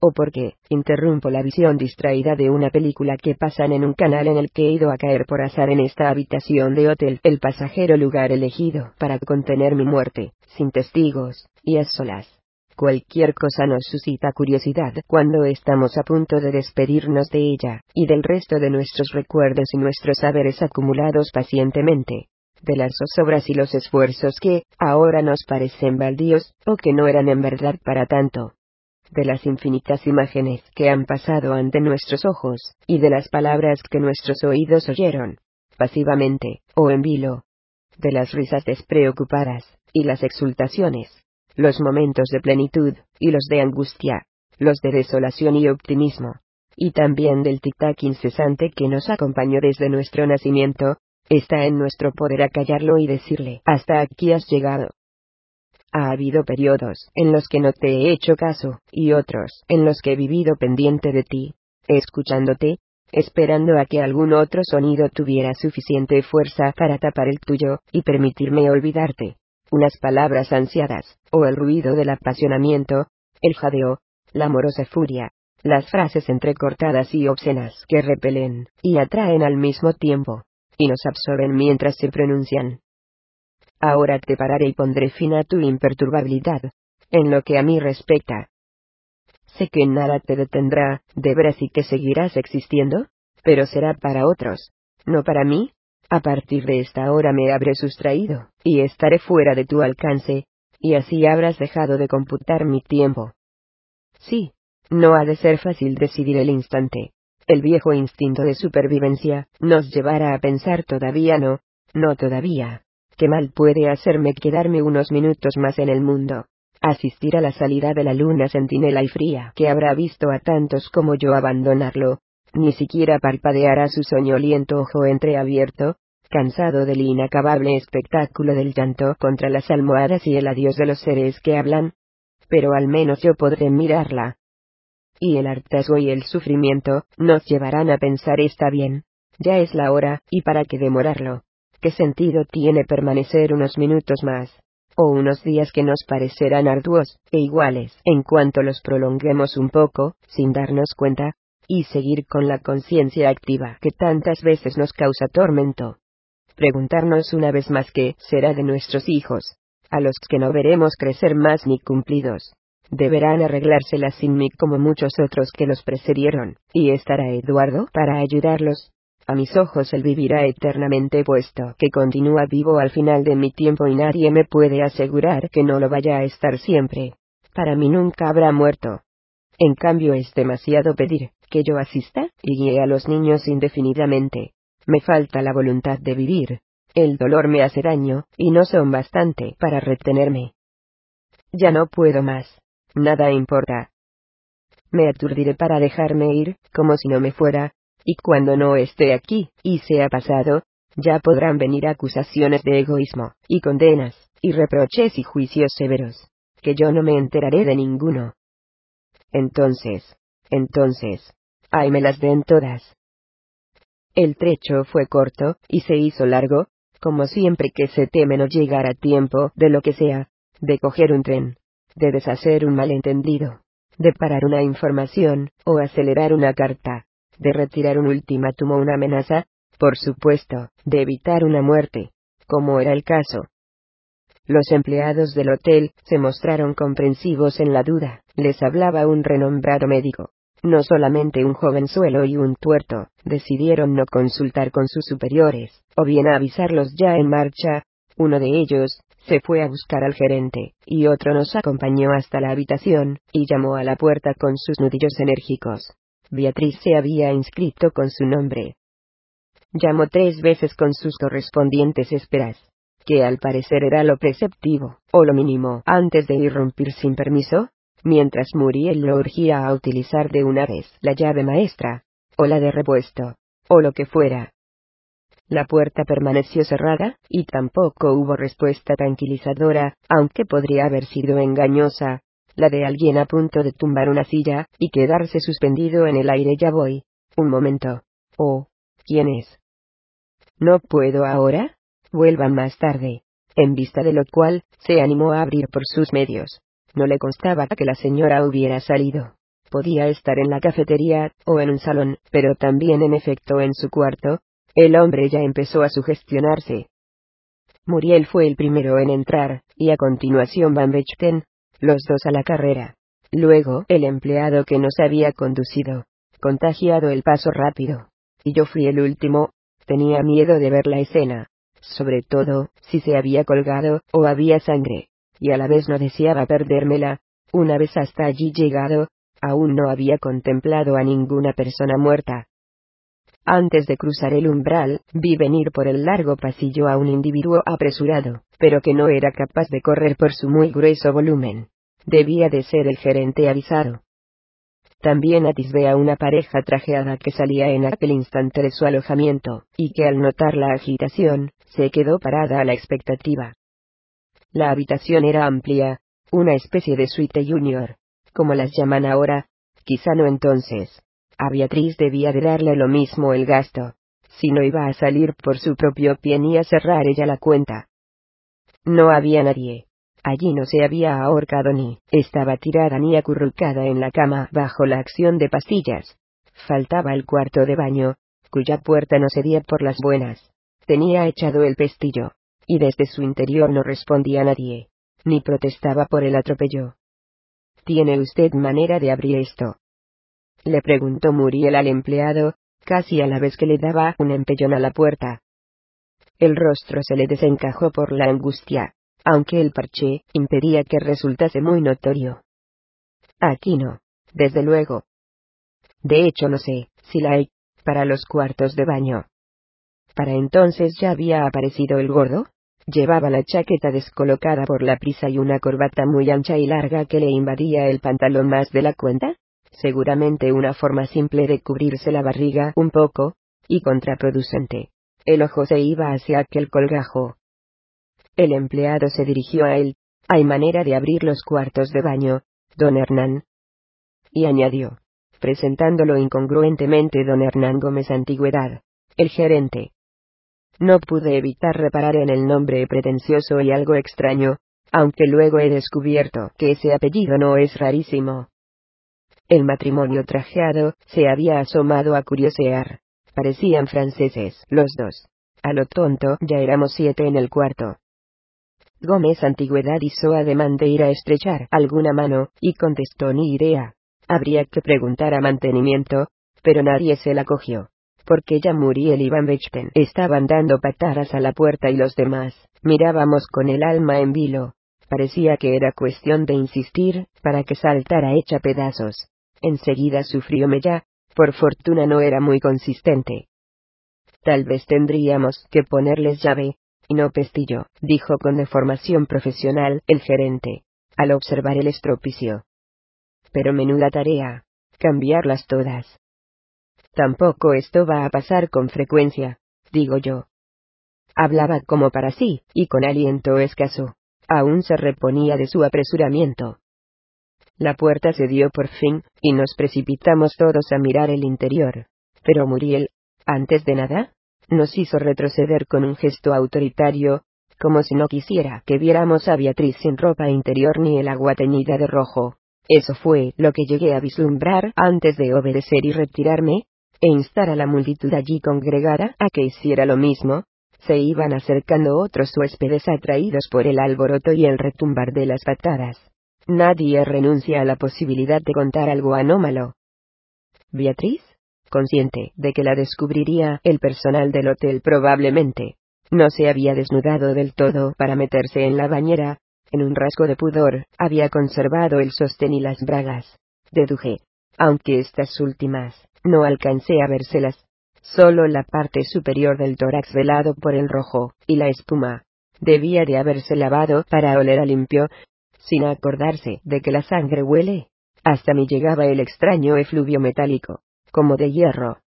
O porque interrumpo la visión distraída de una película que pasan en un canal en el que he ido a caer por azar en esta habitación de hotel, el pasajero lugar elegido para contener mi muerte, sin testigos, y a solas. Cualquier cosa nos suscita curiosidad cuando estamos a punto de despedirnos de ella, y del resto de nuestros recuerdos y nuestros saberes acumulados pacientemente de las zozobras y los esfuerzos que, ahora nos parecen baldíos, o que no eran en verdad para tanto. De las infinitas imágenes que han pasado ante nuestros ojos, y de las palabras que nuestros oídos oyeron. pasivamente, o en vilo. De las risas despreocupadas, y las exultaciones, los momentos de plenitud, y los de angustia, los de desolación y optimismo, y también del tic-tac incesante que nos acompañó desde nuestro nacimiento, está en nuestro poder acallarlo y decirle, hasta aquí has llegado. Ha habido periodos en los que no te he hecho caso, y otros en los que he vivido pendiente de ti, escuchándote, esperando a que algún otro sonido tuviera suficiente fuerza para tapar el tuyo, y permitirme olvidarte. Unas palabras ansiadas, o el ruido del apasionamiento, el jadeo, la amorosa furia, las frases entrecortadas y obscenas que repelen, y atraen al mismo tiempo, y nos absorben mientras se pronuncian. Ahora te pararé y pondré fin a tu imperturbabilidad, en lo que a mí respecta. Sé que nada te detendrá, de veras y que seguirás existiendo, pero será para otros, no para mí. A partir de esta hora me habré sustraído, y estaré fuera de tu alcance, y así habrás dejado de computar mi tiempo. Sí, no ha de ser fácil decidir el instante. El viejo instinto de supervivencia nos llevará a pensar todavía no, no todavía. ¿Qué mal puede hacerme quedarme unos minutos más en el mundo? Asistir a la salida de la luna centinela y fría que habrá visto a tantos como yo abandonarlo. Ni siquiera parpadeará su soñoliento ojo entreabierto, cansado del inacabable espectáculo del llanto contra las almohadas y el adiós de los seres que hablan. Pero al menos yo podré mirarla, y el hartazgo y el sufrimiento, nos llevarán a pensar está bien. Ya es la hora, y para qué demorarlo. ¿Qué sentido tiene permanecer unos minutos más? O unos días que nos parecerán arduos, e iguales, en cuanto los prolonguemos un poco, sin darnos cuenta, y seguir con la conciencia activa que tantas veces nos causa tormento. Preguntarnos una vez más qué será de nuestros hijos, a los que no veremos crecer más ni cumplidos deberán arreglárselas sin mí como muchos otros que los precedieron, y estará Eduardo para ayudarlos. A mis ojos él vivirá eternamente puesto que continúa vivo al final de mi tiempo y nadie me puede asegurar que no lo vaya a estar siempre. Para mí nunca habrá muerto. En cambio es demasiado pedir que yo asista y guíe a los niños indefinidamente. Me falta la voluntad de vivir. El dolor me hace daño, y no son bastante para retenerme. Ya no puedo más. Nada importa. Me aturdiré para dejarme ir, como si no me fuera, y cuando no esté aquí, y sea pasado, ya podrán venir acusaciones de egoísmo, y condenas, y reproches y juicios severos, que yo no me enteraré de ninguno. Entonces, entonces, ay me las den todas. El trecho fue corto, y se hizo largo, como siempre que se teme no llegar a tiempo de lo que sea, de coger un tren, de deshacer un malentendido, de parar una información, o acelerar una carta, de retirar un ultimátum o una amenaza, por supuesto, de evitar una muerte, como era el caso. Los empleados del hotel se mostraron comprensivos en la duda, les hablaba un renombrado médico. No solamente un jovenzuelo y un tuerto, decidieron no consultar con sus superiores, o bien avisarlos ya en marcha. Uno de ellos, se fue a buscar al gerente, y otro nos acompañó hasta la habitación, y llamó a la puerta con sus nudillos enérgicos. Beatriz se había inscrito con su nombre. Llamó tres veces con sus correspondientes esperas, que al parecer era lo preceptivo, o lo mínimo, antes de irrumpir sin permiso, mientras Muriel lo urgía a utilizar de una vez la llave maestra, o la de repuesto, o lo que fuera, la puerta permaneció cerrada, y tampoco hubo respuesta tranquilizadora, aunque podría haber sido engañosa, la de alguien a punto de tumbar una silla, y quedarse suspendido en el aire ya voy. Un momento. Oh, ¿quién es? No puedo ahora. Vuelvan más tarde. En vista de lo cual, se animó a abrir por sus medios. No le constaba que la señora hubiera salido. Podía estar en la cafetería, o en un salón, pero también en efecto en su cuarto, el hombre ya empezó a sugestionarse. Muriel fue el primero en entrar, y a continuación Van Bechten, los dos a la carrera. Luego, el empleado que nos había conducido, contagiado el paso rápido. Y yo fui el último, tenía miedo de ver la escena, sobre todo, si se había colgado, o había sangre, y a la vez no deseaba perdérmela, una vez hasta allí llegado, aún no había contemplado a ninguna persona muerta, Antes de cruzar el umbral, vi venir por el largo pasillo a un individuo apresurado, pero que no era capaz de correr por su muy grueso volumen. Debía de ser el gerente avisado. También atisbé a una pareja trajeada que salía en aquel instante de su alojamiento, y que al notar la agitación, se quedó parada a la expectativa. La habitación era amplia, una especie de suite junior, como las llaman ahora, quizá no entonces. A Beatriz debía de darle lo mismo el gasto, si no iba a salir por su propio pie ni a cerrar ella la cuenta. No había nadie. Allí no se había ahorcado ni estaba tirada ni acurrucada en la cama bajo la acción de pastillas. Faltaba el cuarto de baño, cuya puerta no cedía por las buenas. Tenía echado el pestillo, y desde su interior no respondía nadie, ni protestaba por el atropello. ¿Tiene usted manera de abrir esto? Le preguntó Muriel al empleado, casi a la vez que le daba un empellón a la puerta. El rostro se le desencajó por la angustia, aunque el parché impedía que resultase muy notorio. Aquí no, desde luego. De hecho no sé, si la hay, para los cuartos de baño. Para entonces ya había aparecido el gordo. Llevaba la chaqueta descolocada por la prisa y una corbata muy ancha y larga que le invadía el pantalón más de la cuenta. Seguramente una forma simple de cubrirse la barriga un poco, y contraproducente. El ojo se iba hacia aquel colgajo. El empleado se dirigió a él. Hay manera de abrir los cuartos de baño, don Hernán. Y añadió, presentándolo incongruentemente don Hernán Gómez Antigüedad, el gerente. No pude evitar reparar en el nombre pretencioso y algo extraño, aunque luego he descubierto que ese apellido no es rarísimo. El matrimonio trajeado se había asomado a curiosear. Parecían franceses, los dos. A lo tonto, ya éramos siete en el cuarto. Gómez Antigüedad hizo ademán de ir a estrechar alguna mano, y contestó ni idea. Habría que preguntar a mantenimiento, pero nadie se la cogió. Porque ya Muriel y Van Bechten estaban dando patadas a la puerta y los demás, mirábamos con el alma en vilo. Parecía que era cuestión de insistir, para que saltara hecha pedazos. Enseguida sufrióme ya, por fortuna no era muy consistente. Tal vez tendríamos que ponerles llave, y no pestillo, dijo con deformación profesional el gerente, al observar el estropicio. Pero menuda tarea, cambiarlas todas. Tampoco esto va a pasar con frecuencia, digo yo. Hablaba como para sí, y con aliento escaso. Aún se reponía de su apresuramiento. La puerta se dio por fin, y nos precipitamos todos a mirar el interior. Pero Muriel, antes de nada, nos hizo retroceder con un gesto autoritario, como si no quisiera que viéramos a Beatriz sin ropa interior ni el agua teñida de rojo. Eso fue lo que llegué a vislumbrar antes de obedecer y retirarme, e instar a la multitud allí congregada a que hiciera lo mismo. Se iban acercando otros huéspedes atraídos por el alboroto y el retumbar de las patadas. Nadie renuncia a la posibilidad de contar algo anómalo. Beatriz, consciente de que la descubriría el personal del hotel probablemente, no se había desnudado del todo para meterse en la bañera, en un rasgo de pudor, había conservado el sostén y las bragas. Deduje. Aunque estas últimas, no alcancé a vérselas. Solo la parte superior del tórax velado por el rojo, y la espuma. Debía de haberse lavado para oler a limpio, sin acordarse de que la sangre huele. Hasta mí llegaba el extraño efluvio metálico, como de hierro.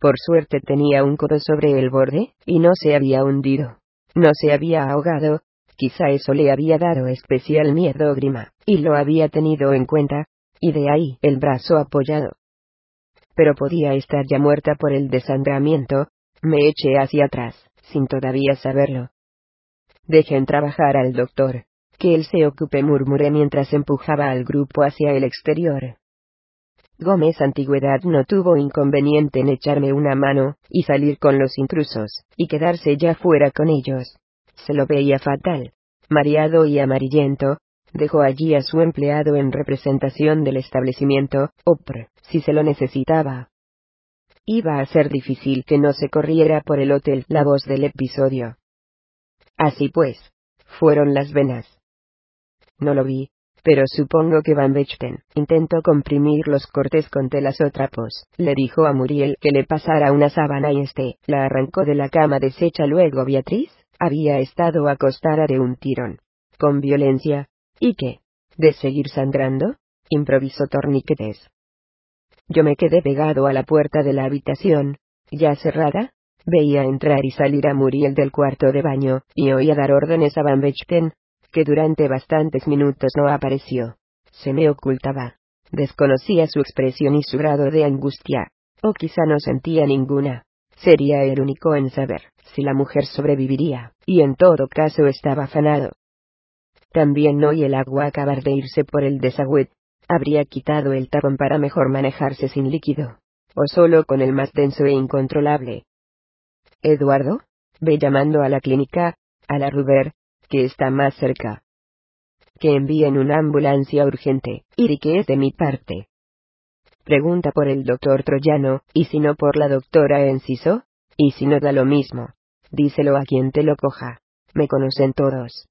Por suerte tenía un codo sobre el borde, y no se había hundido. No se había ahogado, quizá eso le había dado especial miedo Grima, y lo había tenido en cuenta, y de ahí el brazo apoyado. Pero podía estar ya muerta por el desangramiento, me eché hacia atrás, sin todavía saberlo. Dejen trabajar al doctor, que él se ocupe, murmuré mientras empujaba al grupo hacia el exterior. Gómez Antigüedad no tuvo inconveniente en echarme una mano, y salir con los intrusos, y quedarse ya fuera con ellos. Se lo veía fatal. Mareado y amarillento, dejó allí a su empleado en representación del establecimiento, OPR, si se lo necesitaba. Iba a ser difícil que no se corriera por el hotel la voz del episodio. Así pues, fueron las venas. No lo vi, Pero supongo que Van Bechten intentó comprimir los cortes con telas o trapos. Le dijo a Muriel que le pasara una sábana y este la arrancó de la cama deshecha. Luego Beatriz había estado acostada de un tirón. Con violencia. ¿Y qué? ¿De seguir sangrando? Improvisó torniquetes. Yo me quedé pegado a la puerta de la habitación, ya cerrada, veía entrar y salir a Muriel del cuarto de baño, y oía dar órdenes a Van Bechten, que durante bastantes minutos no apareció. Se me ocultaba. Desconocía su expresión y su grado de angustia, o quizá no sentía ninguna. Sería el único en saber si la mujer sobreviviría, y en todo caso estaba afanado. También oí el agua acabar de irse por el desagüe. Habría quitado el tapón para mejor manejarse sin líquido, o solo con el más denso e incontrolable. Eduardo, ve llamando a la clínica, a la Ruber, que está más cerca. Que envíen una ambulancia urgente, y que es de mi parte. Pregunta por el doctor Troyano, y si no por la doctora Enciso, y si no da lo mismo. Díselo a quien te lo coja. Me conocen todos.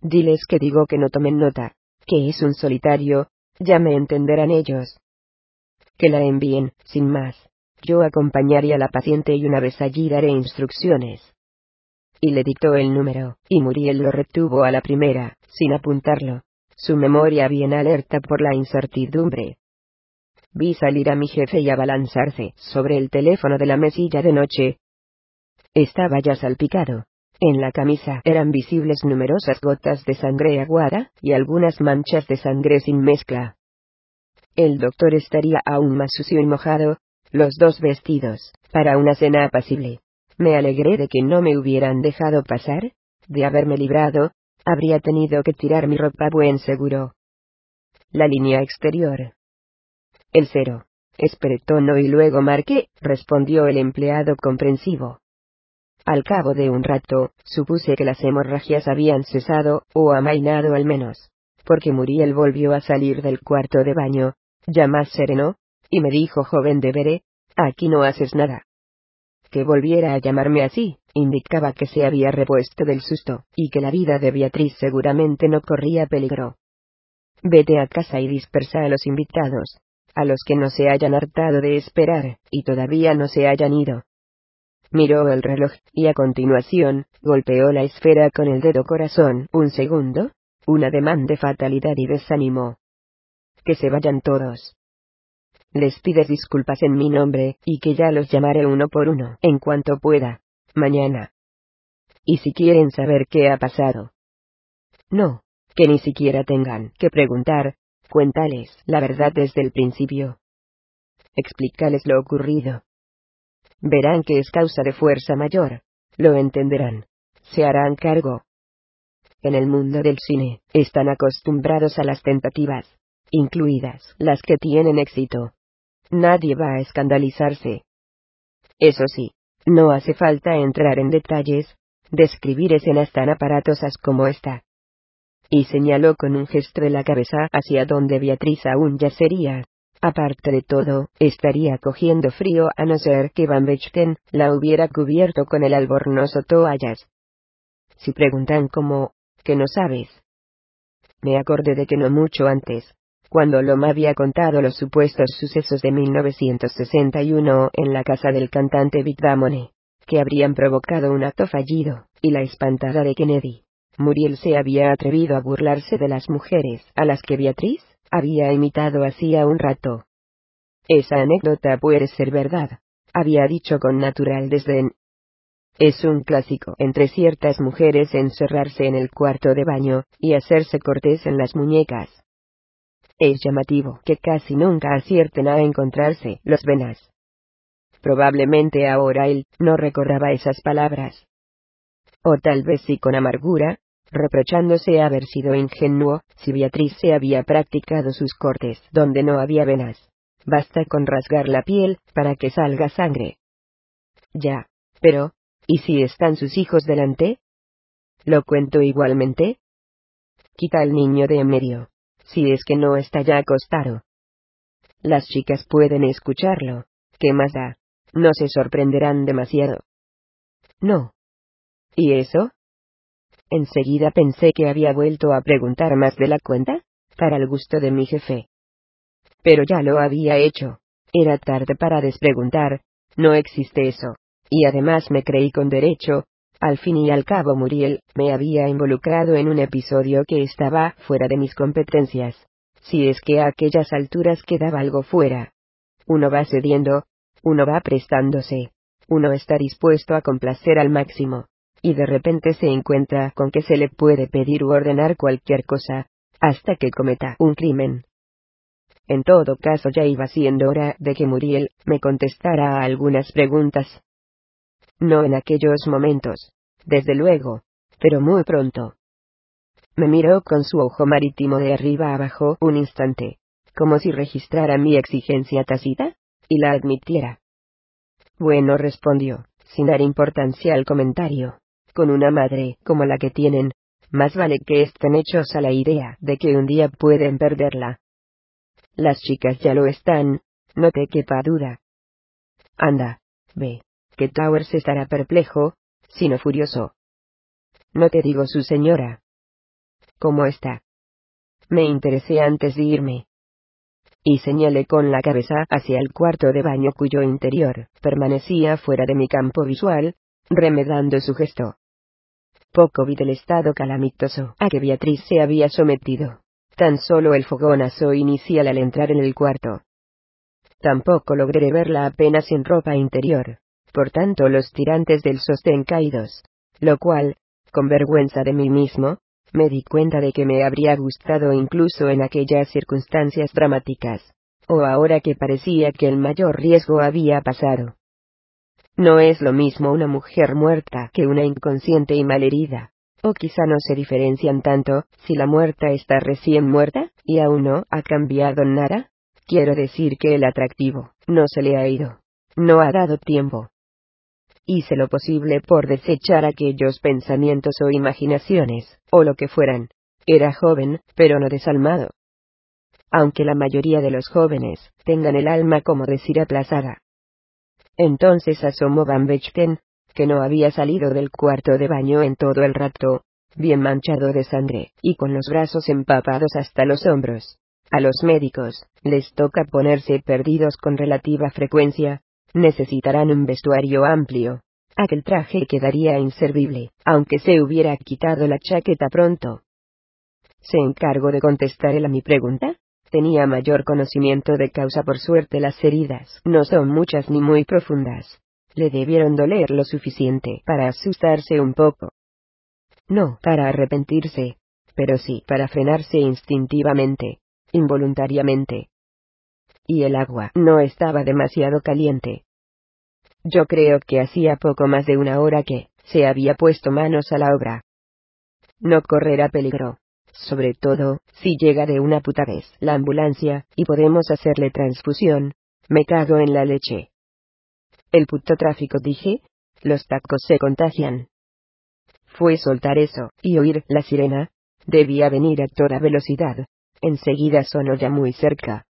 Diles que digo que no tomen nota, que es un solitario, ya me entenderán ellos. Que la envíen, sin más. Yo acompañaré a la paciente y una vez allí daré instrucciones. Y le dictó el número, y Muriel lo retuvo a la primera, sin apuntarlo. Su memoria bien alerta por la incertidumbre. Vi salir a mi jefe y abalanzarse sobre el teléfono de la mesilla de noche. Estaba ya salpicado, en la camisa eran visibles numerosas gotas de sangre aguada, y algunas manchas de sangre sin mezcla. El doctor estaría aún más sucio y mojado, los dos vestidos, para una cena apacible. Me alegré de que no me hubieran dejado pasar, de haberme librado, habría tenido que tirar mi ropa buen seguro. La línea exterior. El cero. Esperé tono y luego marqué, respondió el empleado comprensivo. Al cabo de un rato, supuse que las hemorragias habían cesado, o amainado al menos, porque Muriel volvió a salir del cuarto de baño, ya más sereno, y me dijo joven de Bere, aquí no haces nada. Que volviera a llamarme así, indicaba que se había repuesto del susto, y que la vida de Beatriz seguramente no corría peligro. Vete a casa y dispersa a los invitados, a los que no se hayan hartado de esperar, y todavía no se hayan ido, Miró el reloj, y a continuación, golpeó la esfera con el dedo corazón. Un segundo, un ademán de fatalidad y desánimo. Que se vayan todos. Les pides disculpas en mi nombre, y que ya los llamaré uno por uno, en cuanto pueda, mañana. Y si quieren saber qué ha pasado. No, que ni siquiera tengan que preguntar, cuéntales la verdad desde el principio. Explícales lo ocurrido verán que es causa de fuerza mayor, lo entenderán, se harán cargo. En el mundo del cine, están acostumbrados a las tentativas, incluidas las que tienen éxito. Nadie va a escandalizarse. Eso sí, no hace falta entrar en detalles, describir escenas tan aparatosas como esta. Y señaló con un gesto de la cabeza hacia donde Beatriz aún yacería, Aparte de todo, estaría cogiendo frío a no ser que Van Bechten la hubiera cubierto con el albornoz o toallas. Si preguntan cómo, que no sabes. Me acordé de que no mucho antes, cuando Loma había contado los supuestos sucesos de 1961 en la casa del cantante Vic Damone, que habrían provocado un acto fallido, y la espantada de Kennedy. Muriel se había atrevido a burlarse de las mujeres a las que Beatriz había imitado hacía un rato. Esa anécdota puede ser verdad, había dicho con natural desdén. Es un clásico entre ciertas mujeres encerrarse en el cuarto de baño y hacerse cortes en las muñecas. Es llamativo que casi nunca acierten a encontrarse los venas. Probablemente ahora él no recordaba esas palabras. O tal vez sí con amargura, reprochándose haber sido ingenuo, si Beatriz se había practicado sus cortes donde no había venas. Basta con rasgar la piel, para que salga sangre. Ya. Pero, ¿y si están sus hijos delante? ¿Lo cuento igualmente? Quita al niño de en medio. Si es que no está ya acostado. Las chicas pueden escucharlo. ¿Qué más da? No se sorprenderán demasiado. No. ¿Y eso? Enseguida pensé que había vuelto a preguntar más de la cuenta, para el gusto de mi jefe. Pero ya lo había hecho. Era tarde para despreguntar, no existe eso. Y además me creí con derecho, al fin y al cabo Muriel, me había involucrado en un episodio que estaba fuera de mis competencias. Si es que a aquellas alturas quedaba algo fuera. Uno va cediendo, uno va prestándose, uno está dispuesto a complacer al máximo, y de repente se encuentra con que se le puede pedir u ordenar cualquier cosa, hasta que cometa un crimen. En todo caso ya iba siendo hora de que Muriel me contestara a algunas preguntas. No en aquellos momentos, desde luego, pero muy pronto. Me miró con su ojo marítimo de arriba abajo un instante, como si registrara mi exigencia tácita, y la admitiera. Bueno, respondió, sin dar importancia al comentario. Con una madre como la que tienen, más vale que estén hechos a la idea de que un día pueden perderla. Las chicas ya lo están, no te quepa duda. Anda, ve, que Towers estará perplejo, sino furioso. No te digo su señora. ¿Cómo está? Me interesé antes de irme. Y señalé con la cabeza hacia el cuarto de baño cuyo interior permanecía fuera de mi campo visual, remedando su gesto. Poco vi del estado calamitoso a que Beatriz se había sometido. Tan solo el fogonazo inicial al entrar en el cuarto. Tampoco logré verla apenas en ropa interior, por tanto los tirantes del sostén caídos, lo cual, con vergüenza de mí mismo, me di cuenta de que me habría gustado incluso en aquellas circunstancias dramáticas, o ahora que parecía que el mayor riesgo había pasado. No es lo mismo una mujer muerta que una inconsciente y malherida. O quizá no se diferencian tanto, si la muerta está recién muerta, y aún no ha cambiado nada. Quiero decir que el atractivo, no se le ha ido. No ha dado tiempo. Hice lo posible por desechar aquellos pensamientos o imaginaciones, o lo que fueran. Era joven, pero no desalmado. Aunque la mayoría de los jóvenes tengan el alma como decir aplazada, entonces asomó Van Bechten, que no había salido del cuarto de baño en todo el rato, bien manchado de sangre, y con los brazos empapados hasta los hombros. A los médicos, les toca ponerse perdidos con relativa frecuencia, necesitarán un vestuario amplio. Aquel traje quedaría inservible, aunque se hubiera quitado la chaqueta pronto. ¿Se encargó de contestar él a mi pregunta? tenía mayor conocimiento de causa por suerte las heridas no son muchas ni muy profundas. Le debieron doler lo suficiente para asustarse un poco. No para arrepentirse, pero sí para frenarse instintivamente, involuntariamente. Y el agua no estaba demasiado caliente. Yo creo que hacía poco más de una hora que se había puesto manos a la obra. No correrá peligro sobre todo, si llega de una puta vez la ambulancia, y podemos hacerle transfusión. Me cago en la leche. El puto tráfico dije, los tacos se contagian. Fue soltar eso, y oír la sirena. Debía venir a toda velocidad. Enseguida sonó ya muy cerca.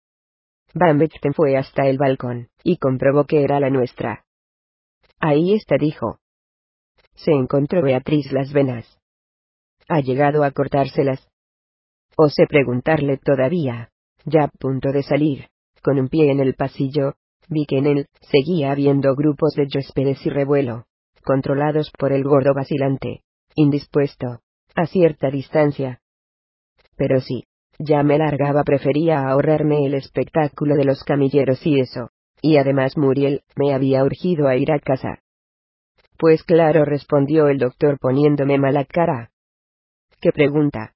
Van Bechten fue hasta el balcón, y comprobó que era la nuestra. Ahí está, dijo. Se encontró Beatriz las venas ha llegado a cortárselas. Osé preguntarle todavía, ya a punto de salir, con un pie en el pasillo, vi que en él seguía habiendo grupos de huéspedes y revuelo, controlados por el gordo vacilante, indispuesto, a cierta distancia. Pero sí, ya me largaba, prefería ahorrarme el espectáculo de los camilleros y eso, y además Muriel me había urgido a ir a casa. Pues claro, respondió el doctor poniéndome mala cara. ¿Qué pregunta?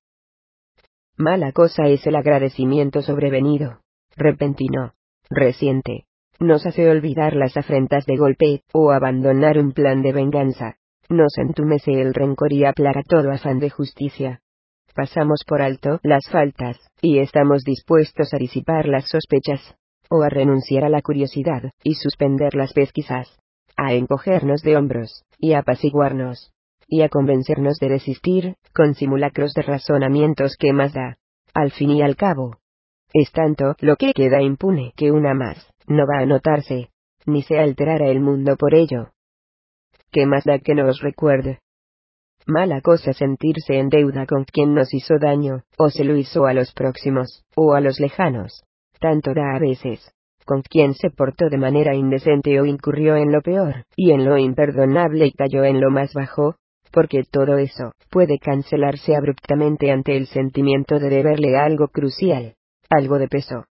Mala cosa es el agradecimiento sobrevenido, repentino, reciente. Nos hace olvidar las afrentas de golpe, o abandonar un plan de venganza. Nos entumece el rencor y aplaga todo afán de justicia. Pasamos por alto las faltas, y estamos dispuestos a disipar las sospechas, o a renunciar a la curiosidad, y suspender las pesquisas, a encogernos de hombros, y apaciguarnos y a convencernos de desistir, con simulacros de razonamientos que más da. Al fin y al cabo. Es tanto lo que queda impune que una más, no va a notarse, ni se alterará el mundo por ello. ¿Qué más da que nos recuerde? Mala cosa sentirse en deuda con quien nos hizo daño, o se lo hizo a los próximos, o a los lejanos. Tanto da a veces. Con quien se portó de manera indecente o incurrió en lo peor, y en lo imperdonable y cayó en lo más bajo, porque todo eso puede cancelarse abruptamente ante el sentimiento de deberle algo crucial, algo de peso.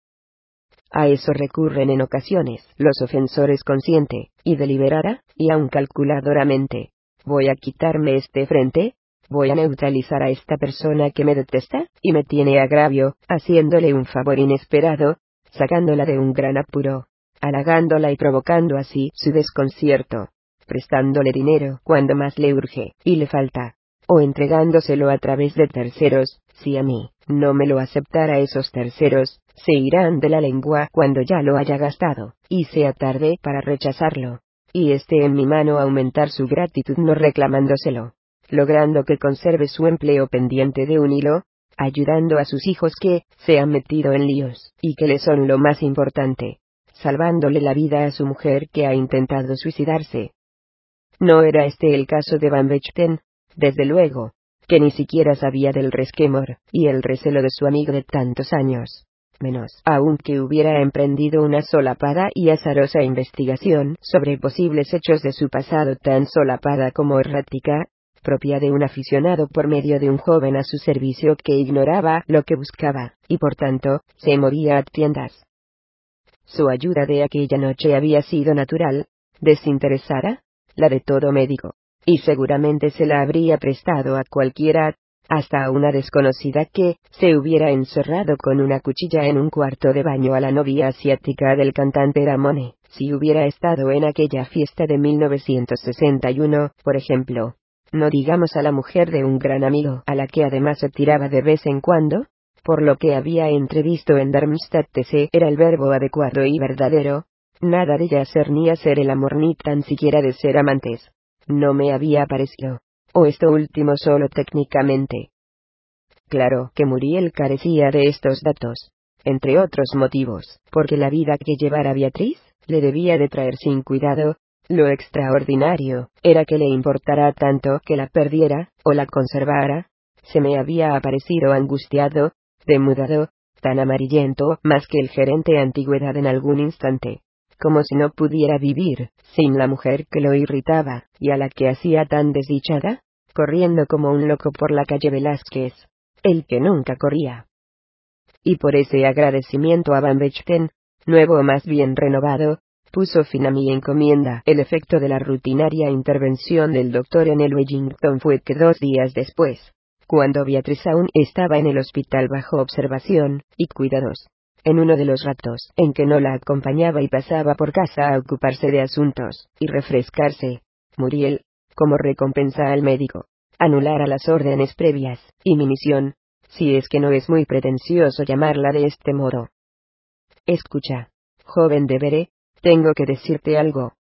A eso recurren en ocasiones los ofensores consciente y deliberada, y aun calculadoramente, voy a quitarme este frente, voy a neutralizar a esta persona que me detesta, y me tiene agravio, haciéndole un favor inesperado, sacándola de un gran apuro, halagándola y provocando así su desconcierto, prestándole dinero cuando más le urge, y le falta, o entregándoselo a través de terceros, si a mí, no me lo aceptara esos terceros, se irán de la lengua cuando ya lo haya gastado, y sea tarde para rechazarlo y esté en mi mano aumentar su gratitud no reclamándoselo, logrando que conserve su empleo pendiente de un hilo, ayudando a sus hijos que se han metido en líos, y que le son lo más importante, salvándole la vida a su mujer que ha intentado suicidarse. No era este el caso de Van Bechten, desde luego, que ni siquiera sabía del resquemor y el recelo de su amigo de tantos años menos aunque hubiera emprendido una solapada y azarosa investigación sobre posibles hechos de su pasado tan solapada como errática, propia de un aficionado por medio de un joven a su servicio que ignoraba lo que buscaba, y por tanto, se movía a tiendas. Su ayuda de aquella noche había sido natural, desinteresada, la de todo médico, y seguramente se la habría prestado a cualquiera hasta a una desconocida que se hubiera encerrado con una cuchilla en un cuarto de baño a la novia asiática del cantante Ramone, si hubiera estado en aquella fiesta de 1961, por ejemplo. No digamos a la mujer de un gran amigo, a la que además se tiraba de vez en cuando, por lo que había entrevisto en Darmstadt TC era el verbo adecuado y verdadero, nada de ya ser ni hacer el amor ni tan siquiera de ser amantes. No me había parecido o esto último solo técnicamente. Claro que Muriel carecía de estos datos, entre otros motivos, porque la vida que llevara Beatriz, le debía de traer sin cuidado, lo extraordinario, era que le importara tanto que la perdiera, o la conservara, se me había aparecido angustiado, demudado, tan amarillento más que el gerente antigüedad en algún instante como si no pudiera vivir, sin la mujer que lo irritaba, y a la que hacía tan desdichada, corriendo como un loco por la calle Velázquez, el que nunca corría. Y por ese agradecimiento a Van Bechten, nuevo o más bien renovado, puso fin a mi encomienda. El efecto de la rutinaria intervención del doctor en el Wellington fue que dos días después, cuando Beatriz aún estaba en el hospital bajo observación y cuidados, en uno de los ratos en que no la acompañaba y pasaba por casa a ocuparse de asuntos, y refrescarse, Muriel, como recompensa al médico, anulara las órdenes previas, y mi misión, si es que no es muy pretencioso llamarla de este modo. Escucha, joven de Veré, tengo que decirte algo.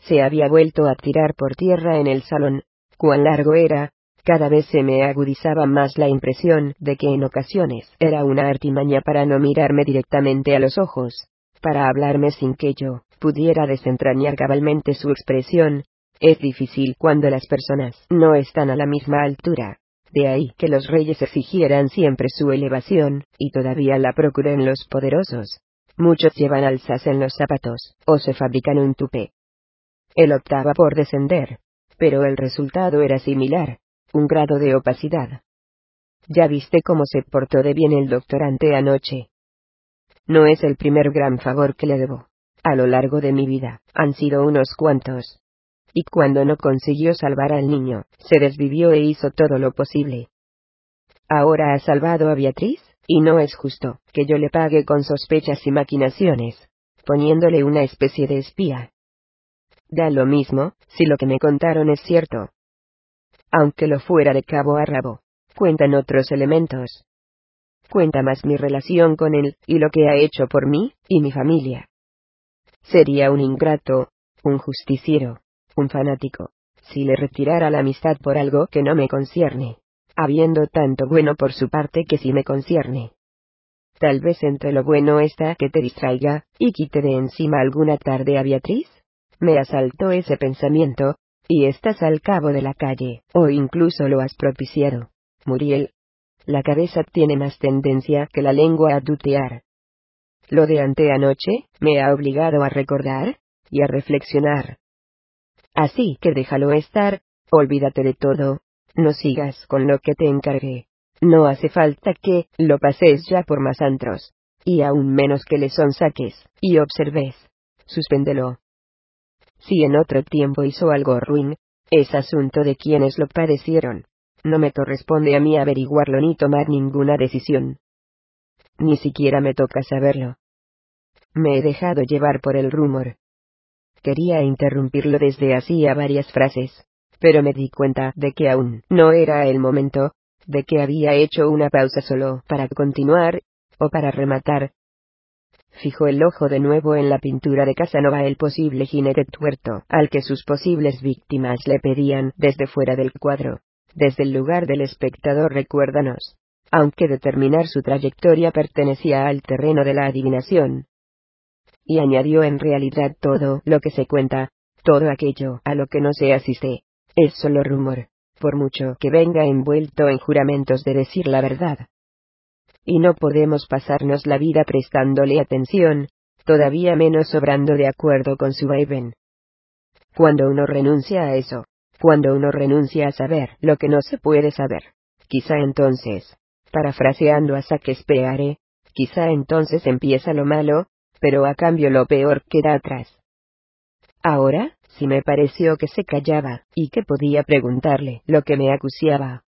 Se había vuelto a tirar por tierra en el salón, cuán largo era, cada vez se me agudizaba más la impresión de que en ocasiones era una artimaña para no mirarme directamente a los ojos, para hablarme sin que yo pudiera desentrañar cabalmente su expresión. Es difícil cuando las personas no están a la misma altura. De ahí que los reyes exigieran siempre su elevación, y todavía la procuren los poderosos. Muchos llevan alzas en los zapatos, o se fabrican un tupé. Él optaba por descender, pero el resultado era similar, un grado de opacidad. Ya viste cómo se portó de bien el doctor ante anoche. No es el primer gran favor que le debo. A lo largo de mi vida, han sido unos cuantos. Y cuando no consiguió salvar al niño, se desvivió e hizo todo lo posible. Ahora ha salvado a Beatriz, y no es justo que yo le pague con sospechas y maquinaciones, poniéndole una especie de espía. Da lo mismo, si lo que me contaron es cierto, aunque lo fuera de cabo a rabo. Cuentan otros elementos. Cuenta más mi relación con él, y lo que ha hecho por mí, y mi familia. Sería un ingrato, un justiciero, un fanático, si le retirara la amistad por algo que no me concierne, habiendo tanto bueno por su parte que sí me concierne. Tal vez entre lo bueno está que te distraiga, y quite de encima alguna tarde a Beatriz. Me asaltó ese pensamiento, y estás al cabo de la calle, o incluso lo has propiciado. Muriel. La cabeza tiene más tendencia que la lengua a tutear. Lo de anteanoche, me ha obligado a recordar, y a reflexionar. Así que déjalo estar, olvídate de todo, no sigas con lo que te encargué. No hace falta que lo pases ya por más antros, y aún menos que le sonsaques, y observes. Suspéndelo. Si en otro tiempo hizo algo ruin, es asunto de quienes lo padecieron. No me corresponde a mí averiguarlo ni tomar ninguna decisión. Ni siquiera me toca saberlo. Me he dejado llevar por el rumor. Quería interrumpirlo desde hacía varias frases, pero me di cuenta de que aún no era el momento, de que había hecho una pausa solo para continuar, o para rematar. Fijó el ojo de nuevo en la pintura de Casanova el posible jinete tuerto, al que sus posibles víctimas le pedían desde fuera del cuadro. Desde el lugar del espectador recuérdanos. Aunque determinar su trayectoria pertenecía al terreno de la adivinación. Y añadió en realidad todo lo que se cuenta, todo aquello a lo que no se asiste, es solo rumor, por mucho que venga envuelto en juramentos de decir la verdad. Y no podemos pasarnos la vida prestándole atención, todavía menos obrando de acuerdo con su vaivén. Cuando uno renuncia a eso, cuando uno renuncia a saber lo que no se puede saber, quizá entonces, parafraseando a Saquespeare, quizá entonces empieza lo malo, pero a cambio lo peor queda atrás. Ahora, si me pareció que se callaba, y que podía preguntarle lo que me acuciaba.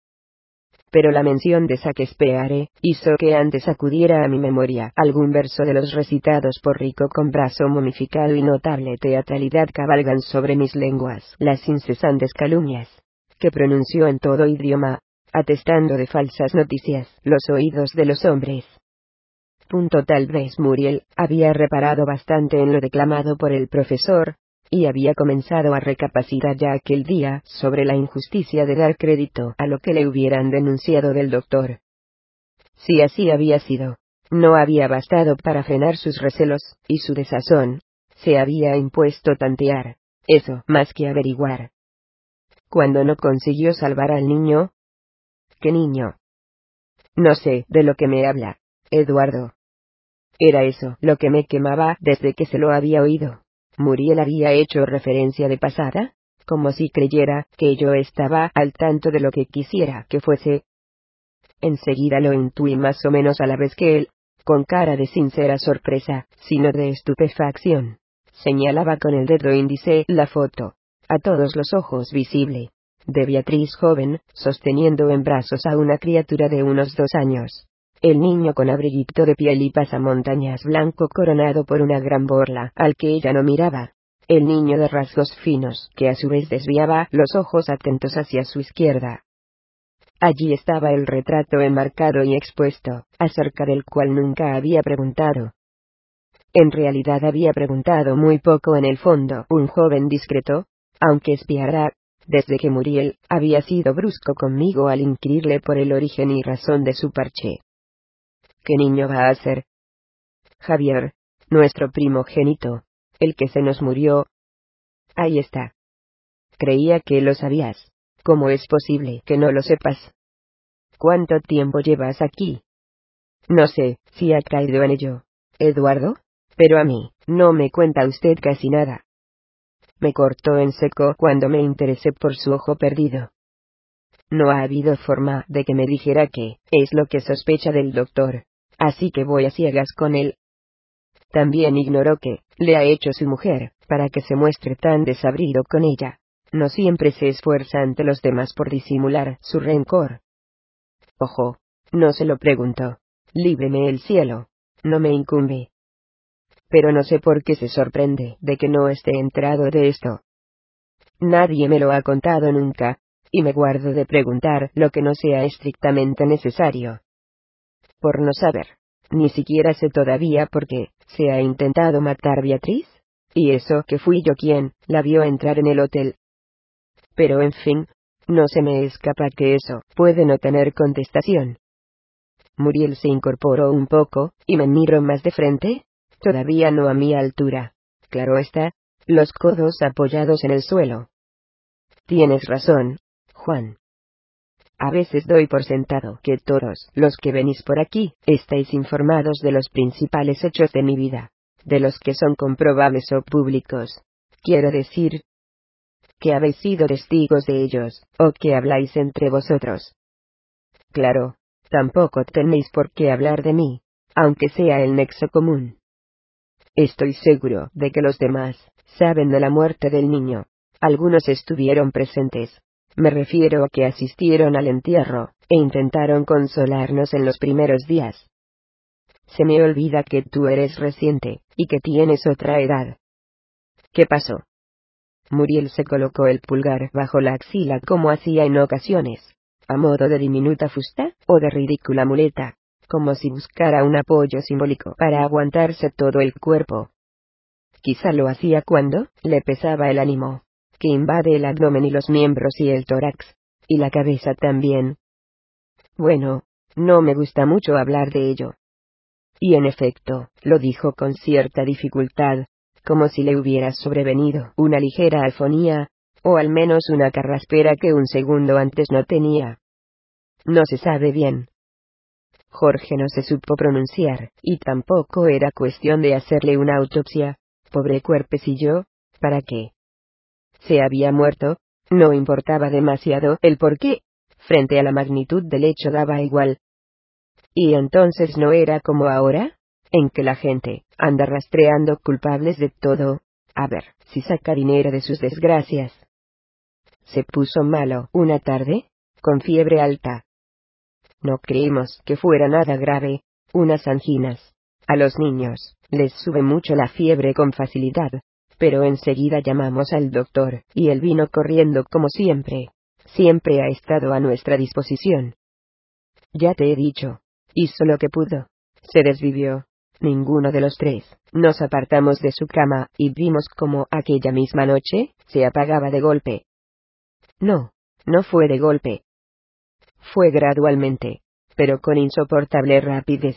Pero la mención de Saquespeare hizo que antes acudiera a mi memoria algún verso de los recitados por Rico con brazo momificado y notable teatralidad cabalgan sobre mis lenguas las incesantes calumnias que pronunció en todo idioma, atestando de falsas noticias los oídos de los hombres. Punto tal vez Muriel había reparado bastante en lo declamado por el profesor, y había comenzado a recapacitar ya aquel día sobre la injusticia de dar crédito a lo que le hubieran denunciado del doctor. Si así había sido, no había bastado para frenar sus recelos, y su desazón, se había impuesto tantear, eso más que averiguar. Cuando no consiguió salvar al niño. ¿Qué niño? No sé de lo que me habla, Eduardo. Era eso lo que me quemaba desde que se lo había oído. Muriel había hecho referencia de pasada, como si creyera que yo estaba al tanto de lo que quisiera que fuese. Enseguida lo intuí más o menos a la vez que él, con cara de sincera sorpresa, sino de estupefacción. Señalaba con el dedo índice la foto, a todos los ojos visible, de Beatriz joven, sosteniendo en brazos a una criatura de unos dos años. El niño con abriguito de piel y pasamontañas blanco coronado por una gran borla, al que ella no miraba. El niño de rasgos finos, que a su vez desviaba los ojos atentos hacia su izquierda. Allí estaba el retrato enmarcado y expuesto, acerca del cual nunca había preguntado. En realidad había preguntado muy poco en el fondo. Un joven discreto, aunque espiara, desde que Muriel había sido brusco conmigo al inquirirle por el origen y razón de su parche. ¿Qué niño va a ser? Javier, nuestro primogénito, el que se nos murió. Ahí está. Creía que lo sabías. ¿Cómo es posible que no lo sepas? ¿Cuánto tiempo llevas aquí? No sé si ha caído en ello, Eduardo, pero a mí, no me cuenta usted casi nada. Me cortó en seco cuando me interesé por su ojo perdido. No ha habido forma de que me dijera qué es lo que sospecha del doctor así que voy a ciegas con él. También ignoró que, le ha hecho su mujer, para que se muestre tan desabrido con ella. No siempre se esfuerza ante los demás por disimular su rencor. Ojo, no se lo pregunto. Líbreme el cielo. No me incumbe. Pero no sé por qué se sorprende de que no esté enterado de esto. Nadie me lo ha contado nunca, y me guardo de preguntar lo que no sea estrictamente necesario por no saber. Ni siquiera sé todavía por qué se ha intentado matar Beatriz. Y eso que fui yo quien la vio entrar en el hotel. Pero en fin, no se me escapa que eso puede no tener contestación. Muriel se incorporó un poco, y me miró más de frente, todavía no a mi altura. Claro está, los codos apoyados en el suelo. Tienes razón, Juan. A veces doy por sentado que todos los que venís por aquí estáis informados de los principales hechos de mi vida, de los que son comprobables o públicos. Quiero decir, que habéis sido testigos de ellos, o que habláis entre vosotros. Claro, tampoco tenéis por qué hablar de mí, aunque sea el nexo común. Estoy seguro de que los demás saben de la muerte del niño. Algunos estuvieron presentes. Me refiero a que asistieron al entierro, e intentaron consolarnos en los primeros días. Se me olvida que tú eres reciente, y que tienes otra edad. ¿Qué pasó? Muriel se colocó el pulgar bajo la axila como hacía en ocasiones, a modo de diminuta fusta, o de ridícula muleta, como si buscara un apoyo simbólico para aguantarse todo el cuerpo. Quizá lo hacía cuando le pesaba el ánimo, que invade el abdomen y los miembros y el tórax, y la cabeza también. Bueno, no me gusta mucho hablar de ello. Y en efecto, lo dijo con cierta dificultad, como si le hubiera sobrevenido una ligera alfonía, o al menos una carraspera que un segundo antes no tenía. No se sabe bien. Jorge no se supo pronunciar, y tampoco era cuestión de hacerle una autopsia. Pobre cuerpecillo, ¿para qué? Se había muerto, no importaba demasiado el por qué, frente a la magnitud del hecho daba igual. Y entonces no era como ahora, en que la gente anda rastreando culpables de todo, a ver si saca dinero de sus desgracias. Se puso malo una tarde, con fiebre alta. No creímos que fuera nada grave, unas anginas. A los niños, les sube mucho la fiebre con facilidad, pero enseguida llamamos al doctor, y él vino corriendo como siempre. Siempre ha estado a nuestra disposición. Ya te he dicho, hizo lo que pudo. Se desvivió, Ninguno de los tres. Nos apartamos de su cama, y vimos como aquella misma noche, se apagaba de golpe. No, no fue de golpe. Fue gradualmente, pero con insoportable rapidez.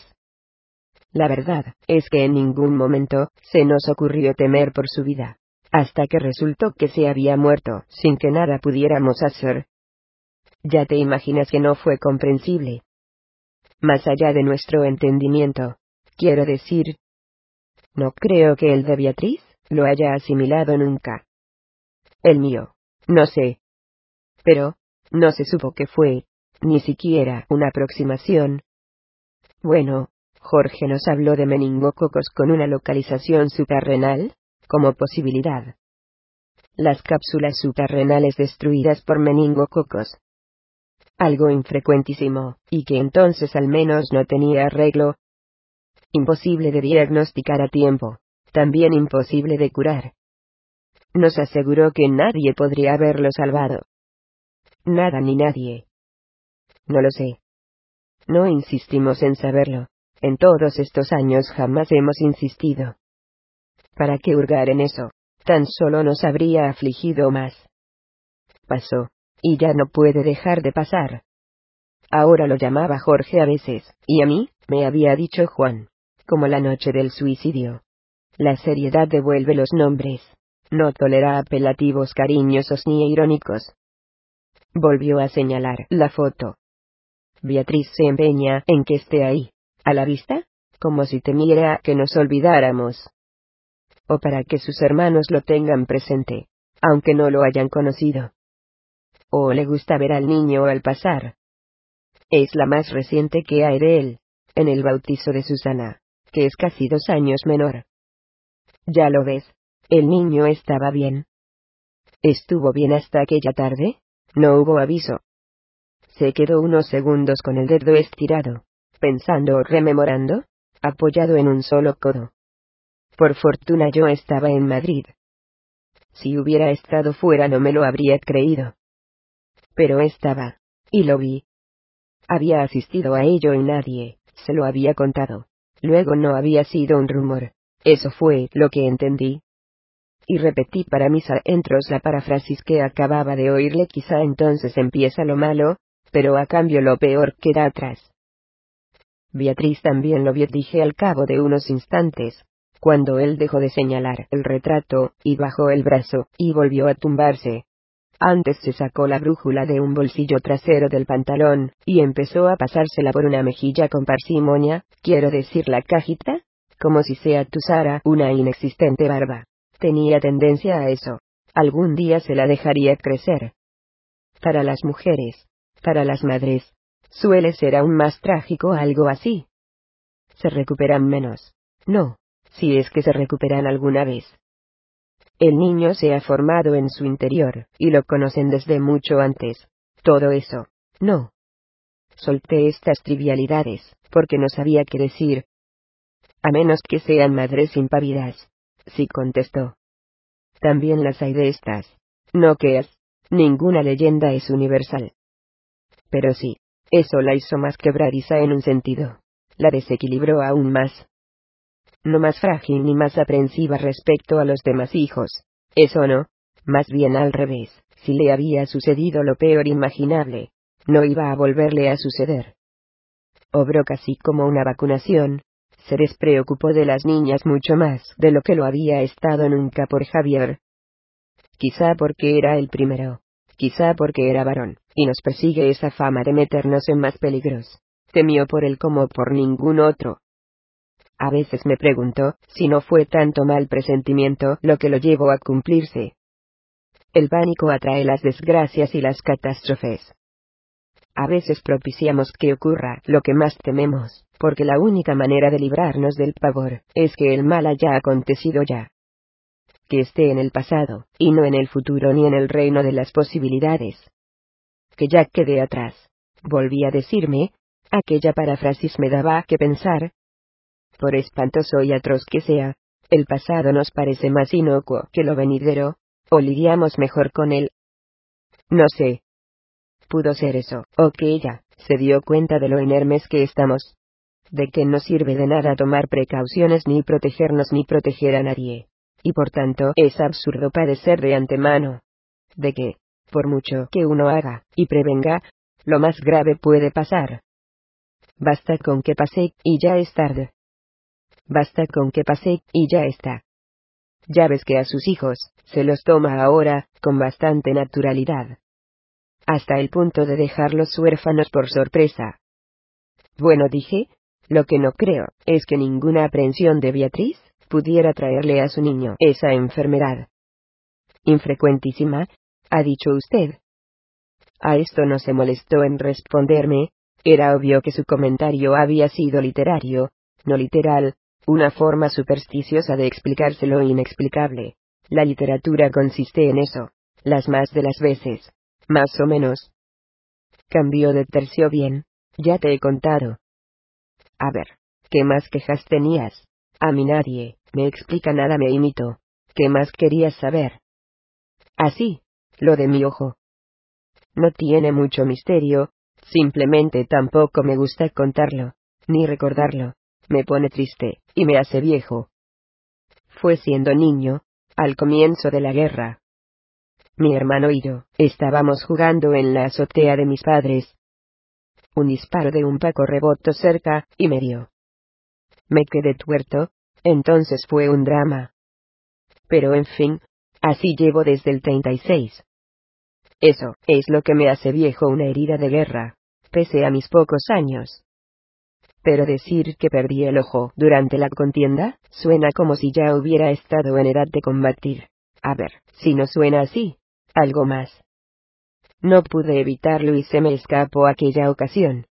La verdad, es que en ningún momento, se nos ocurrió temer por su vida, hasta que resultó que se había muerto, sin que nada pudiéramos hacer. Ya te imaginas que no fue comprensible. Más allá de nuestro entendimiento, Quiero decir, no creo que el de Beatriz lo haya asimilado nunca. El mío, no sé. Pero, no se supo que fue, ni siquiera una aproximación. Bueno, Jorge nos habló de meningococos con una localización suprarrenal, como posibilidad. Las cápsulas suprarrenales destruidas por meningococos. Algo infrecuentísimo, y que entonces al menos no tenía arreglo, imposible de diagnosticar a tiempo, también imposible de curar. Nos aseguró que nadie podría haberlo salvado. Nada ni nadie. No lo sé. No insistimos en saberlo. En todos estos años jamás hemos insistido. ¿Para qué hurgar en eso? Tan solo nos habría afligido más. Pasó, y ya no puede dejar de pasar. Ahora lo llamaba Jorge a veces, y a mí, me había dicho Juan como la noche del suicidio. La seriedad devuelve los nombres. No tolera apelativos cariñosos ni irónicos. Volvió a señalar la foto. Beatriz se empeña en que esté ahí, a la vista, como si temiera que nos olvidáramos. O para que sus hermanos lo tengan presente, aunque no lo hayan conocido. O le gusta ver al niño al pasar. Es la más reciente que hay de él, en el bautizo de Susana que es casi dos años menor. Ya lo ves, el niño estaba bien. ¿Estuvo bien hasta aquella tarde? No hubo aviso. Se quedó unos segundos con el dedo estirado, pensando o rememorando, apoyado en un solo codo. Por fortuna yo estaba en Madrid. Si hubiera estado fuera no me lo habría creído. Pero estaba, y lo vi. Había asistido a ello y nadie, se lo había contado. Luego no había sido un rumor. Eso fue lo que entendí. Y repetí para mis adentros la paráfrasis que acababa de oírle. Quizá entonces empieza lo malo, pero a cambio lo peor queda atrás. Beatriz también lo vio, dije al cabo de unos instantes, cuando él dejó de señalar el retrato, y bajó el brazo, y volvió a tumbarse. Antes se sacó la brújula de un bolsillo trasero del pantalón, y empezó a pasársela por una mejilla con parsimonia, quiero decir la cajita, como si se atusara una inexistente barba. Tenía tendencia a eso. Algún día se la dejaría crecer. Para las mujeres, para las madres, suele ser aún más trágico algo así. Se recuperan menos. No, si es que se recuperan alguna vez. El niño se ha formado en su interior, y lo conocen desde mucho antes. Todo eso. No. Solté estas trivialidades, porque no sabía qué decir. A menos que sean madres impávidas. Sí contestó. También las hay de estas. No es. Ninguna leyenda es universal. Pero sí, eso la hizo más quebradiza en un sentido. La desequilibró aún más. No más frágil ni más aprensiva respecto a los demás hijos. Eso no, más bien al revés. Si le había sucedido lo peor imaginable, no iba a volverle a suceder. Obró casi como una vacunación. Se despreocupó de las niñas mucho más de lo que lo había estado nunca por Javier. Quizá porque era el primero. Quizá porque era varón y nos persigue esa fama de meternos en más peligros. Temió por él como por ningún otro. A veces me pregunto si no fue tanto mal presentimiento lo que lo llevó a cumplirse. El pánico atrae las desgracias y las catástrofes. A veces propiciamos que ocurra lo que más tememos, porque la única manera de librarnos del pavor es que el mal haya acontecido ya. Que esté en el pasado, y no en el futuro ni en el reino de las posibilidades que ya quedé atrás. Volví a decirme, aquella paráfrasis me daba que pensar. Por espantoso y atroz que sea, el pasado nos parece más inocuo que lo venidero, o lidiamos mejor con él. No sé. Pudo ser eso, o que ella, se dio cuenta de lo inermes que estamos. De que no sirve de nada tomar precauciones ni protegernos ni proteger a nadie. Y por tanto es absurdo padecer de antemano. De que, por mucho que uno haga, y prevenga, lo más grave puede pasar. Basta con que pase, y ya es tarde. Basta con que pase, y ya está. Ya ves que a sus hijos, se los toma ahora, con bastante naturalidad. Hasta el punto de dejarlos huérfanos por sorpresa. Bueno, dije, lo que no creo, es que ninguna aprensión de Beatriz, pudiera traerle a su niño esa enfermedad. Infrecuentísima, ha dicho usted. A esto no se molestó en responderme, era obvio que su comentario había sido literario, no literal, una forma supersticiosa de explicarse lo inexplicable. La literatura consiste en eso, las más de las veces, más o menos. Cambió de tercio bien, ya te he contado. A ver, ¿qué más quejas tenías? A mí nadie, me explica nada, me imito. ¿Qué más querías saber? Así, lo de mi ojo. No tiene mucho misterio, simplemente tampoco me gusta contarlo, ni recordarlo, me pone triste, y me hace viejo. Fue siendo niño, al comienzo de la guerra. Mi hermano y yo, estábamos jugando en la azotea de mis padres. Un disparo de un paco rebotó cerca, y me dio. Me quedé tuerto, entonces fue un drama. Pero en fin, así llevo desde el 36. Eso, es lo que me hace viejo una herida de guerra, pese a mis pocos años. Pero decir que perdí el ojo durante la contienda, suena como si ya hubiera estado en edad de combatir. A ver, si no suena así, algo más. No pude evitarlo y se me escapó aquella ocasión.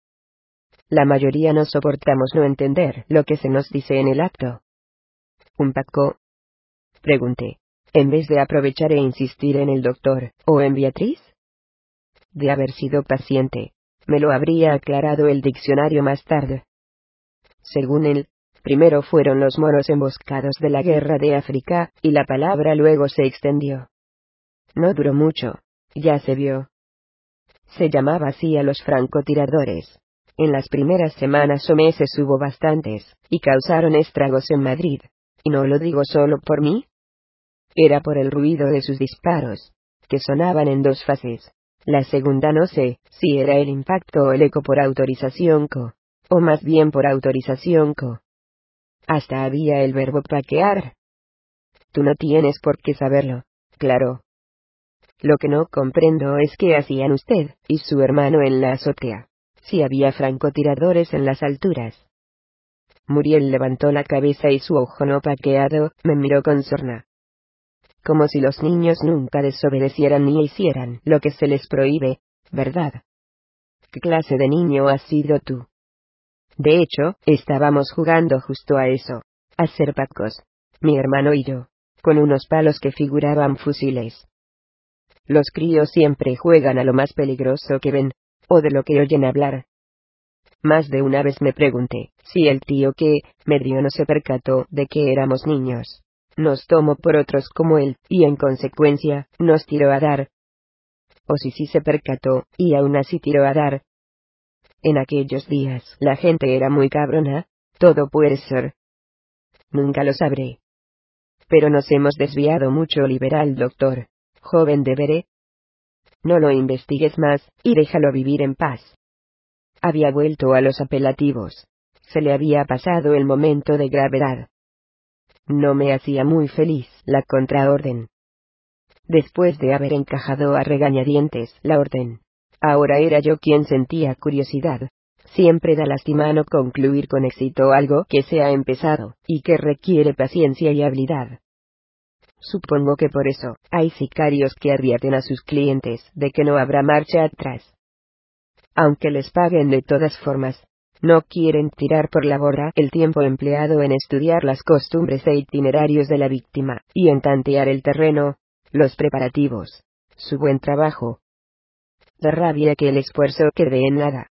La mayoría no soportamos no entender lo que se nos dice en el acto. ¿Un Paco? Pregunté en vez de aprovechar e insistir en el doctor, o en Beatriz? De haber sido paciente, me lo habría aclarado el diccionario más tarde. Según él, primero fueron los moros emboscados de la guerra de África, y la palabra luego se extendió. No duró mucho, ya se vio. Se llamaba así a los francotiradores. En las primeras semanas o meses hubo bastantes, y causaron estragos en Madrid. Y no lo digo solo por mí, era por el ruido de sus disparos, que sonaban en dos fases. La segunda no sé si era el impacto o el eco por autorización co, o más bien por autorización co. Hasta había el verbo paquear. Tú no tienes por qué saberlo, claro. Lo que no comprendo es qué hacían usted y su hermano en la azotea. Si había francotiradores en las alturas. Muriel levantó la cabeza y su ojo no paqueado me miró con sorna. Como si los niños nunca desobedecieran ni hicieran lo que se les prohíbe, ¿verdad? ¿Qué clase de niño has sido tú? De hecho, estábamos jugando justo a eso, a ser pacos, mi hermano y yo, con unos palos que figuraban fusiles. Los críos siempre juegan a lo más peligroso que ven, o de lo que oyen hablar. Más de una vez me pregunté, si el tío que me dio no se percató de que éramos niños. Nos tomó por otros como él, y en consecuencia, nos tiró a dar. O si sí se percató, y aún así tiró a dar. En aquellos días, la gente era muy cabrona, todo puede ser. Nunca lo sabré. Pero nos hemos desviado mucho liberal doctor joven deberé. No lo investigues más, y déjalo vivir en paz. Había vuelto a los apelativos. Se le había pasado el momento de gravedad. No me hacía muy feliz la contraorden. Después de haber encajado a regañadientes la orden, ahora era yo quien sentía curiosidad. Siempre da lástima no concluir con éxito algo que se ha empezado, y que requiere paciencia y habilidad. Supongo que por eso, hay sicarios que advierten a sus clientes de que no habrá marcha atrás. Aunque les paguen de todas formas, no quieren tirar por la borda el tiempo empleado en estudiar las costumbres e itinerarios de la víctima, y en tantear el terreno, los preparativos, su buen trabajo. Da rabia que el esfuerzo quede en nada.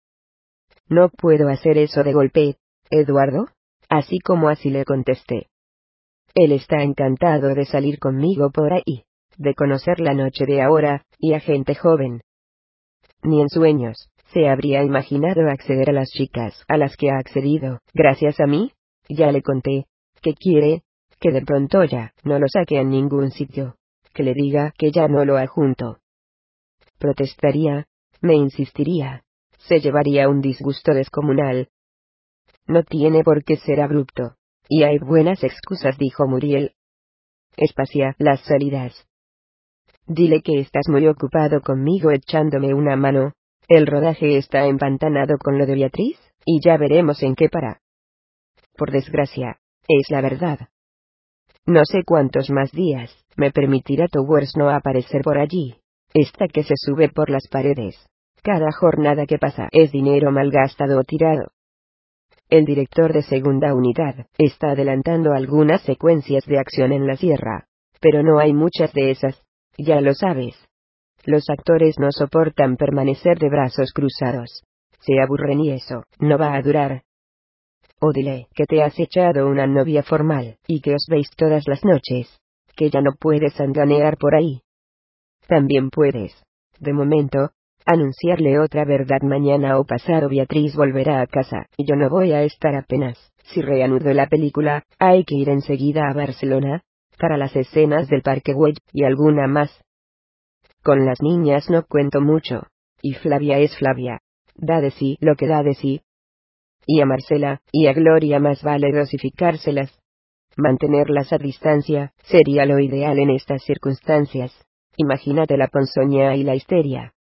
No puedo hacer eso de golpe, Eduardo, así como así le contesté. Él está encantado de salir conmigo por ahí, de conocer la noche de ahora, y a gente joven. Ni en sueños, se habría imaginado acceder a las chicas a las que ha accedido, gracias a mí, ya le conté, que quiere, que de pronto ya no lo saque a ningún sitio, que le diga que ya no lo junto. Protestaría, me insistiría, se llevaría un disgusto descomunal. No tiene por qué ser abrupto. Y hay buenas excusas, dijo Muriel. Espacia las salidas. Dile que estás muy ocupado conmigo echándome una mano. El rodaje está empantanado con lo de Beatriz, y ya veremos en qué para. Por desgracia, es la verdad. No sé cuántos más días me permitirá Towers no aparecer por allí. Esta que se sube por las paredes. Cada jornada que pasa es dinero malgastado o tirado. El director de segunda unidad está adelantando algunas secuencias de acción en la sierra. Pero no hay muchas de esas. Ya lo sabes. Los actores no soportan permanecer de brazos cruzados. Se aburren y eso no va a durar. O dile que te has echado una novia formal, y que os veis todas las noches. Que ya no puedes andanear por ahí. También puedes. De momento, anunciarle otra verdad mañana o pasado Beatriz volverá a casa, y yo no voy a estar apenas. Si reanudo la película, hay que ir enseguida a Barcelona, para las escenas del Parque Güell y alguna más. Con las niñas no cuento mucho, y Flavia es Flavia. Da de sí lo que da de sí. Y a Marcela, y a Gloria más vale dosificárselas. Mantenerlas a distancia, sería lo ideal en estas circunstancias. Imagínate la ponzoña y la histeria.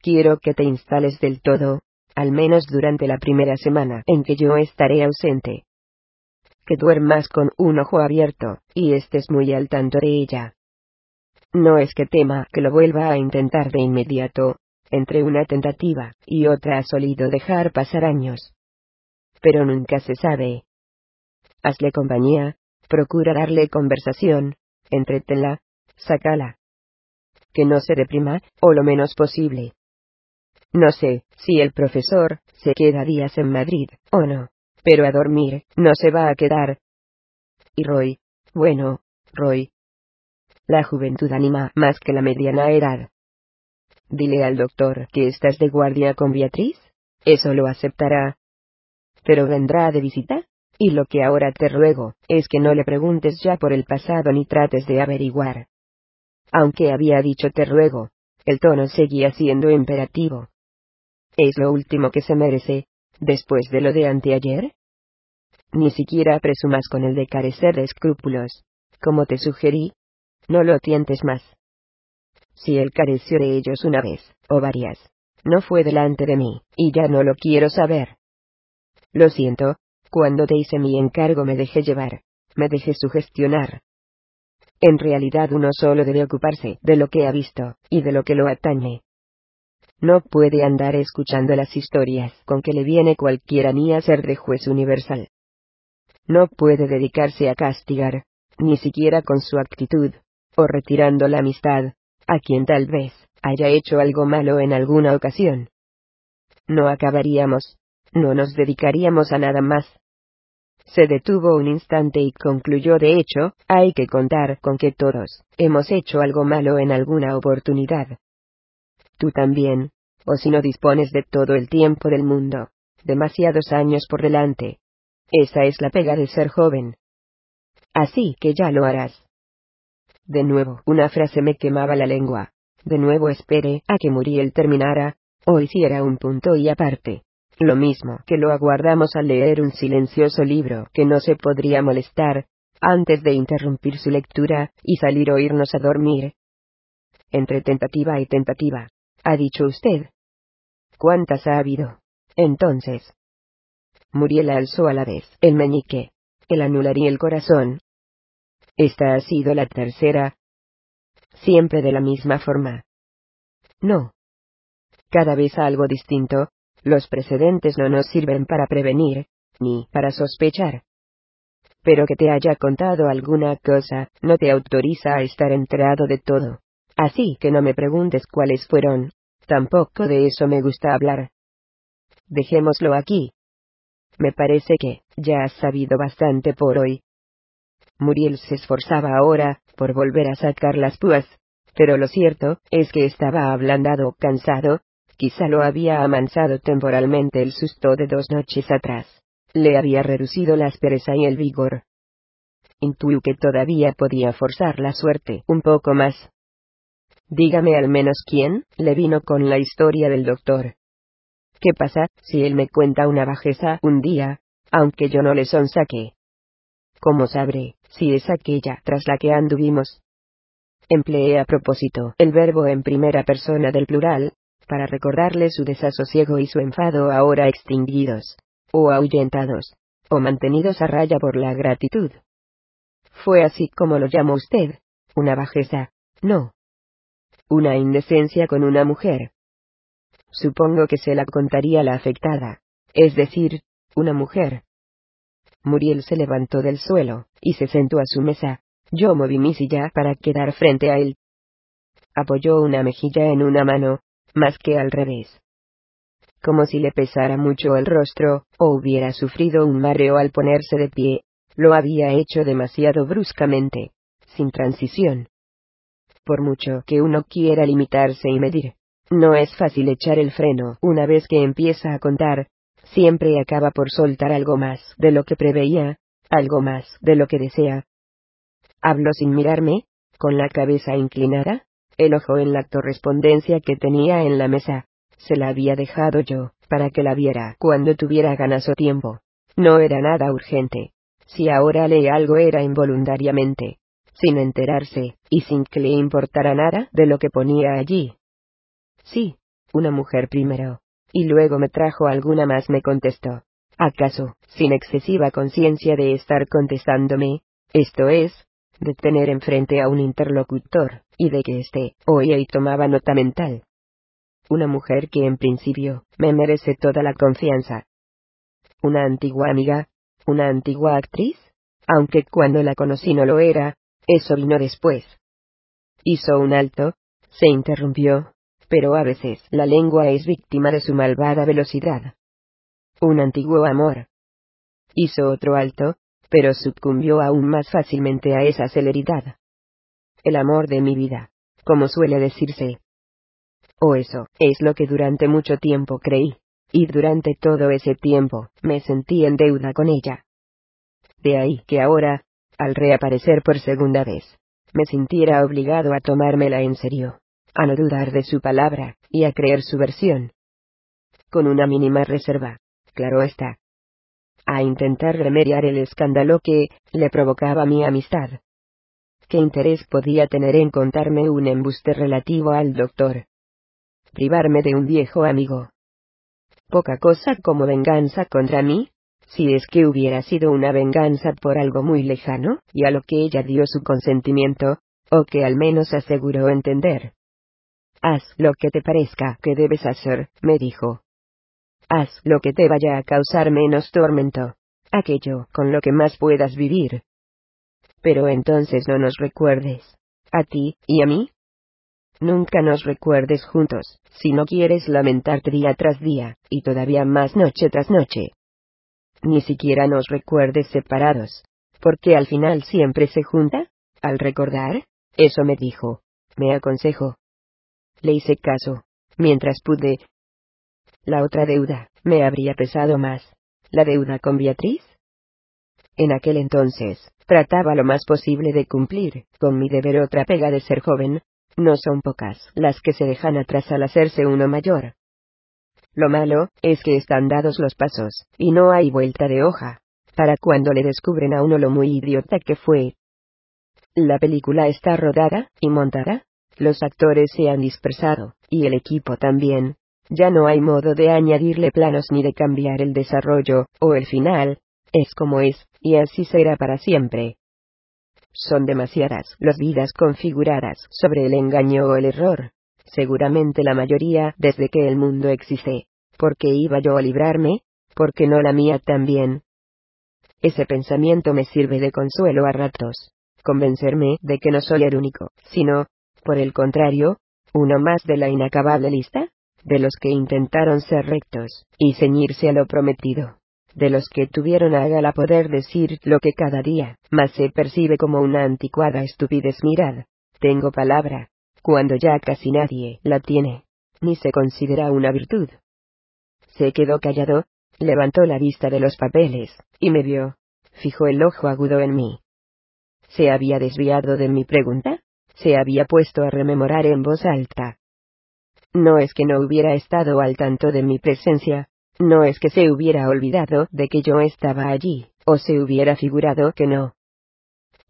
Quiero que te instales del todo, al menos durante la primera semana en que yo estaré ausente. Que duermas con un ojo abierto, y estés muy al tanto de ella. No es que tema que lo vuelva a intentar de inmediato, entre una tentativa y otra ha solido dejar pasar años. Pero nunca se sabe. Hazle compañía, procura darle conversación, entrétela, sácala. Que no se deprima, o lo menos posible. No sé si el profesor se queda días en Madrid o no, pero a dormir no se va a quedar. Y Roy, bueno, Roy. La juventud anima más que la mediana edad. Dile al doctor que estás de guardia con Beatriz. Eso lo aceptará. Pero vendrá de visita. Y lo que ahora te ruego, es que no le preguntes ya por el pasado ni trates de averiguar. Aunque había dicho te ruego, el tono seguía siendo imperativo. ¿Es lo último que se merece, después de lo de anteayer? Ni siquiera presumas con el de carecer de escrúpulos. Como te sugerí, no lo tientes más. Si él careció de ellos una vez, o varias, no fue delante de mí, y ya no lo quiero saber. Lo siento, cuando te hice mi encargo me dejé llevar, me dejé sugestionar. En realidad uno solo debe ocuparse de lo que ha visto, y de lo que lo atañe. No puede andar escuchando las historias con que le viene cualquiera ni a ser de juez universal. No puede dedicarse a castigar, ni siquiera con su actitud, o retirando la amistad, a quien tal vez haya hecho algo malo en alguna ocasión. No acabaríamos, no nos dedicaríamos a nada más. Se detuvo un instante y concluyó de hecho, hay que contar con que todos hemos hecho algo malo en alguna oportunidad. Tú también, o si no dispones de todo el tiempo del mundo, demasiados años por delante. Esa es la pega de ser joven. Así que ya lo harás. De nuevo, una frase me quemaba la lengua. De nuevo esperé a que Muriel terminara, o hiciera un punto y aparte. Lo mismo que lo aguardamos al leer un silencioso libro que no se podría molestar, antes de interrumpir su lectura, y salir o irnos a dormir. Entre tentativa y tentativa. ¿Ha dicho usted? ¿Cuántas ha habido? Entonces. Muriel alzó a la vez el meñique, el anular y el corazón, esta ha sido la tercera. Siempre de la misma forma. No. Cada vez algo distinto, los precedentes no nos sirven para prevenir, ni para sospechar. Pero que te haya contado alguna cosa, no te autoriza a estar enterado de todo. Así que no me preguntes cuáles fueron. Tampoco de eso me gusta hablar. Dejémoslo aquí. Me parece que, ya has sabido bastante por hoy. Muriel se esforzaba ahora, por volver a sacar las púas. Pero lo cierto, es que estaba ablandado, cansado, quizá lo había amansado temporalmente el susto de dos noches atrás. Le había reducido la aspereza y el vigor. Intuí que todavía podía forzar la suerte un poco más. Dígame al menos quién, le vino con la historia del doctor. ¿Qué pasa, si él me cuenta una bajeza un día, aunque yo no le sonsaque? ¿Cómo sabré, si es aquella tras la que anduvimos? Empleé a propósito el verbo en primera persona del plural, para recordarle su desasosiego y su enfado ahora extinguidos, o ahuyentados, o mantenidos a raya por la gratitud. Fue así como lo llamó usted, una bajeza, no. Una indecencia con una mujer. Supongo que se la contaría la afectada, es decir, una mujer. Muriel se levantó del suelo, y se sentó a su mesa. Yo moví mi silla para quedar frente a él. Apoyó una mejilla en una mano, más que al revés. Como si le pesara mucho el rostro, o hubiera sufrido un mareo al ponerse de pie, lo había hecho demasiado bruscamente, sin transición. Por mucho que uno quiera limitarse y medir, no es fácil echar el freno una vez que empieza a contar, siempre acaba por soltar algo más de lo que preveía, algo más de lo que desea. Habló sin mirarme, con la cabeza inclinada, el ojo en la correspondencia que tenía en la mesa. Se la había dejado yo, para que la viera cuando tuviera ganas o tiempo. No era nada urgente. Si ahora lee algo era involuntariamente, sin enterarse, y sin que le importara nada de lo que ponía allí. Sí, una mujer primero, y luego me trajo alguna más, me contestó. ¿Acaso, sin excesiva conciencia de estar contestándome? Esto es, de tener enfrente a un interlocutor, y de que éste oía y tomaba nota mental. Una mujer que en principio me merece toda la confianza. Una antigua amiga, una antigua actriz, aunque cuando la conocí no lo era, eso vino después. Hizo un alto, se interrumpió, pero a veces la lengua es víctima de su malvada velocidad. Un antiguo amor. Hizo otro alto, pero sucumbió aún más fácilmente a esa celeridad. El amor de mi vida, como suele decirse. O eso, es lo que durante mucho tiempo creí, y durante todo ese tiempo, me sentí en deuda con ella. De ahí que ahora, al reaparecer por segunda vez, me sintiera obligado a tomármela en serio a no dudar de su palabra, y a creer su versión. Con una mínima reserva, claro está. A intentar remediar el escándalo que le provocaba mi amistad. ¿Qué interés podía tener en contarme un embuste relativo al doctor? Privarme de un viejo amigo. Poca cosa como venganza contra mí, si es que hubiera sido una venganza por algo muy lejano, y a lo que ella dio su consentimiento, o que al menos aseguró entender. Haz lo que te parezca que debes hacer, me dijo. Haz lo que te vaya a causar menos tormento. Aquello con lo que más puedas vivir. Pero entonces no nos recuerdes. A ti, y a mí. Nunca nos recuerdes juntos, si no quieres lamentarte día tras día, y todavía más noche tras noche. Ni siquiera nos recuerdes separados, porque al final siempre se junta, al recordar, eso me dijo, me aconsejó. Le hice caso, mientras pude. La otra deuda, me habría pesado más. ¿La deuda con Beatriz? En aquel entonces, trataba lo más posible de cumplir, con mi deber otra pega de ser joven, no son pocas las que se dejan atrás al hacerse uno mayor. Lo malo, es que están dados los pasos, y no hay vuelta de hoja, para cuando le descubren a uno lo muy idiota que fue. La película está rodada, y montada, los actores se han dispersado, y el equipo también. Ya no hay modo de añadirle planos ni de cambiar el desarrollo, o el final, es como es, y así será para siempre. Son demasiadas las vidas configuradas sobre el engaño o el error. Seguramente la mayoría desde que el mundo existe. ¿Por qué iba yo a librarme? ¿Por qué no la mía también? Ese pensamiento me sirve de consuelo a ratos. Convencerme de que no soy el único, sino, por el contrario, uno más de la inacabable lista, de los que intentaron ser rectos, y ceñirse a lo prometido de los que tuvieron a Gala poder decir lo que cada día más se percibe como una anticuada estupidez. Mirad, tengo palabra, cuando ya casi nadie la tiene, ni se considera una virtud. Se quedó callado, levantó la vista de los papeles, y me vio, fijó el ojo agudo en mí. ¿Se había desviado de mi pregunta? Se había puesto a rememorar en voz alta. No es que no hubiera estado al tanto de mi presencia, no es que se hubiera olvidado de que yo estaba allí, o se hubiera figurado que no.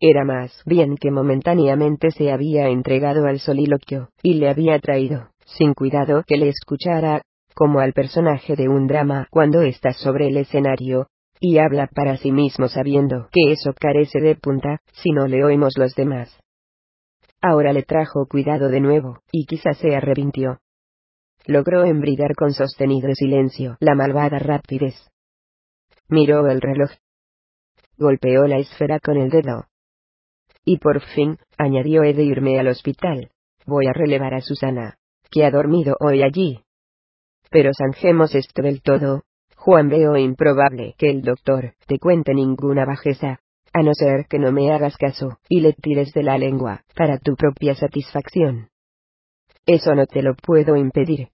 Era más bien que momentáneamente se había entregado al soliloquio, y le había traído, sin cuidado que le escuchara, como al personaje de un drama cuando está sobre el escenario, y habla para sí mismo sabiendo que eso carece de punta, si no le oímos los demás. Ahora le trajo cuidado de nuevo, y quizás se arrepintió logró embridar con sostenido silencio la malvada rapidez. Miró el reloj. Golpeó la esfera con el dedo. Y por fin, añadió he de irme al hospital. Voy a relevar a Susana, que ha dormido hoy allí. Pero zanjemos esto del todo. Juan veo improbable que el doctor te cuente ninguna bajeza, a no ser que no me hagas caso, y le tires de la lengua, para tu propia satisfacción. Eso no te lo puedo impedir,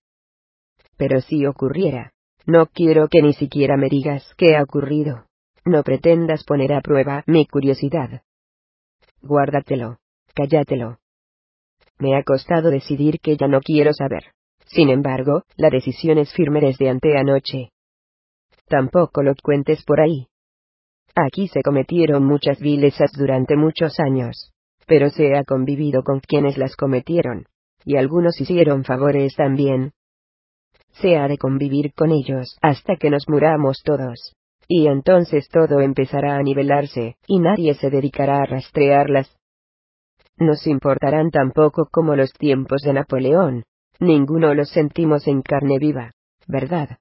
pero si ocurriera, no quiero que ni siquiera me digas qué ha ocurrido. No pretendas poner a prueba mi curiosidad. Guárdatelo. Cállatelo. Me ha costado decidir que ya no quiero saber. Sin embargo, la decisión es firme desde anteanoche. Tampoco lo cuentes por ahí. Aquí se cometieron muchas vilezas durante muchos años. Pero se ha convivido con quienes las cometieron. Y algunos hicieron favores también, se ha de convivir con ellos hasta que nos muramos todos. Y entonces todo empezará a nivelarse, y nadie se dedicará a rastrearlas. Nos importarán tampoco como los tiempos de Napoleón. Ninguno los sentimos en carne viva, ¿verdad?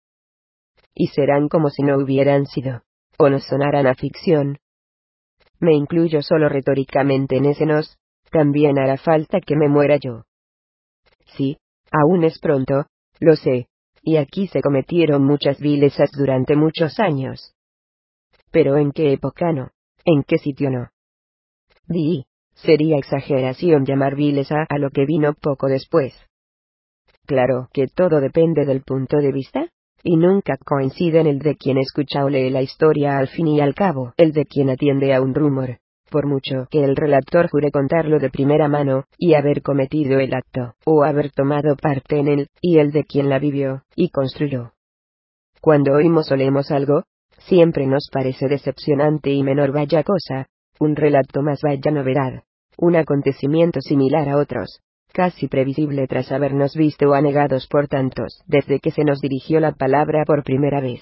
Y serán como si no hubieran sido, o nos sonaran a ficción. Me incluyo solo retóricamente en ese nos, también hará falta que me muera yo. Sí, aún es pronto, lo sé, y aquí se cometieron muchas vilezas durante muchos años. Pero ¿en qué época no? ¿En qué sitio no? Di, sería exageración llamar vileza a lo que vino poco después. Claro que todo depende del punto de vista, y nunca coincide en el de quien escucha o lee la historia al fin y al cabo, el de quien atiende a un rumor por mucho que el relator jure contarlo de primera mano, y haber cometido el acto, o haber tomado parte en él, y el de quien la vivió, y construyó. Cuando oímos o leemos algo, siempre nos parece decepcionante y menor vaya cosa, un relato más vaya novedad, un acontecimiento similar a otros, casi previsible tras habernos visto anegados por tantos desde que se nos dirigió la palabra por primera vez.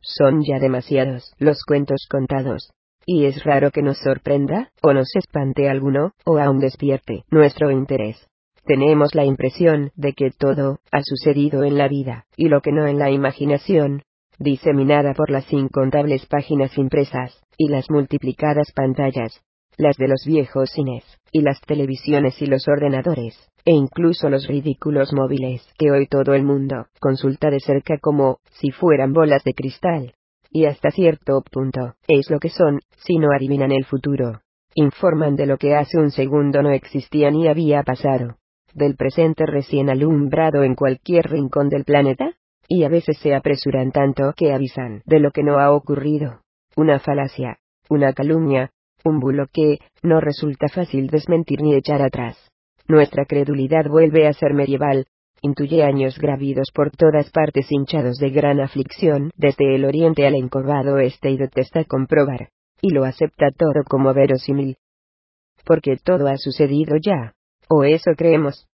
Son ya demasiados los cuentos contados, y es raro que nos sorprenda, o nos espante alguno, o aún despierte nuestro interés. Tenemos la impresión de que todo ha sucedido en la vida, y lo que no en la imaginación, diseminada por las incontables páginas impresas, y las multiplicadas pantallas, las de los viejos cines, y las televisiones y los ordenadores, e incluso los ridículos móviles que hoy todo el mundo consulta de cerca como si fueran bolas de cristal. Y hasta cierto punto, es lo que son, si no adivinan el futuro. Informan de lo que hace un segundo no existía ni había pasado. Del presente recién alumbrado en cualquier rincón del planeta. Y a veces se apresuran tanto que avisan de lo que no ha ocurrido. Una falacia, una calumnia, un bulo que no resulta fácil desmentir ni echar atrás. Nuestra credulidad vuelve a ser medieval, intuye años gravidos por todas partes hinchados de gran aflicción desde el oriente al encorvado este y detesta comprobar, y lo acepta todo como verosímil. Porque todo ha sucedido ya, o eso creemos.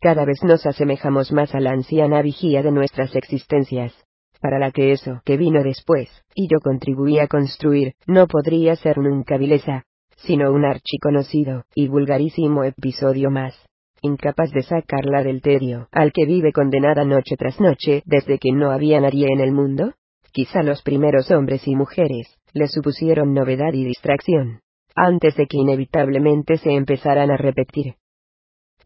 Cada vez nos asemejamos más a la anciana vigía de nuestras existencias, para la que eso que vino después, y yo contribuí a construir, no podría ser nunca vileza, sino un archiconocido y vulgarísimo episodio más, incapaz de sacarla del tedio al que vive condenada noche tras noche desde que no había nadie en el mundo. Quizá los primeros hombres y mujeres le supusieron novedad y distracción, antes de que inevitablemente se empezaran a repetir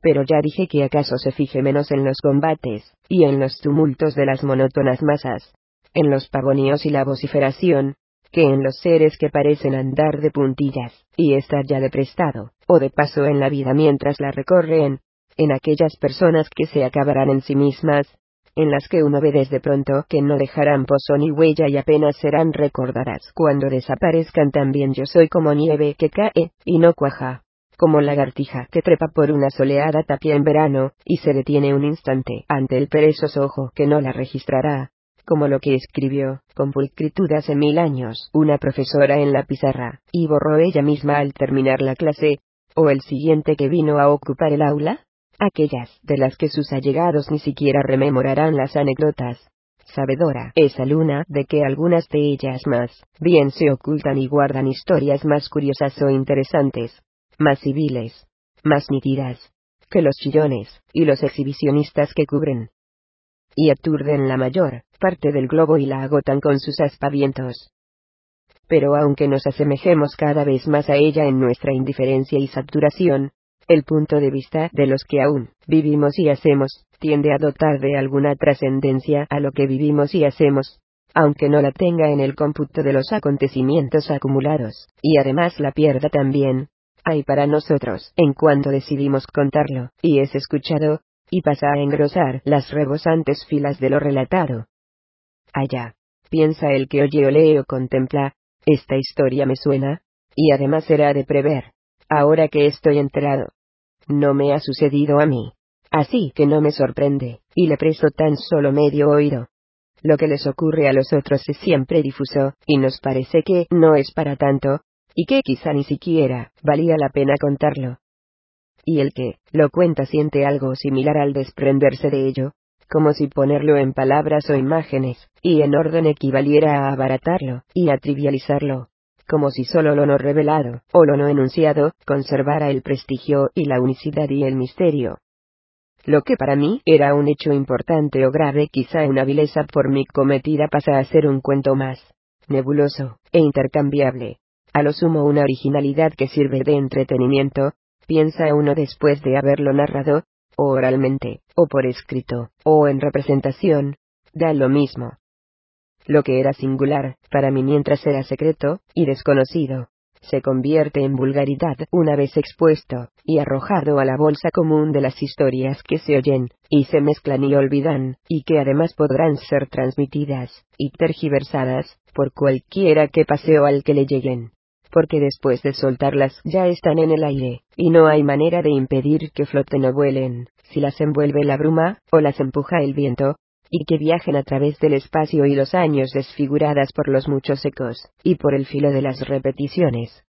pero ya dije que acaso se fije menos en los combates, y en los tumultos de las monótonas masas, en los pavoníos y la vociferación, que en los seres que parecen andar de puntillas, y estar ya de prestado, o de paso en la vida mientras la recorren, en aquellas personas que se acabarán en sí mismas, en las que uno ve desde pronto que no dejarán pozo ni huella y apenas serán recordadas cuando desaparezcan también yo soy como nieve que cae, y no cuaja, como lagartija que trepa por una soleada tapia en verano, y se detiene un instante ante el perezoso ojo que no la registrará, como lo que escribió, con pulcritud hace mil años, una profesora en la pizarra, y borró ella misma al terminar la clase, o el siguiente que vino a ocupar el aula, aquellas de las que sus allegados ni siquiera rememorarán las anécdotas. Sabedora esa luna de que algunas de ellas más bien se ocultan y guardan historias más curiosas o interesantes, más civiles, más nítidas, que los chillones y los exhibicionistas que cubren y aturden la mayor parte del globo y la agotan con sus aspavientos. Pero aunque nos asemejemos cada vez más a ella en nuestra indiferencia y saturación, el punto de vista de los que aún vivimos y hacemos tiende a dotar de alguna trascendencia a lo que vivimos y hacemos, aunque no la tenga en el cómputo de los acontecimientos acumulados, y además la pierda también, hay para nosotros en cuanto decidimos contarlo, y es escuchado, y pasa a engrosar las rebosantes filas de lo relatado. Allá, piensa el que oye o lee o contempla, esta historia me suena, y además será de prever, ahora que estoy enterado. No me ha sucedido a mí. Así que no me sorprende, y le presto tan solo medio oído. Lo que les ocurre a los otros es siempre difuso, y nos parece que no es para tanto, y que quizá ni siquiera valía la pena contarlo. Y el que lo cuenta siente algo similar al desprenderse de ello, como si ponerlo en palabras o imágenes, y en orden equivaliera a abaratarlo, y a trivializarlo, como si solo lo no revelado, o lo no enunciado, conservara el prestigio y la unicidad y el misterio. Lo que para mí era un hecho importante o grave quizá una vileza por mi cometida pasa a ser un cuento más nebuloso e intercambiable, a lo sumo una originalidad que sirve de entretenimiento, piensa uno después de haberlo narrado, o oralmente, o por escrito, o en representación, da lo mismo. Lo que era singular, para mí mientras era secreto, y desconocido, se convierte en vulgaridad una vez expuesto, y arrojado a la bolsa común de las historias que se oyen, y se mezclan y olvidan, y que además podrán ser transmitidas, y tergiversadas, por cualquiera que paseo al que le lleguen porque después de soltarlas ya están en el aire, y no hay manera de impedir que floten o vuelen, si las envuelve la bruma, o las empuja el viento, y que viajen a través del espacio y los años desfiguradas por los muchos ecos, y por el filo de las repeticiones.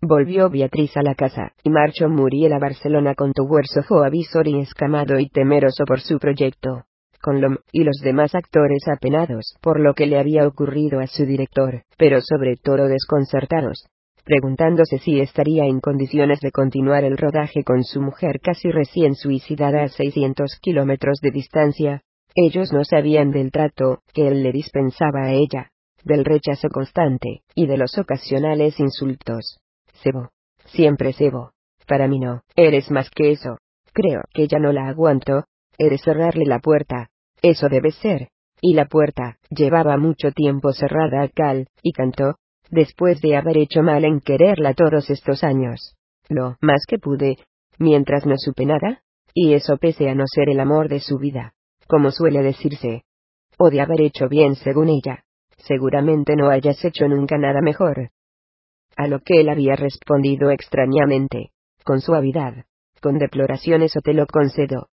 Volvió Beatriz a la casa, y marchó Muriel a Barcelona con huerzo avisor y escamado y temeroso por su proyecto. Con Lom, y los demás actores apenados por lo que le había ocurrido a su director, pero sobre todo desconcertados, preguntándose si estaría en condiciones de continuar el rodaje con su mujer casi recién suicidada a 600 kilómetros de distancia. Ellos no sabían del trato que él le dispensaba a ella, del rechazo constante, y de los ocasionales insultos. Sebo. Siempre Sebo. Para mí no, eres más que eso. Creo que ya no la aguanto. Eres cerrarle la puerta. Eso debe ser. Y la puerta, llevaba mucho tiempo cerrada a Cal, y cantó, después de haber hecho mal en quererla todos estos años. Lo más que pude, mientras no supe nada, y eso pese a no ser el amor de su vida, como suele decirse. O de haber hecho bien según ella. Seguramente no hayas hecho nunca nada mejor. A lo que él había respondido extrañamente, con suavidad, con deploraciones o te lo concedo.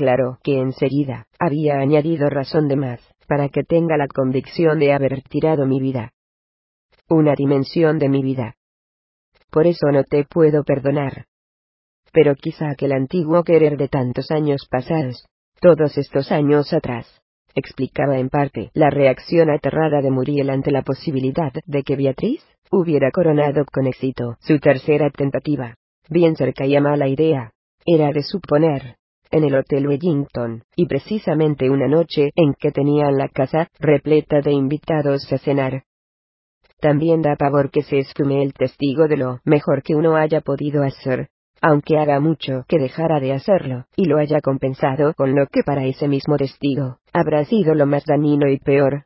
Claro que enseguida, había añadido razón de más, para que tenga la convicción de haber tirado mi vida, una dimensión de mi vida. Por eso no te puedo perdonar. Pero quizá aquel antiguo querer de tantos años pasados, todos estos años atrás, explicaba en parte la reacción aterrada de Muriel ante la posibilidad de que Beatriz hubiera coronado con éxito su tercera tentativa. Bien cerca y a mala idea. Era de suponer. En el Hotel Wellington, y precisamente una noche en que tenían la casa repleta de invitados a cenar, también da pavor que se esfume el testigo de lo mejor que uno haya podido hacer, aunque haga mucho que dejara de hacerlo, y lo haya compensado con lo que para ese mismo testigo habrá sido lo más dañino y peor.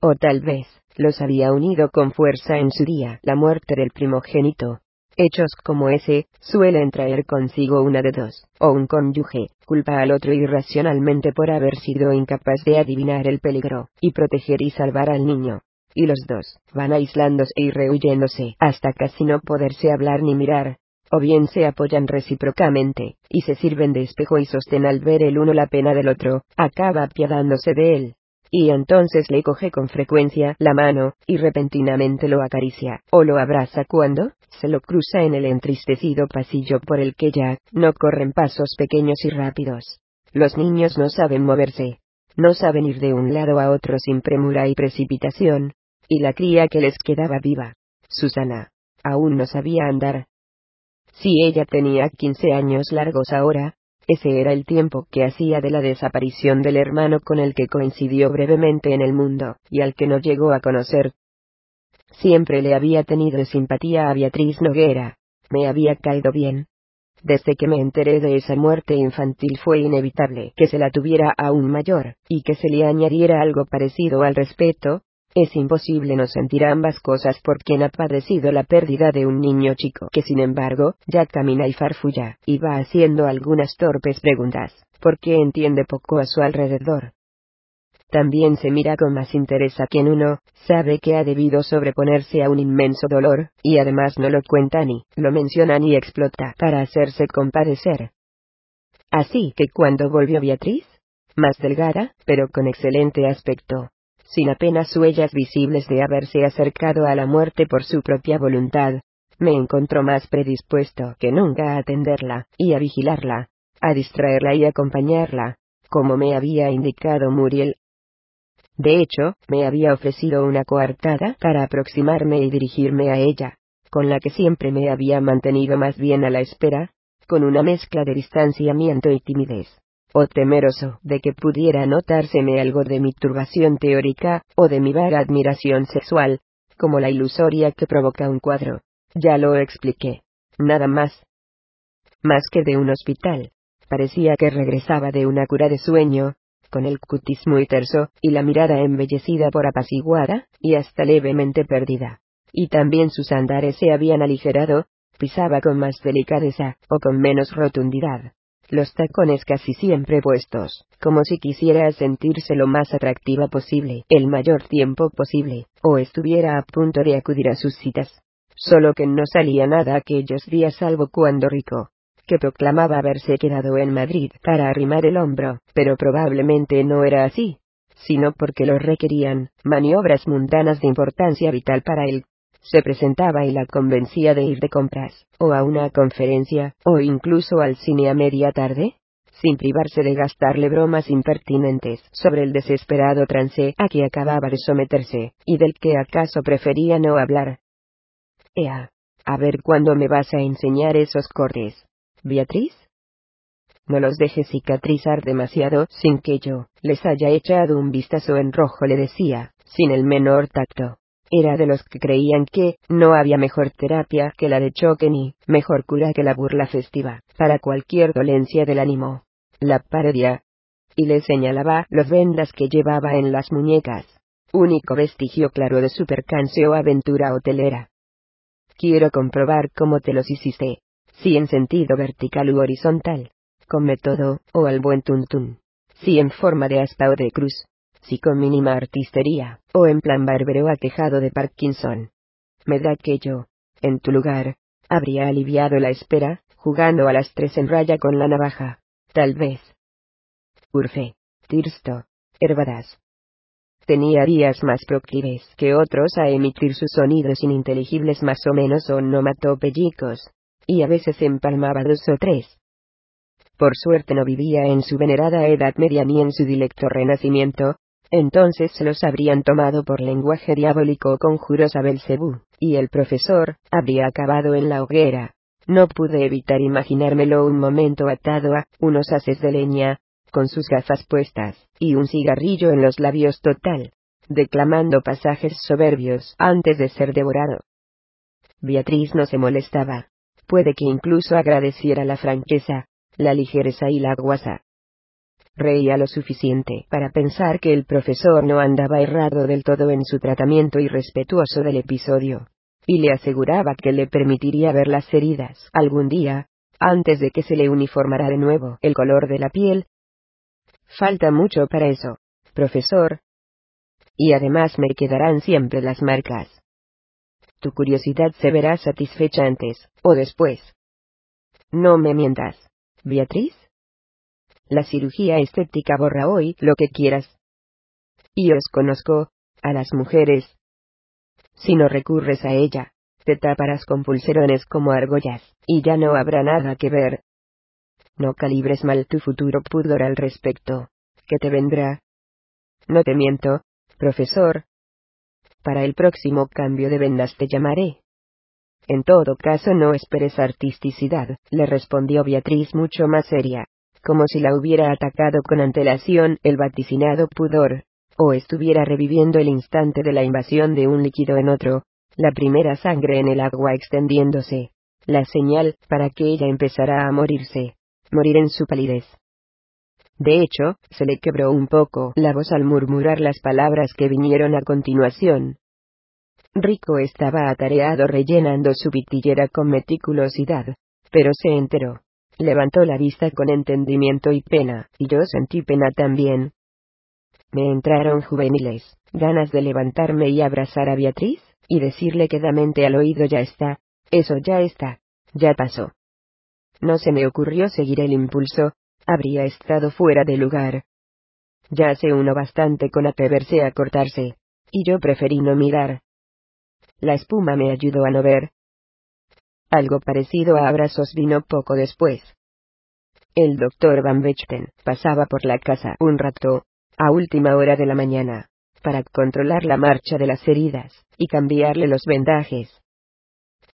O tal vez, los había unido con fuerza en su día la muerte del primogénito. Hechos como ese, suelen traer consigo una de dos, o un cónyuge, culpa al otro irracionalmente por haber sido incapaz de adivinar el peligro, y proteger y salvar al niño, y los dos van aislándose y rehuyéndose hasta casi no poderse hablar ni mirar, o bien se apoyan recíprocamente, y se sirven de espejo y sostén al ver el uno la pena del otro, acaba apiadándose de él. Y entonces le coge con frecuencia la mano, y repentinamente lo acaricia, o lo abraza cuando, se lo cruza en el entristecido pasillo por el que ya, no corren pasos pequeños y rápidos. Los niños no saben moverse, no saben ir de un lado a otro sin premura y precipitación, y la cría que les quedaba viva, Susana, aún no sabía andar. Si ella tenía quince años largos ahora, ese era el tiempo que hacía de la desaparición del hermano con el que coincidió brevemente en el mundo, y al que no llegó a conocer. Siempre le había tenido simpatía a Beatriz Noguera, me había caído bien. Desde que me enteré de esa muerte infantil fue inevitable que se la tuviera aún mayor, y que se le añadiera algo parecido al respeto, es imposible no sentir ambas cosas por quien ha padecido la pérdida de un niño chico que sin embargo ya camina y farfulla, y va haciendo algunas torpes preguntas, porque entiende poco a su alrededor. También se mira con más interés a quien uno sabe que ha debido sobreponerse a un inmenso dolor, y además no lo cuenta ni lo menciona ni explota para hacerse compadecer. Así que cuando volvió Beatriz, más delgada, pero con excelente aspecto, sin apenas huellas visibles de haberse acercado a la muerte por su propia voluntad, me encontró más predispuesto que nunca a atenderla, y a vigilarla, a distraerla y acompañarla, como me había indicado Muriel. De hecho, me había ofrecido una coartada para aproximarme y dirigirme a ella, con la que siempre me había mantenido más bien a la espera, con una mezcla de distanciamiento y timidez o temeroso de que pudiera notárseme algo de mi turbación teórica, o de mi vaga admiración sexual, como la ilusoria que provoca un cuadro. Ya lo expliqué. Nada más. Más que de un hospital. Parecía que regresaba de una cura de sueño, con el cutis muy terso, y la mirada embellecida por apaciguada, y hasta levemente perdida. Y también sus andares se habían aligerado, pisaba con más delicadeza, o con menos rotundidad los tacones casi siempre puestos, como si quisiera sentirse lo más atractiva posible, el mayor tiempo posible, o estuviera a punto de acudir a sus citas. Solo que no salía nada aquellos días salvo cuando Rico, que proclamaba haberse quedado en Madrid para arrimar el hombro, pero probablemente no era así, sino porque lo requerían, maniobras mundanas de importancia vital para él, se presentaba y la convencía de ir de compras, o a una conferencia, o incluso al cine a media tarde, sin privarse de gastarle bromas impertinentes sobre el desesperado trance a que acababa de someterse, y del que acaso prefería no hablar. Ea, a ver cuándo me vas a enseñar esos cortes. Beatriz? No los dejes cicatrizar demasiado sin que yo les haya echado un vistazo en rojo, le decía, sin el menor tacto. Era de los que creían que no había mejor terapia que la de choque ni mejor cura que la burla festiva, para cualquier dolencia del ánimo. La parodia, y le señalaba los vendas que llevaba en las muñecas, único vestigio claro de su percance o aventura hotelera. Quiero comprobar cómo te los hiciste, si en sentido vertical u horizontal, con método, o al buen tuntún, si en forma de aspa o de cruz, si con mínima artistería, o en plan bárbaro aquejado de Parkinson. Me da que yo, en tu lugar, habría aliviado la espera, jugando a las tres en raya con la navaja, Tal vez. Urfe, Tirsto, Herbadas. Tenía días más proclives que otros a emitir sus sonidos ininteligibles más o menos onomatopéyicos, y a veces empalmaba dos o tres. Por suerte no vivía en su venerada Edad Media ni en su dilecto Renacimiento, entonces los habrían tomado por lenguaje diabólico o conjuros a Belcebú, y el profesor habría acabado en la hoguera, no pude evitar imaginármelo un momento atado a unos haces de leña, con sus gafas puestas, y un cigarrillo en los labios total, declamando pasajes soberbios antes de ser devorado. Beatriz no se molestaba. Puede que incluso agradeciera la franqueza, la ligereza y la guasa. Reía lo suficiente para pensar que el profesor no andaba errado del todo en su tratamiento irrespetuoso del episodio y le aseguraba que le permitiría ver las heridas algún día, antes de que se le uniformara de nuevo el color de la piel. Falta mucho para eso, profesor. Y además me quedarán siempre las marcas. Tu curiosidad se verá satisfecha antes, o después. No me mientas, Beatriz. La cirugía estética borra hoy lo que quieras. Y os conozco, a las mujeres, si no recurres a ella, te taparás con pulserones como argollas, y ya no habrá nada que ver. No calibres mal tu futuro pudor al respecto, que te vendrá. No te miento, profesor. Para el próximo cambio de vendas te llamaré. En todo caso no esperes artisticidad, le respondió Beatriz mucho más seria, como si la hubiera atacado con antelación el vaticinado pudor o estuviera reviviendo el instante de la invasión de un líquido en otro, la primera sangre en el agua extendiéndose, la señal para que ella empezara a morirse, morir en su palidez. De hecho, se le quebró un poco la voz al murmurar las palabras que vinieron a continuación. Rico estaba atareado rellenando su vitillera con meticulosidad, pero se enteró. Levantó la vista con entendimiento y pena, y yo sentí pena también, me entraron juveniles, ganas de levantarme y abrazar a Beatriz, y decirle quedamente al oído ya está, eso ya está, ya pasó. No se me ocurrió seguir el impulso, habría estado fuera de lugar. Ya hace uno bastante con atreverse a cortarse, y yo preferí no mirar. La espuma me ayudó a no ver. Algo parecido a abrazos vino poco después. El doctor Van Vechten pasaba por la casa un rato, a última hora de la mañana, para controlar la marcha de las heridas, y cambiarle los vendajes.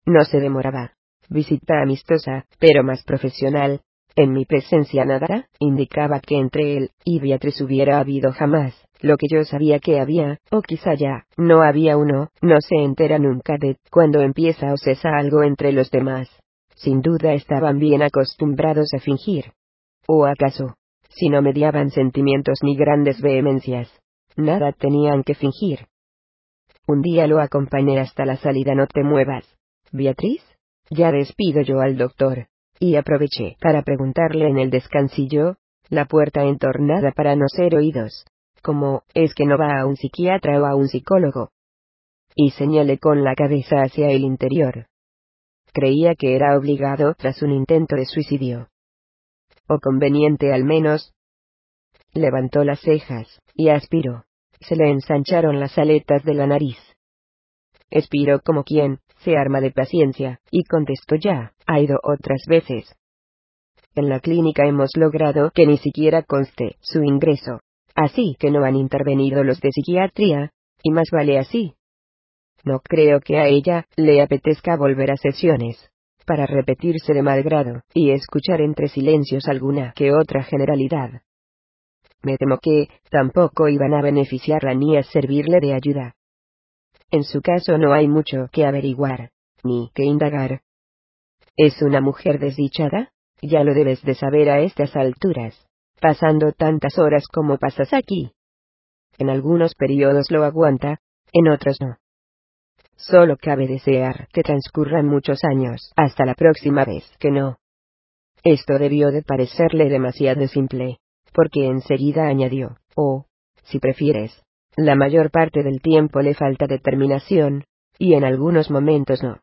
No se demoraba. Visita amistosa, pero más profesional. En mi presencia nada indicaba que entre él y Beatriz hubiera habido jamás, lo que yo sabía que había, o quizá ya, no había uno, no se entera nunca de cuando empieza o cesa algo entre los demás. Sin duda estaban bien acostumbrados a fingir. ¿O acaso, si no mediaban sentimientos ni grandes vehemencias. Nada tenían que fingir. Un día lo acompañé hasta la salida. No te muevas. Beatriz, ya despido yo al doctor. Y aproveché para preguntarle en el descansillo, la puerta entornada para no ser oídos. Como, es que no va a un psiquiatra o a un psicólogo. Y señalé con la cabeza hacia el interior. Creía que era obligado tras un intento de suicidio o conveniente al menos. Levantó las cejas, y aspiró. Se le ensancharon las aletas de la nariz. Expiró como quien se arma de paciencia, y contestó ya, ha ido otras veces. En la clínica hemos logrado que ni siquiera conste su ingreso. Así que no han intervenido los de psiquiatría, y más vale así. No creo que a ella le apetezca volver a sesiones, para repetirse de mal grado, y escuchar entre silencios alguna que otra generalidad. Me temo que, tampoco iban a beneficiarla ni a servirle de ayuda. En su caso no hay mucho que averiguar, ni que indagar. ¿Es una mujer desdichada? Ya lo debes de saber a estas alturas, pasando tantas horas como pasas aquí. En algunos periodos lo aguanta, en otros no. Solo cabe desear que transcurran muchos años hasta la próxima vez que no. Esto debió de parecerle demasiado simple, porque enseguida añadió, oh, si prefieres, la mayor parte del tiempo le falta determinación, y en algunos momentos no.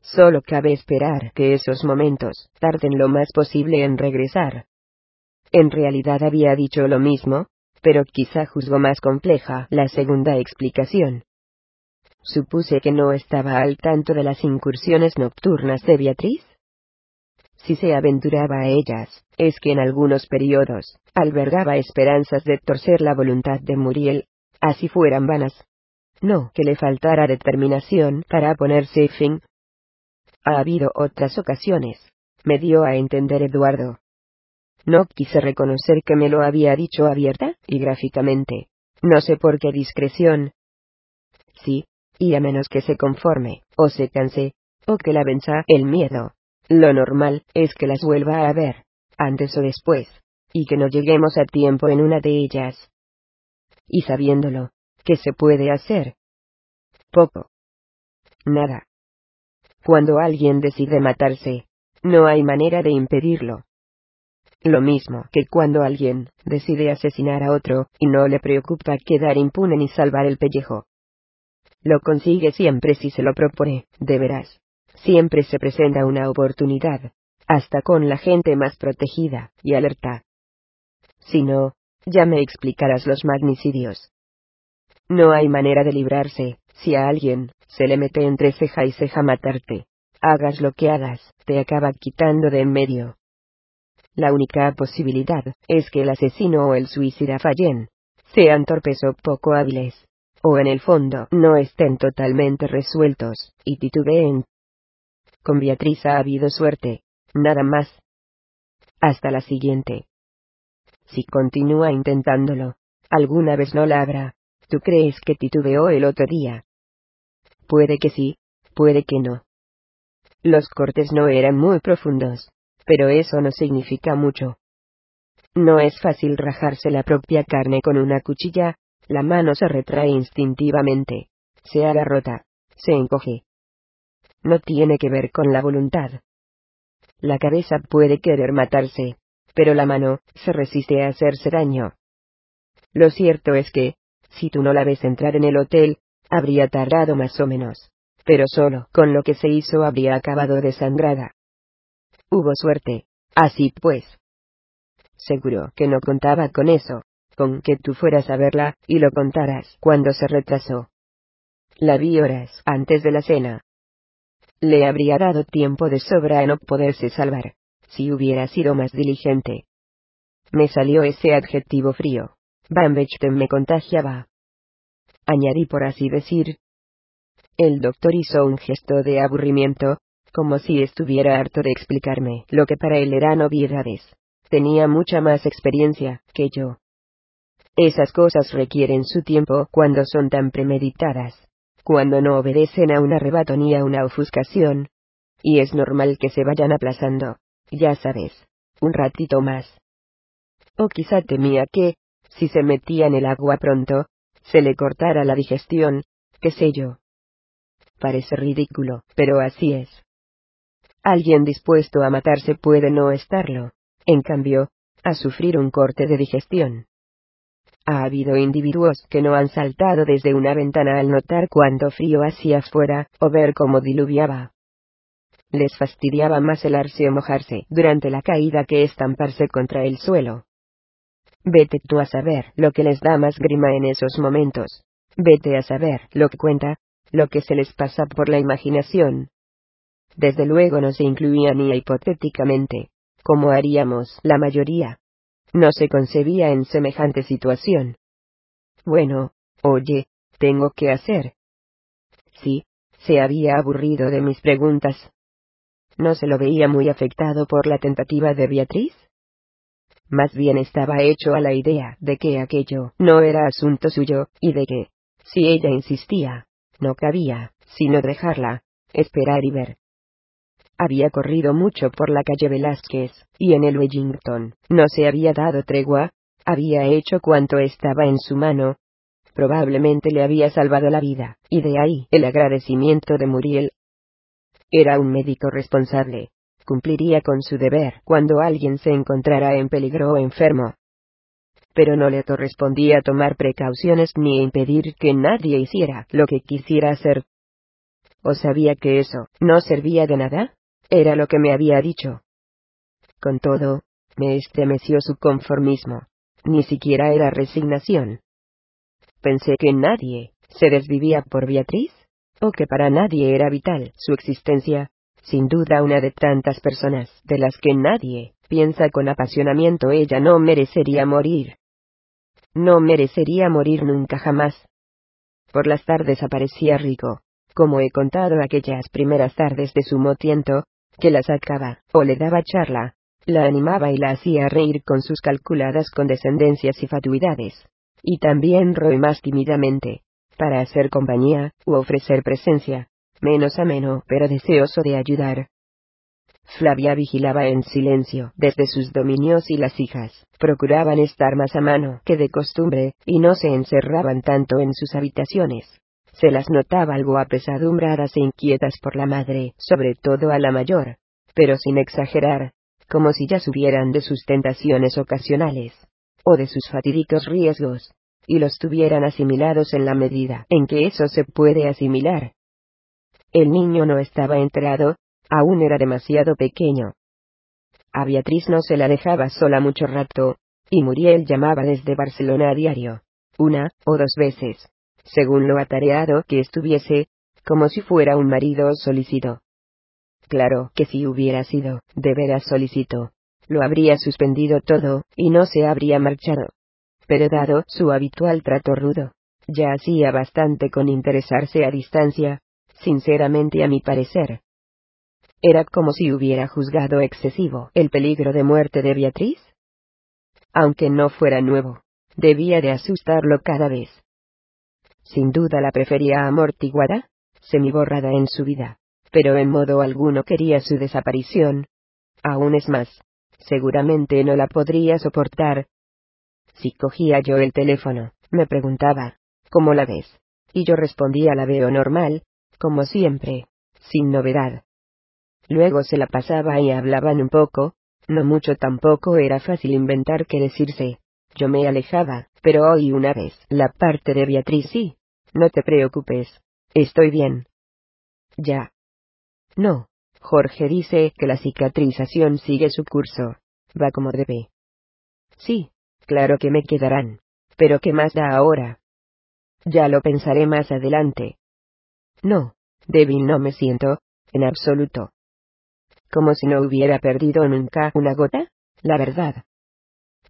Solo cabe esperar que esos momentos tarden lo más posible en regresar. En realidad había dicho lo mismo, pero quizá juzgó más compleja la segunda explicación. Supuse que no estaba al tanto de las incursiones nocturnas de Beatriz. Si se aventuraba a ellas, es que en algunos periodos, albergaba esperanzas de torcer la voluntad de Muriel, así fueran vanas. No que le faltara determinación para ponerse fin. Ha habido otras ocasiones, me dio a entender Eduardo. No quise reconocer que me lo había dicho abierta y gráficamente. No sé por qué discreción. Sí, y a menos que se conforme, o se canse, o que la venza el miedo. Lo normal es que las vuelva a ver, antes o después, y que no lleguemos a tiempo en una de ellas. Y sabiéndolo, ¿qué se puede hacer? Poco. Nada. Cuando alguien decide matarse, no hay manera de impedirlo. Lo mismo que cuando alguien decide asesinar a otro, y no le preocupa quedar impune ni salvar el pellejo. Lo consigue siempre si se lo propone, de veras. Siempre se presenta una oportunidad, hasta con la gente más protegida y alerta. Si no, ya me explicarás los magnicidios. No hay manera de librarse, si a alguien se le mete entre ceja y ceja matarte. Hagas lo que hagas, te acaba quitando de en medio. La única posibilidad es que el asesino o el suicida fallen, sean torpes o poco hábiles, o en el fondo no estén totalmente resueltos, y titubeen. Con Beatriz ha habido suerte, nada más. Hasta la siguiente. Si continúa intentándolo, alguna vez no la habrá. ¿Tú crees que titubeó el otro día? Puede que sí, puede que no. Los cortes no eran muy profundos, pero eso no significa mucho. No es fácil rajarse la propia carne con una cuchilla, la mano se retrae instintivamente, se agarrota, se encoge. No tiene que ver con la voluntad. La cabeza puede querer matarse, pero la mano se resiste a hacerse daño. Lo cierto es que, si tú no la ves entrar en el hotel, habría tardado más o menos, pero solo con lo que se hizo habría acabado desangrada. Hubo suerte, así pues. Seguro que no contaba con eso con que tú fueras a verla y lo contaras cuando se retrasó. La vi horas antes de la cena. Le habría dado tiempo de sobra a no poderse salvar, si hubiera sido más diligente. Me salió ese adjetivo frío. Bambechten me contagiaba. Añadí por así decir. El doctor hizo un gesto de aburrimiento, como si estuviera harto de explicarme lo que para él eran obviedades. Tenía mucha más experiencia que yo. Esas cosas requieren su tiempo cuando son tan premeditadas, cuando no obedecen a un arrebato ni a una ofuscación. Y es normal que se vayan aplazando, ya sabes, un ratito más. O quizá temía que, si se metía en el agua pronto, se le cortara la digestión, qué sé yo. Parece ridículo, pero así es. Alguien dispuesto a matarse puede no estarlo, en cambio, a sufrir un corte de digestión. Ha habido individuos que no han saltado desde una ventana al notar cuánto frío hacía fuera, o ver cómo diluviaba. Les fastidiaba más helarse o mojarse durante la caída que estamparse contra el suelo. Vete tú a saber lo que les da más grima en esos momentos. Vete a saber lo que cuenta, lo que se les pasa por la imaginación. Desde luego no se incluía ni hipotéticamente, como haríamos la mayoría. No se concebía en semejante situación. Bueno, oye, tengo que hacer. Sí, se había aburrido de mis preguntas. ¿No se lo veía muy afectado por la tentativa de Beatriz? Más bien estaba hecho a la idea de que aquello no era asunto suyo, y de que, si ella insistía, no cabía, sino dejarla, esperar y ver. Había corrido mucho por la calle Velázquez, y en el Wellington, no se había dado tregua, había hecho cuanto estaba en su mano. Probablemente le había salvado la vida, y de ahí el agradecimiento de Muriel. Era un médico responsable, cumpliría con su deber cuando alguien se encontrara en peligro o enfermo. Pero no le correspondía tomar precauciones ni impedir que nadie hiciera lo que quisiera hacer. ¿O sabía que eso no servía de nada? Era lo que me había dicho. Con todo, me estremeció su conformismo. Ni siquiera era resignación. Pensé que nadie se desvivía por Beatriz, o que para nadie era vital su existencia, sin duda una de tantas personas de las que nadie piensa con apasionamiento ella no merecería morir. No merecería morir nunca jamás. Por las tardes aparecía rico, como he contado aquellas primeras tardes de su motiento, que la sacaba, o le daba charla, la animaba y la hacía reír con sus calculadas condescendencias y fatuidades. Y también roe más tímidamente, para hacer compañía, u ofrecer presencia, menos ameno, pero deseoso de ayudar. Flavia vigilaba en silencio desde sus dominios y las hijas. Procuraban estar más a mano que de costumbre, y no se encerraban tanto en sus habitaciones se las notaba algo apesadumbradas e inquietas por la madre, sobre todo a la mayor, pero sin exagerar, como si ya subieran de sus tentaciones ocasionales, o de sus fatídicos riesgos, y los tuvieran asimilados en la medida en que eso se puede asimilar. El niño no estaba enterado, aún era demasiado pequeño. A Beatriz no se la dejaba sola mucho rato, y Muriel llamaba desde Barcelona a diario, una o dos veces, según lo atareado que estuviese, como si fuera un marido solicito. Claro que si hubiera sido, de veras solicito, lo habría suspendido todo, y no se habría marchado. Pero dado su habitual trato rudo, ya hacía bastante con interesarse a distancia, sinceramente a mi parecer. Era como si hubiera juzgado excesivo el peligro de muerte de Beatriz. Aunque no fuera nuevo, debía de asustarlo cada vez. Sin duda la prefería amortiguada, semiborrada en su vida, pero en modo alguno quería su desaparición. Aún es más, seguramente no la podría soportar. Si cogía yo el teléfono, me preguntaba, ¿cómo la ves? Y yo respondía la veo normal, como siempre, sin novedad. Luego se la pasaba y hablaban un poco, no mucho tampoco era fácil inventar qué decirse. Yo me alejaba, pero hoy una vez, la parte de Beatriz sí. No te preocupes. Estoy bien. Ya. No. Jorge dice que la cicatrización sigue su curso. Va como debe. Sí. Claro que me quedarán. Pero ¿qué más da ahora? Ya lo pensaré más adelante. No. Débil no me siento, en absoluto. Como si no hubiera perdido nunca una gota, la verdad.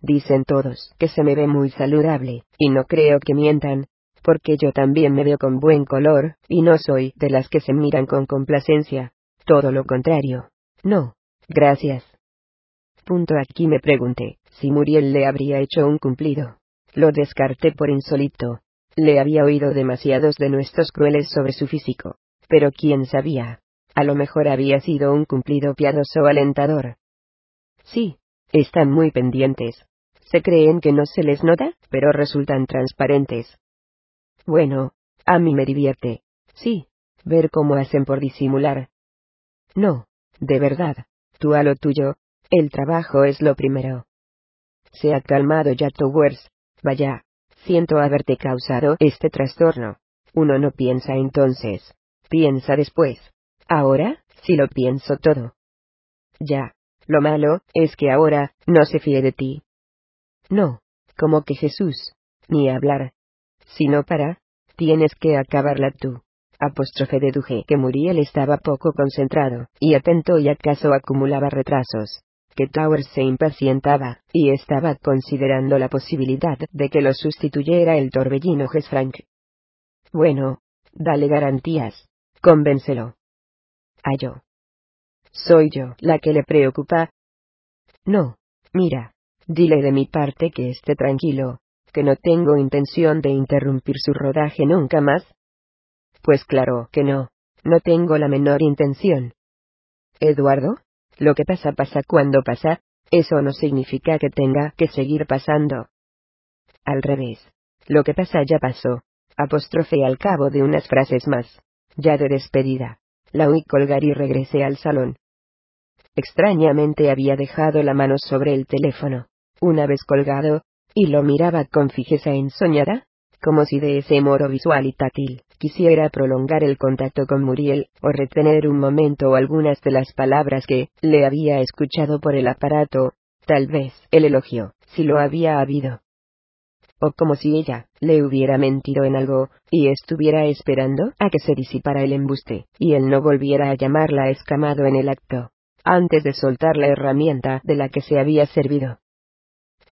Dicen todos que se me ve muy saludable, y no creo que mientan, porque yo también me veo con buen color, y no soy de las que se miran con complacencia. Todo lo contrario. No. Gracias. Punto aquí me pregunté, si Muriel le habría hecho un cumplido. Lo descarté por insólito. Le había oído demasiados de nuestros crueles sobre su físico. Pero quién sabía. A lo mejor había sido un cumplido piadoso alentador. Sí, están muy pendientes. Se creen que no se les nota, pero resultan transparentes. Bueno, a mí me divierte. Sí, ver cómo hacen por disimular. No, de verdad, tú a lo tuyo, el trabajo es lo primero. Se ha calmado ya Towers. Vaya, siento haberte causado este trastorno. Uno no piensa entonces, piensa después. Ahora, sí lo pienso todo. Ya, lo malo es que ahora no se fíe de ti. No, como que Jesús, ni hablar. Si no para, tienes que acabarla tú. Apóstrofe deduje que Muriel estaba poco concentrado, y atento y acaso acumulaba retrasos. Que Towers se impacientaba, y estaba considerando la posibilidad de que lo sustituyera el torbellino Frank. Bueno, dale garantías. Convéncelo. Yo. Soy yo la que le preocupa. No, mira, dile de mi parte que esté tranquilo, que no tengo intención de interrumpir su rodaje nunca más, pues claro que no, no tengo la menor intención. Eduardo, lo que pasa pasa cuando pasa, eso no significa que tenga que seguir pasando. Al revés, lo que pasa ya pasó, apostrofe al cabo de unas frases más, ya de despedida. La oí colgar y regresé al salón. Extrañamente había dejado la mano sobre el teléfono, una vez colgado, y lo miraba con fijeza ensoñada, como si de ese moro visual y táctil quisiera prolongar el contacto con Muriel, o retener un momento algunas de las palabras que le había escuchado por el aparato, tal vez el elogio, si lo había habido. O como si ella le hubiera mentido en algo, y estuviera esperando a que se disipara el embuste, y él no volviera a llamarla escamado en el acto, antes de soltar la herramienta de la que se había servido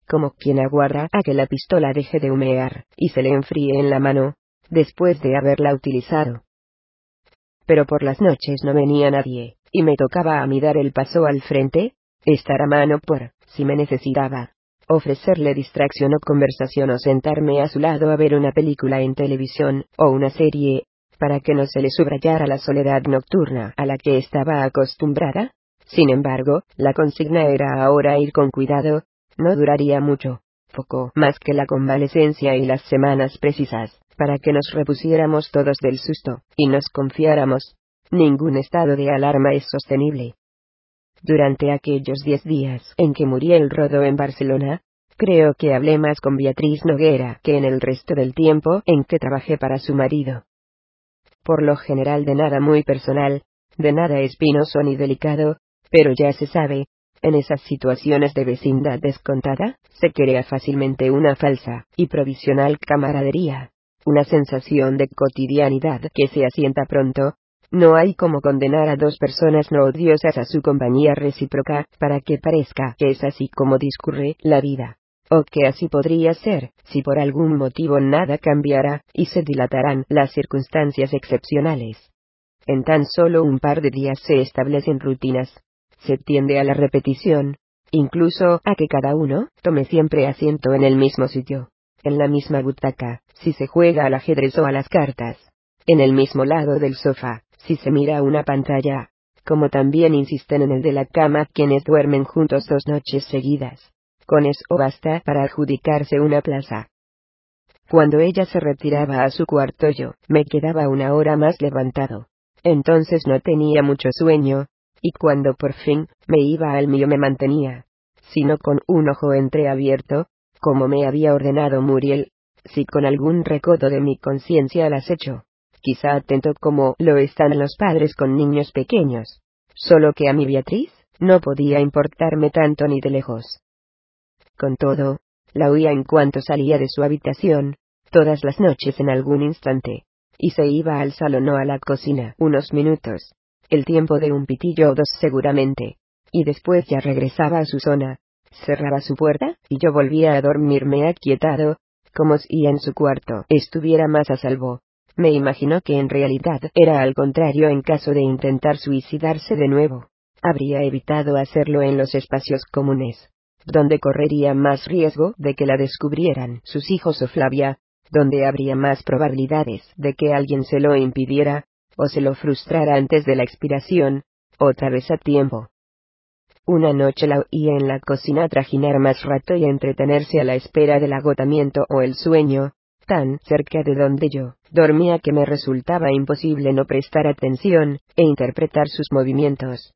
como quien aguarda a que la pistola deje de humear, y se le enfríe en la mano, después de haberla utilizado. Pero por las noches no venía nadie, y me tocaba a mí dar el paso al frente, estar a mano por, si me necesitaba, ofrecerle distracción o conversación o sentarme a su lado a ver una película en televisión, o una serie, para que no se le subrayara la soledad nocturna a la que estaba acostumbrada. Sin embargo, la consigna era ahora ir con cuidado, no duraría mucho, poco más que la convalecencia y las semanas precisas, para que nos repusiéramos todos del susto, y nos confiáramos. Ningún estado de alarma es sostenible. Durante aquellos diez días en que Muriel rodó en Barcelona, creo que hablé más con Beatriz Noguera que en el resto del tiempo en que trabajé para su marido. Por lo general de nada muy personal, de nada espinoso ni delicado, pero ya se sabe, en esas situaciones de vecindad descontada, se crea fácilmente una falsa y provisional camaradería, una sensación de cotidianidad que se asienta pronto. No hay como condenar a dos personas no odiosas a su compañía recíproca, para que parezca que es así como discurre la vida. O que así podría ser, si por algún motivo nada cambiara, y se dilatarán las circunstancias excepcionales. En tan solo un par de días se establecen rutinas, se tiende a la repetición, incluso a que cada uno tome siempre asiento en el mismo sitio, en la misma butaca, si se juega al ajedrez o a las cartas, en el mismo lado del sofá, si se mira una pantalla, como también insisten en el de la cama quienes duermen juntos dos noches seguidas. Con eso basta para adjudicarse una plaza. Cuando ella se retiraba a su cuarto yo me quedaba una hora más levantado. Entonces no tenía mucho sueño, y cuando por fin me iba al mío me mantenía, sino con un ojo entreabierto, como me había ordenado Muriel, si con algún recodo de mi conciencia al acecho, quizá atento como lo están los padres con niños pequeños, solo que a mi Beatriz, no podía importarme tanto ni de lejos. Con todo, la oía en cuanto salía de su habitación, todas las noches en algún instante, y se iba al salón o a la cocina unos minutos, el tiempo de un pitillo o dos seguramente, y después ya regresaba a su zona, cerraba su puerta, y yo volvía a dormirme aquietado, como si en su cuarto estuviera más a salvo. Me imaginó que en realidad era al contrario en caso de intentar suicidarse de nuevo. Habría evitado hacerlo en los espacios comunes, donde correría más riesgo de que la descubrieran sus hijos o Flavia, donde habría más probabilidades de que alguien se lo impidiera, o se lo frustrara antes de la expiración, otra vez a tiempo. Una noche la oí en la cocina trajinar más rato y entretenerse a la espera del agotamiento o el sueño, tan cerca de donde yo dormía que me resultaba imposible no prestar atención e interpretar sus movimientos.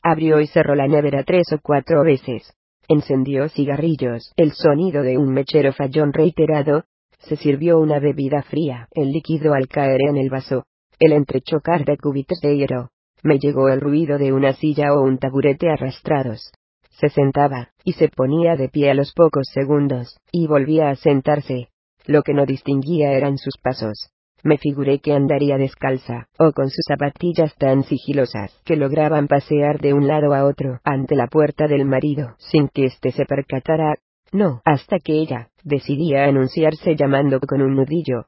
Abrió y cerró la nevera tres o cuatro veces. Encendió cigarrillos. El sonido de un mechero fallón reiterado. Se sirvió una bebida fría. El líquido al caer en el vaso el entrechocar de cubitos de hierro. Me llegó el ruido de una silla o un taburete arrastrados. Se sentaba, y se ponía de pie a los pocos segundos, y volvía a sentarse. Lo que no distinguía eran sus pasos. Me figuré que andaría descalza, o con sus zapatillas tan sigilosas que lograban pasear de un lado a otro ante la puerta del marido sin que éste se percatara. No, hasta que ella decidía anunciarse llamando con un nudillo.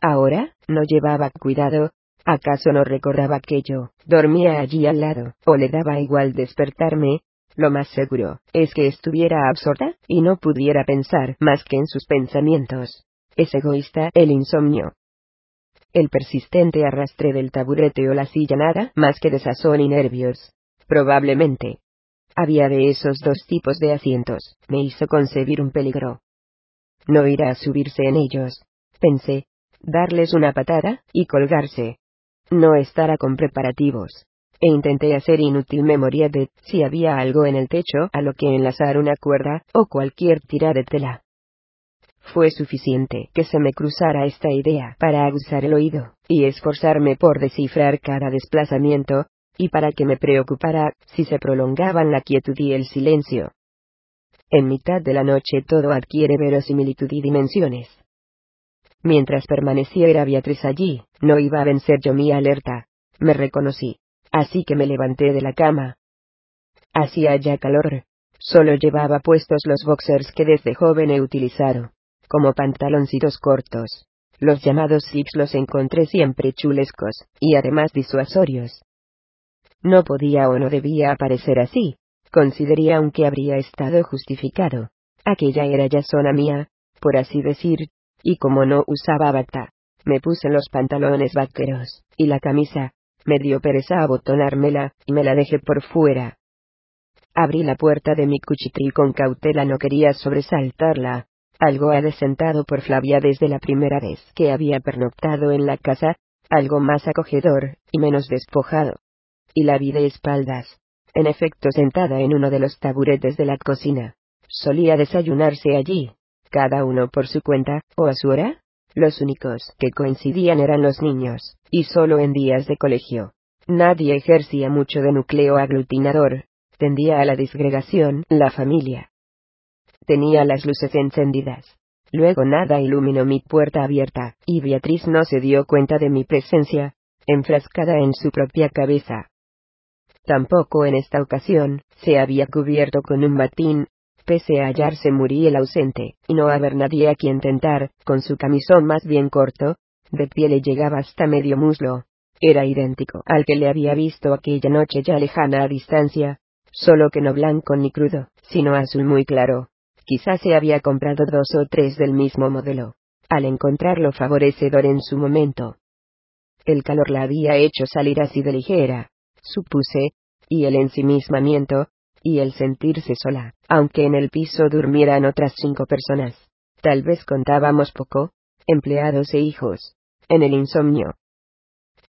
Ahora, no llevaba cuidado, ¿acaso no recordaba que yo dormía allí al lado, o le daba igual despertarme? Lo más seguro es que estuviera absorta y no pudiera pensar más que en sus pensamientos. Es egoísta el insomnio. El persistente arrastre del taburete o la silla nada más que desazón y nervios. Probablemente. Había de esos dos tipos de asientos, me hizo concebir un peligro. No irá a subirse en ellos. Pensé, darles una patada, y colgarse. No estará con preparativos. E intenté hacer inútil memoria de si había algo en el techo a lo que enlazar una cuerda, o cualquier tira de tela. Fue suficiente que se me cruzara esta idea para aguzar el oído, y esforzarme por descifrar cada desplazamiento, y para que me preocupara si se prolongaban la quietud y el silencio. En mitad de la noche todo adquiere verosimilitud y dimensiones. Mientras permaneciera Beatriz allí, no iba a vencer yo mi alerta. Me reconocí. Así que me levanté de la cama. Hacía ya calor. Solo llevaba puestos los boxers que desde joven he utilizado como pantaloncitos cortos. Los llamados zips los encontré siempre chulescos, y además disuasorios. No podía o no debía aparecer así, consideré aunque habría estado justificado. Aquella era ya zona mía, por así decir, y como no usaba bata, me puse los pantalones vaqueros, y la camisa, me dio pereza abotonármela, y me la dejé por fuera. Abrí la puerta de mi cuchitril con cautela, no quería sobresaltarla, algo adesentado por Flavia desde la primera vez que había pernoctado en la casa, algo más acogedor, y menos despojado. Y la vi de espaldas. En efecto sentada en uno de los taburetes de la cocina. Solía desayunarse allí, cada uno por su cuenta, o a su hora. Los únicos que coincidían eran los niños, y solo en días de colegio. Nadie ejercía mucho de núcleo aglutinador, tendía a la disgregación la familia. Tenía las luces encendidas. Luego nada iluminó mi puerta abierta, y Beatriz no se dio cuenta de mi presencia, enfrascada en su propia cabeza. Tampoco en esta ocasión, se había cubierto con un batín, pese a hallarse Muriel ausente, y no haber nadie a quien tentar, con su camisón más bien corto, de pie le llegaba hasta medio muslo. Era idéntico al que le había visto aquella noche ya lejana a distancia, solo que no blanco ni crudo, sino azul muy claro, Quizás se había comprado dos o tres del mismo modelo, al encontrarlo favorecedor en su momento. El calor la había hecho salir así de ligera, supuse, y el ensimismamiento, y el sentirse sola, aunque en el piso durmieran otras cinco personas. Tal vez contábamos poco, empleados e hijos, en el insomnio.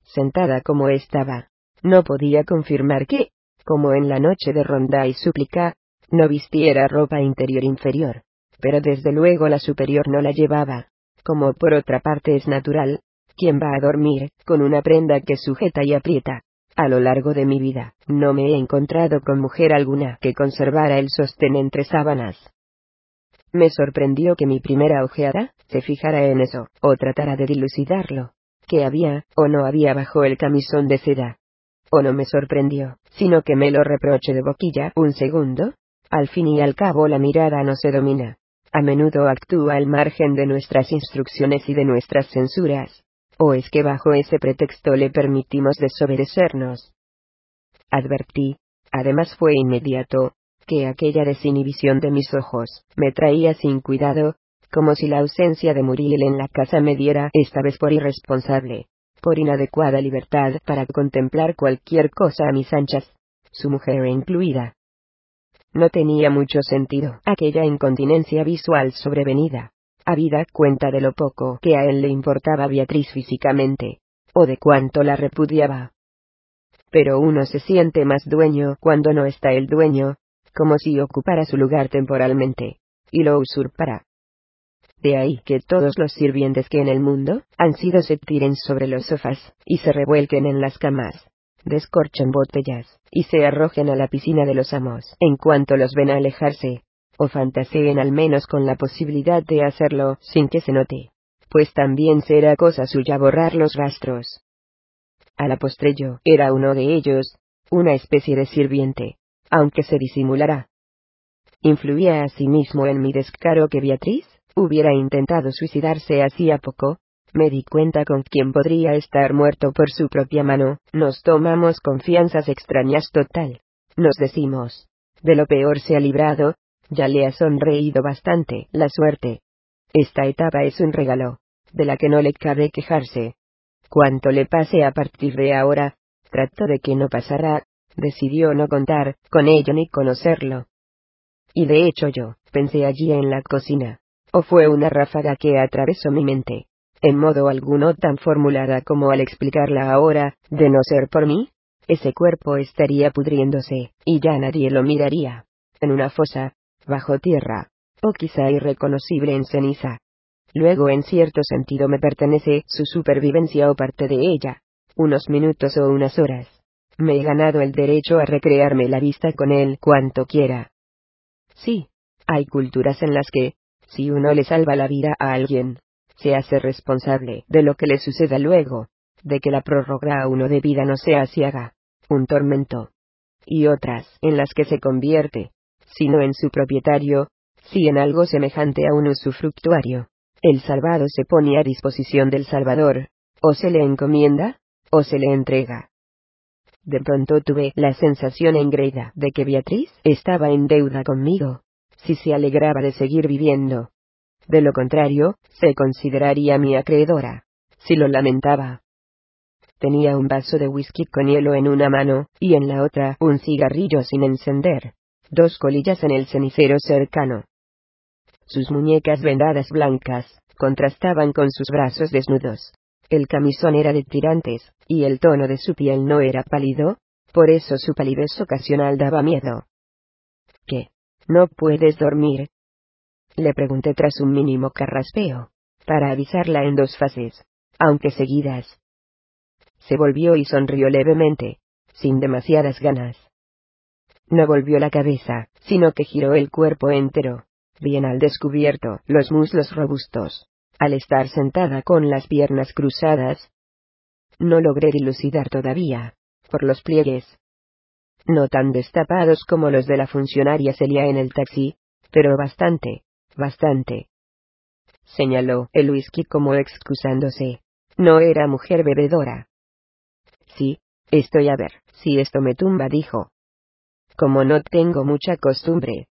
Sentada como estaba, no podía confirmar que, como en la noche de ronda y súplica, no vistiera ropa interior inferior, pero desde luego la superior no la llevaba, como por otra parte es natural, quien va a dormir, con una prenda que sujeta y aprieta. A lo largo de mi vida, no me he encontrado con mujer alguna que conservara el sostén entre sábanas. Me sorprendió que mi primera ojeada se fijara en eso, o tratara de dilucidarlo, que había, o no había bajo el camisón de seda. O no me sorprendió, sino que me lo reproche de boquilla un segundo, al fin y al cabo la mirada no se domina. A menudo actúa al margen de nuestras instrucciones y de nuestras censuras. ¿O es que bajo ese pretexto le permitimos desobedecernos? Advertí, además fue inmediato, que aquella desinhibición de mis ojos me traía sin cuidado, como si la ausencia de Muriel en la casa me diera esta vez por irresponsable, por inadecuada libertad para contemplar cualquier cosa a mis anchas, su mujer incluida. No tenía mucho sentido aquella incontinencia visual sobrevenida. Habida cuenta de lo poco que a él le importaba Beatriz físicamente, o de cuánto la repudiaba. Pero uno se siente más dueño cuando no está el dueño, como si ocupara su lugar temporalmente, y lo usurpara. De ahí que todos los sirvientes que en el mundo han sido se tiren sobre los sofás, y se revuelquen en las camas, descorchen botellas, y se arrojen a la piscina de los amos en cuanto los ven alejarse, o fantaseen al menos con la posibilidad de hacerlo sin que se note. pues también será cosa suya borrar los rastros. A la postre yo era uno de ellos, una especie de sirviente, aunque se disimulará. Influía asimismo en mi descaro que Beatriz hubiera intentado suicidarse hacía poco, me di cuenta con quién podría estar muerto por su propia mano, nos tomamos confianzas extrañas total. Nos decimos, de lo peor se ha librado, ya le ha sonreído bastante la suerte. Esta etapa es un regalo, de la que no le cabe quejarse. Cuanto le pase a partir de ahora, trato de que no pasará, decidió no contar con ello ni conocerlo. Y de hecho yo, pensé allí en la cocina. O fue una ráfaga que atravesó mi mente. En modo alguno tan formulada como al explicarla ahora, de no ser por mí, ese cuerpo estaría pudriéndose, y ya nadie lo miraría. En una fosa, bajo tierra, o quizá irreconocible en ceniza. Luego en cierto sentido me pertenece su supervivencia o parte de ella, unos minutos o unas horas. Me he ganado el derecho a recrearme la vista con él cuanto quiera. Sí, hay culturas en las que, si uno le salva la vida a alguien, se hace responsable de lo que le suceda luego, de que la prórroga a uno de vida no sea ciega, un tormento. Y otras en las que se convierte, si no en su propietario, si en algo semejante a un usufructuario. El salvado se pone a disposición del Salvador, o se le encomienda, o se le entrega. De pronto tuve la sensación engreída de que Beatriz estaba en deuda conmigo, si se alegraba de seguir viviendo. De lo contrario, se consideraría mi acreedora, si lo lamentaba. Tenía un vaso de whisky con hielo en una mano, y en la otra un cigarrillo sin encender, dos colillas en el cenicero cercano. Sus muñecas vendadas blancas, contrastaban con sus brazos desnudos. El camisón era de tirantes, y el tono de su piel no era pálido, por eso su palidez ocasional daba miedo. ¿Qué? ¿No puedes dormir? Le pregunté tras un mínimo carraspeo, para avisarla en dos fases, aunque seguidas. Se volvió y sonrió levemente, sin demasiadas ganas. No volvió la cabeza, sino que giró el cuerpo entero, bien al descubierto, los muslos robustos, al estar sentada con las piernas cruzadas. No logré dilucidar todavía, por los pliegues. No tan destapados como los de la funcionaria Celia en el taxi, pero bastante, bastante. Señaló el whisky como excusándose. No era mujer bebedora. Sí, estoy a ver, si esto me tumba, dijo. Como no tengo mucha costumbre.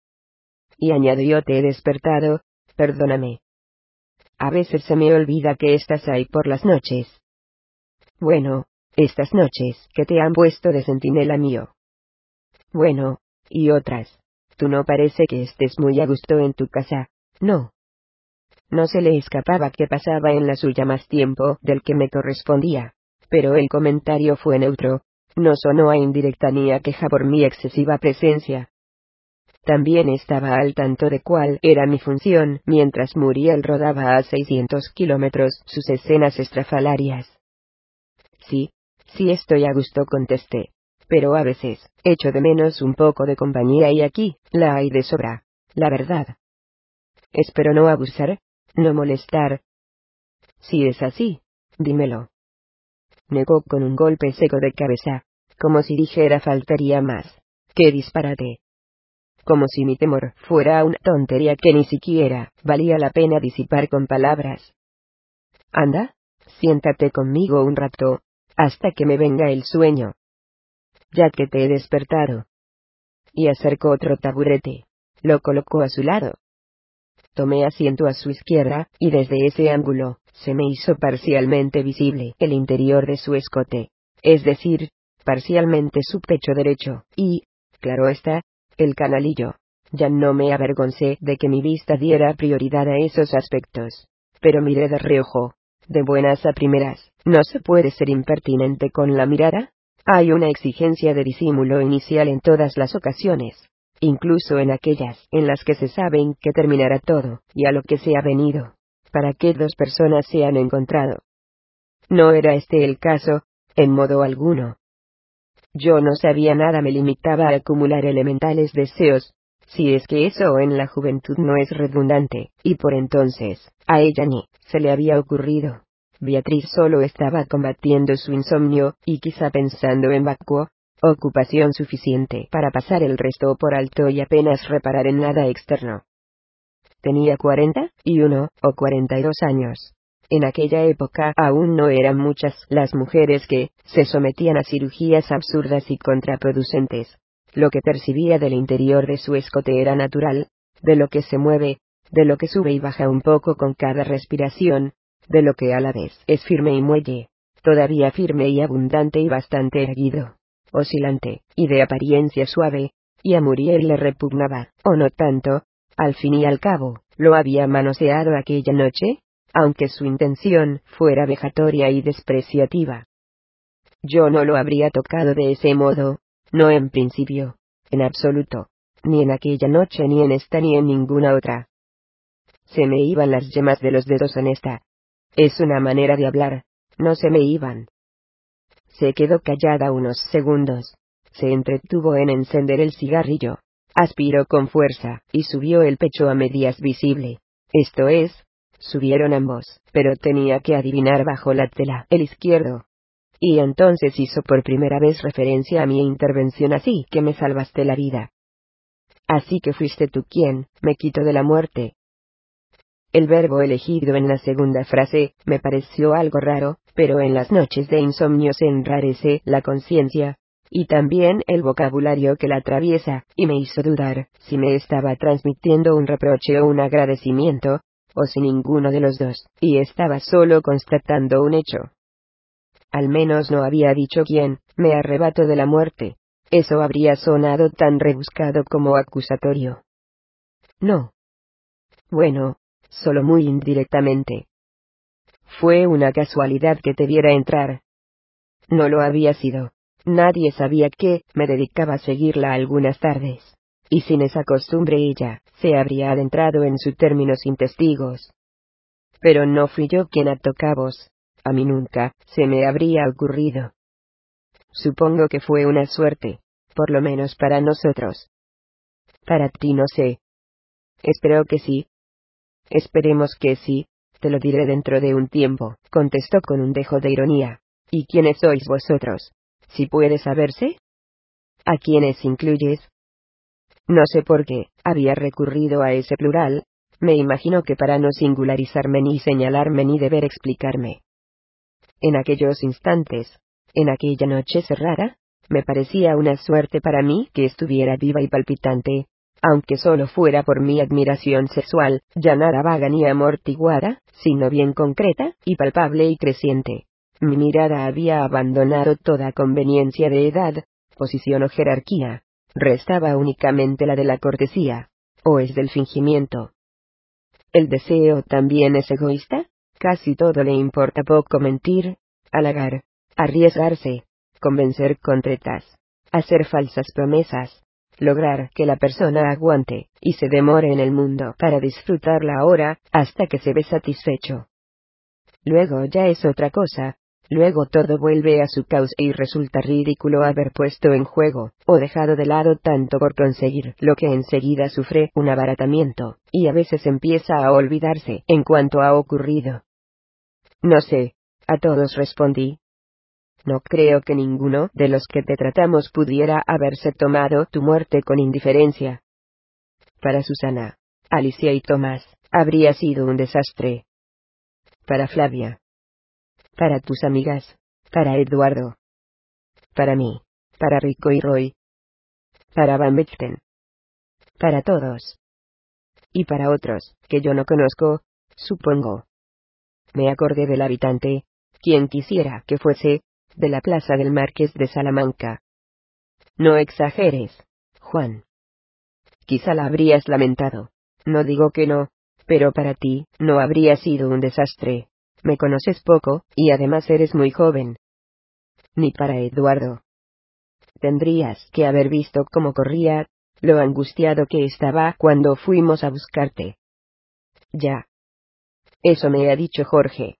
Y añadió, te he despertado, perdóname. A veces se me olvida que estás ahí por las noches. Bueno, estas noches que te han puesto de centinela mío. Bueno, y otras. Tú no parece que estés muy a gusto en tu casa, ¿no? No se le escapaba que pasaba en la suya más tiempo del que me correspondía, pero el comentario fue neutro, no sonó a indirecta ni a queja por mi excesiva presencia. También estaba al tanto de cuál era mi función mientras Muriel rodaba a 600 kilómetros sus escenas estrafalarias. Sí, sí estoy a gusto contesté. Pero a veces, echo de menos un poco de compañía y aquí, la hay de sobra. La verdad. Espero no abusar, no molestar. Si es así, dímelo. Negó con un golpe seco de cabeza, como si dijera faltaría más. ¡Qué disparate! como si mi temor fuera una tontería que ni siquiera valía la pena disipar con palabras. Anda, siéntate conmigo un rato, hasta que me venga el sueño. Ya que te he despertado. Y acercó otro taburete. Lo colocó a su lado. Tomé asiento a su izquierda, y desde ese ángulo, se me hizo parcialmente visible el interior de su escote, es decir, parcialmente su pecho derecho, y, claro está, el canalillo. Ya no me avergoncé de que mi vista diera prioridad a esos aspectos. Pero miré de reojo. De buenas a primeras, ¿no se puede ser impertinente con la mirada? Hay una exigencia de disimulo inicial en todas las ocasiones, incluso en aquellas en las que se saben que terminará todo, y a lo que se ha venido, para que dos personas se han encontrado. No era este el caso, en modo alguno. Yo no sabía nada, me limitaba a acumular elementales deseos, si es que eso en la juventud no es redundante, y por entonces, a ella ni se le había ocurrido. Beatriz solo estaba combatiendo su insomnio, y quizá pensando en vacuo, ocupación suficiente para pasar el resto por alto y apenas reparar en nada externo. Tenía cuarenta y uno o cuarenta y dos años. En aquella época aún no eran muchas las mujeres que se sometían a cirugías absurdas y contraproducentes. Lo que percibía del interior de su escote era natural, de lo que se mueve, de lo que sube y baja un poco con cada respiración, de lo que a la vez es firme y muelle, todavía firme y abundante y bastante erguido, oscilante, y de apariencia suave, y a Muriel le repugnaba, o no tanto, al fin y al cabo, lo había manoseado aquella noche, aunque su intención fuera vejatoria y despreciativa. Yo no lo habría tocado de ese modo, no en principio, en absoluto, ni en aquella noche ni en esta ni en ninguna otra. Se me iban las yemas de los dedos en esta. Es una manera de hablar, no se me iban. Se quedó callada unos segundos. Se entretuvo en encender el cigarrillo. Aspiró con fuerza, y subió el pecho a medias visible. Esto es, subieron ambos, pero tenía que adivinar bajo la tela el izquierdo. Y entonces hizo por primera vez referencia a mi intervención así que me salvaste la vida. Así que fuiste tú quien, me quitó de la muerte. El verbo elegido en la segunda frase, me pareció algo raro, pero en las noches de insomnio se enrarece la conciencia, y también el vocabulario que la atraviesa, y me hizo dudar si me estaba transmitiendo un reproche o un agradecimiento, o si ninguno de los dos, y estaba solo constatando un hecho. Al menos no había dicho quién, me arrebato de la muerte. Eso habría sonado tan rebuscado como acusatorio. No. Bueno, solo muy indirectamente. Fue una casualidad que te viera entrar. No lo había sido. Nadie sabía que me dedicaba a seguirla algunas tardes. Y sin esa costumbre ella, se habría adentrado en su término sin testigos. Pero no fui yo quien ató cabos. A mí nunca se me habría ocurrido. Supongo que fue una suerte, por lo menos para nosotros. Para ti no sé. Espero que sí. Esperemos que sí, te lo diré dentro de un tiempo, contestó con un dejo de ironía. ¿Y quiénes sois vosotros? Si puede saberse? ¿A quiénes incluyes? No sé por qué, había recurrido a ese plural, me imagino que para no singularizarme ni señalarme ni deber explicarme. En aquellos instantes, en aquella noche cerrada, me parecía una suerte para mí que estuviera viva y palpitante, aunque solo fuera por mi admiración sexual, ya nada vaga ni amortiguada, sino bien concreta, y palpable y creciente. Mi mirada había abandonado toda conveniencia de edad, posición o jerarquía. Restaba únicamente la de la cortesía, o es del fingimiento. ¿El deseo también es egoísta? Casi todo le importa poco mentir, halagar, arriesgarse, convencer con tretas, hacer falsas promesas, lograr que la persona aguante y se demore en el mundo para disfrutarla ahora hasta que se ve satisfecho. Luego ya es otra cosa, Luego todo vuelve a su causa y resulta ridículo haber puesto en juego, o dejado de lado tanto por conseguir lo que enseguida sufre un abaratamiento, y a veces empieza a olvidarse en cuanto ha ocurrido. No sé, a todos respondí. No creo que ninguno de los que te tratamos pudiera haberse tomado tu muerte con indiferencia. Para Susana, Alicia y Tomás, habría sido un desastre. Para Flavia, para tus amigas, para Eduardo, para mí, para Rico y Roy, para Van Bechten, para todos. Y para otros, que yo no conozco, supongo. Me acordé del habitante, quien quisiera que fuese, de la plaza del Marqués de Salamanca. No exageres, Juan. Quizá la habrías lamentado. No digo que no, pero para ti, no habría sido un desastre. Me conoces poco, y además eres muy joven. Ni para Eduardo. Tendrías que haber visto cómo corría, lo angustiado que estaba cuando fuimos a buscarte. Ya. Eso me ha dicho Jorge.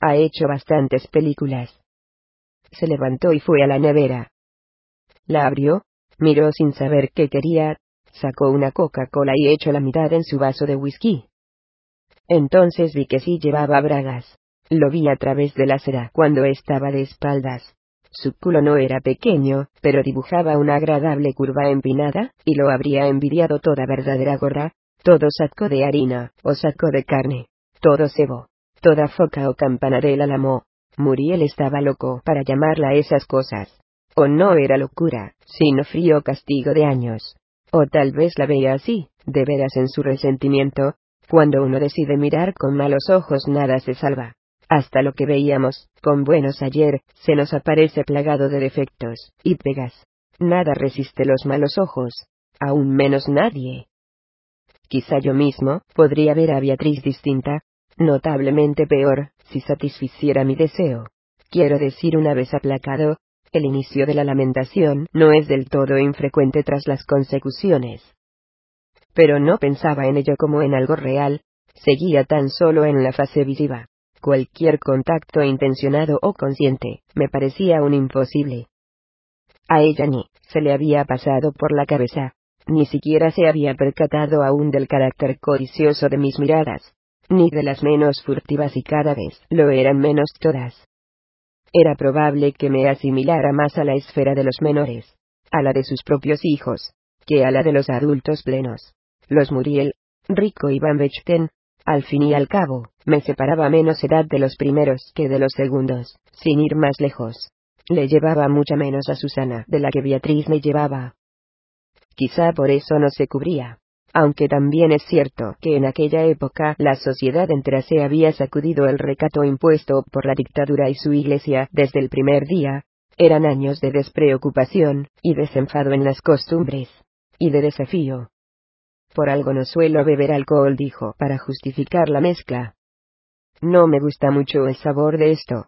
Ha hecho bastantes películas. Se levantó y fue a la nevera. La abrió, miró sin saber qué quería, Sacó una Coca-Cola y echó la mitad en su vaso de whisky. Entonces vi que sí llevaba bragas. Lo vi a través de la cera cuando estaba de espaldas. Su culo no era pequeño, pero dibujaba una agradable curva empinada, y lo habría envidiado toda verdadera gorra, todo saco de harina, o saco de carne, todo cebo, toda foca o campana del álamo. Muriel estaba loco para llamarla esas cosas. O no era locura, sino frío castigo de años. O tal vez la veía así, de veras en su resentimiento. Cuando uno decide mirar con malos ojos nada se salva. Hasta lo que veíamos, con buenos ayer, se nos aparece plagado de defectos, y pegas. Nada resiste los malos ojos. Aún menos nadie. Quizá yo mismo, podría ver a Beatriz distinta, notablemente peor, si satisficiera mi deseo. Quiero decir una vez aplacado, el inicio de la lamentación no es del todo infrecuente tras las consecuciones. Pero no pensaba en ello como en algo real, seguía tan solo en la fase visiva. Cualquier contacto intencionado o consciente, me parecía un imposible. A ella ni se le había pasado por la cabeza, ni siquiera se había percatado aún del carácter codicioso de mis miradas, ni de las menos furtivas y cada vez lo eran menos todas. Era probable que me asimilara más a la esfera de los menores, a la de sus propios hijos, que a la de los adultos plenos. Los Muriel, Rico y Van Bechten, al fin y al cabo, me separaba menos edad de los primeros que de los segundos, sin ir más lejos. Le llevaba mucha menos a Susana de la que Beatriz me llevaba. Quizá por eso no se cubría, aunque también es cierto que en aquella época la sociedad entera se había sacudido el recato impuesto por la dictadura y su iglesia desde el primer día, eran años de despreocupación, y desenfado en las costumbres, y de desafío. Por algo no suelo beber alcohol, dijo, para justificar la mezcla. No me gusta mucho el sabor de esto.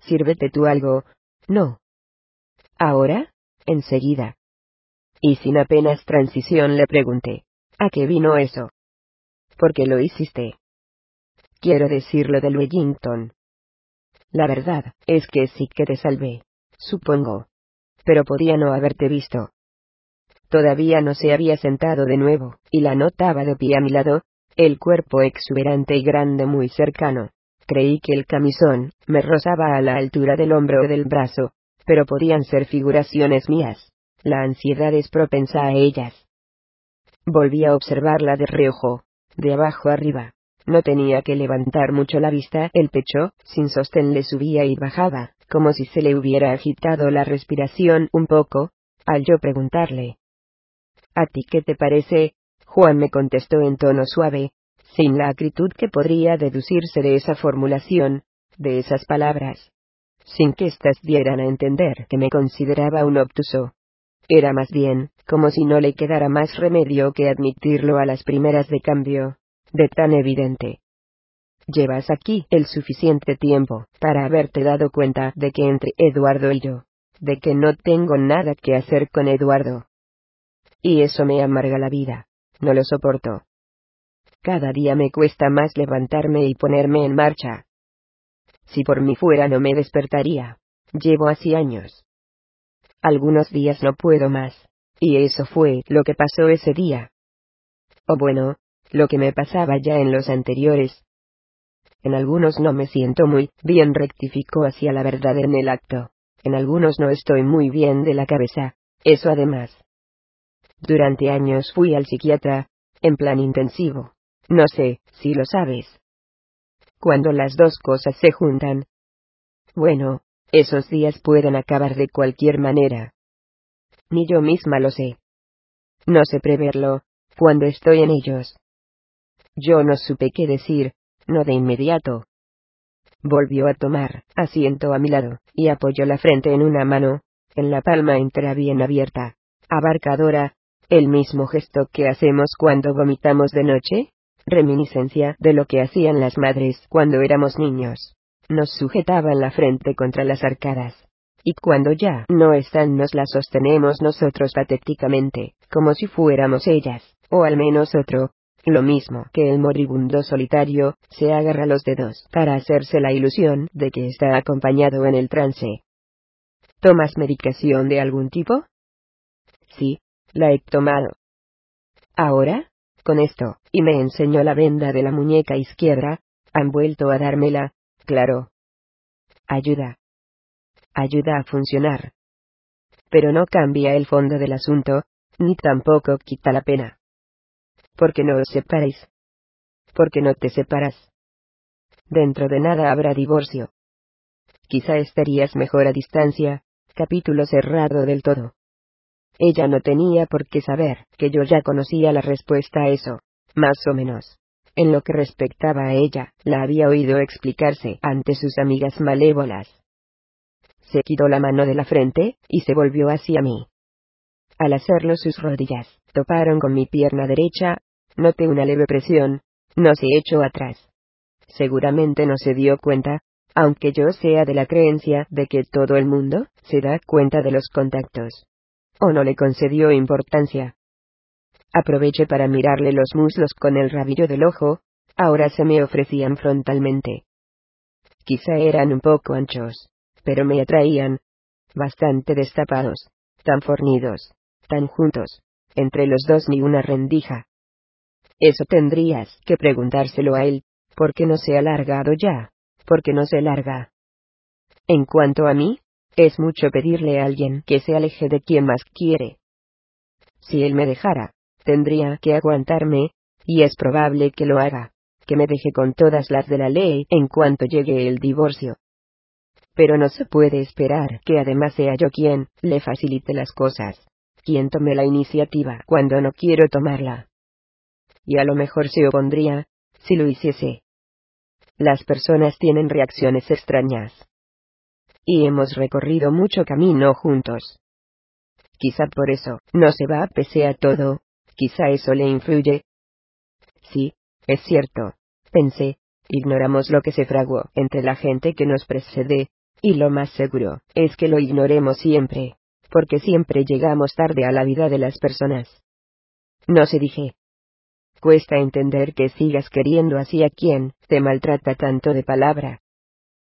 Sírvete tú algo. No. ¿Ahora? Enseguida y sin apenas transición le pregunté, ¿a qué vino eso? ¿Por qué lo hiciste? Quiero decirlo de Wellington. La verdad, es que sí que te salvé, supongo. Pero podía no haberte visto. Todavía no se había sentado de nuevo, y la notaba de pie a mi lado, el cuerpo exuberante y grande muy cercano. Creí que el camisón me rozaba a la altura del hombro o del brazo, pero podían ser figuraciones mías. La ansiedad es propensa a ellas. Volví a observarla de reojo, de abajo arriba. No tenía que levantar mucho la vista, el pecho, sin sostén le subía y bajaba, como si se le hubiera agitado la respiración un poco, al yo preguntarle. ¿A ti qué te parece? Juan me contestó en tono suave, sin la acritud que podría deducirse de esa formulación, de esas palabras. Sin que éstas dieran a entender que me consideraba un obtuso. Era más bien, como si no le quedara más remedio que admitirlo a las primeras de cambio, de tan evidente. Llevas aquí el suficiente tiempo para haberte dado cuenta de que entre Eduardo y yo, de que no tengo nada que hacer con Eduardo. Y eso me amarga la vida, no lo soporto. Cada día me cuesta más levantarme y ponerme en marcha. Si por mí fuera no me despertaría. Llevo así años, algunos días no puedo más. Y eso fue lo que pasó ese día. O bueno, lo que me pasaba ya en los anteriores. En algunos no me siento muy bien, rectificó hacia la verdad en el acto. En algunos no estoy muy bien de la cabeza. Eso además. Durante años fui al psiquiatra, en plan intensivo. No sé, si lo sabes. Cuando las dos cosas se juntan. Bueno, esos días pueden acabar de cualquier manera. Ni yo misma lo sé. No sé preverlo, cuando estoy en ellos. Yo no supe qué decir, no de inmediato. Volvió a tomar asiento a mi lado, y apoyó la frente en una mano, en la palma entera bien abierta, abarcadora, el mismo gesto que hacemos cuando vomitamos de noche, reminiscencia de lo que hacían las madres cuando éramos niños nos sujetaban la frente contra las arcadas. Y cuando ya no están nos la sostenemos nosotros patéticamente, como si fuéramos ellas, o al menos otro. Lo mismo que el moribundo solitario, se agarra los dedos para hacerse la ilusión de que está acompañado en el trance. ¿Tomas medicación de algún tipo? Sí, la he tomado. Ahora, con esto, y me enseñó la venda de la muñeca izquierda, han vuelto a dármela, claro. Ayuda. Ayuda a funcionar. Pero no cambia el fondo del asunto, ni tampoco quita la pena. Porque no os separéis. Porque no te separas. Dentro de nada habrá divorcio. Quizá estarías mejor a distancia, capítulo cerrado del todo. Ella no tenía por qué saber que yo ya conocía la respuesta a eso, más o menos. En lo que respectaba a ella, la había oído explicarse ante sus amigas malévolas. Se quitó la mano de la frente, y se volvió hacia mí. Al hacerlo sus rodillas toparon con mi pierna derecha, noté una leve presión, no se echó atrás. Seguramente no se dio cuenta, aunque yo sea de la creencia de que todo el mundo se da cuenta de los contactos. O no le concedió importancia. Aproveché para mirarle los muslos con el rabillo del ojo, ahora se me ofrecían frontalmente. Quizá eran un poco anchos, pero me atraían. Bastante destapados, tan fornidos, tan juntos, entre los dos ni una rendija. Eso tendrías que preguntárselo a él, porque no se ha largado ya, porque no se larga. En cuanto a mí, es mucho pedirle a alguien que se aleje de quien más quiere. Si él me dejara, tendría que aguantarme, y es probable que lo haga, que me deje con todas las de la ley en cuanto llegue el divorcio. Pero no se puede esperar que además sea yo quien le facilite las cosas, quien tome la iniciativa cuando no quiero tomarla. Y a lo mejor se opondría, si lo hiciese. Las personas tienen reacciones extrañas. Y hemos recorrido mucho camino juntos. Quizá por eso no se va pese a todo, quizá eso le influye. Sí, es cierto, pensé, ignoramos lo que se fraguó entre la gente que nos precede, y lo más seguro es que lo ignoremos siempre, porque siempre llegamos tarde a la vida de las personas. No se dije. Cuesta entender que sigas queriendo así a quien te maltrata tanto de palabra.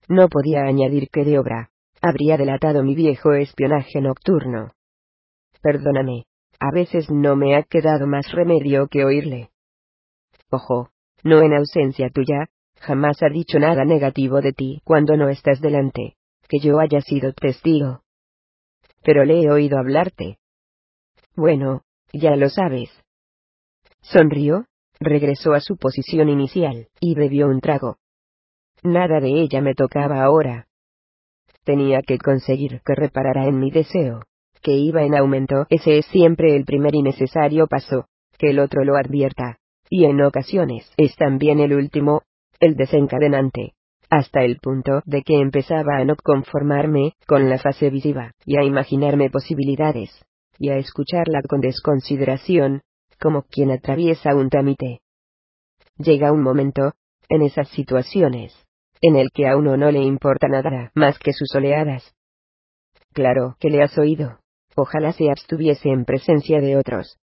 No podía añadir que de obra habría delatado mi viejo espionaje nocturno. Perdóname, a veces no me ha quedado más remedio que oírle. Ojo, no en ausencia tuya, jamás ha dicho nada negativo de ti cuando no estás delante, que yo haya sido testigo. Pero le he oído hablarte. Bueno, ya lo sabes. Sonrió, regresó a su posición inicial, y bebió un trago. Nada de ella me tocaba ahora. Tenía que conseguir que reparara en mi deseo, que iba en aumento. Ese es siempre el primer y necesario paso, que el otro lo advierta. Y en ocasiones es también el último, el desencadenante, hasta el punto de que empezaba a no conformarme con la fase visiva, y a imaginarme posibilidades, y a escucharla con desconsideración, como quien atraviesa un trámite. Llega un momento, en esas situaciones, en el que a uno no le importa nada más que sus oleadas. Claro que le has oído. Ojalá se abstuviese en presencia de otros.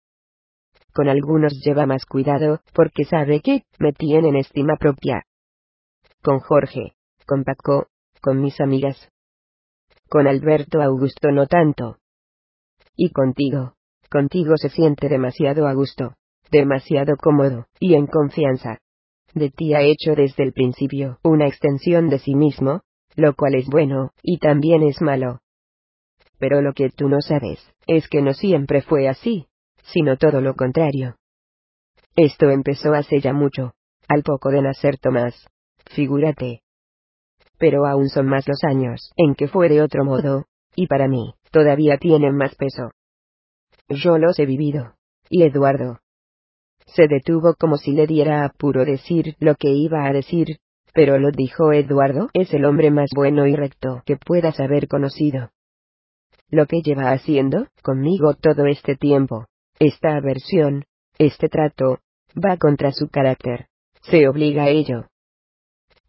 Con algunos lleva más cuidado, porque sabe que me tienen estima propia. Con Jorge, con Paco, con mis amigas. Con Alberto Augusto no tanto. Y contigo, contigo se siente demasiado a gusto, demasiado cómodo, y en confianza de ti ha hecho desde el principio una extensión de sí mismo, lo cual es bueno, y también es malo. Pero lo que tú no sabes, es que no siempre fue así, sino todo lo contrario. Esto empezó hace ya mucho, al poco de nacer Tomás, figúrate. Pero aún son más los años en que fue de otro modo, y para mí, todavía tienen más peso. Yo los he vivido. Y Eduardo, se detuvo como si le diera apuro decir lo que iba a decir, pero lo dijo Eduardo, es el hombre más bueno y recto que puedas haber conocido. Lo que lleva haciendo conmigo todo este tiempo, esta aversión, este trato, va contra su carácter. Se obliga a ello.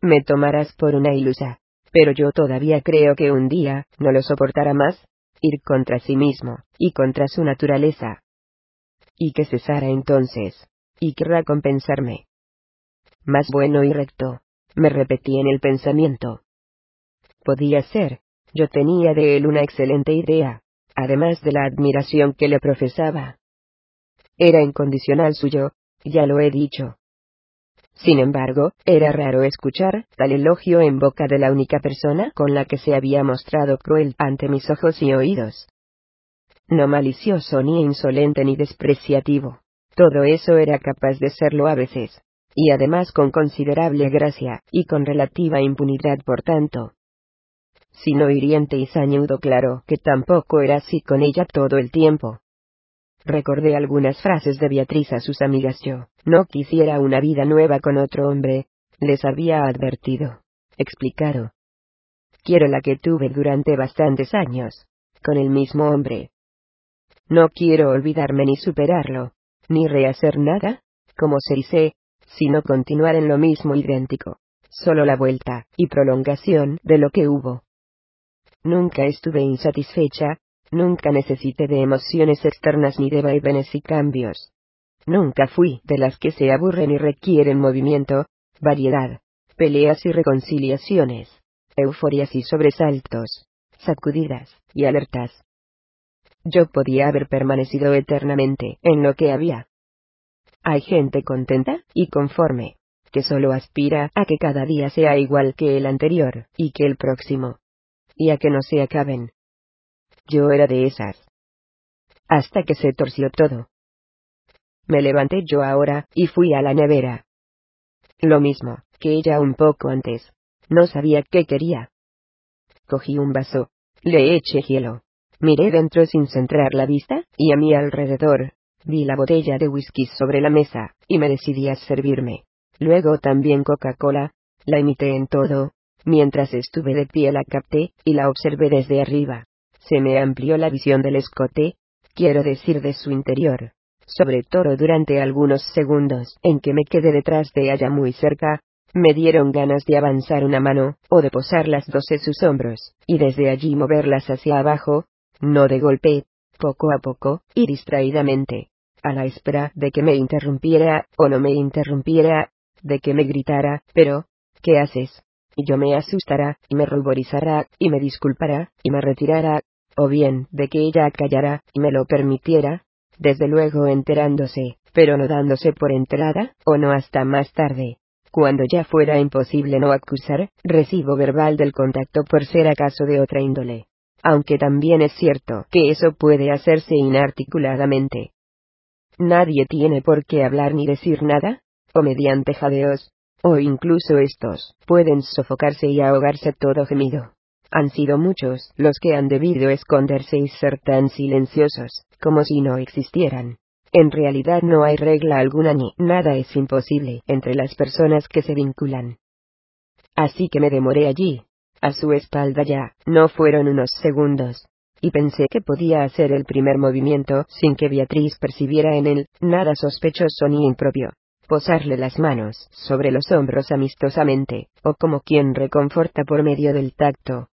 Me tomarás por una ilusa, pero yo todavía creo que un día no lo soportará más, ir contra sí mismo, y contra su naturaleza. Y que cesara entonces, y querrá compensarme. Más bueno y recto, me repetí en el pensamiento. Podía ser, yo tenía de él una excelente idea, además de la admiración que le profesaba. era incondicional suyo, ya lo he dicho. Sin embargo, era raro escuchar tal elogio en boca de la única persona con la que se había mostrado cruel ante mis ojos y oídos. No malicioso ni insolente ni despreciativo. Todo eso era capaz de serlo a veces. Y además con considerable gracia, y con relativa impunidad por tanto. Sino hiriente y sañudo claro que tampoco era así con ella todo el tiempo. Recordé algunas frases de Beatriz a sus amigas yo, no quisiera una vida nueva con otro hombre, les había advertido. Explicado. Quiero la que tuve durante bastantes años, con el mismo hombre. No quiero olvidarme ni superarlo, ni rehacer nada, como se dice, sino continuar en lo mismo idéntico, solo la vuelta y prolongación de lo que hubo. Nunca estuve insatisfecha, Nunca necesité de emociones externas ni de vaivenes y cambios. Nunca fui de las que se aburren y requieren movimiento, variedad, peleas y reconciliaciones, euforias y sobresaltos, sacudidas y alertas. Yo podía haber permanecido eternamente en lo que había. Hay gente contenta y conforme, que solo aspira a que cada día sea igual que el anterior y que el próximo. Y a que no se acaben, yo era de esas. Hasta que se torció todo. Me levanté yo ahora, y fui a la nevera. Lo mismo, que ella un poco antes. No sabía qué quería. Cogí un vaso, le eché hielo. Miré dentro sin centrar la vista, y a mi alrededor. Vi la botella de whisky sobre la mesa, y me decidí a servirme. Luego también Coca-Cola, la imité en todo. Mientras estuve de pie la capté, y la observé desde arriba se me amplió la visión del escote, quiero decir de su interior, sobre todo durante algunos segundos en que me quedé detrás de ella muy cerca, me dieron ganas de avanzar una mano, o de posar las dos en sus hombros, y desde allí moverlas hacia abajo, no de golpe, poco a poco, y distraídamente, a la espera de que me interrumpiera, o no me interrumpiera, de que me gritara, pero, ¿qué haces? Y yo me asustara, y me ruborizara, y me disculpara, y me retirara, o bien de que ella callara y me lo permitiera, desde luego enterándose, pero no dándose por enterada, o no hasta más tarde. Cuando ya fuera imposible no acusar, recibo verbal del contacto por ser acaso de otra índole. Aunque también es cierto que eso puede hacerse inarticuladamente. Nadie tiene por qué hablar ni decir nada, o mediante jadeos, o incluso estos, pueden sofocarse y ahogarse todo gemido. Han sido muchos los que han debido esconderse y ser tan silenciosos, como si no existieran. En realidad no hay regla alguna ni nada es imposible entre las personas que se vinculan. Así que me demoré allí, a su espalda ya, no fueron unos segundos, y pensé que podía hacer el primer movimiento sin que Beatriz percibiera en él nada sospechoso ni impropio. Posarle las manos sobre los hombros amistosamente, o como quien reconforta por medio del tacto,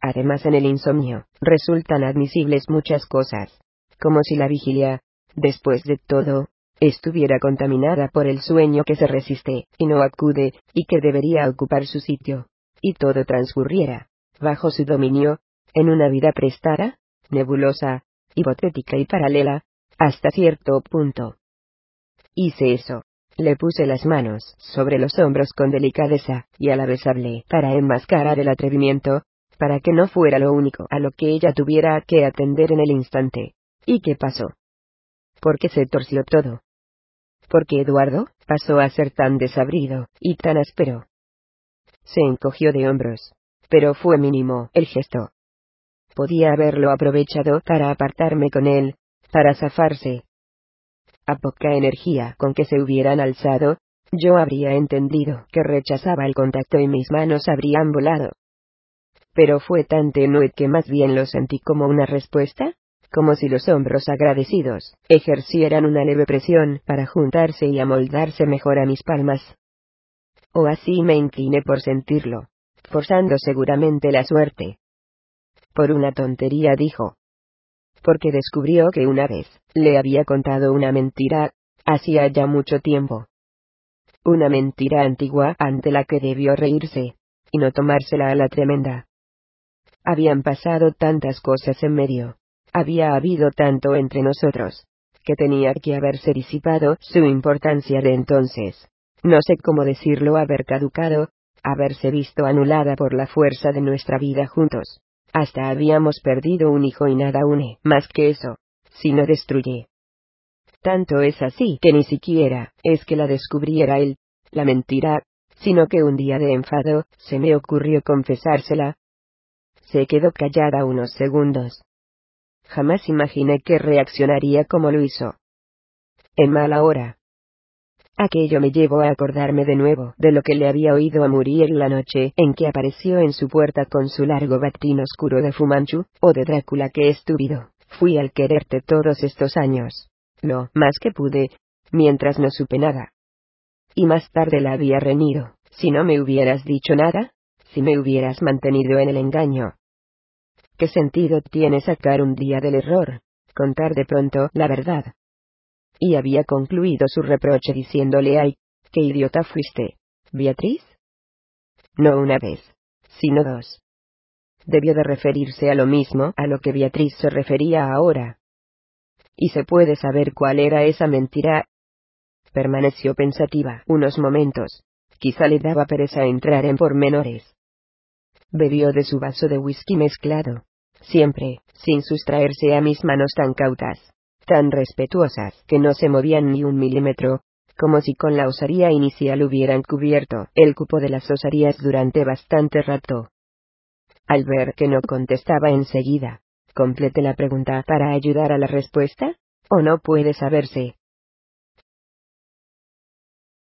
Además en el insomnio, resultan admisibles muchas cosas, como si la vigilia, después de todo, estuviera contaminada por el sueño que se resiste, y no acude, y que debería ocupar su sitio, y todo transcurriera, bajo su dominio, en una vida prestada, nebulosa, hipotética y paralela, hasta cierto punto. Hice eso. Le puse las manos sobre los hombros con delicadeza, y a la vez hablé para enmascarar el atrevimiento, para que no fuera lo único a lo que ella tuviera que atender en el instante. ¿Y qué pasó? ¿Por qué se torció todo? Porque Eduardo pasó a ser tan desabrido y tan áspero. Se encogió de hombros, pero fue mínimo el gesto. Podía haberlo aprovechado para apartarme con él, para zafarse. A poca energía con que se hubieran alzado, yo habría entendido que rechazaba el contacto y mis manos habrían volado pero fue tan tenue que más bien lo sentí como una respuesta, como si los hombros agradecidos ejercieran una leve presión para juntarse y amoldarse mejor a mis palmas. O así me incliné por sentirlo, forzando seguramente la suerte. Por una tontería dijo. Porque descubrió que una vez le había contado una mentira, hacía ya mucho tiempo. Una mentira antigua ante la que debió reírse, y no tomársela a la tremenda. Habían pasado tantas cosas en medio. Había habido tanto entre nosotros. que tenía que haberse disipado su importancia de entonces. No sé cómo decirlo, haber caducado, haberse visto anulada por la fuerza de nuestra vida juntos. Hasta habíamos perdido un hijo y nada une más que eso, si no destruye. Tanto es así que ni siquiera es que la descubriera él, la mentira, sino que un día de enfado, se me ocurrió confesársela. Se quedó callada unos segundos. Jamás imaginé que reaccionaría como lo hizo. En mala hora. Aquello me llevó a acordarme de nuevo de lo que le había oído a Muriel la noche en que apareció en su puerta con su largo batín oscuro de Fumanchu, o de Drácula que estúpido, fui al quererte todos estos años. Lo más que pude, mientras no supe nada y más tarde la había reñido, si no me hubieras dicho nada, si me hubieras mantenido en el engaño. ¿Qué sentido tiene sacar un día del error, contar de pronto la verdad? Y había concluido su reproche diciéndole ay, qué idiota fuiste, Beatriz. No una vez, sino dos. Debió de referirse a lo mismo a lo que Beatriz se refería ahora. ¿Y se puede saber cuál era esa mentira Permaneció pensativa unos momentos. Quizá le daba pereza entrar en pormenores. Bebió de su vaso de whisky mezclado. Siempre, sin sustraerse a mis manos tan cautas, tan respetuosas, que no se movían ni un milímetro, como si con la osaría inicial hubieran cubierto el cupo de las osarías durante bastante rato. Al ver que no contestaba enseguida, complete la pregunta para ayudar a la respuesta, o no puede saberse,